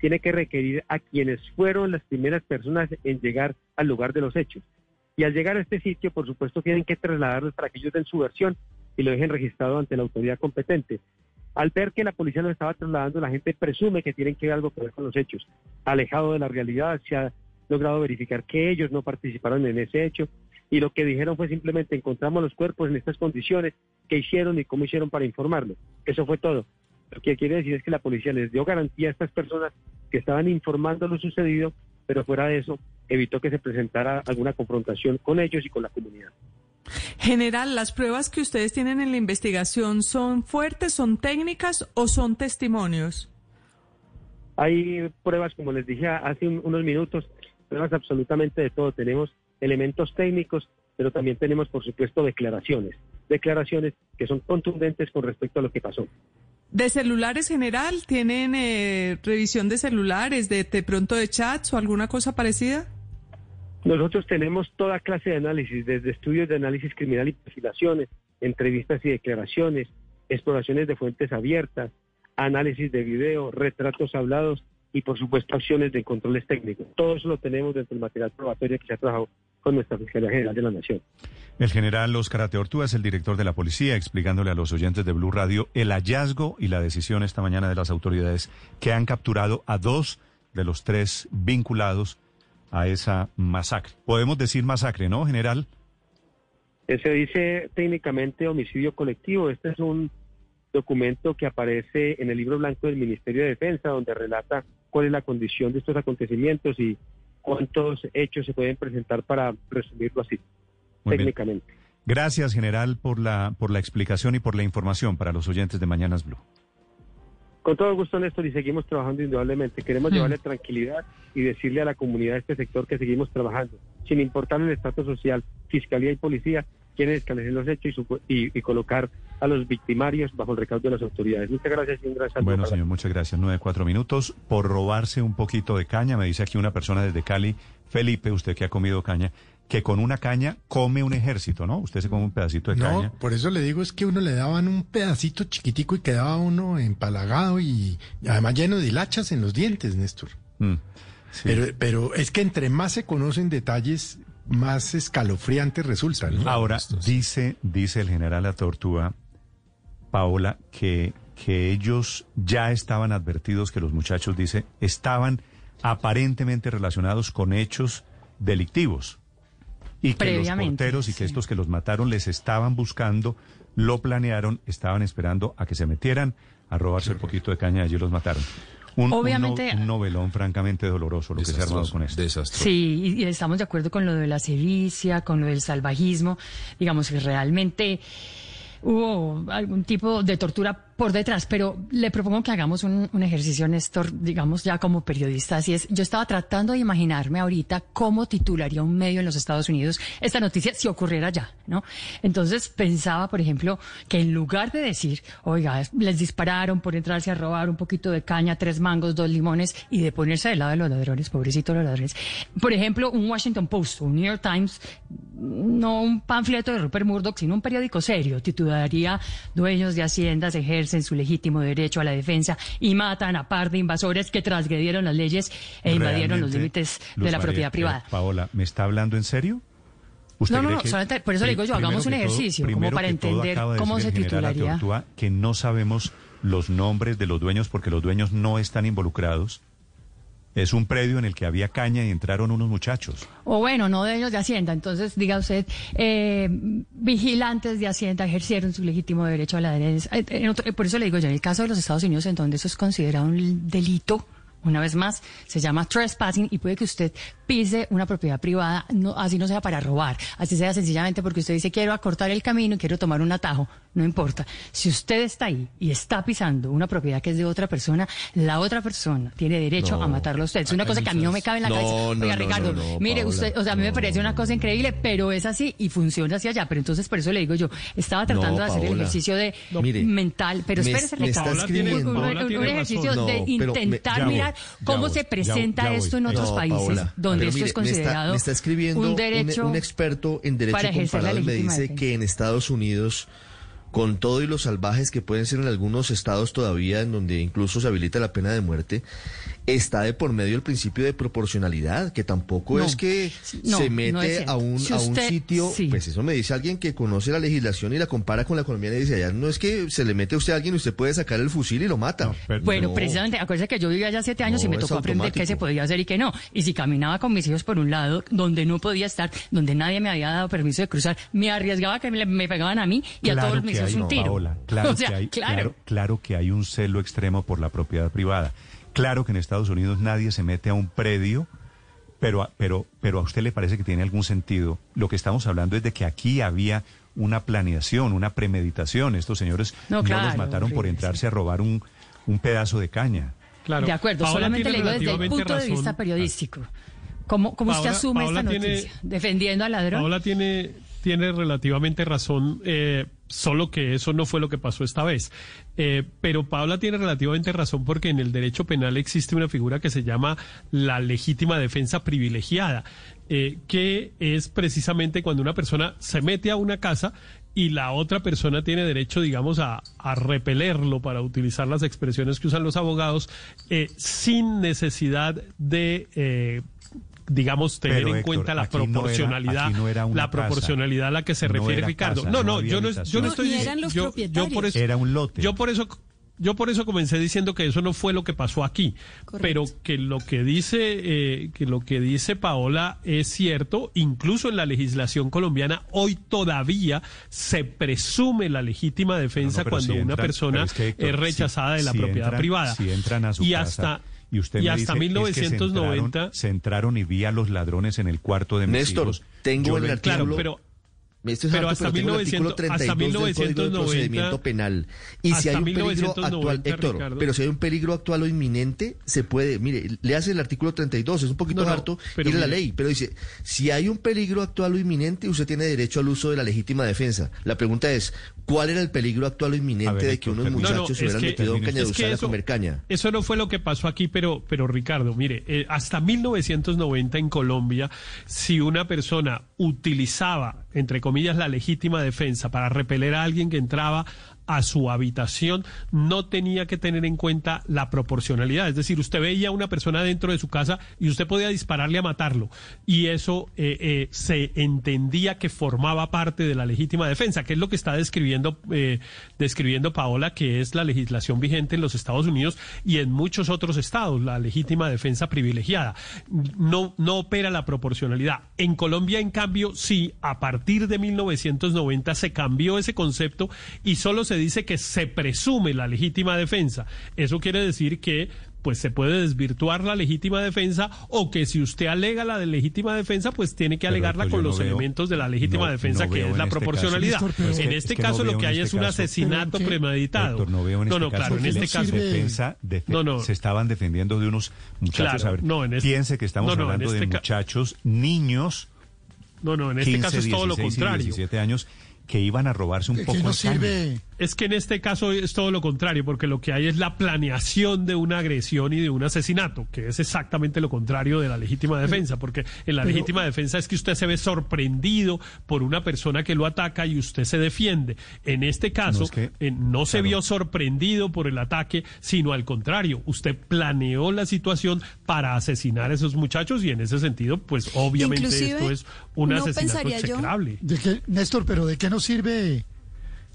tiene que requerir a quienes fueron las primeras personas en llegar al lugar de los hechos. Y al llegar a este sitio, por supuesto, tienen que trasladarlos para que ellos den su versión y lo dejen registrado ante la autoridad competente. Al ver que la policía los estaba trasladando, la gente presume que tienen que ver algo que ver con los hechos. Alejado de la realidad, se ha logrado verificar que ellos no participaron en ese hecho y lo que dijeron fue simplemente encontramos los cuerpos en estas condiciones, qué hicieron y cómo hicieron para informarlo. Eso fue todo. Lo que quiere decir es que la policía les dio garantía a estas personas que estaban informando lo sucedido, pero fuera de eso evitó que se presentara alguna confrontación con ellos y con la comunidad. General, ¿las pruebas que ustedes tienen en la investigación son fuertes, son técnicas o son testimonios? Hay pruebas, como les dije hace unos minutos, pruebas absolutamente de todo. Tenemos elementos técnicos, pero también tenemos, por supuesto, declaraciones. Declaraciones que son contundentes con respecto a lo que pasó. ¿De celulares general? ¿Tienen eh, revisión de celulares, de, pronto de chats o alguna cosa parecida? Nosotros tenemos toda clase de análisis, desde estudios de análisis criminal y perfilaciones, entrevistas y declaraciones, exploraciones de fuentes abiertas, análisis de video, retratos hablados y por supuesto acciones de controles técnicos. Todo eso lo tenemos dentro del material probatorio que se ha trabajado con nuestra Fiscalía General de la Nación. El general Oscar Ateortúa es el director de la policía, explicándole a los oyentes de Blue Radio el hallazgo y la decisión esta mañana de las autoridades que han capturado a dos de los tres vinculados a esa masacre. Podemos decir masacre, ¿no, general? Eh, se dice técnicamente homicidio colectivo. Este es un documento que aparece en el libro blanco del Ministerio de Defensa, donde relata cuál es la condición de estos acontecimientos y cuántos hechos se pueden presentar para resumirlo así, técnicamente. Gracias, general, por la, por la explicación y por la información para los oyentes de Mañanas Blue. Con todo gusto, Néstor, y seguimos trabajando indudablemente. Queremos llevarle tranquilidad y decirle a la comunidad de este sector que seguimos trabajando, sin importar el estatus social, fiscalía y policía, quieren esclarecer los hechos y, colocar a los victimarios bajo el recaudo de las autoridades. Muchas gracias y un gran saludo. Bueno, señor, muchas gracias. Nueve, cuatro minutos. Por robarse un poquito de caña, me dice aquí una persona desde Cali, Felipe, usted que ha comido caña, que con una caña come un ejército, ¿no? Usted se come un pedacito de caña. No, por eso le digo es que uno le daban un pedacito chiquitico y quedaba uno empalagado y, además lleno de hilachas en los dientes, Néstor. Mm, pero, pero es que entre más se conocen detalles, más escalofriante resulta. ¿no? Ahora, dice, dice el general Atortúa, Paola, que, que ellos ya estaban advertidos, que los muchachos, dice, estaban aparentemente relacionados con hechos delictivos. Y que los porteros y que estos que los mataron les estaban buscando, lo planearon, estaban esperando a que se metieran a robarse un poquito de caña y allí los mataron. Un, Obviamente, un, novelón francamente doloroso lo que se ha armado con esto. Sí, y estamos de acuerdo con lo de la sevicia, con lo del salvajismo. Digamos que realmente hubo algún tipo de tortura por detrás, pero le propongo que hagamos un, ejercicio, Néstor, digamos ya como periodista. Así es, yo estaba tratando de imaginarme ahorita cómo titularía un medio en los Estados Unidos esta noticia si ocurriera ya, ¿no? Entonces pensaba, por ejemplo, que en lugar de decir, oiga, les dispararon por entrarse a robar un poquito de caña, tres mangos, dos limones, y de ponerse del lado de los ladrones, pobrecitos los ladrones, por ejemplo, un Washington Post un New York Times, no un panfleto de Rupert Murdoch, sino un periódico serio, titularía Dueños de Haciendas, Ejército, en su legítimo derecho a la defensa y matan a par de invasores que transgredieron las leyes e invadieron los límites de la propiedad privada. Paola, ¿me está hablando en serio? no, no, no, por eso le digo yo, hagamos un ejercicio, como para entender cómo se titularía. que no sabemos los nombres de los dueños porque los dueños no están involucrados. Es un predio en el que había caña y entraron unos muchachos. O bueno, no de ellos de Hacienda. Entonces, diga usted, eh, vigilantes de Hacienda ejercieron su legítimo derecho a la defensa. Eh, por eso le digo yo, en el caso de los Estados Unidos, en donde eso es considerado un delito, Una vez más, se llama trespassing y puede que usted pise una propiedad privada, no, así no sea para robar, así sea sencillamente porque usted dice quiero acortar el camino y quiero tomar un atajo, no importa. Si usted está ahí y está pisando una propiedad que es de otra persona, la otra persona tiene derecho No. a matarlo a usted. Es una cosa que a mí no me cabe en la No, cabeza. Oiga, Ricardo, mire, Paola, usted, o sea, a mí me parece una cosa increíble, pero es así y funciona hacia allá. Pero entonces por eso le digo yo, estaba tratando de hacer el ejercicio de mire, mental, pero espérese, Ricardo, un- un- un, ejercicio de intentar mirar cómo se presenta ya esto en No, otros países, Paola, donde esto mire, es me está- considerado me está, escribiendo un un- derecho un, experto en derecho comparado me dice defensa. que en Estados Unidos, con todo y los salvajes que pueden ser en algunos estados todavía, en donde incluso se habilita la pena de muerte, está de por medio el principio de proporcionalidad, que tampoco No, es que no, se mete a un, Si a un sitio, sí. pues eso me dice alguien que conoce la legislación y la compara con la colombiana y dice, allá no es que se le mete a usted a alguien y usted puede sacar el fusil y lo mata. Bueno, No. precisamente, acuérdese que yo vivía allá siete años y me tocó aprender qué se podía hacer y qué no. Y si caminaba con mis hijos por un lado, donde no podía estar, donde nadie me había dado permiso de cruzar, me arriesgaba que me, me pegaban a mí y a todos hizo hay, un no, tiro. Paola, *laughs* claro, o sea, que hay, claro. claro, claro que hay un celo extremo por la propiedad privada. Claro que en Estados Unidos nadie se mete a un predio, pero, a- pero, pero a usted le parece que tiene algún sentido. Lo que estamos hablando es de que aquí había una planeación, una premeditación. Estos señores No, no, claro, los mataron por entrarse a robar un, un pedazo de caña. de acuerdo, Paola solamente le digo desde el punto de vista periodístico. ¿Cómo, cómo usted asume Paola esta tiene- noticia? ¿Defendiendo al ladrón? Paola tiene, tiene relativamente razón, eh, solo que eso no fue lo que pasó esta vez. Eh, pero Paola tiene relativamente razón porque en el derecho penal existe una figura que se llama la legítima defensa privilegiada, eh, que es precisamente cuando una persona se mete a una casa y la otra persona tiene derecho, digamos, a, a repelerlo, para utilizar las expresiones que usan los abogados, sin necesidad de... digamos, tener Pero, en Héctor, cuenta la aquí no era- proporcionalidad, no la proporcionalidad a la que se. No refiere Ricardo. casa, no, no yo no, yo no estoy No, y dic- eran los yo, yo por eso, Era un lote. Yo por eso yo por eso comencé diciendo que eso no fue lo que pasó aquí, pero que lo que dice eh, que lo que dice Paola es cierto, incluso en la legislación colombiana hoy todavía se presume la legítima defensa No, cuando si una persona es que, Héctor, es rechazada si- de la si propiedad entran- privada. Si entran a su y casa hasta y usted y me hasta dice, es que se 1990 entraron, se entraron y vi a los ladrones en el cuarto de mis Néstor, hijos. tengo Yo el lo artículo-. Claro, pero Esto es Pero harto, hasta el 1900 artículo hasta 32 del Código de 1990, Procedimiento Penal. Y si hay un peligro 1990, actual, Héctor, Ricardo. pero si hay un peligro actual o inminente, se puede, mire, le hace el artículo 32, es un poquito No, harto pero ir a la ley, pero dice, si hay un peligro actual o inminente, usted tiene derecho al uso de la legítima defensa. La pregunta es, ¿cuál era el peligro actual o inminente ver, de que unos muchachos No, no, se hubieran que- metido a un es que cañaduzal a eso- comer caña? Eso no fue lo que pasó aquí, pero, pero Ricardo, mire, eh, hasta 1990 en Colombia, si una persona utilizaba, entre comillas, la legítima defensa para repeler a alguien que entraba a su habitación, no tenía que tener en cuenta la proporcionalidad. Es decir, usted veía a una persona dentro de su casa y usted podía dispararle a matarlo. Y eso eh, eh, se entendía que formaba parte de la legítima defensa, que es lo que está describiendo, eh, describiendo Paola, que es la legislación vigente en los Estados Unidos y en muchos otros estados, la legítima defensa privilegiada. No, no opera la proporcionalidad. En Colombia, en cambio, sí, a partir de 1990 se cambió ese concepto y solo se dice que se presume la legítima defensa. Eso quiere decir que pues se puede desvirtuar la legítima defensa o que si usted alega la de legítima defensa, pues tiene que alegarla con los veo- elementos de la legítima no- defensa, no que es la este proporcionalidad. caso- en es este que caso veo lo que hay este es un caso- asesinato premeditado. Héctor, no veo en no, este no, caso claro, en este caso. defensa, defe- No, no. se estaban defendiendo de unos muchachos. Claro, a ver, no, en este- piense que estamos no, no, en hablando de este muchachos, niños, No, no, en este 15, caso es todo lo 16 y contrario. 17 años, que iban a robarse un poco de caña. Es que en este caso es todo lo contrario, porque lo que hay es la planeación de una agresión y de un asesinato, que es exactamente lo contrario de la legítima defensa, porque en la pero- legítima defensa es que usted se ve sorprendido por una persona que lo ataca y usted se defiende. En este caso, No, es que- eh, no se vio sorprendido por el ataque, sino al contrario, usted planeó la situación para asesinar a esos muchachos y en ese sentido, pues obviamente Inclusive, esto es un no asesinato pensaría yo- execrable. ¿De qué, Néstor, pero ¿de qué nos sirve,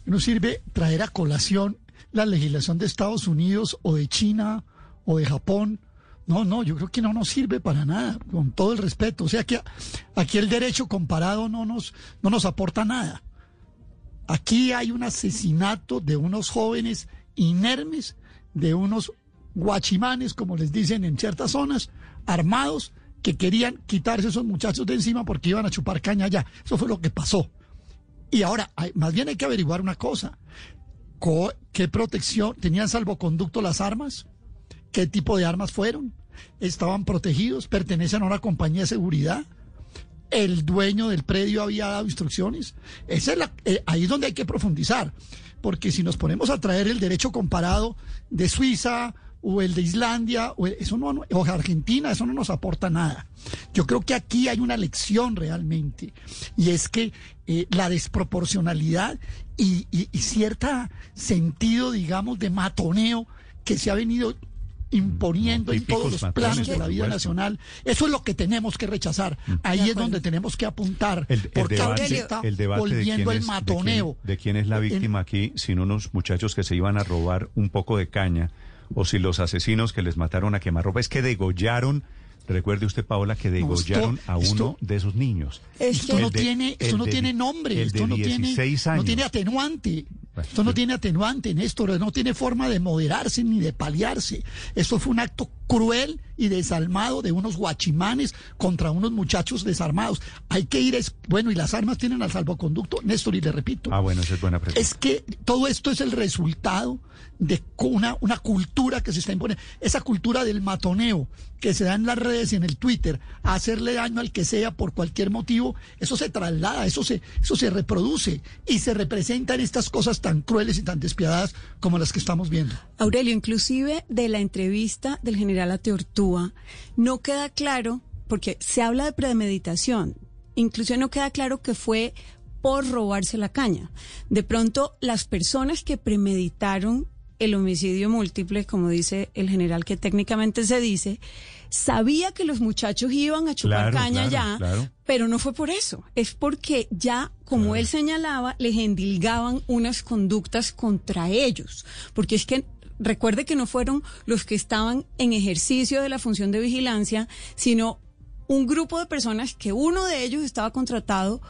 nos sirve traer a colación la legislación de Estados Unidos o de China o de Japón? No, no, yo creo que no nos sirve para nada, con todo el respeto. O sea que aquí el derecho comparado no nos, no nos aporta nada. Aquí hay un asesinato de unos jóvenes inermes, de unos guachimanes, como les dicen en ciertas zonas, armados, que querían quitarse esos muchachos de encima porque iban a chupar caña allá. Eso fue lo que pasó. Y ahora, más bien hay que averiguar una cosa. ¿Qué protección? ¿Tenían salvoconducto las armas? ¿Qué tipo de armas fueron? ¿Estaban protegidos? ¿Pertenecen a una compañía de seguridad? ¿El dueño del predio había dado instrucciones? Esa es la, eh, ahí es donde hay que profundizar. Porque si nos ponemos a traer el derecho comparado de Suiza o el de Islandia o eso no o Argentina, eso no nos aporta nada. Yo creo que aquí hay una lección realmente y es que eh, la desproporcionalidad y, y, y cierta sentido, digamos, de matoneo que se ha venido imponiendo en todos los planes de la vida nacional. Eso es lo que tenemos que rechazar. Mm. Ahí es donde tenemos que apuntar. El, porque debate, se está volviendo el matoneo. De quién, es la víctima aquí, sino unos muchachos que se iban a robar un poco de caña, o si los asesinos que les mataron a quemarropa, es que degollaron Recuerde usted, Paola, que degollaron a uno de esos niños. Esto no, tiene, esto no tiene nombre, esto no tiene, no tiene atenuante. Esto no tiene atenuante, Néstor, no tiene forma de moderarse ni de paliarse. Esto fue un acto cruel y desalmado de unos guachimanes contra unos muchachos desarmados. Hay que ir, es, bueno, y las armas tienen al salvoconducto, Néstor, y le repito. Ah, bueno, esa es buena pregunta. Es que todo esto es el resultado de una, una cultura que se está imponiendo, esa cultura del matoneo que se da en las redes y en el Twitter, a hacerle daño al que sea por cualquier motivo, eso se traslada, eso se, eso se reproduce y se representa en estas cosas tan crueles y tan despiadadas como las que estamos viendo. Aurelio, inclusive de la entrevista del general Ateortúa, no queda claro, porque se habla de premeditación, inclusive no queda claro que fue por robarse la caña. De pronto, las personas que premeditaron el homicidio múltiple, como dice el general que técnicamente se dice, sabía que los muchachos iban a chupar caña ya, pero no fue por eso, es porque ya, como él señalaba, les endilgaban unas conductas contra ellos, porque es que recuerde que no fueron los que estaban en ejercicio de la función de vigilancia, sino un grupo de personas que uno de ellos estaba contratado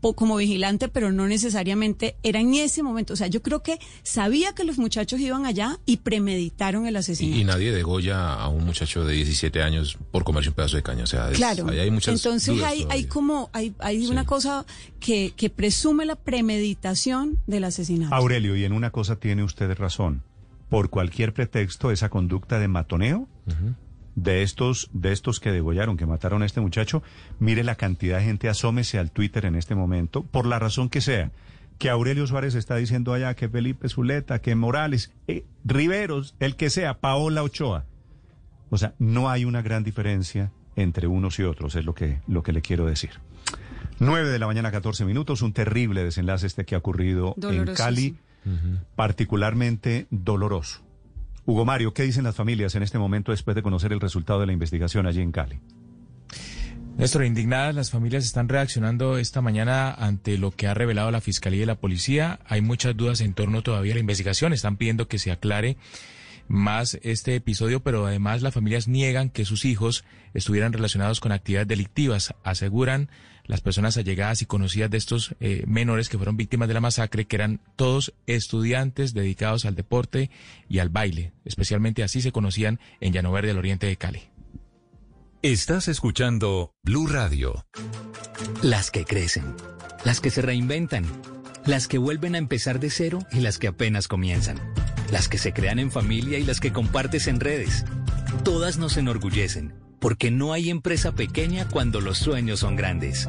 como vigilante, pero no necesariamente era en ese momento. O sea, yo creo que sabía que los muchachos iban allá y premeditaron el asesinato. Y, nadie degolla a un muchacho de 17 años por comerse un pedazo de caña. O sea, claro. hay muchas Entonces hay, hay como, hay, hay una cosa que, que presume la premeditación del asesinato. Aurelio, y en una cosa tiene usted razón. Por cualquier pretexto, esa conducta de matoneo de estos, de estos que degollaron, que mataron a este muchacho, mire la cantidad de gente, asómese al Twitter en este momento, por la razón que sea. Que Aurelio Suárez está diciendo allá, que Felipe Zuleta, que Morales, eh, Riveros, el que sea, Paola Ochoa. O sea, no hay una gran diferencia entre unos y otros, es lo que, lo que le quiero decir. 9 de la mañana, 14 minutos, un terrible desenlace este que ha ocurrido en Cali, particularmente doloroso. Hugo Mario, ¿qué dicen las familias en este momento después de conocer el resultado de la investigación allí en Cali? Néstor, indignadas, las familias están reaccionando esta mañana ante lo que ha revelado la Fiscalía y la Policía. Hay muchas dudas en torno todavía a la investigación. Están pidiendo que se aclare más este episodio, pero además las familias niegan que sus hijos estuvieran relacionados con actividades delictivas. Aseguran las personas allegadas y conocidas de estos eh, menores que fueron víctimas de la masacre, que eran todos estudiantes dedicados al deporte y al baile. Especialmente así se conocían en Llano Verde, del oriente de Cali. Estás escuchando Blue Radio. Las que crecen, las que se reinventan, las que vuelven a empezar de cero y las que apenas comienzan, las que se crean en familia y las que compartes en redes. Todas nos enorgullecen porque no hay empresa pequeña cuando los sueños son grandes.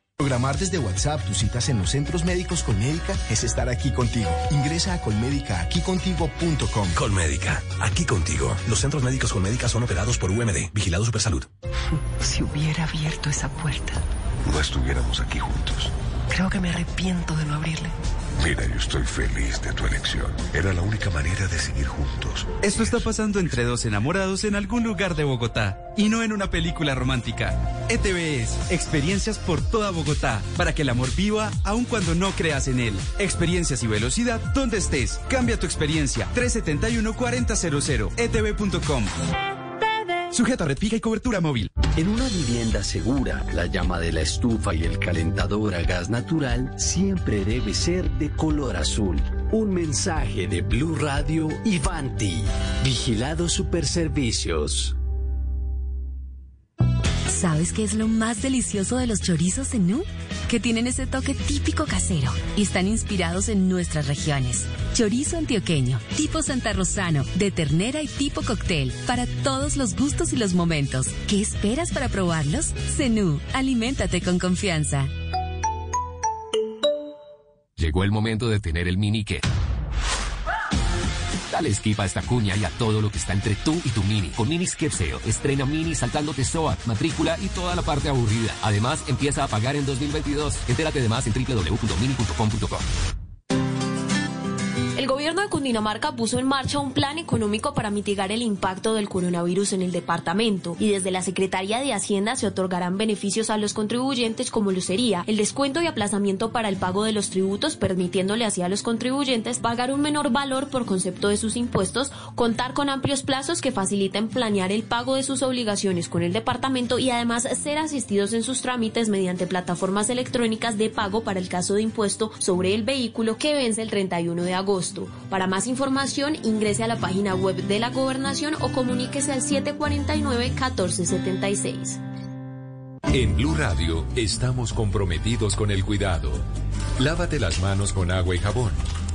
Programar desde WhatsApp tus citas en los centros médicos Colmédica es estar aquí contigo. Ingresa a colmédica.aquicontigo.com. Colmédica, aquí contigo. Los centros médicos Colmédica son operados por UMD, Vigilado Supersalud. *laughs* Si hubiera abierto esa puerta, no estuviéramos aquí juntos. Creo que me arrepiento de no abrirle. Mira, yo estoy feliz de tu elección. Era la única manera de seguir juntos. Esto está pasando entre dos enamorados en algún lugar de Bogotá y no en una película romántica. ETVS, experiencias por toda Bogotá, para que el amor viva aun cuando no creas en él. Experiencias y velocidad donde estés. Cambia tu experiencia. 371-4000. etv.com. Sujeta red fija y cobertura móvil. En una vivienda segura, la llama de la estufa y el calentador a gas natural siempre debe ser de color azul. Un mensaje de Blue Radio y Vanti. Vigilado Superservicios. ¿Sabes qué es lo más delicioso de los chorizos en Nu? Que tienen ese toque típico casero y están inspirados en nuestras regiones. Chorizo antioqueño, tipo Santa Rosano, de ternera y tipo cóctel, para todos los gustos y los momentos. ¿Qué esperas para probarlos? Zenú, aliméntate con confianza. Llegó el momento de tener el mini que. Dale skip a esta cuña y a todo lo que está entre tú y tu mini. Con Mini Skip Sale, estrena mini saltándote SOAT, matrícula y toda la parte aburrida. Además, empieza a pagar en 2022. Entérate de más en www.mini.com.co. El gobierno de Cundinamarca puso en marcha un plan económico para mitigar el impacto del coronavirus en el departamento y desde la Secretaría de Hacienda se otorgarán beneficios a los contribuyentes como lo sería el descuento y aplazamiento para el pago de los tributos, permitiéndole así a los contribuyentes pagar un menor valor por concepto de sus impuestos, contar con amplios plazos que faciliten planear el pago de sus obligaciones con el departamento y además ser asistidos en sus trámites mediante plataformas electrónicas de pago para el caso de impuesto sobre el vehículo que vence el 31 de agosto. Para más información, ingrese a la página web de la gobernación o comuníquese al 749-1476. En Blue Radio estamos comprometidos con el cuidado. Lávate las manos con agua y jabón.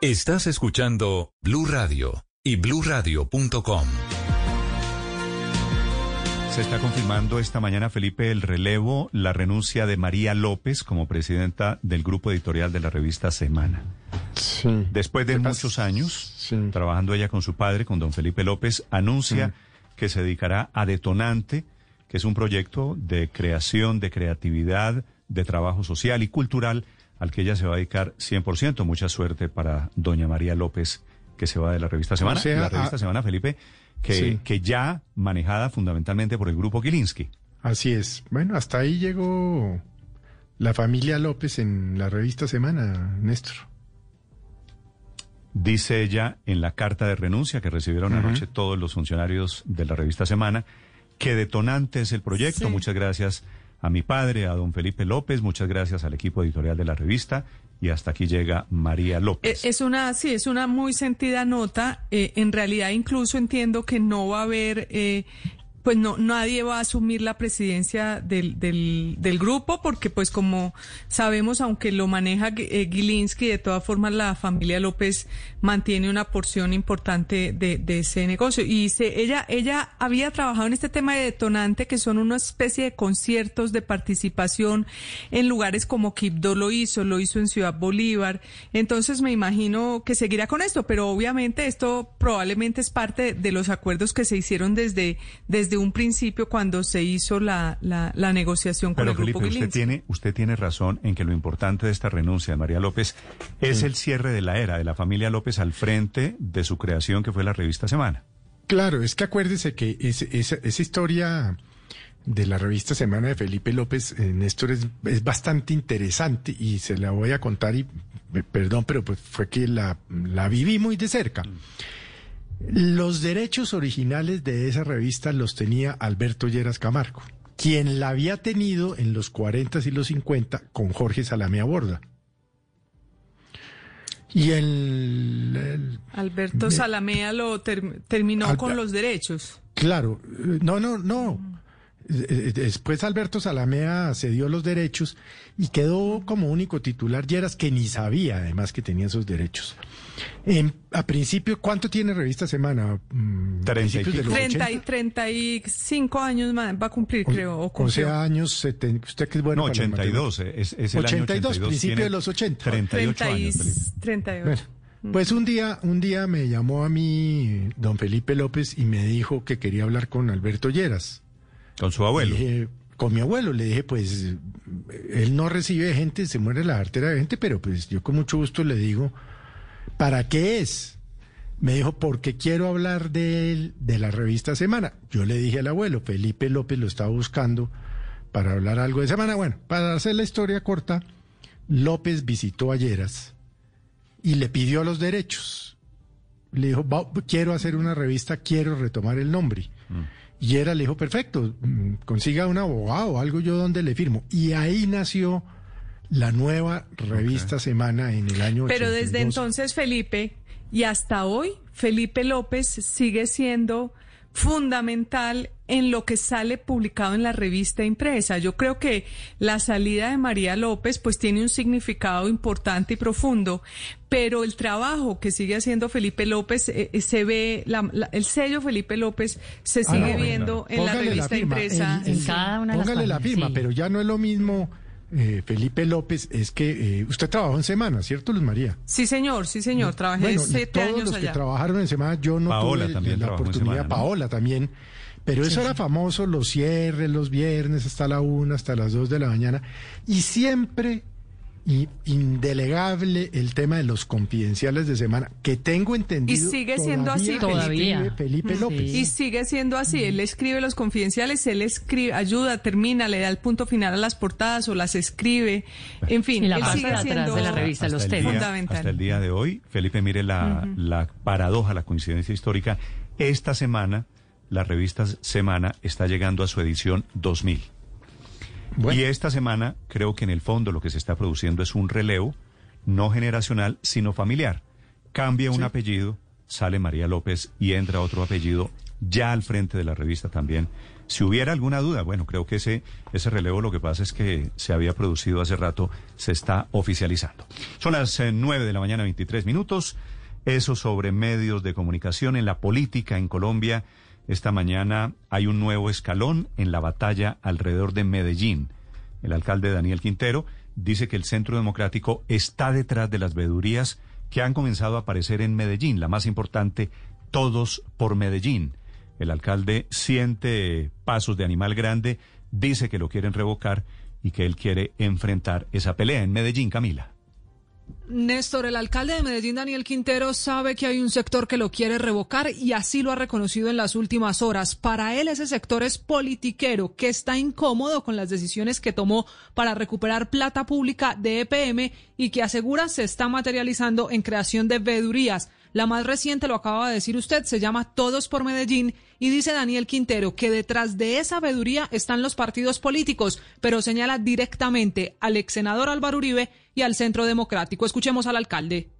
Estás escuchando Blue Radio y bluradio.com. Se está confirmando esta mañana, Felipe, el relevo, la renuncia de María López como presidenta del grupo editorial de la revista Semana. Sí. Después de muchos años, trabajando ella con su padre, con don Felipe López, anuncia que se dedicará a Detonante, que es un proyecto de creación, de creatividad, de trabajo social y cultural al que ella se va a dedicar 100%. Mucha suerte para doña María López, que se va de la revista Semana. la revista Semana, Felipe, que, que ya manejada fundamentalmente por el grupo Gilinski. Así es. Bueno, hasta ahí llegó la familia López en la revista Semana, Néstor. Dice ella en la carta de renuncia que recibieron anoche todos los funcionarios de la revista Semana que detonante es el proyecto. Muchas gracias a mi padre, a don Felipe López, muchas gracias al equipo editorial de la revista y hasta aquí llega María López. Eh, es una, sí, es una muy sentida nota. Eh, en realidad incluso entiendo que no va a haber eh, pues no nadie va a asumir la presidencia del, del, grupo porque pues como sabemos aunque lo maneja eh, Gilinski de todas formas la familia López mantiene una porción importante de, ese negocio. Y se, ella ella había trabajado en este tema de detonante que son una especie de conciertos de participación en lugares como Quibdó lo hizo lo hizo en Ciudad Bolívar. Entonces me imagino que seguirá con esto pero obviamente esto probablemente es parte de los acuerdos que se hicieron desde desde un principio cuando se hizo la, la, negociación con Pero, el Grupo Felipe, usted tiene, usted tiene razón en que lo importante de esta renuncia de María López es el cierre de la era de la familia López al frente de su creación que fue la revista Semana. Claro, es que acuérdese que esa historia de la revista Semana de Felipe López, eh, Néstor, es, es, bastante interesante y se la voy a contar y perdón, pero pues fue que la, la viví muy de cerca. Los derechos originales de esa revista los tenía Alberto Lleras Camargo, quien la había tenido en los 40 y los 50 con Jorge Salame a borda. Y el, Alberto Salamea lo terminó con los derechos. Claro, no, no, no. Eh, después Alberto Salamea cedió los derechos y quedó como único titular Lleras, que ni sabía además que tenía esos derechos. a principio, ¿cuánto tiene Revista Semana? Mm, treinta y 35 años va a cumplir, creo. O 11 años, usted que es bueno. No, 82, es, es el 82, año 82, principio de los 80. 38 años. 38. pues un día, un día me llamó a mí don Felipe López y me dijo que quería hablar con Alberto Lleras. Con su abuelo. con mi abuelo, le dije, pues, él no recibe gente, se muere la arteria de gente, pero pues yo con mucho gusto le digo, ¿para qué es? Me dijo, porque quiero hablar de él, de la revista Semana. Yo le dije al abuelo, Felipe López lo estaba buscando para hablar algo de Semana. Bueno, para hacer la historia corta, López visitó a Lleras y le pidió los derechos. Le dijo, quiero hacer una revista, quiero retomar el nombre. Mm. Y era, le dijo, perfecto, mm, consiga un abogado o algo yo donde le firmo. Y ahí nació la nueva revista Semana en el año Pero desde entonces, Felipe, y hasta hoy, Felipe López sigue siendo fundamental en lo que sale publicado en la revista impresa. Yo creo que la salida de María López pues tiene un significado importante y profundo, pero el trabajo que sigue haciendo Felipe López eh, eh, se ve, el sello Felipe López se ah, sigue viendo en la revista impresa. En, cada una Póngale la firma, pero ya no es lo mismo eh, Felipe López, es que eh, usted trabajó en Semana, ¿cierto, Luz María? Sí, señor, sí, señor. Trabajé siete todos los que trabajaron en Semana, yo no tuve también la oportunidad, Paola también. Pero eso era famoso, los cierres, los viernes hasta la una, hasta las dos de la mañana. Y siempre y indelegable el tema de los confidenciales de semana, que tengo entendido. Y sigue siendo así, todavía. Felipe López. Y sigue siendo así. Él escribe los confidenciales, él escribe, ayuda, termina, le da el punto final a las portadas o las escribe. En fin, y la él sigue siendo de la revista los fundamental. Hasta el día de hoy, Felipe, mire la, la paradoja, la coincidencia histórica. Esta semana, la revista Semana está llegando a su edición 2000. Y esta semana creo que en el fondo lo que se está produciendo es un relevo, no generacional, sino familiar. Cambia un apellido, sale María López y entra otro apellido ya al frente de la revista también. Si hubiera alguna duda, bueno, creo que ese, ese relevo lo que pasa es que se había producido hace rato, se está oficializando. Son las eh, nueve de la mañana, 23 minutos. Eso sobre medios de comunicación en la política en Colombia. Esta mañana hay un nuevo escalón en la batalla alrededor de Medellín. El alcalde Daniel Quintero dice que el Centro Democrático está detrás de las vedurías que han comenzado a aparecer en Medellín, la más importante, Todos por Medellín. El alcalde siente pasos de animal grande, dice que lo quieren revocar y que él quiere enfrentar esa pelea en Medellín, Camila. Néstor, el alcalde de Medellín, Daniel Quintero, sabe que hay un sector que lo quiere revocar y así lo ha reconocido en las últimas horas. Para él ese sector es politiquero, que está incómodo con las decisiones que tomó para recuperar plata pública de EPM y que asegura se está materializando en creación de vedurías. La más reciente, lo acaba de decir usted, se llama Todos por Medellín y dice Daniel Quintero que detrás de esa veeduría están los partidos políticos, pero señala directamente al ex senador Álvaro Uribe y al Centro Democrático. Escuchemos al alcalde.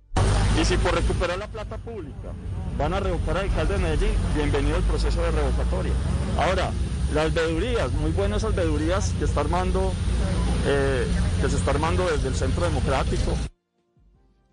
Y si por recuperar la plata pública van a revocar al alcalde de Medellín, bienvenido al proceso de revocatoria. Ahora, las veedurías, muy buenas esas veedurías que está armando, eh, que se está armando desde el Centro Democrático.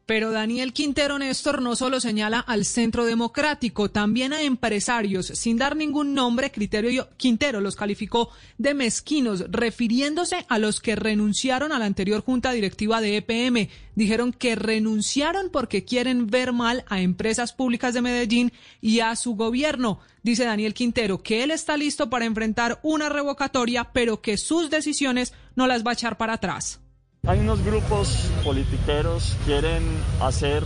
Pero Daniel Quintero Néstor no solo señala al Centro Democrático, también a empresarios. Sin dar ningún nombre, Criterio Quintero los calificó de mezquinos, refiriéndose a los que renunciaron a la anterior junta directiva de EPM. Dijeron que renunciaron porque quieren ver mal a empresas públicas de Medellín y a su gobierno. Dice Daniel Quintero que él está listo para enfrentar una revocatoria, pero que sus decisiones no las va a echar para atrás. Hay unos grupos politiqueros quieren hacer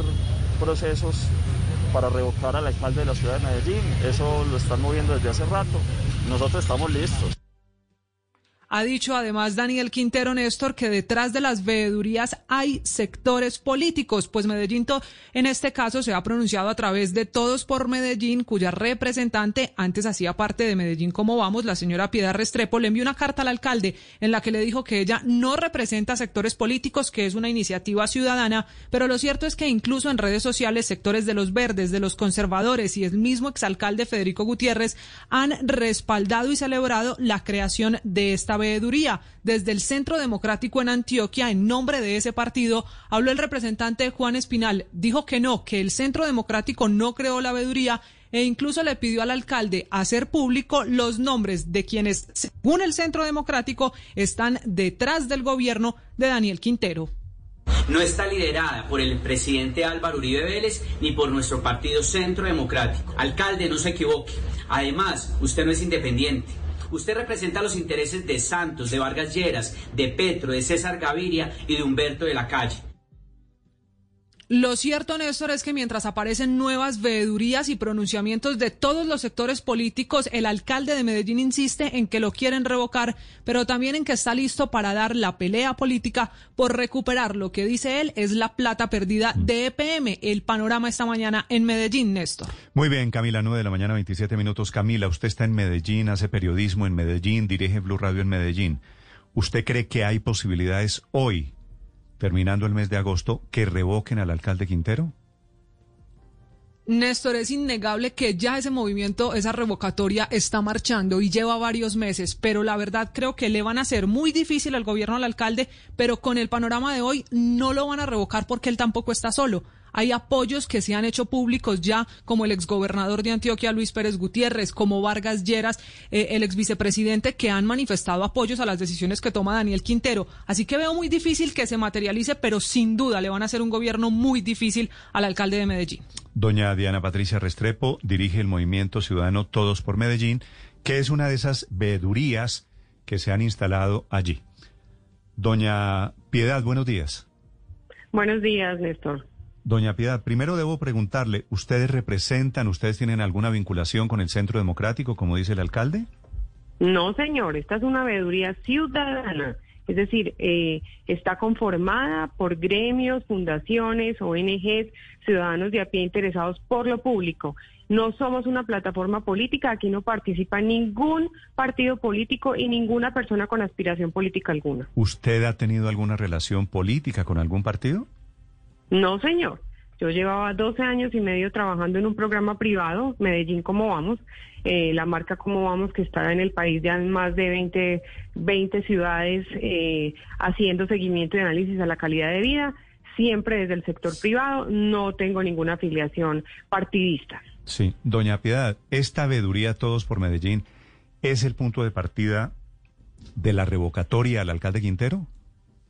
procesos para revocar al alcalde de la ciudad de Medellín. Eso lo están moviendo desde hace rato. Nosotros estamos listos. Ha dicho además Daniel Quintero Néstor que detrás de las veedurías hay sectores políticos, pues Medellín en este caso se ha pronunciado a través de Todos por Medellín, cuya representante antes hacía parte de Medellín como vamos, la señora Piedad Restrepo, le envió una carta al alcalde en la que le dijo que ella no representa sectores políticos, que es una iniciativa ciudadana, pero lo cierto es que incluso en redes sociales sectores de los verdes, de los conservadores y el mismo exalcalde Federico Gutiérrez han respaldado y celebrado la creación de esta Desde el Centro Democrático en Antioquia, en nombre de ese partido, habló el representante Juan Espinal. Dijo que no, que el Centro Democrático no creó la veeduría e incluso le pidió al alcalde hacer público los nombres de quienes, según el Centro Democrático, están detrás del gobierno de Daniel Quintero. No está liderada por el presidente Álvaro Uribe Vélez ni por nuestro partido Centro Democrático. Alcalde, no se equivoque. Además, usted no es independiente. Usted representa los intereses de Santos, de Vargas Lleras, de Petro, de César Gaviria y de Humberto de la Calle. Lo cierto, Néstor, es que mientras aparecen nuevas veedurías y pronunciamientos de todos los sectores políticos, el alcalde de Medellín insiste en que lo quieren revocar, pero también en que está listo para dar la pelea política por recuperar lo que dice él es la plata perdida de EPM. El panorama esta mañana en Medellín, Néstor. Muy bien, Camila, 9 de la mañana, 27 minutos. Camila, usted está en Medellín, hace periodismo en Medellín, dirige Blue Radio en Medellín. ¿Usted cree que hay posibilidades hoy terminando el mes de agosto, que revoquen al alcalde Quintero? Néstor, es innegable que ya ese movimiento, esa revocatoria está marchando y lleva varios meses, pero la verdad creo que le van a hacer muy difícil al gobierno al alcalde, pero con el panorama de hoy no lo van a revocar porque él tampoco está solo. Hay apoyos que se han hecho públicos ya, como el exgobernador de Antioquia, Luis Pérez Gutiérrez, como Vargas Lleras, eh, el exvicepresidente, que han manifestado apoyos a las decisiones que toma Daniel Quintero. Así que veo muy difícil que se materialice, pero sin duda le van a hacer un gobierno muy difícil al alcalde de Medellín. Doña Diana Patricia Restrepo dirige el movimiento ciudadano Todos por Medellín, que es una de esas veedurías que se han instalado allí. Doña Piedad, buenos días. Buenos días, Néstor. Doña Piedad, primero debo preguntarle, ¿ustedes representan, ustedes tienen alguna vinculación con el Centro Democrático, como dice el alcalde? No, señor, esta es una veeduría ciudadana. Es decir, eh, está conformada por gremios, fundaciones, ONGs, ciudadanos de a pie interesados por lo público. No somos una plataforma política, aquí no participa ningún partido político y ninguna persona con aspiración política alguna. ¿Usted ha tenido alguna relación política con algún partido? No, señor. Yo llevaba 12 años y medio trabajando en un programa privado, Medellín Cómo Vamos, eh, la marca Cómo Vamos, que está en el país ya en más de 20, 20 ciudades eh, haciendo seguimiento y análisis a la calidad de vida, siempre desde el sector privado, no tengo ninguna afiliación partidista. Sí, doña Piedad, esta veeduría Todos por Medellín es el punto de partida de la revocatoria al alcalde Quintero?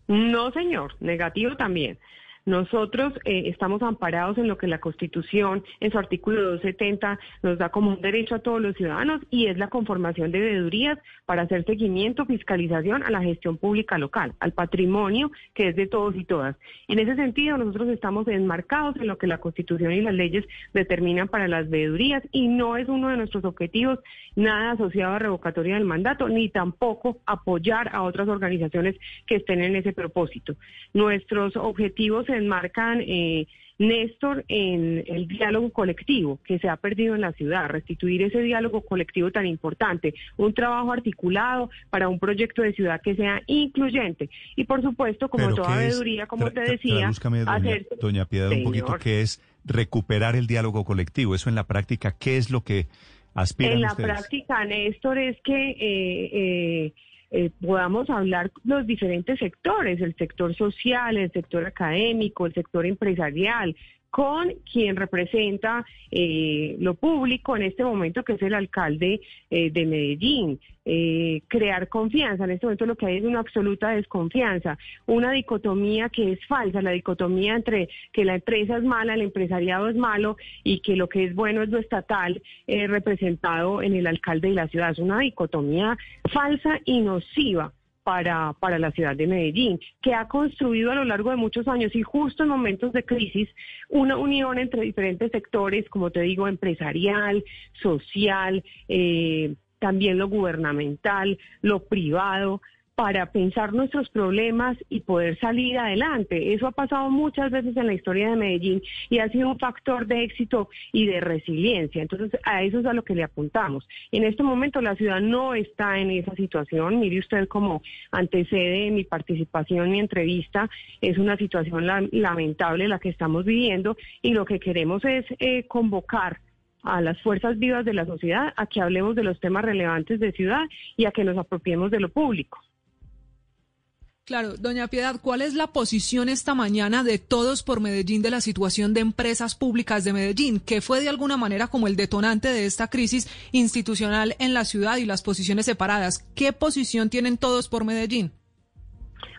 No, señor, negativo también. Nosotros eh, estamos amparados en lo que la Constitución, en su artículo 270, nos da como un derecho a todos los ciudadanos y es la conformación de veedurías para hacer seguimiento, fiscalización a la gestión pública local, al patrimonio que es de todos y todas. En ese sentido, nosotros estamos enmarcados en lo que la Constitución y las leyes determinan para las veedurías y no es uno de nuestros objetivos nada asociado a revocatoria del mandato, ni tampoco apoyar a otras organizaciones que estén en ese propósito. Nuestros objetivos se enmarcan, eh, Néstor, en el diálogo colectivo que se ha perdido en la ciudad, restituir ese diálogo colectivo tan importante, un trabajo articulado para un proyecto de ciudad que sea incluyente. Y por supuesto, como toda veeduría, como te decía, doña, hacer... doña Piedad, un poquito qué es recuperar el diálogo colectivo. Eso en la práctica, ¿qué es lo que aspiran En la práctica, Néstor, es que... Eh, eh, eh, podamos hablar los diferentes sectores, el sector social, el sector académico, el sector empresarial, con quien representa eh, lo público en este momento, que es el alcalde eh, de Medellín. Eh, crear confianza. En este momento lo que hay es una absoluta desconfianza, una dicotomía que es falsa, la dicotomía entre que la empresa es mala, el empresariado es malo y que lo que es bueno es lo estatal representado en el alcalde de la ciudad. Es una dicotomía falsa y nociva para, para la ciudad de Medellín, que ha construido a lo largo de muchos años y justo en momentos de crisis una unión entre diferentes sectores, como te digo, empresarial, social, eh, también lo gubernamental, lo privado, para pensar nuestros problemas y poder salir adelante. Eso ha pasado muchas veces en la historia de Medellín y ha sido un factor de éxito y de resiliencia. Entonces, a eso es a lo que le apuntamos. En este momento la ciudad no está en esa situación. Mire usted como antecede mi participación, mi entrevista, es una situación lamentable la que estamos viviendo y lo que queremos es eh, convocar a las fuerzas vivas de la sociedad a que hablemos de los temas relevantes de ciudad y a que nos apropiemos de lo público. Claro, doña Piedad, ¿cuál es la posición esta mañana de todos por Medellín de la situación de empresas públicas de Medellín, que fue de alguna manera como el detonante de esta crisis institucional en la ciudad y las posiciones separadas? ¿Qué posición tienen todos por Medellín?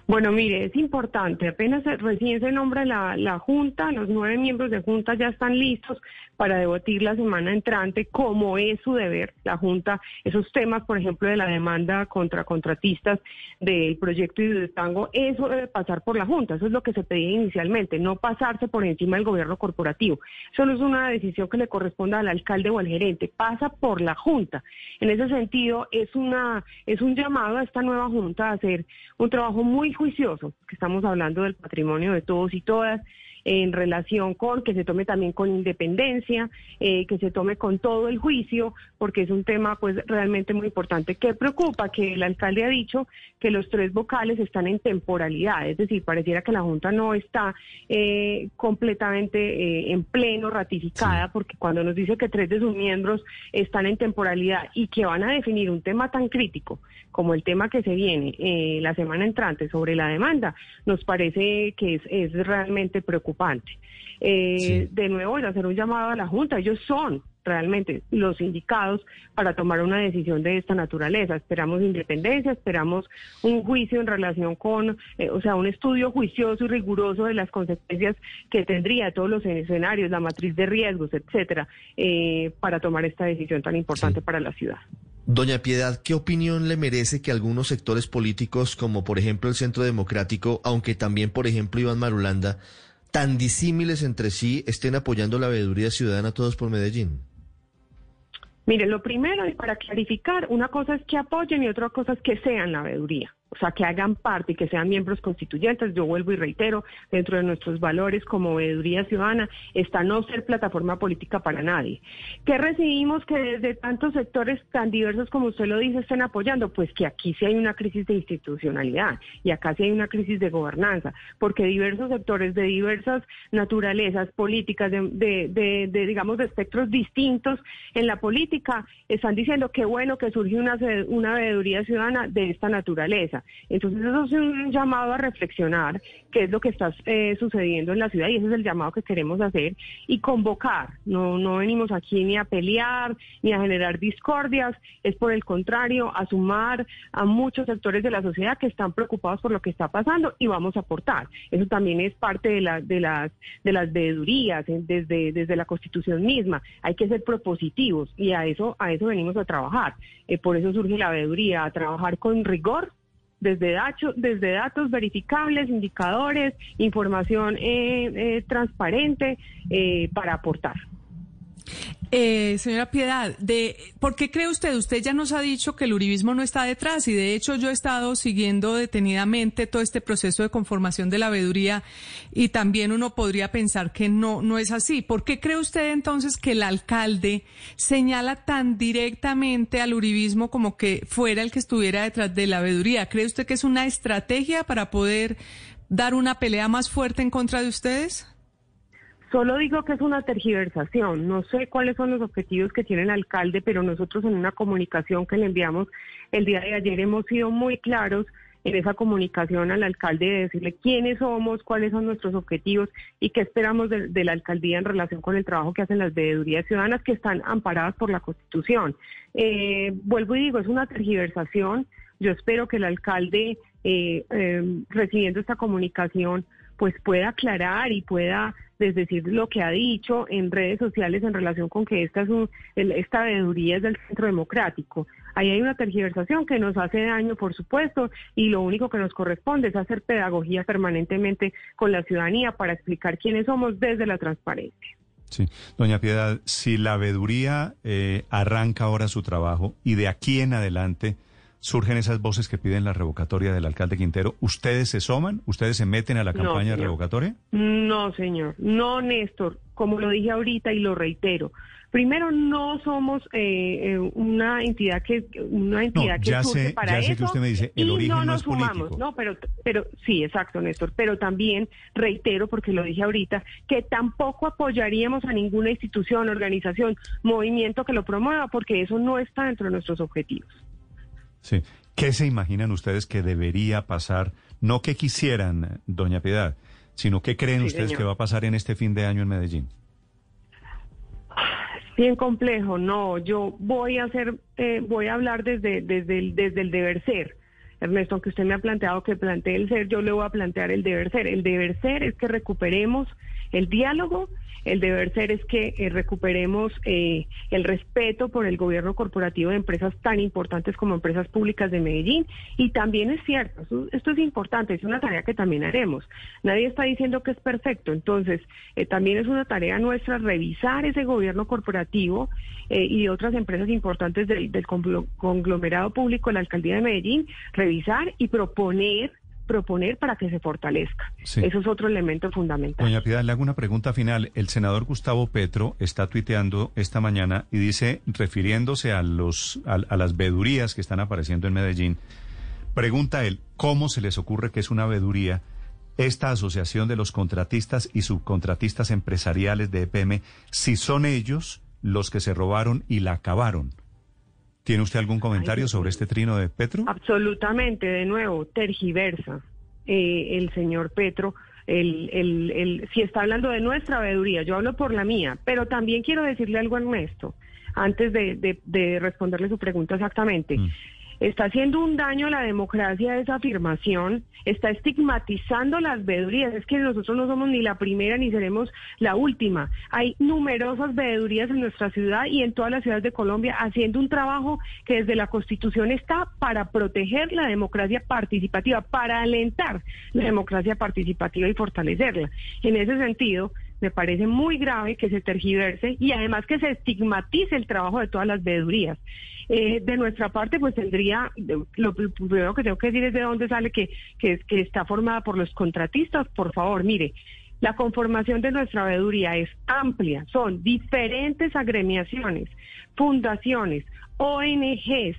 Bueno, mire, es importante, apenas recién se nombra la, la, Junta, los nueve miembros de Junta ya están listos para debatir la semana entrante, como es su deber, la Junta, esos temas, por ejemplo, de la demanda contra contratistas del proyecto de Tango, eso debe pasar por la Junta, eso es lo que se pedía inicialmente, no pasarse por encima del gobierno corporativo. Eso no es una decisión que le corresponda al alcalde o al gerente, pasa por la Junta. En ese sentido, es, una, es un llamado a esta nueva Junta a hacer un trabajo muy juicioso, que estamos hablando del patrimonio de todos y todas, en relación con que se tome también con independencia, eh, que se tome con todo el juicio, porque es un tema pues realmente muy importante. ¿Qué preocupa? Que el alcalde ha dicho que los tres vocales están en temporalidad, es decir, pareciera que la Junta no está eh, completamente eh, en pleno ratificada, porque cuando nos dice que tres de sus miembros están en temporalidad y que van a definir un tema tan crítico como el tema que se viene la semana entrante sobre la demanda, nos parece que es, es realmente preocupante. Eh, De nuevo, voy a hacer un llamado a la Junta. Ellos son realmente los indicados para tomar una decisión de esta naturaleza. Esperamos independencia, esperamos un juicio en relación con, eh, o sea, un estudio juicioso y riguroso de las consecuencias que tendría todos los escenarios, la matriz de riesgos, etcétera, eh, para tomar esta decisión tan importante para la ciudad. Doña Piedad, ¿qué opinión le merece que algunos sectores políticos, como por ejemplo el Centro Democrático, aunque también por ejemplo Iván Marulanda, tan disímiles entre sí estén apoyando la veeduría ciudadana todos por Medellín? Mire, lo primero, y para clarificar, una cosa es que apoyen y otra cosa es que sean la veeduría o sea, que hagan parte y que sean miembros constituyentes. Yo vuelvo y reitero, dentro de nuestros valores como veeduría ciudadana está no ser plataforma política para nadie. ¿Qué recibimos que desde tantos sectores tan diversos como usted lo dice estén apoyando? Pues que aquí sí hay una crisis de institucionalidad y acá sí hay una crisis de gobernanza, porque diversos sectores de diversas naturalezas políticas, de, digamos, de espectros distintos en la política, están diciendo que bueno que surge una, una veeduría ciudadana de esta naturaleza. Entonces eso es un llamado a reflexionar qué es lo que está eh, sucediendo en la ciudad y ese es el llamado que queremos hacer y convocar. No, no venimos aquí ni a pelear ni a generar discordias, es por el contrario, a sumar a muchos sectores de la sociedad que están preocupados por lo que está pasando y vamos a aportar. Eso también es parte de, la, de las de las veedurías eh, desde, desde la Constitución misma. Hay que ser propositivos y a eso a eso venimos a trabajar. Eh, por eso surge la veeduría, a trabajar con rigor desde, desde datos verificables, indicadores, información eh, eh, transparente eh, para aportar. Eh, señora Piedad, de, ¿por qué cree usted? Usted ya nos ha dicho que el uribismo no está detrás y de hecho yo he estado siguiendo detenidamente todo este proceso de conformación de la veeduría y también uno podría pensar que no, no es así. ¿Por qué cree usted entonces que el alcalde señala tan directamente al uribismo como que fuera el que estuviera detrás de la veeduría? ¿Cree usted que es una estrategia para poder dar una pelea más fuerte en contra de ustedes? Solo digo que es una tergiversación. No sé cuáles son los objetivos que tiene el alcalde, pero nosotros en una comunicación que le enviamos el día de ayer hemos sido muy claros en esa comunicación al alcalde de decirle quiénes somos, cuáles son nuestros objetivos y qué esperamos de, la alcaldía en relación con el trabajo que hacen las veedurías ciudadanas que están amparadas por la Constitución. Eh, vuelvo y digo, es una tergiversación. Yo espero que el alcalde, eh, eh, recibiendo esta comunicación, pues pueda aclarar y pueda decir lo que ha dicho en redes sociales en relación con que esta, es esta veeduría es del centro democrático. Ahí hay una tergiversación que nos hace daño, por supuesto, y lo único que nos corresponde es hacer pedagogía permanentemente con la ciudadanía para explicar quiénes somos desde la transparencia. Sí, doña Piedad, si la veeduría eh, arranca ahora su trabajo y de aquí en adelante surgen esas voces que piden la revocatoria del alcalde Quintero, ¿ustedes se soman? ¿Ustedes se meten a la campaña revocatoria? No, señor. No, Néstor. Como lo dije ahorita y lo reitero. Primero, no somos eh, eh, una entidad que una entidad que surge para ya sé que usted me dice, el y origen no no nos es sumamos. No, pero, pero sí, exacto, Néstor. Pero también reitero, porque lo dije ahorita, que tampoco apoyaríamos a ninguna institución, organización, movimiento que lo promueva, porque eso no está dentro de nuestros objetivos. Sí. ¿Qué se imaginan ustedes que debería pasar? No que quisieran, doña Piedad, sino qué creen Sí, ustedes señor. que va a pasar en este fin de año en Medellín. Bien complejo, no, yo voy a hacer, eh, voy a hablar desde, desde, el, desde el deber ser. Ernesto, aunque usted me ha planteado que plantee el ser, yo le voy a plantear el deber ser. El deber ser es que recuperemos el diálogo, el deber ser es que eh, recuperemos eh, el respeto por el gobierno corporativo de empresas tan importantes como empresas públicas de Medellín. Y también es cierto, esto, esto es importante, es una tarea que también haremos. Nadie está diciendo que es perfecto, entonces eh, también es una tarea nuestra revisar ese gobierno corporativo eh, y otras empresas importantes del, del conglo- conglomerado público, la alcaldía de Medellín, revisar y proponer proponer para que se fortalezca. Sí. Eso es otro elemento fundamental. Doña Piedad, le hago una pregunta final. El senador Gustavo Petro está tuiteando esta mañana y dice, refiriéndose a, los, a, a las vedurías que están apareciendo en Medellín, pregunta él, ¿cómo se les ocurre que es una veduría esta asociación de los contratistas y subcontratistas empresariales de EPM si son ellos los que se robaron y la acabaron? ¿Tiene usted algún comentario sobre este trino de Petro? Absolutamente, de nuevo, tergiversa eh, el señor Petro. El, el, el, si está hablando de nuestra veeduría, yo hablo por la mía, pero también quiero decirle algo a Ernesto, antes de, de- de responderle su pregunta exactamente. Está haciendo un daño a la democracia esa afirmación, está estigmatizando las veedurías. Es que nosotros no somos ni la primera ni seremos la última. Hay numerosas veedurías en nuestra ciudad y en todas las ciudades de Colombia haciendo un trabajo que desde la Constitución está para proteger la democracia participativa, para alentar la democracia participativa y fortalecerla. En ese sentido, me parece muy grave que se tergiverse y además que se estigmatice el trabajo de todas las veedurías. Eh, de nuestra parte, pues tendría, lo, primero que tengo que decir es de dónde sale que, que está formada por los contratistas. Por favor, mire, la conformación de nuestra veeduría es amplia, son diferentes agremiaciones, fundaciones, ONGs,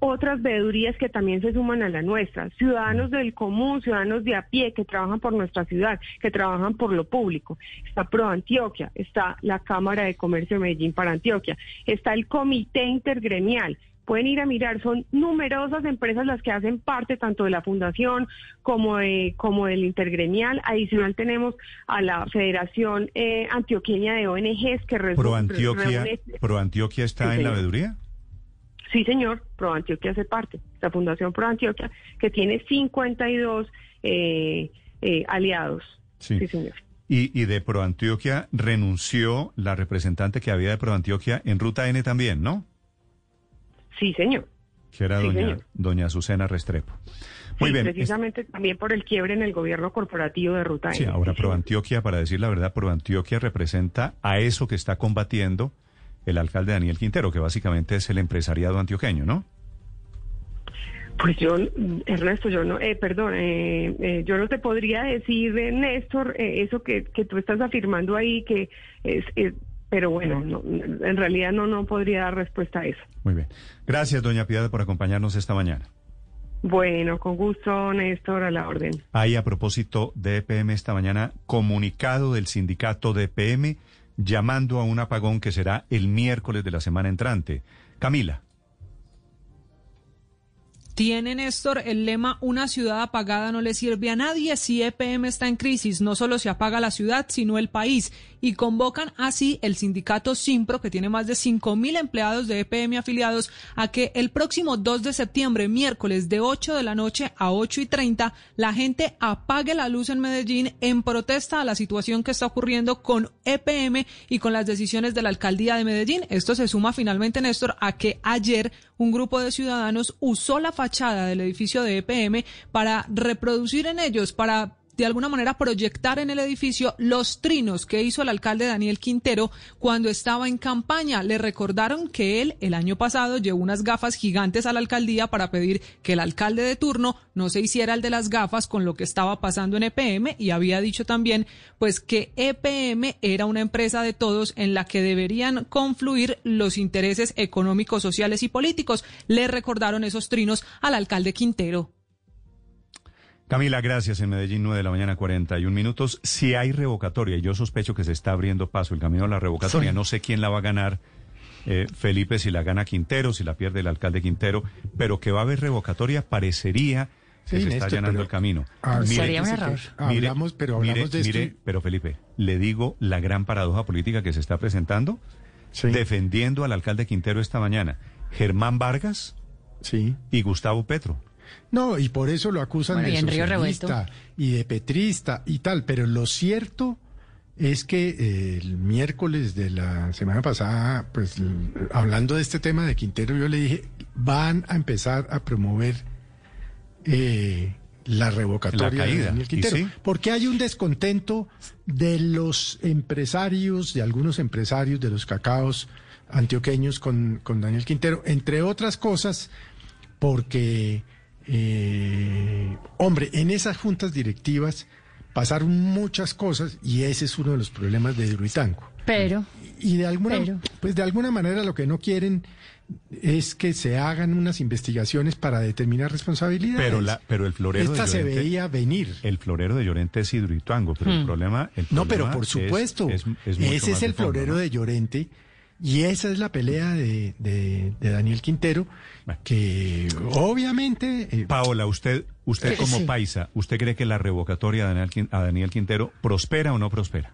otras veedurías que también se suman a la nuestra, ciudadanos del común, ciudadanos de a pie que trabajan por nuestra ciudad, que trabajan por lo público. Está Pro Antioquia, está la Cámara de Comercio de Medellín para Antioquia, está el Comité Intergremial. Pueden ir a mirar, son numerosas empresas las que hacen parte tanto de la fundación como de, como del intergremial. Adicional tenemos a la Federación eh, Antioqueña de ONGs que ¿Pro Antioquia, reúne- Pro Antioquia está Sí, en la veeduría? Sí, señor, Pro Antioquia hace parte, la Fundación Pro Antioquia, que tiene 52 eh, eh, aliados. Sí. señor. Y, y de Pro Antioquia renunció la representante que había de Pro Antioquia en Ruta N también, ¿no? Sí, señor. Que era Sí, doña, señor. doña Azucena Restrepo. Muy Sí, bien. es- Precisamente también por el quiebre en el gobierno corporativo de Ruta Sí, N. ahora Sí, Pro señor. Antioquia, para decir la verdad, Pro Antioquia representa a eso que está combatiendo el alcalde Daniel Quintero, que básicamente es el empresariado antioqueño, ¿no? Pues yo, Ernesto, yo no, eh, perdón, eh, eh, yo no te podría decir, eh, Néstor, eh, eso que, que tú estás afirmando ahí, que es, es- pero bueno, no, en realidad no, no podría dar respuesta a eso. Muy bien. Gracias, doña Piedad, por acompañarnos esta mañana. Bueno, con gusto, Néstor, a la orden. Hay a propósito de EPM esta mañana comunicado del sindicato de EPM llamando a un apagón que será el miércoles de la semana entrante. Camila. Tiene Néstor el lema Una ciudad apagada no le sirve a nadie. Si EPM está en crisis, no solo se apaga la ciudad, sino el país. Y convocan así el sindicato Simpro, que tiene más de 5.000 empleados de EPM afiliados, a que el próximo 2 de septiembre, miércoles de 8 de la noche a 8 y 30, la gente apague la luz en Medellín en protesta a la situación que está ocurriendo con EPM y con las decisiones de la alcaldía de Medellín. Esto se suma finalmente, Néstor, a que ayer un grupo de ciudadanos usó la fachada del edificio de EPM para reproducir en ellos, para de alguna manera proyectar en el edificio los trinos que hizo el alcalde Daniel Quintero cuando estaba en campaña. Le recordaron que él el año pasado llevó unas gafas gigantes a la alcaldía para pedir que el alcalde de turno no se hiciera el de las gafas con lo que estaba pasando en EPM y había dicho también pues que EPM era una empresa de todos en la que deberían confluir los intereses económicos, sociales y políticos. Le recordaron esos trinos al alcalde Quintero. Camila, gracias. En Medellín, 9 de la mañana, 41 minutos. Si hay revocatoria, y yo sospecho que se está abriendo paso el camino a la revocatoria, no sé quién la va a ganar, eh, Felipe, si la gana Quintero, si la pierde el alcalde Quintero, pero que va a haber revocatoria parecería que se está allanando el camino. Sería un error. hablamos, pero hablamos de mire, pero Felipe, le digo la gran paradoja política que se está presentando, defendiendo al alcalde Quintero esta mañana, Germán Vargas sí. y Gustavo Petro. No, y por eso lo acusan de socialista y de petrista y tal, pero lo cierto es que eh, el miércoles de la semana pasada, pues hablando de este tema de Quintero, yo le dije, van a empezar a promover eh, la revocatoria de Daniel Quintero, porque hay un descontento de los empresarios, de algunos empresarios de los cacaos antioqueños con, con Daniel Quintero, entre otras cosas, porque eh, hombre, en esas juntas directivas pasaron muchas cosas y ese es uno de los problemas de Hidroitango. Pero. Y de alguna, pues de alguna manera lo que no quieren es que se hagan unas investigaciones para determinar responsabilidades. Pero, la, pero el florero Esta de se veía venir. El florero de Llorente es Hidroituango, pero el, Hmm. problema, el No, pero por supuesto. es- es- es mucho ese es el fondo, florero ¿no? de Llorente. Y esa es la pelea de, de- de Daniel Quintero, que obviamente... eh, Paola, usted, usted como sí. paisa, ¿usted cree que la revocatoria a Daniel, Quintero prospera o no prospera?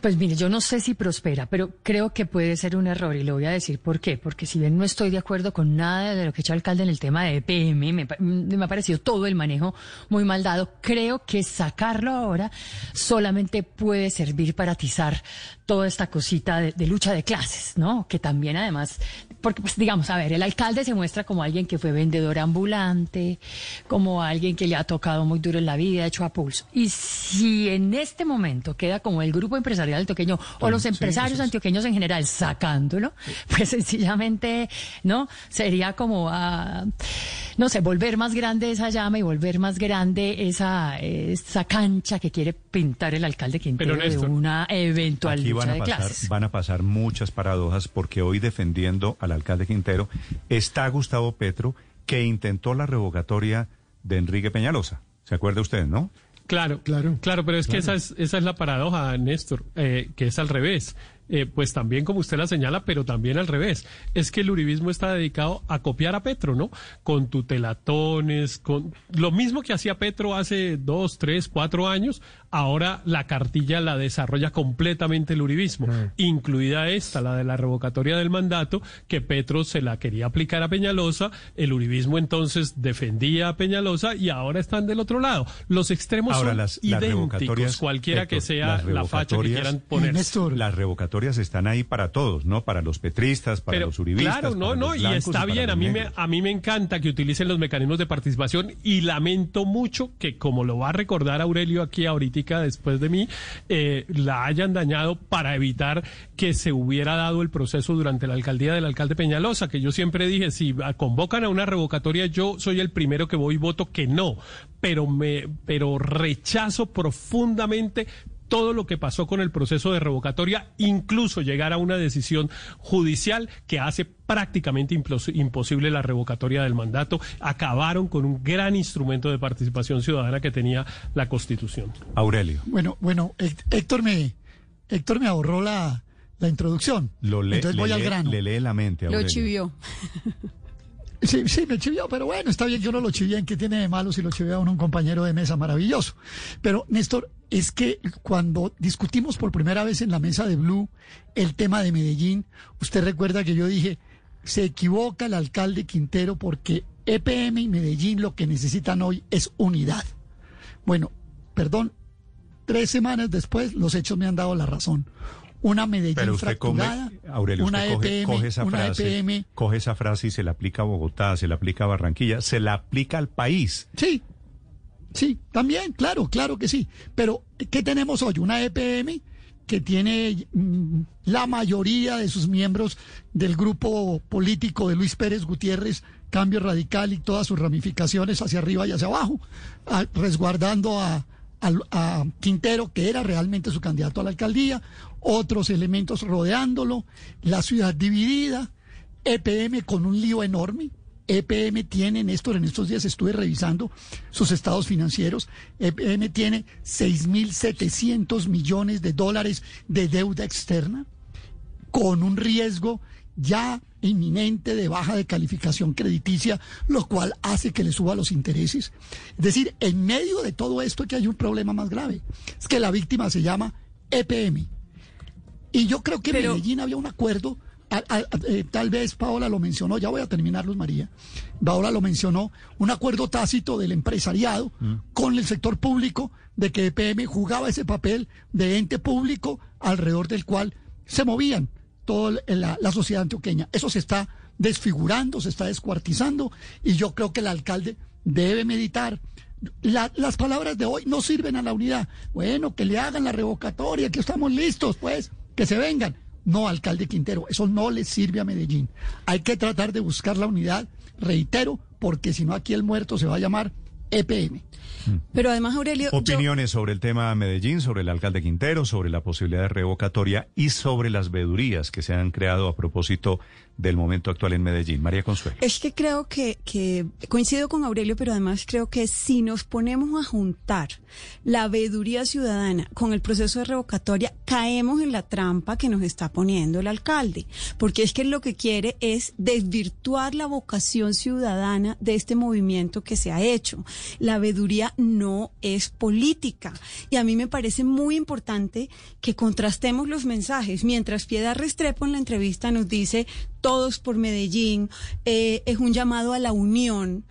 Pues mire, yo no sé si prospera, pero creo que puede ser un error y le voy a decir por qué. Porque si bien no estoy de acuerdo con nada de lo que ha hecho el alcalde en el tema de EPM, me, me ha parecido todo el manejo muy mal dado, creo que sacarlo ahora solamente puede servir para atizar toda esta cosita de, de lucha de clases, ¿no? Que también además, porque pues digamos, a ver, el alcalde se muestra como alguien que fue vendedor ambulante, como alguien que le ha tocado muy duro en la vida, hecho a pulso. Y si en este momento queda como el grupo empresarial antioqueño o los Sí, empresarios antioqueños en general sacándolo, pues sencillamente, ¿no? Sería como, ah, no sé, volver más grande esa llama y volver más grande esa, esa cancha que quiere pintar el alcalde Quintero de Néstor, una eventual Aquí lucha van a, pasar, clases. van a pasar muchas paradojas porque hoy defendiendo al alcalde Quintero está Gustavo Petro que intentó la revocatoria de Enrique Peñalosa. ¿Se acuerda usted, no? Claro, claro, claro, pero es que esa es, esa es la paradoja, Néstor, eh, que es al revés. Eh, pues también como usted la señala, pero también al revés. Es que el uribismo está dedicado a copiar a Petro, ¿no? Con tutelatones, con lo mismo que hacía Petro hace dos, tres, cuatro años, ahora la cartilla la desarrolla completamente el uribismo, incluida esta, la de la revocatoria del mandato, que Petro se la quería aplicar a Peñalosa, el uribismo entonces defendía a Peñalosa y ahora están del otro lado. Los extremos Ahora son las, las idénticos, revocatorias, cualquiera que sea las la facha que quieran poner. Las revocatorias están ahí para todos, ¿no? Para los petristas, para Pero los uribistas. claro, no, para no, los y está bien. A mí, me, a mí me encanta que utilicen los mecanismos de participación y lamento mucho que, como lo va a recordar Aurelio aquí ahorita después de mí, eh, la hayan dañado para evitar que se hubiera dado el proceso durante la alcaldía del alcalde Peñalosa, que yo siempre dije, si convocan a una revocatoria, yo soy el primero que voy y voto que no, pero me, pero rechazo profundamente todo lo que pasó con el proceso de revocatoria, incluso llegar a una decisión judicial que hace prácticamente imposible la revocatoria del mandato. Acabaron con un gran instrumento de participación ciudadana que tenía la Constitución. Aurelio. Bueno, bueno, Hé- Héctor me, Héctor me ahorró la, la introducción. Lo lee, Entonces le voy al grano. Le lee la mente, Lo Aurelio. chivió. *laughs* Sí, sí, me chivió, pero bueno, está bien que uno lo chivien, que tiene de malo si lo chivea uno un compañero de mesa maravilloso. Pero, Néstor, es que cuando discutimos por primera vez en la mesa de Blue el tema de Medellín, usted recuerda que yo dije, se equivoca el alcalde Quintero porque EPM y Medellín lo que necesitan hoy es unidad. Bueno, perdón, tres semanas después los hechos me han dado la razón. Una Medellín Pero usted come, fracturada, Aurelio, una usted coge, EPM, coge esa una frase, EPM coge esa frase y se la aplica a Bogotá, se la aplica a Barranquilla, se la aplica al país. Sí. Sí, también, claro, claro que sí. Pero, ¿qué tenemos hoy? Una EPM que tiene mm, la mayoría de sus miembros del grupo político de Luis Pérez Gutiérrez, Cambio Radical y todas sus ramificaciones hacia arriba y hacia abajo, resguardando a, a, Quintero, que era realmente su candidato a la alcaldía, otros elementos rodeándolo, la ciudad dividida, EPM con un lío enorme, EPM tiene, Néstor, en estos días estuve revisando sus estados financieros, EPM tiene 6.700 millones de dólares de deuda externa, con un riesgo ya inminente de baja de calificación crediticia, lo cual hace que le suba los intereses. Es decir, en medio de todo esto que hay un problema más grave, es que la víctima se llama EPM. Y yo creo que en Medellín había un acuerdo eh, tal vez Paola lo mencionó, ya voy a terminar, Luz María. Paola lo mencionó, un acuerdo tácito del empresariado mm. con el sector público de que EPM jugaba ese papel de ente público alrededor del cual se movían toda la, la sociedad antioqueña. Eso se está desfigurando, se está descuartizando y yo creo que el alcalde debe meditar. las palabras de hoy no sirven a la unidad. Bueno, que le hagan la revocatoria, que estamos listos, pues, que se vengan. No, alcalde Quintero, eso no le sirve a Medellín. Hay que tratar de buscar la unidad, reitero, porque si no aquí el muerto se va a llamar EPM. Pero además, Aurelio. Opiniones sobre el tema Medellín, sobre el alcalde Quintero, sobre la posibilidad de revocatoria y sobre las vedurías que se han creado a propósito del momento actual en Medellín. María Consuelo. Es que creo que, que coincido con Aurelio, pero además creo que si nos ponemos a juntar la veeduría ciudadana con el proceso de revocatoria, caemos en la trampa que nos está poniendo el alcalde, porque es que lo que quiere es desvirtuar la vocación ciudadana de este movimiento que se ha hecho. La veeduría no es política y a mí me parece muy importante que contrastemos los mensajes. Mientras Piedad Restrepo en la entrevista nos dice todos por Medellín, eh, es un llamado a la unión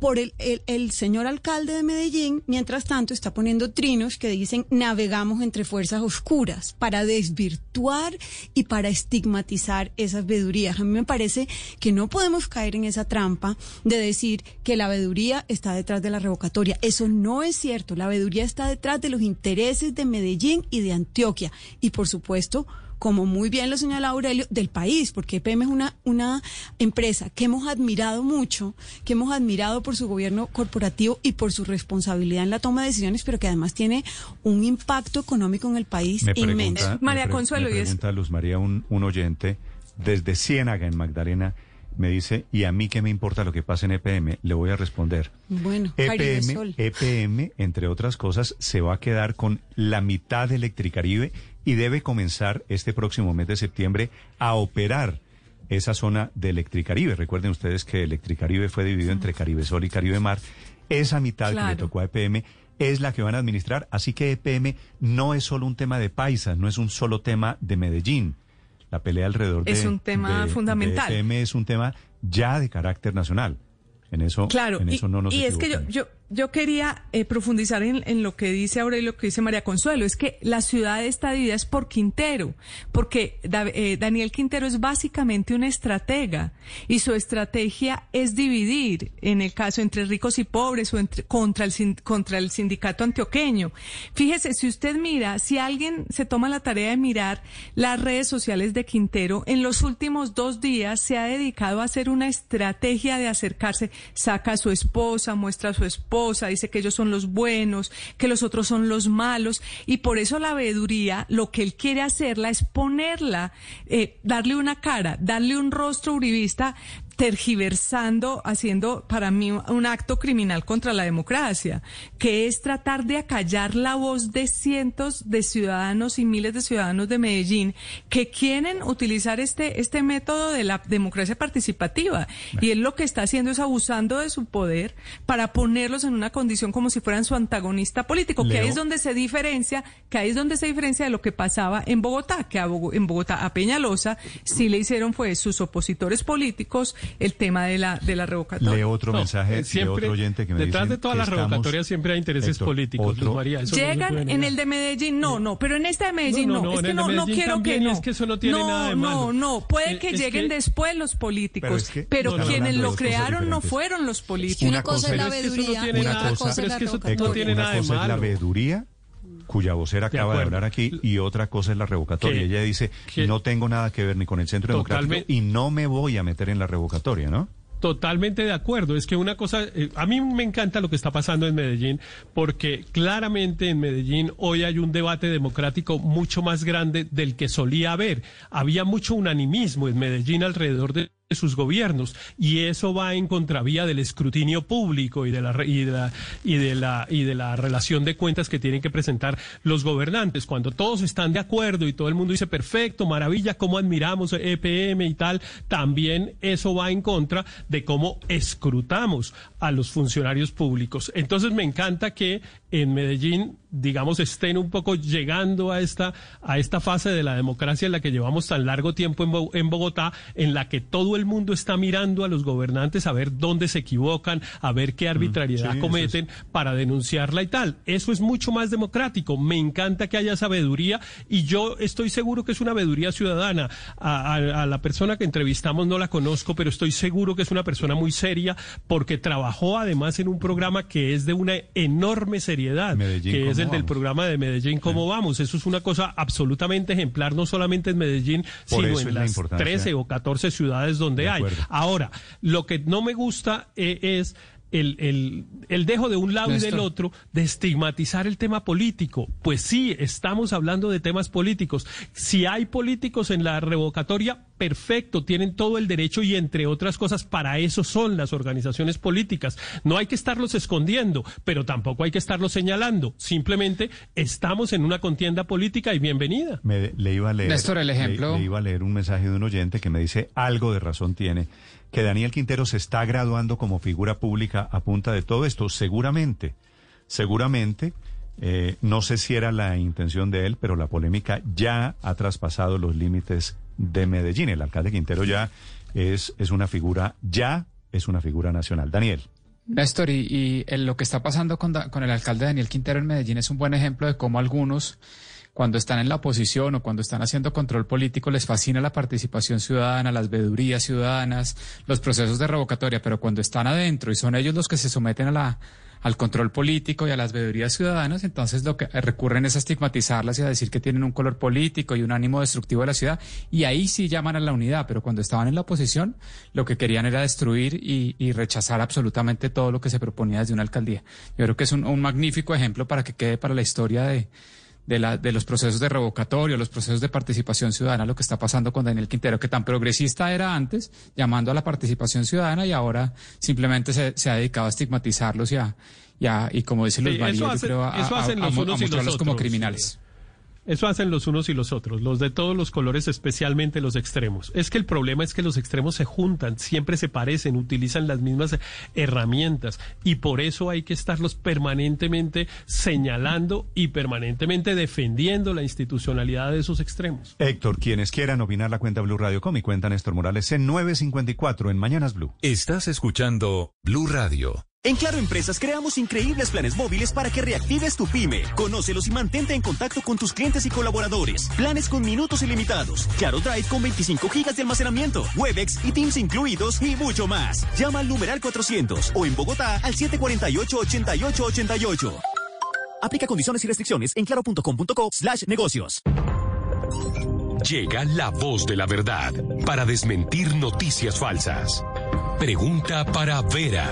por el, el, señor alcalde de Medellín, mientras tanto, está poniendo trinos que dicen navegamos entre fuerzas oscuras para desvirtuar y para estigmatizar esas vedurías. A mí me parece que no podemos caer en esa trampa de decir que la veduría está detrás de la revocatoria. Eso no es cierto. La veduría está detrás de los intereses de Medellín y de Antioquia. Y por supuesto, como muy bien lo señala Aurelio, del país, porque EPM es una, una empresa que hemos admirado mucho, que hemos admirado por su gobierno corporativo y por su responsabilidad en la toma de decisiones, pero que además tiene un impacto económico en el país inmenso. María Consuelo, y es... Luz María, un, un oyente desde Ciénaga, en Magdalena, me dice, ¿y a mí qué me importa lo que pasa en EPM? Le voy a responder. Bueno, EPM, EPM, entre otras cosas, se va a quedar con la mitad de Electricaribe y debe comenzar este próximo mes de septiembre a operar esa zona de Electricaribe. Recuerden ustedes que Electricaribe fue dividido entre Caribe Sol y Caribe Mar. Esa mitad que le tocó a EPM es la que van a administrar, así que EPM no es solo un tema de paisas, no es un solo tema de Medellín. La pelea alrededor de... Es un tema fundamental. EPM es un tema ya de carácter nacional. En eso, claro, en eso y, no nos Y es que yo, yo, yo quería eh, profundizar en, lo que dice Aurelio, lo que dice María Consuelo, es que la ciudad está dividida es por Quintero, porque eh, Daniel Quintero es básicamente un estratega y su estrategia es dividir, en el caso entre ricos y pobres o entre, contra, el, contra el sindicato antioqueño. Fíjese, si usted mira, si alguien se toma la tarea de mirar las redes sociales de Quintero, en los últimos dos días se ha dedicado a hacer una estrategia de acercarse, saca a su esposa, muestra a su esposa, dice que ellos son los buenos, que los otros son los malos, y por eso la veeduría, lo que él quiere hacerla es ponerla, eh, darle una cara, darle un rostro uribista tergiversando, haciendo para mí un acto criminal contra la democracia, que es tratar de acallar la voz de cientos de ciudadanos y miles de ciudadanos de Medellín que quieren utilizar este, este método de la democracia participativa. Y él lo que está haciendo es abusando de su poder para ponerlos en una condición como si fueran su antagonista político, que ahí es donde se diferencia, que ahí es donde se diferencia de lo que pasaba en Bogotá, que en Bogotá a Peñalosa sí le hicieron fue sus opositores políticos el tema de la de la revocatoria. Leo otro mensaje siempre, de otro oyente que me Detrás de todas las revocatorias siempre hay intereses Héctor, políticos, otro- Luz María. eso no Llegan puede en el de Medellín, no, no, pero en este de Medellín No, no, no, no, es que no, no quiero que no. es que eso no tiene no, nada de no, malo. no, puede Eh, que es lleguen que- después los políticos, Pero pero, es que estamos quienes lo crearon no fueron los políticos. Una cosa es la Pero no veeduría, tiene una nada, cosa- pero es que eso Héctor, no tiene nada de la veeduría, cuya vocera De acaba de hablar aquí, y otra cosa es la revocatoria. Ella dice, que- no tengo nada que ver ni con el Centro Democrático y no me voy a meter en la revocatoria, ¿no? Totalmente de acuerdo. Es que una cosa, eh, a mí me encanta lo que está pasando en Medellín, porque claramente en Medellín hoy hay un debate democrático mucho más grande del que solía haber. Había mucho unanimismo en Medellín alrededor de sus gobiernos. Y eso va en contravía del escrutinio público y de la y de la y de la y de la relación de cuentas que tienen que presentar los gobernantes. Cuando todos están de acuerdo y todo el mundo dice perfecto maravilla cómo admiramos EPM y tal también eso va en contra de cómo escrutamos a los funcionarios públicos. Entonces me encanta que en Medellín digamos estén un poco llegando a esta a esta fase de la democracia en la que llevamos tan largo tiempo en, en Bogotá en la que todo el mundo está mirando a los gobernantes a ver dónde se equivocan a ver qué arbitrariedad sí, eso cometen para denunciarla y tal. Eso es mucho más democrático. Me encanta que haya sabiduría y yo estoy seguro que es una veeduría ciudadana. A, a- a la persona que entrevistamos no la conozco pero estoy seguro que es una persona muy seria porque trabajó además en un programa que es de una enorme seriedad Medellín, que es ¿cómo el del programa de Medellín cómo vamos eso es una cosa absolutamente ejemplar no solamente en Medellín Por sino en las importancia. 13 o 14 ciudades donde De hay. ahora lo que no me gusta eh, es el, el, el dejo de un lado y del otro de estigmatizar el tema político. Pues sí, estamos hablando de temas políticos. Si hay políticos en la revocatoria, perfecto, tienen todo el derecho y entre otras cosas, para eso son las organizaciones políticas. No hay que estarlos escondiendo, pero tampoco hay que estarlos señalando. Simplemente estamos en una contienda política y bienvenida. Me, le iba a leer. Néstor, el le- ejemplo- Le, iba a leer un mensaje de un oyente que me dice algo de razón tiene. Que Daniel Quintero se está graduando como figura pública a punta de todo esto. Seguramente, seguramente. eh, no sé si era la intención de él, pero la polémica ya ha traspasado los límites de Medellín. El alcalde Quintero ya es, es una figura, ya es una figura nacional. Daniel. Néstor, y, y lo que está pasando con, con el alcalde Daniel Quintero en Medellín es un buen ejemplo de cómo algunos, cuando están en la oposición o cuando están haciendo control político, les fascina la participación ciudadana, las vedurías ciudadanas, los procesos de revocatoria, pero cuando están adentro y son ellos los que se someten a la, al control político y a las vedurías ciudadanas, entonces lo que recurren es a estigmatizarlas y a decir que tienen un color político y un ánimo destructivo de la ciudad, y ahí sí llaman a la unidad, pero cuando estaban en la oposición, lo que querían era destruir y, rechazar absolutamente todo lo que se proponía desde una alcaldía. Yo creo que es un, un magnífico ejemplo para que quede para la historia de, de, la, de los procesos de revocatorio, los procesos de participación ciudadana, lo que está pasando con Daniel Quintero, que tan progresista era antes, llamando a la participación ciudadana y ahora simplemente se, se ha dedicado a estigmatizarlos y a, y, a- y como dice Sí, Luz eso María, yo hace- creo, a, eso a- hacen a- los a y los mostrarlos como criminales. Eso hacen los unos y los otros, los de todos los colores, especialmente los extremos. Es que el problema es que los extremos se juntan, siempre se parecen, utilizan las mismas herramientas y por eso hay que estarlos permanentemente señalando y permanentemente defendiendo la institucionalidad de esos extremos. Héctor, quienes quieran opinar la cuenta Blue Radio Com y cuenta Néstor Morales en 954 en Mañanas Blue. Estás escuchando Blue Radio. En Claro Empresas creamos increíbles planes móviles para que reactives tu pyme. Conócelos y mantente en contacto con tus clientes y colaboradores. Planes con minutos ilimitados. Claro Drive con 25 gigas de almacenamiento. Webex y Teams incluidos y mucho más. Llama al numeral 400 o en Bogotá al 748-8888. Aplica condiciones y restricciones en claro.com.co slash negocios. Llega la voz de la verdad para desmentir noticias falsas. Pregunta para Vera.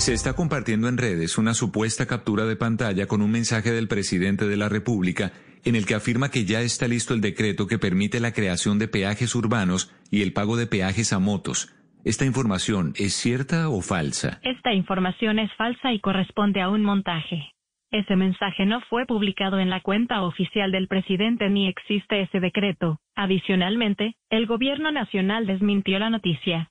Se está compartiendo en redes una supuesta captura de pantalla con un mensaje del presidente de la República en el que afirma que ya está listo el decreto que permite la creación de peajes urbanos y el pago de peajes a motos. ¿Esta información es cierta o falsa? Esta información es falsa y corresponde a un montaje. Ese mensaje no fue publicado en la cuenta oficial del presidente ni existe ese decreto. Adicionalmente, el gobierno nacional desmintió la noticia.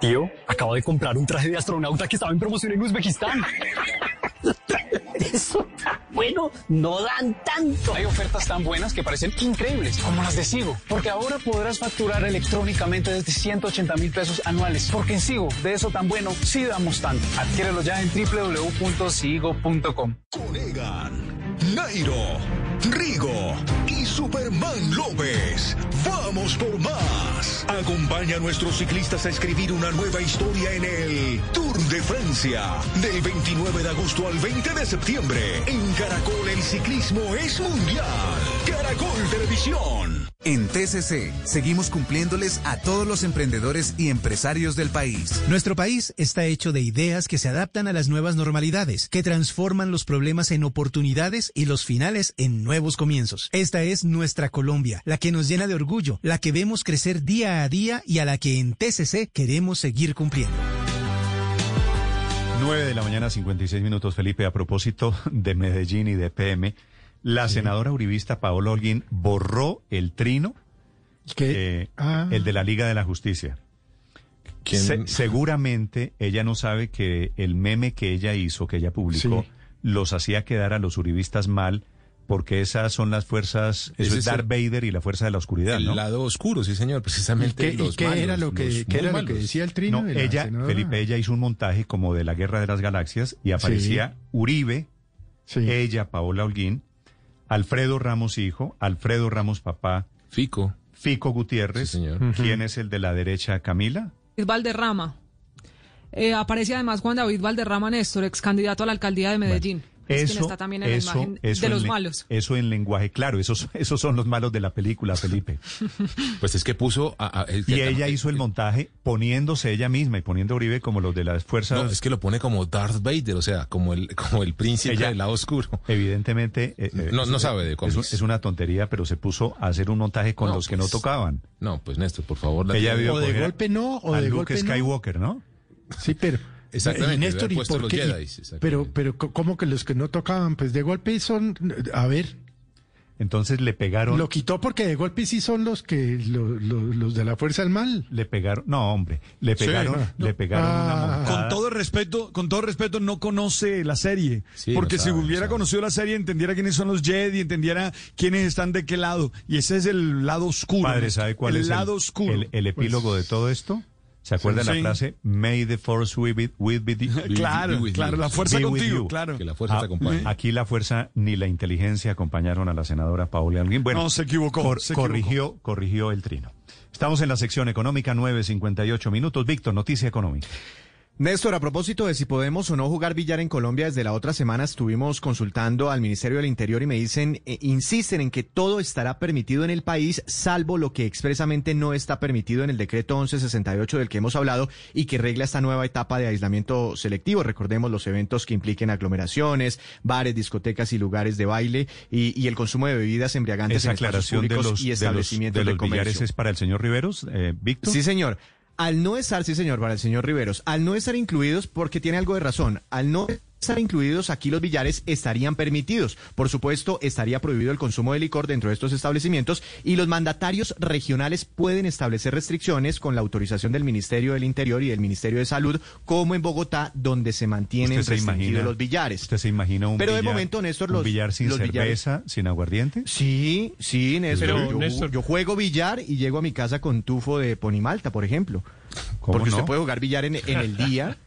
Tío, acabo de comprar un traje de astronauta que estaba en promoción en Uzbekistán. Eso tan bueno, no dan tanto. Hay ofertas tan buenas que parecen increíbles, como las de Sigo. Porque ahora podrás facturar electrónicamente desde 180 mil pesos anuales. Porque en Sigo, de eso tan bueno, sí damos tanto. Adquiérelo ya en www.sigo.com. Conegan, Nairo, Rigo y Superman López. Vamos por más. Acompaña a nuestros ciclistas a escribir una nueva historia en el Tour de Francia. Del 29 de agosto al 20 de septiembre. En Caracol el ciclismo es mundial. Caracol Televisión. En TCC seguimos cumpliéndoles a todos los emprendedores y empresarios del país. Nuestro país está hecho de ideas que se adaptan a las nuevas normalidades, que transforman los problemas en oportunidades y los finales en nuevos comienzos. Esta es nuestra Colombia, la que nos llena de orgullo, la que vemos crecer día a día y a la que en TCC queremos seguir cumpliendo. 9 de la mañana, 56 minutos, Felipe. A propósito de Medellín y de PM, la senadora uribista Paola Holguín borró el trino, eh, Ah. el de la Liga de la Justicia. Se- seguramente ella no sabe que el meme que ella hizo, que ella publicó, Sí. los hacía quedar a los uribistas mal, porque esas son las fuerzas, eso es Darth el- Vader y la fuerza de la oscuridad, El ¿no? lado oscuro, sí, señor, precisamente. ¿Y qué- y los qué malos, era lo que- qué era lo que decía el trino No, de la ella, senadora? Felipe, ella hizo un montaje como de la Guerra de las Galaxias y aparecía Uribe, ella, Paola Holguín, Alfredo Ramos hijo, Alfredo Ramos papá, Fico, Fico Gutiérrez, ¿quién es el de la derecha, Camila? Valderrama. Eh, aparece además Juan David Valderrama Néstor, ex candidato a la alcaldía de Medellín. Es quien está también en la imagen eso de en los le- malos. Eso en lenguaje claro, esos, *laughs* esos son los malos de la película, Felipe. *laughs* Pues es que puso. a- a- es que Y ella hizo el montaje poniéndose ella misma y poniendo a Uribe como los de las fuerzas. No, es que lo pone como Darth Vader, o sea, como el, como el príncipe Ella- del lado oscuro. Evidentemente. eh, eh, No- no es- sabe de es, cómics. es una tontería, pero se puso a hacer un montaje con No, los que no pues, tocaban. No, pues Néstor, por favor. la Ella vio O de golpe no, o de Luke golpe no. Skywalker, ¿no? Sí, pero. Exactamente, Y Néstor, ¿y por qué? Jedi, pero, pero, ¿cómo que los que no tocaban? Pues de golpe son. A ver. Entonces le pegaron. Lo quitó porque de golpe sí son los que. lo- lo- los de la fuerza del mal. Le pegaron. No, hombre. Le Sí. pegaron, No. le pegaron una Ah. montada. Con todo respeto, con todo respeto, no conoce la serie. Sí, porque no si hubiera no conocido la serie, entendiera quiénes son los Jedi, entendiera quiénes están de qué lado. Y ese es el lado oscuro. Padre. ¿sabe cuál el es lado el, oscuro? el, el epílogo de todo esto? ¿Se acuerda Sí. de la frase? May the force be with, with be- Claro, with claro, you"? la fuerza Be with contigo, you. claro. Que la fuerza te Ah, acompañe. Aquí la fuerza ni la inteligencia acompañaron a la senadora Paola Alguín. Bueno, No, se equivocó, cor- se equivocó. corrigió, corrigió el trino. Estamos en la sección económica, 9.58 minutos. Víctor, noticia económica. Néstor, a propósito de si podemos o no jugar billar en Colombia, desde la otra semana estuvimos consultando al Ministerio del Interior y me dicen, eh, insisten en que todo estará permitido en el país, salvo lo que expresamente no está permitido en el decreto 1168 del que hemos hablado y que regla esta nueva etapa de aislamiento selectivo. Recordemos los eventos que impliquen aglomeraciones, bares, discotecas y lugares de baile y, y el consumo de bebidas embriagantes Esa en espacios aclaración de públicos los, y de los, establecimientos de de, los billares comercio. es para el señor Riveros, eh, Víctor. Sí, señor. Al no estar, sí, señor, para el señor Riveros, al no estar incluidos, porque tiene algo de razón, al no estar incluidos aquí los billares estarían permitidos. Por supuesto, estaría prohibido el consumo de licor dentro de estos establecimientos y los mandatarios regionales pueden establecer restricciones con la autorización del Ministerio del Interior y del Ministerio de Salud, como en Bogotá, donde se mantienen ¿Usted se restringidos imagina- los billares. ¿Usted se imagina un Pero de billar, momento, Néstor, un los- billar sin los billares- cerveza, sin aguardiente? Sí, sí, Néstor. Pero, yo, Néstor- yo juego billar y llego a mi casa con tufo de ponimalta, por ejemplo. ¿Cómo Porque no? usted puede jugar billar en, en el día.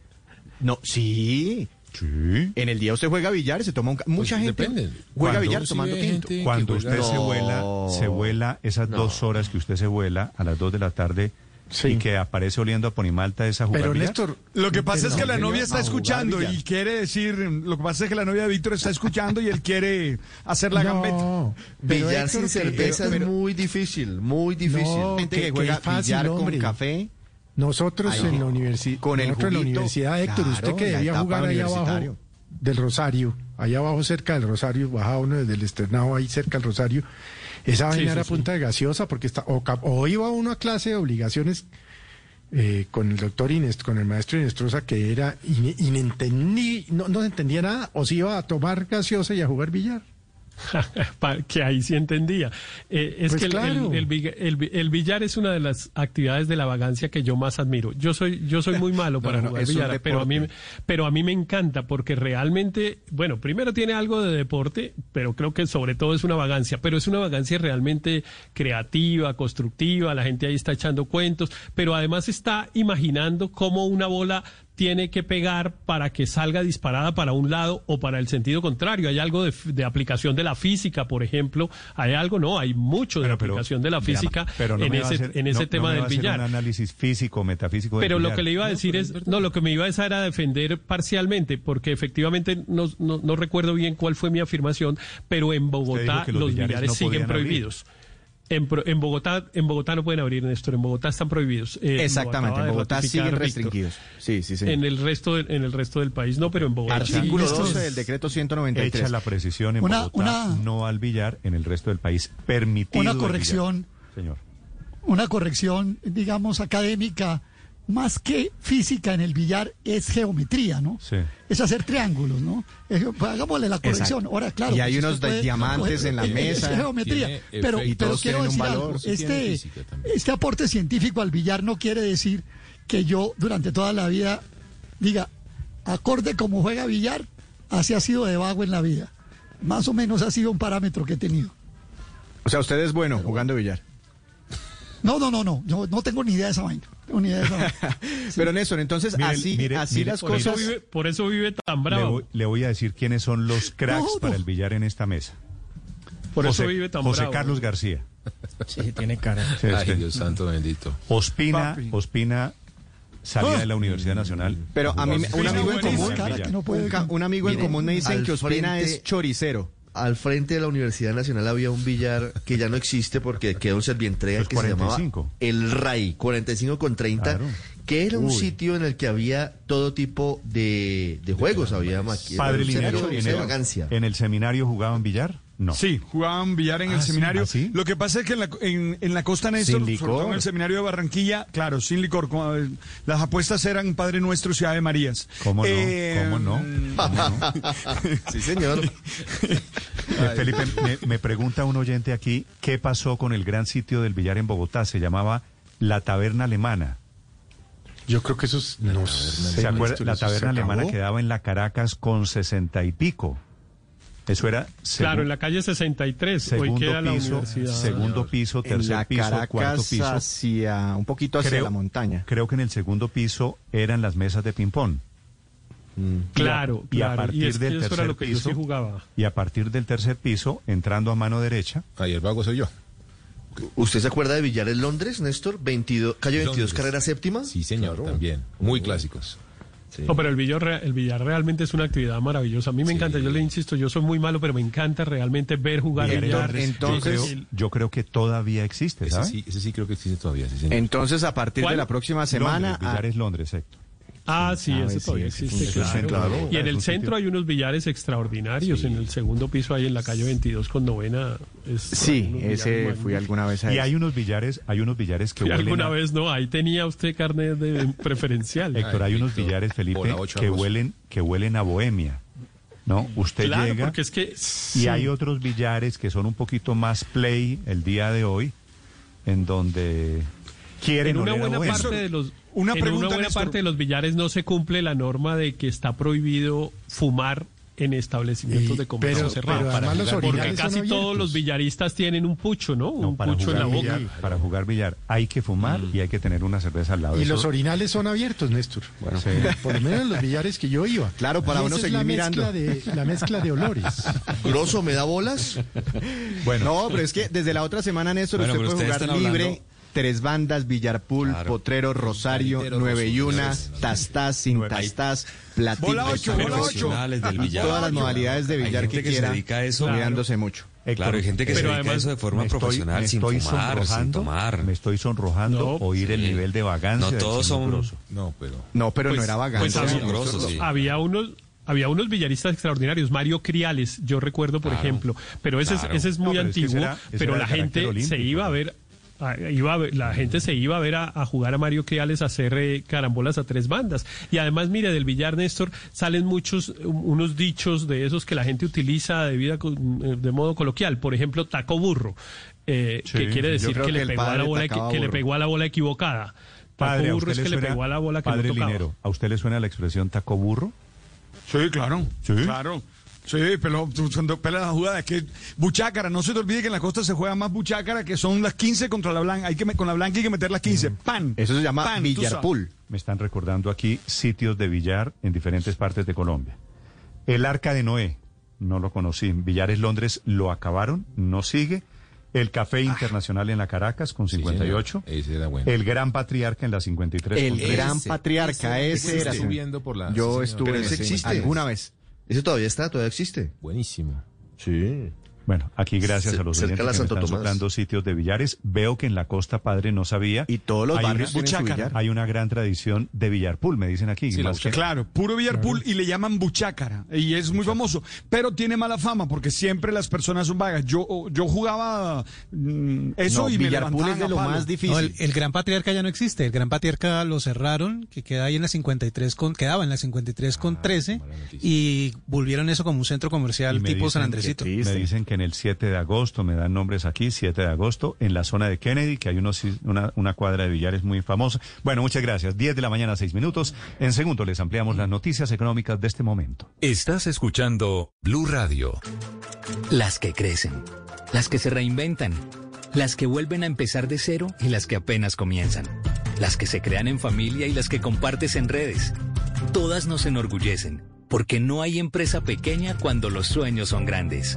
No, sí. En el día usted juega billar y se toma un... ca- Mucha Pues gente depende. juega Cuando- billar sí tomando tinto. Cuando usted se vuela, se vuela esas No. dos horas que usted se vuela a las dos de la tarde y que aparece oliendo a Ponimalta esa jugar billar. Lo que pasa es que la no, novia está escuchando y quiere decir, lo que pasa es que la novia de Víctor está escuchando y él quiere hacer la No, gambeta. pero Billar sin cerveza pero- es muy difícil, muy difícil. No, gente que- juega fácil, billar con hombre. café. Nosotros Ahí, en la universidad, con el nosotros en la juguito, universidad, Héctor, usted que debía jugar allá abajo del Rosario, allá abajo cerca del Rosario, bajaba uno desde el externado ahí cerca del Rosario, esa vaina sí, era sí. punta de gaseosa porque está, o iba uno a clase de obligaciones eh, con el doctor Inés, con el maestro Inestrosa, que era in- inentendí, no, no se entendía nada, o se iba a tomar gaseosa y a jugar billar. *laughs* que ahí sí entendía. Eh, es Pues que el, claro. el- el biga- el- el billar es una de las actividades de la vagancia que yo más admiro. Yo soy, yo soy muy malo *laughs* para no, jugar billar, pero a mí, pero a mí me encanta porque realmente, bueno, primero tiene algo de deporte, pero creo que sobre todo es una vagancia, pero es una vagancia realmente creativa, constructiva, la gente ahí está echando cuentos, pero además está imaginando cómo una bola tiene que pegar para que salga disparada para un lado o para el sentido contrario. Hay algo de, aplicación de la física, por ejemplo. Hay algo, no, hay mucho de aplicación de la física Pero no en ese, hacer- en ese no- tema no me del va a hacer billar. un análisis físico, metafísico del Pero lo que le iba a decir es, no, lo que me iba a decir era defender parcialmente, porque efectivamente no, no, no recuerdo bien cuál fue mi afirmación, pero en Bogotá los los billares billares no siguen abrir. En, pro- en Bogotá en Bogotá no pueden abrir, Néstor. En Bogotá están prohibidos. Eh, Exactamente, en Bogotá siguen Víctor. restringidos. Sí, sí, sí. En el resto de- en el resto del país no, pero en Bogotá. Artículo sí. 12 del decreto 193. Echa la precisión en Una- Bogotá, una- no al billar, en el resto del país permitido. Una corrección. Señor. una corrección, digamos, académica, más que física en el billar, es geometría, ¿no? Sí. Es hacer triángulos, ¿no? Es- pues, hagámosle la corrección. Exacto. Ahora, claro. Y hay pues, unos puede- diamantes en la es- *laughs* es mesa. geometría. Tiene Pero, pero quiero decir valor. algo. Este, este aporte científico al billar no quiere decir que yo durante toda la vida diga, acorde como juega billar, así ha sido de vago en la vida. Más o menos ha sido un parámetro que he tenido. O sea, usted es bueno jugando billar. No, no, no, no. Yo no tengo ni idea de esa vaina. No esa vaina. Pero Néstor, entonces Mire, así, mire, así mire, las Por eso, cosas. vive, por eso vive tan Le bravo. voy, le voy a decir quiénes son los cracks No, no. para el billar en esta mesa. Por eso José, vive tan José bravo. Carlos García. Sí, tiene cara. Sí, Ay, sí. Dios santo bendito. Ospina, Papi. Ospina salía Ah. de la Universidad Nacional. Pero a mí me- un amigo en común, un, amigo en común me dicen que Ospina es choricero. Al frente de la Universidad Nacional había un billar que ya no existe porque quedó en Servientrega Los que se llamaba 45. El RAI, 45 con 30, Claro. que era un Uy. sitio en el que había todo tipo de, de juegos. Había maqui- Padre un centro en de el, en el seminario jugaban billar? No. Sí, jugaban billar en el Ah, sí, seminario. ¿ah, sí? Lo que pasa es que en la, en, en la costa Néstor, Sin sobre todo en el seminario de Barranquilla, claro, sin licor. como, eh, las apuestas eran Padre Nuestro, Ciudad de Marías. ¿Cómo no? Eh, ¿Cómo no? ¿Cómo no? *laughs* Sí, señor. *laughs* Eh, Felipe, me, me pregunta un oyente aquí, ¿qué pasó con el gran sitio del billar en Bogotá? Se llamaba La Taberna Alemana. Yo creo que eso es... No sé, ¿Se acuerda? Néstor, La Taberna Alemana quedaba en la Caracas con sesenta y pico. Eso era Claro, en la calle 63. Hoy segundo queda la piso, universidad. segundo piso, En tercer la piso, cuarto piso. hacia un poquito hacia Creo- la montaña. Creo que en el segundo piso eran las mesas de ping-pong. Claro, Y a claro. partir y es que del eso era tercer lo que yo piso- sí jugaba. Y a partir del tercer piso, entrando a mano derecha, Ahí el vago soy yo. ¿Usted se acuerda de billar en Londres, Néstor? 22, calle 22, Londres. carrera séptima. Sí, señor, también. Muy clásicos. No, pero el billar, el billar realmente es una actividad maravillosa. A mí me encanta, yo le insisto, yo soy muy malo, pero me encanta realmente ver jugar billar en billar. Entonces- yo, creo, yo creo que todavía existe, Ese ¿sabes? sí, ese sí creo que existe todavía. Sí. Entonces, a partir ¿Cuál? de la próxima semana, Londres, billar ah, es Londres, Héctor. Ah, sí, Ah, ese sí, todavía sí, existe, claro. sí, claro. Y en el centro hay unos billares extraordinarios. En el segundo piso, ahí en la calle 22 con novena. es- sí, ese fui magníficos. alguna vez a Y hay unos billares, hay unos billares que huelen alguna a- vez, no, ahí tenía usted carnet de *laughs* preferencial. Héctor, hay Ay, unos billares, Felipe, que huelen, que huelen a bohemia. ¿No? Usted claro, llega porque es que... y sí. hay otros billares que son un poquito más play el día de hoy, en donde quieren en una buena parte de los Una en pregunta, una buena Néstor. parte de los billares no se cumple la norma de que está prohibido fumar en establecimientos Y- de comercio cerrado. porque casi todos los billaristas tienen un pucho, ¿no? No, un pucho en la boca. billar, para jugar billar hay que fumar y hay que tener una cerveza al lado. Y Eso- los orinales son abiertos, Néstor. Bueno, Sí. por lo menos en los billares que yo iba. Claro, para uno seguir la mirando. Mezcla de, la mezcla de olores. *laughs* Grosso, ¿me da bolas? Bueno, No, pero es que desde la otra semana, Néstor, Bueno, usted puede jugar libre. hablando- Tres bandas, Villarpool, Claro. Potrero, Rosario, Nueve y Una. Tastás, sin. Tastás, Platito, Bola bola todas las modalidades de billar que que se quiera, dedica a eso. cuidándose mucho. Héctor, Claro, hay gente que se dedica a eso de forma estoy- profesional, sin fumar, sin tomar. Me estoy sonrojando No, oír el nivel de vagancia. No todos son... No, pero... No, pero Pues- no era vagancia. pues había, sí. había unos había unos billaristas extraordinarios, Mario Criales, yo recuerdo, por Claro, ejemplo, pero ese, claro. es, ese es No, muy es que antiguo, pero la gente se iba a ¿no? Iba la gente se iba a ver a, jugar a Mario Criales a hacer eh, carambolas a tres bandas. Y además, mire, del billar, Néstor, salen muchos, unos dichos de esos que la gente utiliza de, vida, eh, de modo coloquial. Por ejemplo, taco burro, eh, que quiere decir que, le pegó, a la bola, que, le pegó a la bola equivocada. Padre, taco burro es que le pegó a la bola que padre no ¿a usted le suena la expresión taco burro? Sí, claro. ¿Sí? Claro. Sí, pero cuando pela la jugada es que buchácara, no se te olvide que en la costa se juega más buchácara, que son las 15 contra la blanca. Hay que con la blanca hay que meter las 15. Mm. ¡Pan! Eso se llama pan, pool. Me están recordando aquí sitios de billar en diferentes partes de Colombia. El Arca de Noé, no lo conocí. Billares Londres lo acabaron, no sigue. El Café ah. Internacional en la Caracas con 58. ese era bueno. El Gran Patriarca en la 53. El Gran Patriarca, ese, era. subiendo por la. Yo estuve en ese alguna vez. Ese todavía está, todavía existe. Buenísimo. Sí. Bueno, aquí gracias a los oyentes que me están soplando sitios de billares. Veo que en la costa padre no sabía. Y todos los hay barrios una, Hay una gran tradición de billarpool, me dicen aquí. Claro, puro billarpool y le llaman buchácara. Y es muy famoso. Pero tiene mala fama porque siempre las personas son vagas. Yo, yo jugaba mm, eso y me levantaban es de lo más difícil. el, Gran Patriarca ya no existe. El Gran Patriarca lo cerraron, que queda ahí en la 53 con, quedaba en la 53 con 13 ah, y volvieron eso como un centro comercial tipo San Andresito. me dicen que en el 7 de agosto, me dan nombres aquí, 7 de agosto, en la zona de Kennedy, que hay unos, una, una cuadra de billares muy famosa. Bueno, muchas gracias. 10 de la mañana, 6 minutos. En segundo les ampliamos las noticias económicas de este momento. Estás escuchando Blue Radio. Las que crecen, las que se reinventan, las que vuelven a empezar de cero y las que apenas comienzan, las que se crean en familia y las que compartes en redes. Todas nos enorgullecen, porque no hay empresa pequeña cuando los sueños son grandes.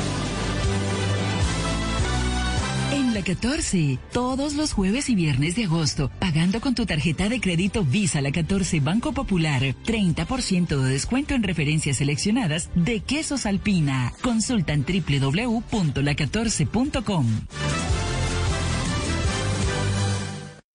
14, todos los jueves y viernes de agosto, pagando con tu tarjeta de crédito Visa La 14 Banco Popular, 30% de descuento en referencias seleccionadas de quesos alpina. Consulta en www.la14.com.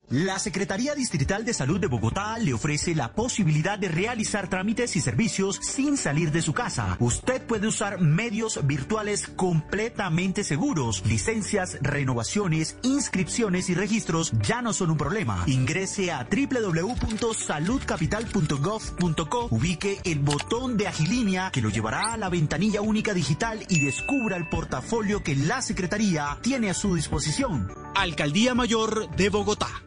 La Secretaría Distrital de Salud de Bogotá le ofrece la posibilidad de realizar trámites y servicios sin salir de su casa. Usted puede usar medios virtuales completamente seguros. Licencias, renovaciones, inscripciones y registros ya no son un problema. Ingrese a www.saludcapital.gov.co, ubique el botón de Agilínea que lo llevará a la ventanilla única digital y descubra el portafolio que la Secretaría tiene a su disposición. Alcaldía Mayor de Bogotá.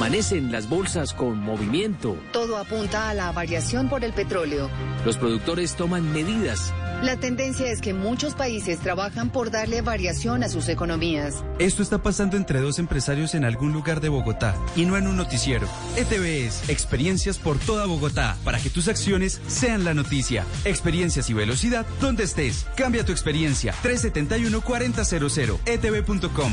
Amanecen las bolsas con movimiento. Todo apunta a la variación por el petróleo. Los productores toman medidas. La tendencia es que muchos países trabajan por darle variación a sus economías. Esto está pasando entre dos empresarios en algún lugar de Bogotá y no en un noticiero. ETVs, experiencias por toda Bogotá para que tus acciones sean la noticia. Experiencias y velocidad donde estés. Cambia tu experiencia. 371 4000 etv.com.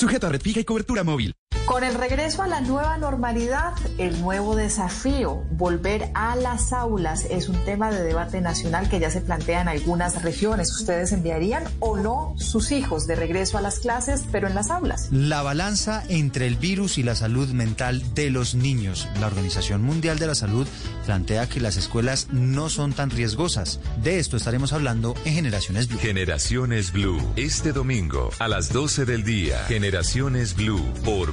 Sujeto a red fija y cobertura móvil. Con el regreso a la nueva normalidad, el nuevo desafío, volver a las aulas, es un tema de debate nacional que ya se plantea en algunas regiones. ¿Ustedes enviarían o no sus hijos de regreso a las clases, pero en las aulas? La balanza entre el virus y la salud mental de los niños. La Organización Mundial de la Salud plantea que las escuelas no son tan riesgosas. De esto estaremos hablando en Generaciones Blue. Generaciones Blue, este domingo a las 12 del día. Generaciones Blue por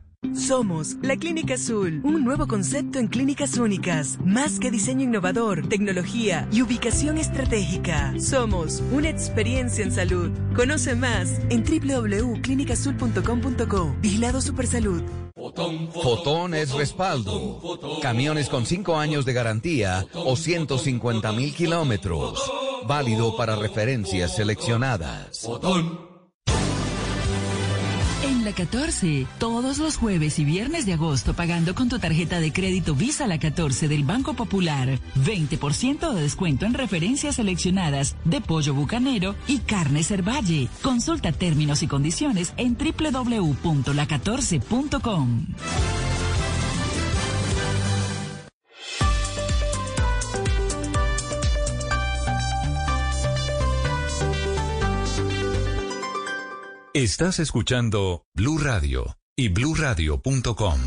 Somos la Clínica Azul, un nuevo concepto en clínicas únicas, más que diseño innovador, tecnología y ubicación estratégica. Somos una experiencia en salud. Conoce más en www.clinicazul.com.co. Vigilado Supersalud. Fotón es respaldo. Camiones con 5 años de garantía o 150 mil kilómetros. Válido para referencias seleccionadas. La 14, todos los jueves y viernes de agosto pagando con tu tarjeta de crédito Visa la 14 del Banco Popular, 20% de descuento en referencias seleccionadas de pollo bucanero y carne cervalle. Consulta términos y condiciones en www.la14.com. Estás escuchando Blue Radio y bluradio.com.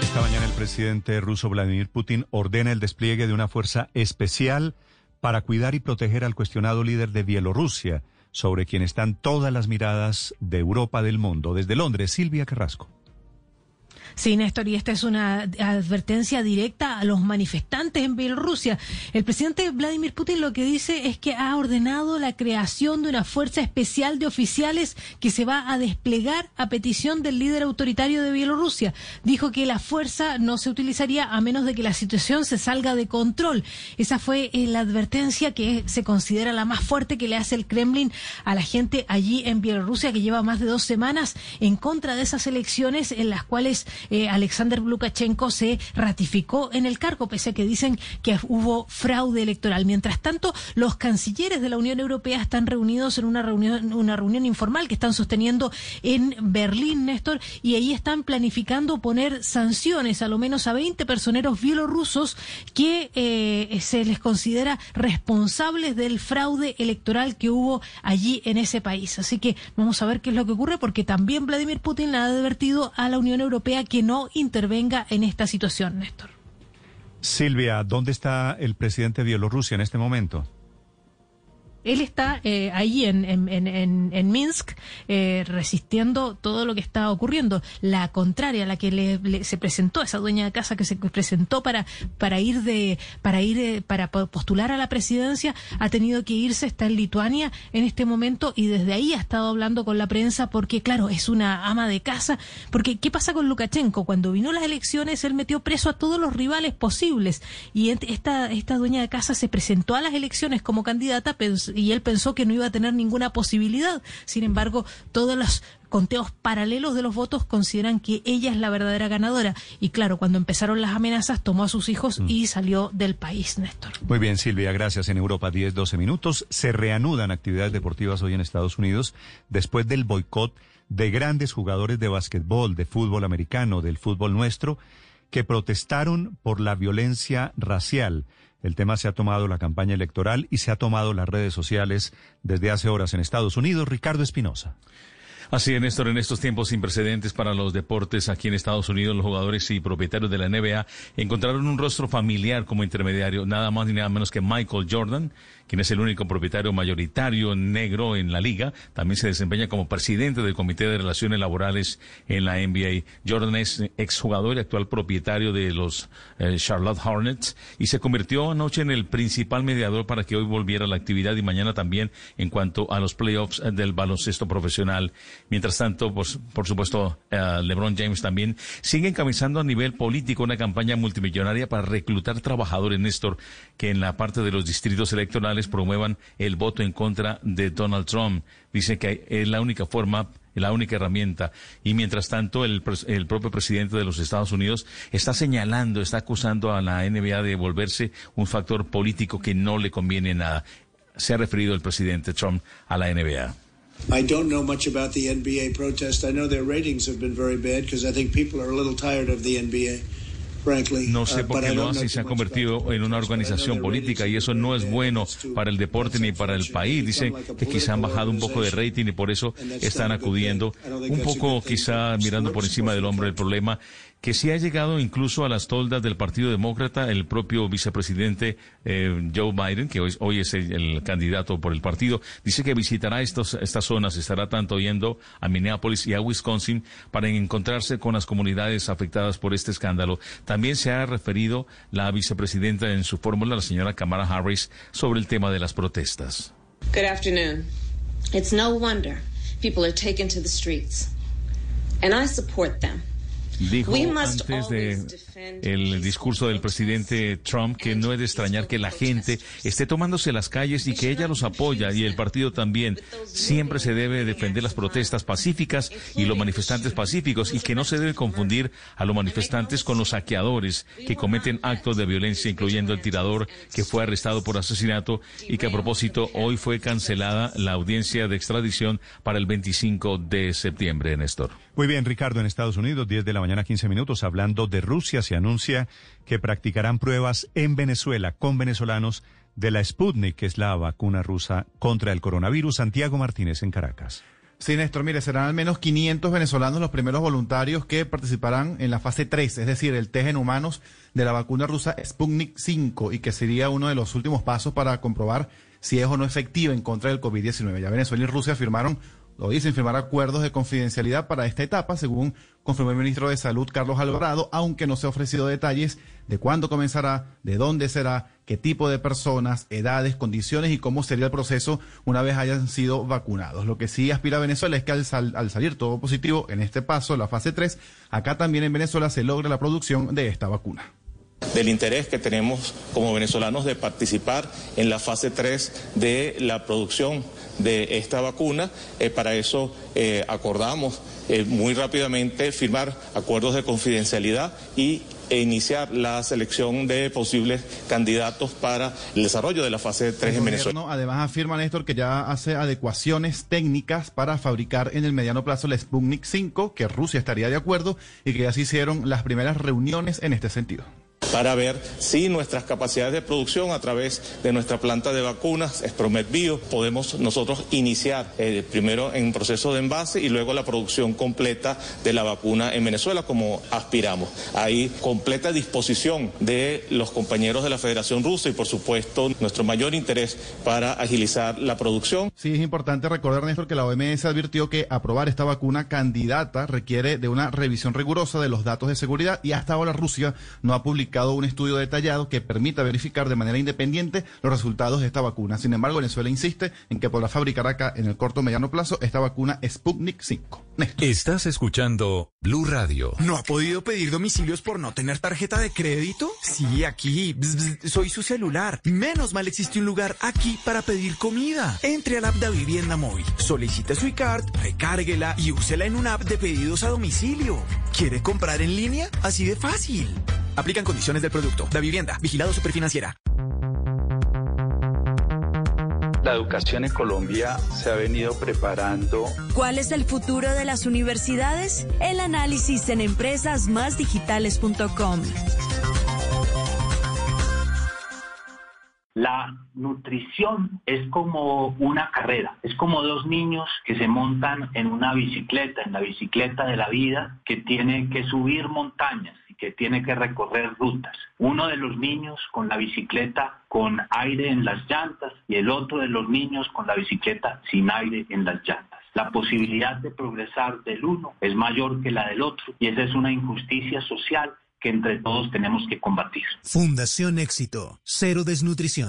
Esta mañana el presidente ruso Vladimir Putin ordena el despliegue de una fuerza especial para cuidar y proteger al cuestionado líder de Bielorrusia, sobre quien están todas las miradas de Europa del mundo. Desde Londres, Silvia Carrasco. Sí, Néstor, y esta es una advertencia directa a los manifestantes en Bielorrusia. El presidente Vladimir Putin lo que dice es que ha ordenado la creación de una fuerza especial de oficiales que se va a desplegar a petición del líder autoritario de Bielorrusia. Dijo que la fuerza no se utilizaría a menos de que la situación se salga de control. Esa fue eh, la advertencia que se considera la más fuerte que le hace el Kremlin a la gente allí en Bielorrusia, que lleva más de dos semanas en contra de esas elecciones en las cuales eh, Alexander Lukashenko se ratificó en el cargo, pese a que dicen que hubo fraude electoral. Mientras tanto, los cancilleres de la Unión Europea están reunidos en una reunión, una reunión informal que están sosteniendo en Berlín, Néstor, y ahí están planificando poner sanciones a lo menos a 20 personeros bielorrusos que eh, se les considera responsables del fraude electoral que hubo allí en ese país. Así que vamos a ver qué es lo que ocurre, porque también Vladimir Putin ha advertido a la Unión Europea que no intervenga en esta situación, Néstor. Silvia, ¿dónde está el presidente de Bielorrusia en este momento? Él está eh, ahí en, en, Minsk eh, resistiendo todo lo que está ocurriendo. La contraria, la que le, se presentó, esa dueña de casa que se presentó para, para ir de, para ir, eh, para postular a la presidencia, ha tenido que irse, está en Lituania en este momento y desde ahí ha estado hablando con la prensa porque, claro, es una ama de casa. Porque, ¿qué pasa con Lukashenko? Cuando vino las elecciones, él metió preso a todos los rivales posibles y esta, esta dueña de casa se presentó a las elecciones como candidata, y él pensó que no iba a tener ninguna posibilidad. Sin embargo, todos los conteos paralelos de los votos consideran que ella es la verdadera ganadora. Y claro, cuando empezaron las amenazas, tomó a sus hijos y mm. salió del país, Néstor. Muy bien, Silvia, gracias. En Europa, 10, 12 minutos. Se reanudan actividades deportivas hoy en Estados Unidos después del boicot de grandes jugadores de básquetbol, de fútbol americano, del fútbol nuestro, que protestaron por la violencia racial. El tema se ha tomado la campaña electoral y se ha tomado las redes sociales desde hace horas en Estados Unidos. Ricardo Espinosa. Así es, Néstor, en estos tiempos sin precedentes para los deportes aquí en Estados Unidos, los jugadores y propietarios de la NBA encontraron un rostro familiar como intermediario, nada más ni nada menos que Michael Jordan, quien es el único propietario mayoritario negro en la liga. También se desempeña como presidente del Comité de Relaciones Laborales en la NBA. Jordan es exjugador y actual propietario de los eh, Charlotte Hornets y se convirtió anoche en el principal mediador para que hoy volviera la actividad y mañana también en cuanto a los playoffs del baloncesto profesional. Mientras tanto, pues, por supuesto, eh, LeBron James también sigue encabezando a nivel político una campaña multimillonaria para reclutar trabajadores, Néstor, que en la parte de los distritos electorales promuevan el voto en contra de Donald Trump. Dice que es la única forma la única herramienta. Y mientras tanto, el, el, propio presidente de los Estados Unidos está señalando, está acusando a la NBA de volverse un factor político que no le conviene nada. Se ha referido el presidente Trump a la NBA. I don't know much about the NBA protest. I know their ratings have been very bad because I think people are a little tired of the NBA. No sé uh, por qué lo hacen, se ha convertido en una organización política y eso no es bueno para el deporte ni para el país. Dicen que quizá han bajado un poco de rating y por eso están acudiendo un poco quizá mirando por encima del hombro el problema que sí ha llegado incluso a las toldas del Partido Demócrata, el propio vicepresidente eh, Joe Biden, que hoy, es el, candidato por el partido, dice que visitará estos, estas zonas, estará tanto yendo a Minneapolis y a Wisconsin para encontrarse con las comunidades afectadas por este escándalo. También se ha referido la vicepresidenta en su fórmula, la señora Kamala Harris, sobre el tema de las protestas. Good afternoon. It's no wonder people are taken to the streets. And I support them. Dijo we must antes de el discurso del presidente Trump que no es de extrañar que la gente esté tomándose las calles y que ella los apoya y el partido también. Siempre se debe defender las protestas pacíficas y los manifestantes pacíficos y que no se debe confundir a los manifestantes con los saqueadores que cometen actos de violencia, incluyendo el tirador que fue arrestado por asesinato y que a propósito hoy fue cancelada la audiencia de extradición para el 25 de septiembre, Néstor. Muy bien, Ricardo, en Estados Unidos, 10 de la mañana, 15 minutos, hablando de Rusia, se anuncia que practicarán pruebas en Venezuela con venezolanos de la Sputnik, que es la vacuna rusa contra el coronavirus. Santiago Martínez en Caracas. Sí, Néstor, mire, serán al menos 500 venezolanos los primeros voluntarios que participarán en la fase 3, es decir, el test en humanos de la vacuna rusa Sputnik 5 y que sería uno de los últimos pasos para comprobar si es o no efectiva en contra del COVID-19. Ya Venezuela y Rusia firmaron lo dicen firmar acuerdos de confidencialidad para esta etapa, según confirmó el ministro de Salud Carlos Alvarado, aunque no se ha ofrecido detalles de cuándo comenzará, de dónde será, qué tipo de personas, edades, condiciones y cómo sería el proceso una vez hayan sido vacunados. Lo que sí aspira Venezuela es que al, al salir todo positivo en este paso, la fase 3, acá también en Venezuela se logre la producción de esta vacuna del interés que tenemos como venezolanos de participar en la fase 3 de la producción de esta vacuna. Eh, para eso eh, acordamos eh, muy rápidamente firmar acuerdos de confidencialidad y e iniciar la selección de posibles candidatos para el desarrollo de la fase 3 en Venezuela. Además afirma Néstor que ya hace adecuaciones técnicas para fabricar en el mediano plazo el Sputnik 5, que Rusia estaría de acuerdo y que ya se hicieron las primeras reuniones en este sentido para ver si nuestras capacidades de producción a través de nuestra planta de vacunas, Spromet Bio, podemos nosotros iniciar eh, primero en proceso de envase y luego la producción completa de la vacuna en Venezuela como aspiramos. Hay completa disposición de los compañeros de la Federación Rusa y por supuesto nuestro mayor interés para agilizar la producción. Sí, es importante recordar, Néstor, que la OMS advirtió que aprobar esta vacuna candidata requiere de una revisión rigurosa de los datos de seguridad y hasta ahora Rusia no ha publicado un estudio detallado que permita verificar de manera independiente los resultados de esta vacuna. Sin embargo, Venezuela insiste en que podrá fabricar acá en el corto o mediano plazo esta vacuna Sputnik 5. Estás escuchando Blue Radio. ¿No ha podido pedir domicilios por no tener tarjeta de crédito? Sí, aquí. soy su celular. Menos mal existe un lugar aquí para pedir comida. Entre al app de Vivienda Móvil, solicite su iCard, recárguela y úsela en una app de pedidos a domicilio. ¿Quiere comprar en línea? Así de fácil. Aplican condiciones del producto. La vivienda. Vigilado Superfinanciera. La educación en Colombia se ha venido preparando. ¿Cuál es el futuro de las universidades? El análisis en empresasmásdigitales.com. La nutrición es como una carrera, es como dos niños que se montan en una bicicleta, en la bicicleta de la vida, que tiene que subir montañas que tiene que recorrer rutas. Uno de los niños con la bicicleta con aire en las llantas y el otro de los niños con la bicicleta sin aire en las llantas. La posibilidad de progresar del uno es mayor que la del otro y esa es una injusticia social que entre todos tenemos que combatir. Fundación Éxito, cero desnutrición.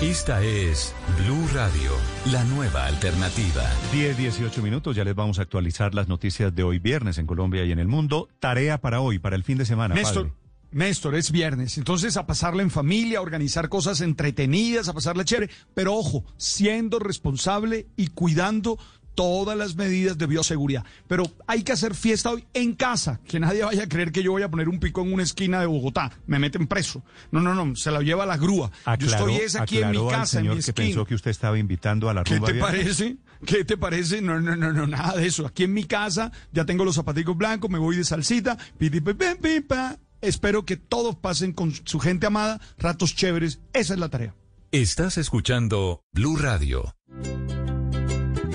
Esta es Blue Radio, la nueva alternativa. 10, 18 minutos, ya les vamos a actualizar las noticias de hoy viernes en Colombia y en el mundo. Tarea para hoy, para el fin de semana. Néstor, Néstor, es viernes, entonces a pasarla en familia, a organizar cosas entretenidas, a pasarla chévere, pero ojo, siendo responsable y cuidando todas las medidas de bioseguridad. Pero hay que hacer fiesta hoy en casa, que nadie vaya a creer que yo voy a poner un pico en una esquina de Bogotá, me meten preso. No, no, no, se la lleva la grúa. yo estoy es aquí en mi casa, en mi que pensó que usted estaba invitando a la rumba. ¿Qué te parece? ¿Qué te parece? No, no, no, no, nada de eso. Aquí en mi casa ya tengo los zapaticos blancos, me voy de salsita, Espero que todos pasen con su gente amada ratos chéveres. Esa es la tarea. Estás escuchando Blue Radio.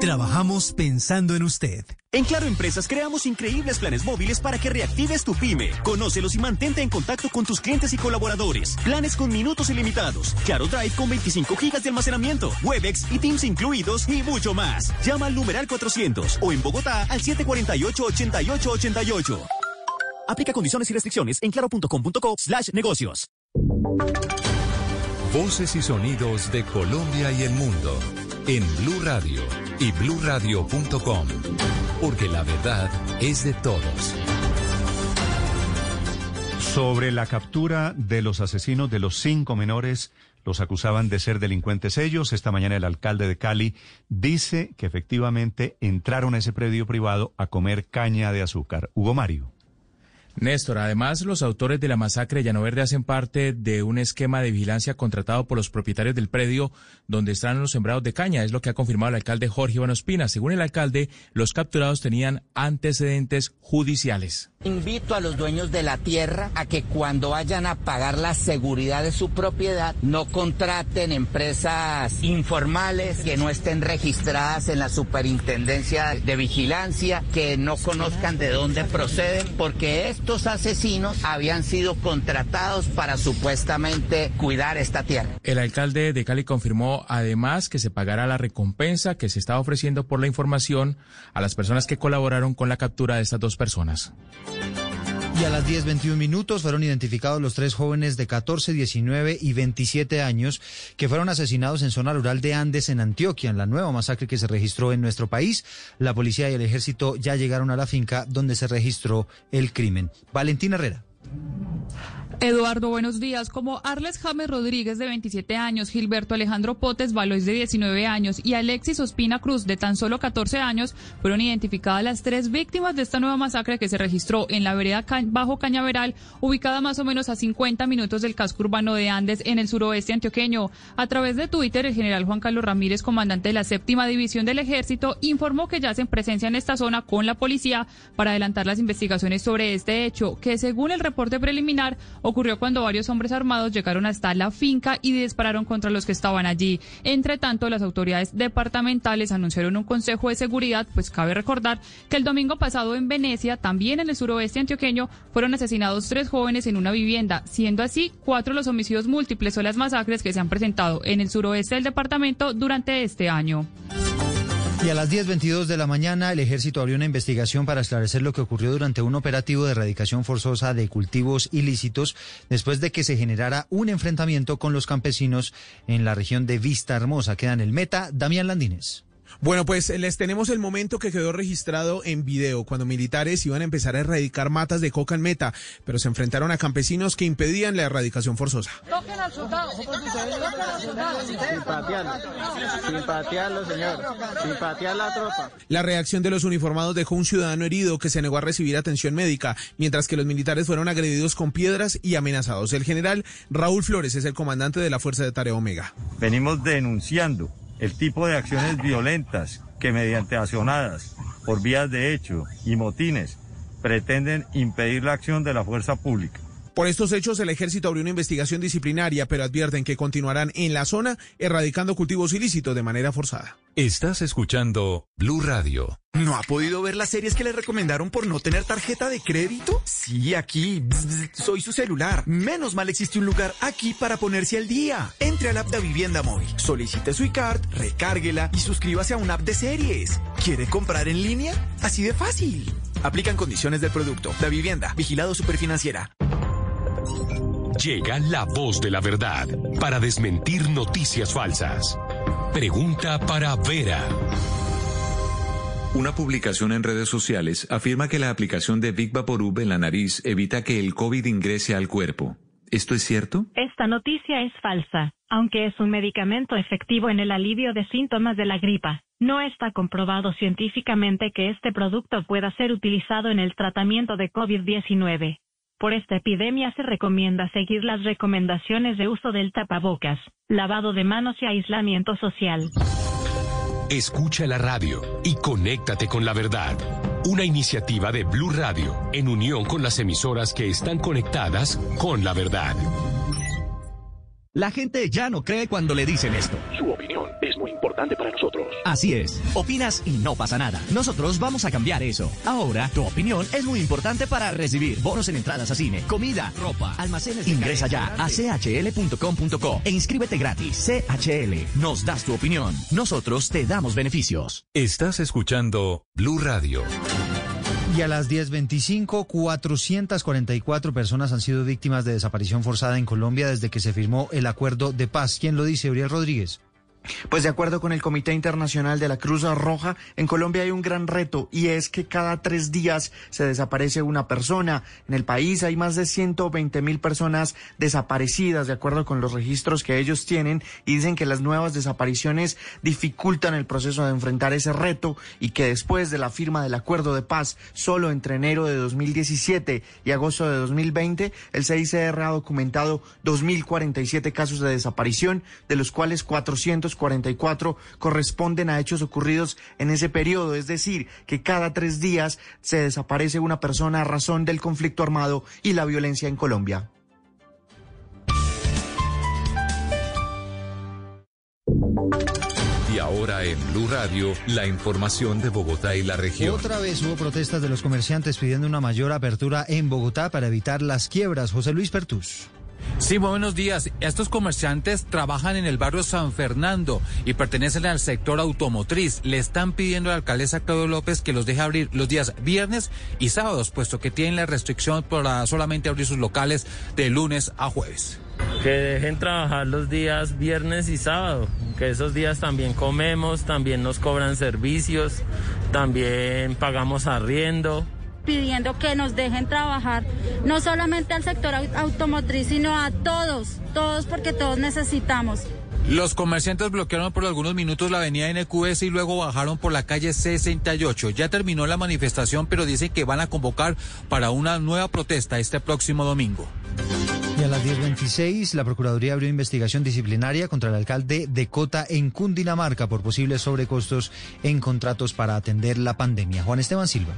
Trabajamos pensando en usted. En Claro Empresas creamos increíbles planes móviles para que reactives tu pyme. Conócelos y mantente en contacto con tus clientes y colaboradores. Planes con minutos ilimitados. Claro Drive con 25 gigas de almacenamiento. Webex y Teams incluidos y mucho más. Llama al numeral 400 o en Bogotá al 748-8888. Aplica condiciones y restricciones en claro.com.co slash negocios. Voces y sonidos de Colombia y el mundo en Blue Radio y bluradio.com, porque la verdad es de todos. Sobre la captura de los asesinos de los cinco menores, los acusaban de ser delincuentes ellos. Esta mañana el alcalde de Cali dice que efectivamente entraron a ese predio privado a comer caña de azúcar. Hugo Mario. Néstor, además los autores de la masacre de Llano Verde hacen parte de un esquema de vigilancia contratado por los propietarios del predio donde están los sembrados de caña, es lo que ha confirmado el alcalde Jorge Iván Ospina. Según el alcalde, los capturados tenían antecedentes judiciales. Invito a los dueños de la tierra a que cuando vayan a pagar la seguridad de su propiedad no contraten empresas informales que no estén registradas en la superintendencia de vigilancia, que no conozcan de dónde proceden, porque esto estos asesinos habían sido contratados para supuestamente cuidar esta tierra. El alcalde de Cali confirmó además que se pagará la recompensa que se está ofreciendo por la información a las personas que colaboraron con la captura de estas dos personas. Y a las 10.21 minutos fueron identificados los tres jóvenes de 14, 19 y 27 años que fueron asesinados en zona rural de Andes, en Antioquia, en la nueva masacre que se registró en nuestro país. La policía y el ejército ya llegaron a la finca donde se registró el crimen. Valentina Herrera. Eduardo, buenos días. Como Arles James Rodríguez, de 27 años, Gilberto Alejandro Potes Valois, de 19 años, y Alexis Ospina Cruz, de tan solo 14 años, fueron identificadas las tres víctimas de esta nueva masacre que se registró en la vereda Bajo Cañaveral, ubicada más o menos a 50 minutos del casco urbano de Andes, en el suroeste antioqueño. A través de Twitter, el general Juan Carlos Ramírez, comandante de la séptima división del ejército, informó que ya hacen presencia en esta zona con la policía para adelantar las investigaciones sobre este hecho, que según el preliminar, ocurrió cuando varios hombres armados llegaron hasta la finca y dispararon contra los que estaban allí. Entre tanto, las autoridades departamentales anunciaron un consejo de seguridad, pues cabe recordar que el domingo pasado en Venecia, también en el suroeste antioqueño, fueron asesinados tres jóvenes en una vivienda, siendo así cuatro los homicidios múltiples o las masacres que se han presentado en el suroeste del departamento durante este año. Y a las 10.22 de la mañana el ejército abrió una investigación para esclarecer lo que ocurrió durante un operativo de erradicación forzosa de cultivos ilícitos después de que se generara un enfrentamiento con los campesinos en la región de Vista Hermosa. Queda en el meta Damián Landines. Bueno, pues les tenemos el momento que quedó registrado en video, cuando militares iban a empezar a erradicar matas de coca en meta, pero se enfrentaron a campesinos que impedían la erradicación forzosa. Toquen al soldado, Sin patearlo, señor, sin patear la tropa. La reacción de los uniformados dejó un ciudadano herido que se negó a recibir atención médica, mientras que los militares fueron agredidos con piedras y amenazados. El general Raúl Flores es el comandante de la Fuerza de Tarea Omega. Venimos denunciando el tipo de acciones violentas que mediante accionadas por vías de hecho y motines pretenden impedir la acción de la fuerza pública. Por estos hechos, el ejército abrió una investigación disciplinaria, pero advierten que continuarán en la zona erradicando cultivos ilícitos de manera forzada. Estás escuchando Blue Radio. ¿No ha podido ver las series que le recomendaron por no tener tarjeta de crédito? Sí, aquí. soy su celular. Menos mal existe un lugar aquí para ponerse al día. Entre al app de Vivienda Móvil, solicite su iCard, recárguela y suscríbase a una app de series. ¿Quiere comprar en línea? Así de fácil. Aplican condiciones del producto. La vivienda, vigilado superfinanciera. Llega la voz de la verdad para desmentir noticias falsas. Pregunta para Vera. Una publicación en redes sociales afirma que la aplicación de Big Vaporub en la nariz evita que el COVID ingrese al cuerpo. ¿Esto es cierto? Esta noticia es falsa. Aunque es un medicamento efectivo en el alivio de síntomas de la gripa, no está comprobado científicamente que este producto pueda ser utilizado en el tratamiento de COVID-19. Por esta epidemia se recomienda seguir las recomendaciones de uso del tapabocas, lavado de manos y aislamiento social. Escucha la radio y conéctate con la verdad. Una iniciativa de Blue Radio en unión con las emisoras que están conectadas con la verdad. La gente ya no cree cuando le dicen esto. Su opinión es importante para nosotros. Así es. Opinas y no pasa nada. Nosotros vamos a cambiar eso. Ahora, tu opinión es muy importante para recibir bonos en entradas a cine, comida, ropa, almacenes. Ingresa ya a chl.com.co e inscríbete gratis. CHL, nos das tu opinión. Nosotros te damos beneficios. Estás escuchando Blue Radio. Y a las 10.25, 444 personas han sido víctimas de desaparición forzada en Colombia desde que se firmó el acuerdo de paz. ¿Quién lo dice, Uriel Rodríguez? Pues de acuerdo con el Comité Internacional de la Cruz Roja, en Colombia hay un gran reto y es que cada tres días se desaparece una persona. En el país hay más de 120 mil personas desaparecidas, de acuerdo con los registros que ellos tienen, y dicen que las nuevas desapariciones dificultan el proceso de enfrentar ese reto y que después de la firma del acuerdo de paz, solo entre enero de 2017 y agosto de 2020, el CICR ha documentado 2.047 casos de desaparición, de los cuales 400 44 corresponden a hechos ocurridos en ese periodo, es decir, que cada tres días se desaparece una persona a razón del conflicto armado y la violencia en Colombia. Y ahora en Blue Radio, la información de Bogotá y la región. Otra vez hubo protestas de los comerciantes pidiendo una mayor apertura en Bogotá para evitar las quiebras. José Luis Pertus. Sí, buenos días. Estos comerciantes trabajan en el barrio San Fernando y pertenecen al sector automotriz. Le están pidiendo a la alcaldesa Claudio López que los deje abrir los días viernes y sábados, puesto que tienen la restricción para solamente abrir sus locales de lunes a jueves. Que dejen trabajar los días viernes y sábado, que esos días también comemos, también nos cobran servicios, también pagamos arriendo pidiendo que nos dejen trabajar, no solamente al sector automotriz, sino a todos, todos porque todos necesitamos. Los comerciantes bloquearon por algunos minutos la avenida NQS y luego bajaron por la calle 68. Ya terminó la manifestación, pero dicen que van a convocar para una nueva protesta este próximo domingo. Y a las 10.26, la Procuraduría abrió investigación disciplinaria contra el alcalde de Cota en Cundinamarca por posibles sobrecostos en contratos para atender la pandemia. Juan Esteban Silva.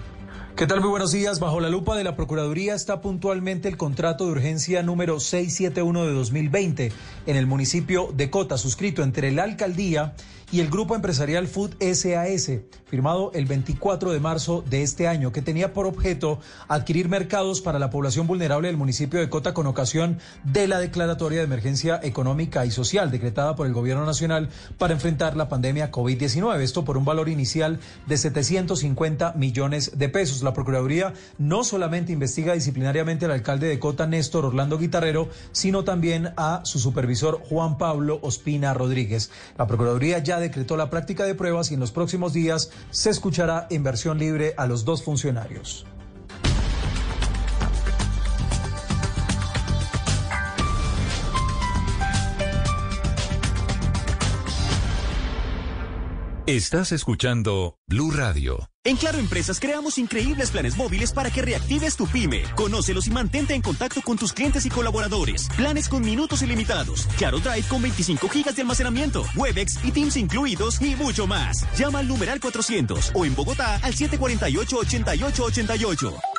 ¿Qué tal? Muy buenos días. Bajo la lupa de la Procuraduría está puntualmente el contrato de urgencia número 671 de 2020 en el municipio de Cota, suscrito entre la alcaldía el grupo empresarial Food SAS, firmado el 24 de marzo de este año, que tenía por objeto adquirir mercados para la población vulnerable del municipio de Cota con ocasión de la declaratoria de emergencia económica y social decretada por el gobierno nacional para enfrentar la pandemia COVID-19. Esto por un valor inicial de 750 millones de pesos. La Procuraduría no solamente investiga disciplinariamente al alcalde de Cota, Néstor Orlando Guitarrero, sino también a su supervisor Juan Pablo Ospina Rodríguez. La Procuraduría ya decretó la práctica de pruebas y en los próximos días se escuchará en versión libre a los dos funcionarios. Estás escuchando Blue Radio. En Claro Empresas creamos increíbles planes móviles para que reactives tu pyme. Conócelos y mantente en contacto con tus clientes y colaboradores. Planes con minutos ilimitados. Claro Drive con 25 gigas de almacenamiento. Webex y Teams incluidos y mucho más. Llama al numeral 400 o en Bogotá al 748-8888.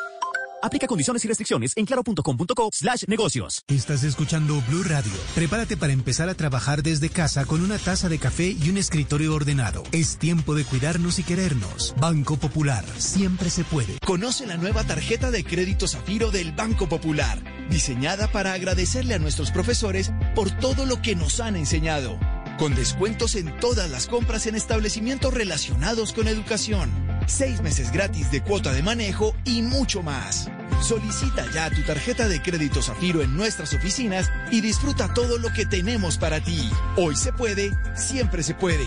Aplica condiciones y restricciones en claro.com.co slash negocios. Estás escuchando Blue Radio. Prepárate para empezar a trabajar desde casa con una taza de café y un escritorio ordenado. Es tiempo de cuidarnos y querernos. Banco Popular. Siempre se puede. Conoce la nueva tarjeta de crédito Zafiro del Banco Popular. Diseñada para agradecerle a nuestros profesores por todo lo que nos han enseñado. Con descuentos en todas las compras en establecimientos relacionados con educación seis meses gratis de cuota de manejo y mucho más. Solicita ya tu tarjeta de crédito Zafiro en nuestras oficinas y disfruta todo lo que tenemos para ti. Hoy se puede, siempre se puede.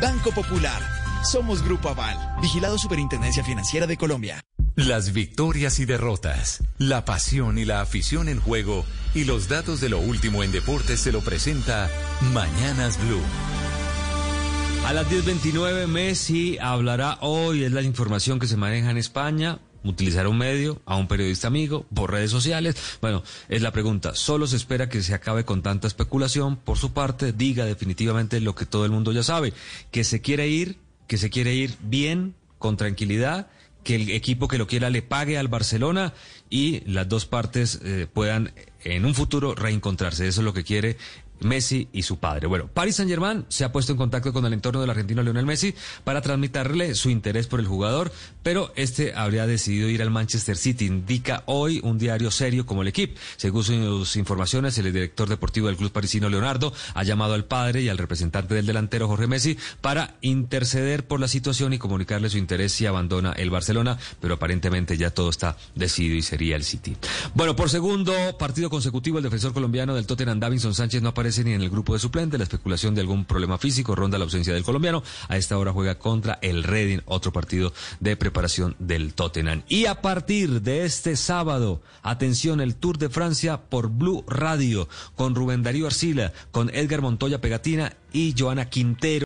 Banco Popular. Somos Grupo Aval, vigilado Superintendencia Financiera de Colombia. Las victorias y derrotas, la pasión y la afición en juego y los datos de lo último en deportes se lo presenta Mañanas Blue. A las 10.29 Messi hablará hoy, es la información que se maneja en España, utilizar un medio, a un periodista amigo, por redes sociales. Bueno, es la pregunta. Solo se espera que se acabe con tanta especulación. Por su parte, diga definitivamente lo que todo el mundo ya sabe, que se quiere ir, que se quiere ir bien, con tranquilidad que el equipo que lo quiera le pague al Barcelona y las dos partes eh, puedan en un futuro reencontrarse. Eso es lo que quiere Messi y su padre. Bueno, Paris Saint Germain se ha puesto en contacto con el entorno del argentino Lionel Messi para transmitirle su interés por el jugador, pero este habría decidido ir al Manchester City, indica hoy un diario serio como el equipo. Según sus informaciones, el director deportivo del club parisino Leonardo ha llamado al padre y al representante del delantero Jorge Messi para interceder por la situación y comunicarle su interés si abandona el Barcelona, pero aparentemente ya todo está decidido y sería el City. Bueno, por segundo partido consecutivo, el defensor colombiano del Tottenham, Davinson Sánchez, no aparece ni en el grupo de suplente. La especulación de algún problema físico ronda la ausencia del colombiano. A esta hora juega contra el Reading, otro partido de preparación del Tottenham. Y a partir de este sábado, atención, el Tour de Francia por Blue Radio, con Rubén Darío Arcila, con Edgar Montoya Pegatina y Joana Quintero.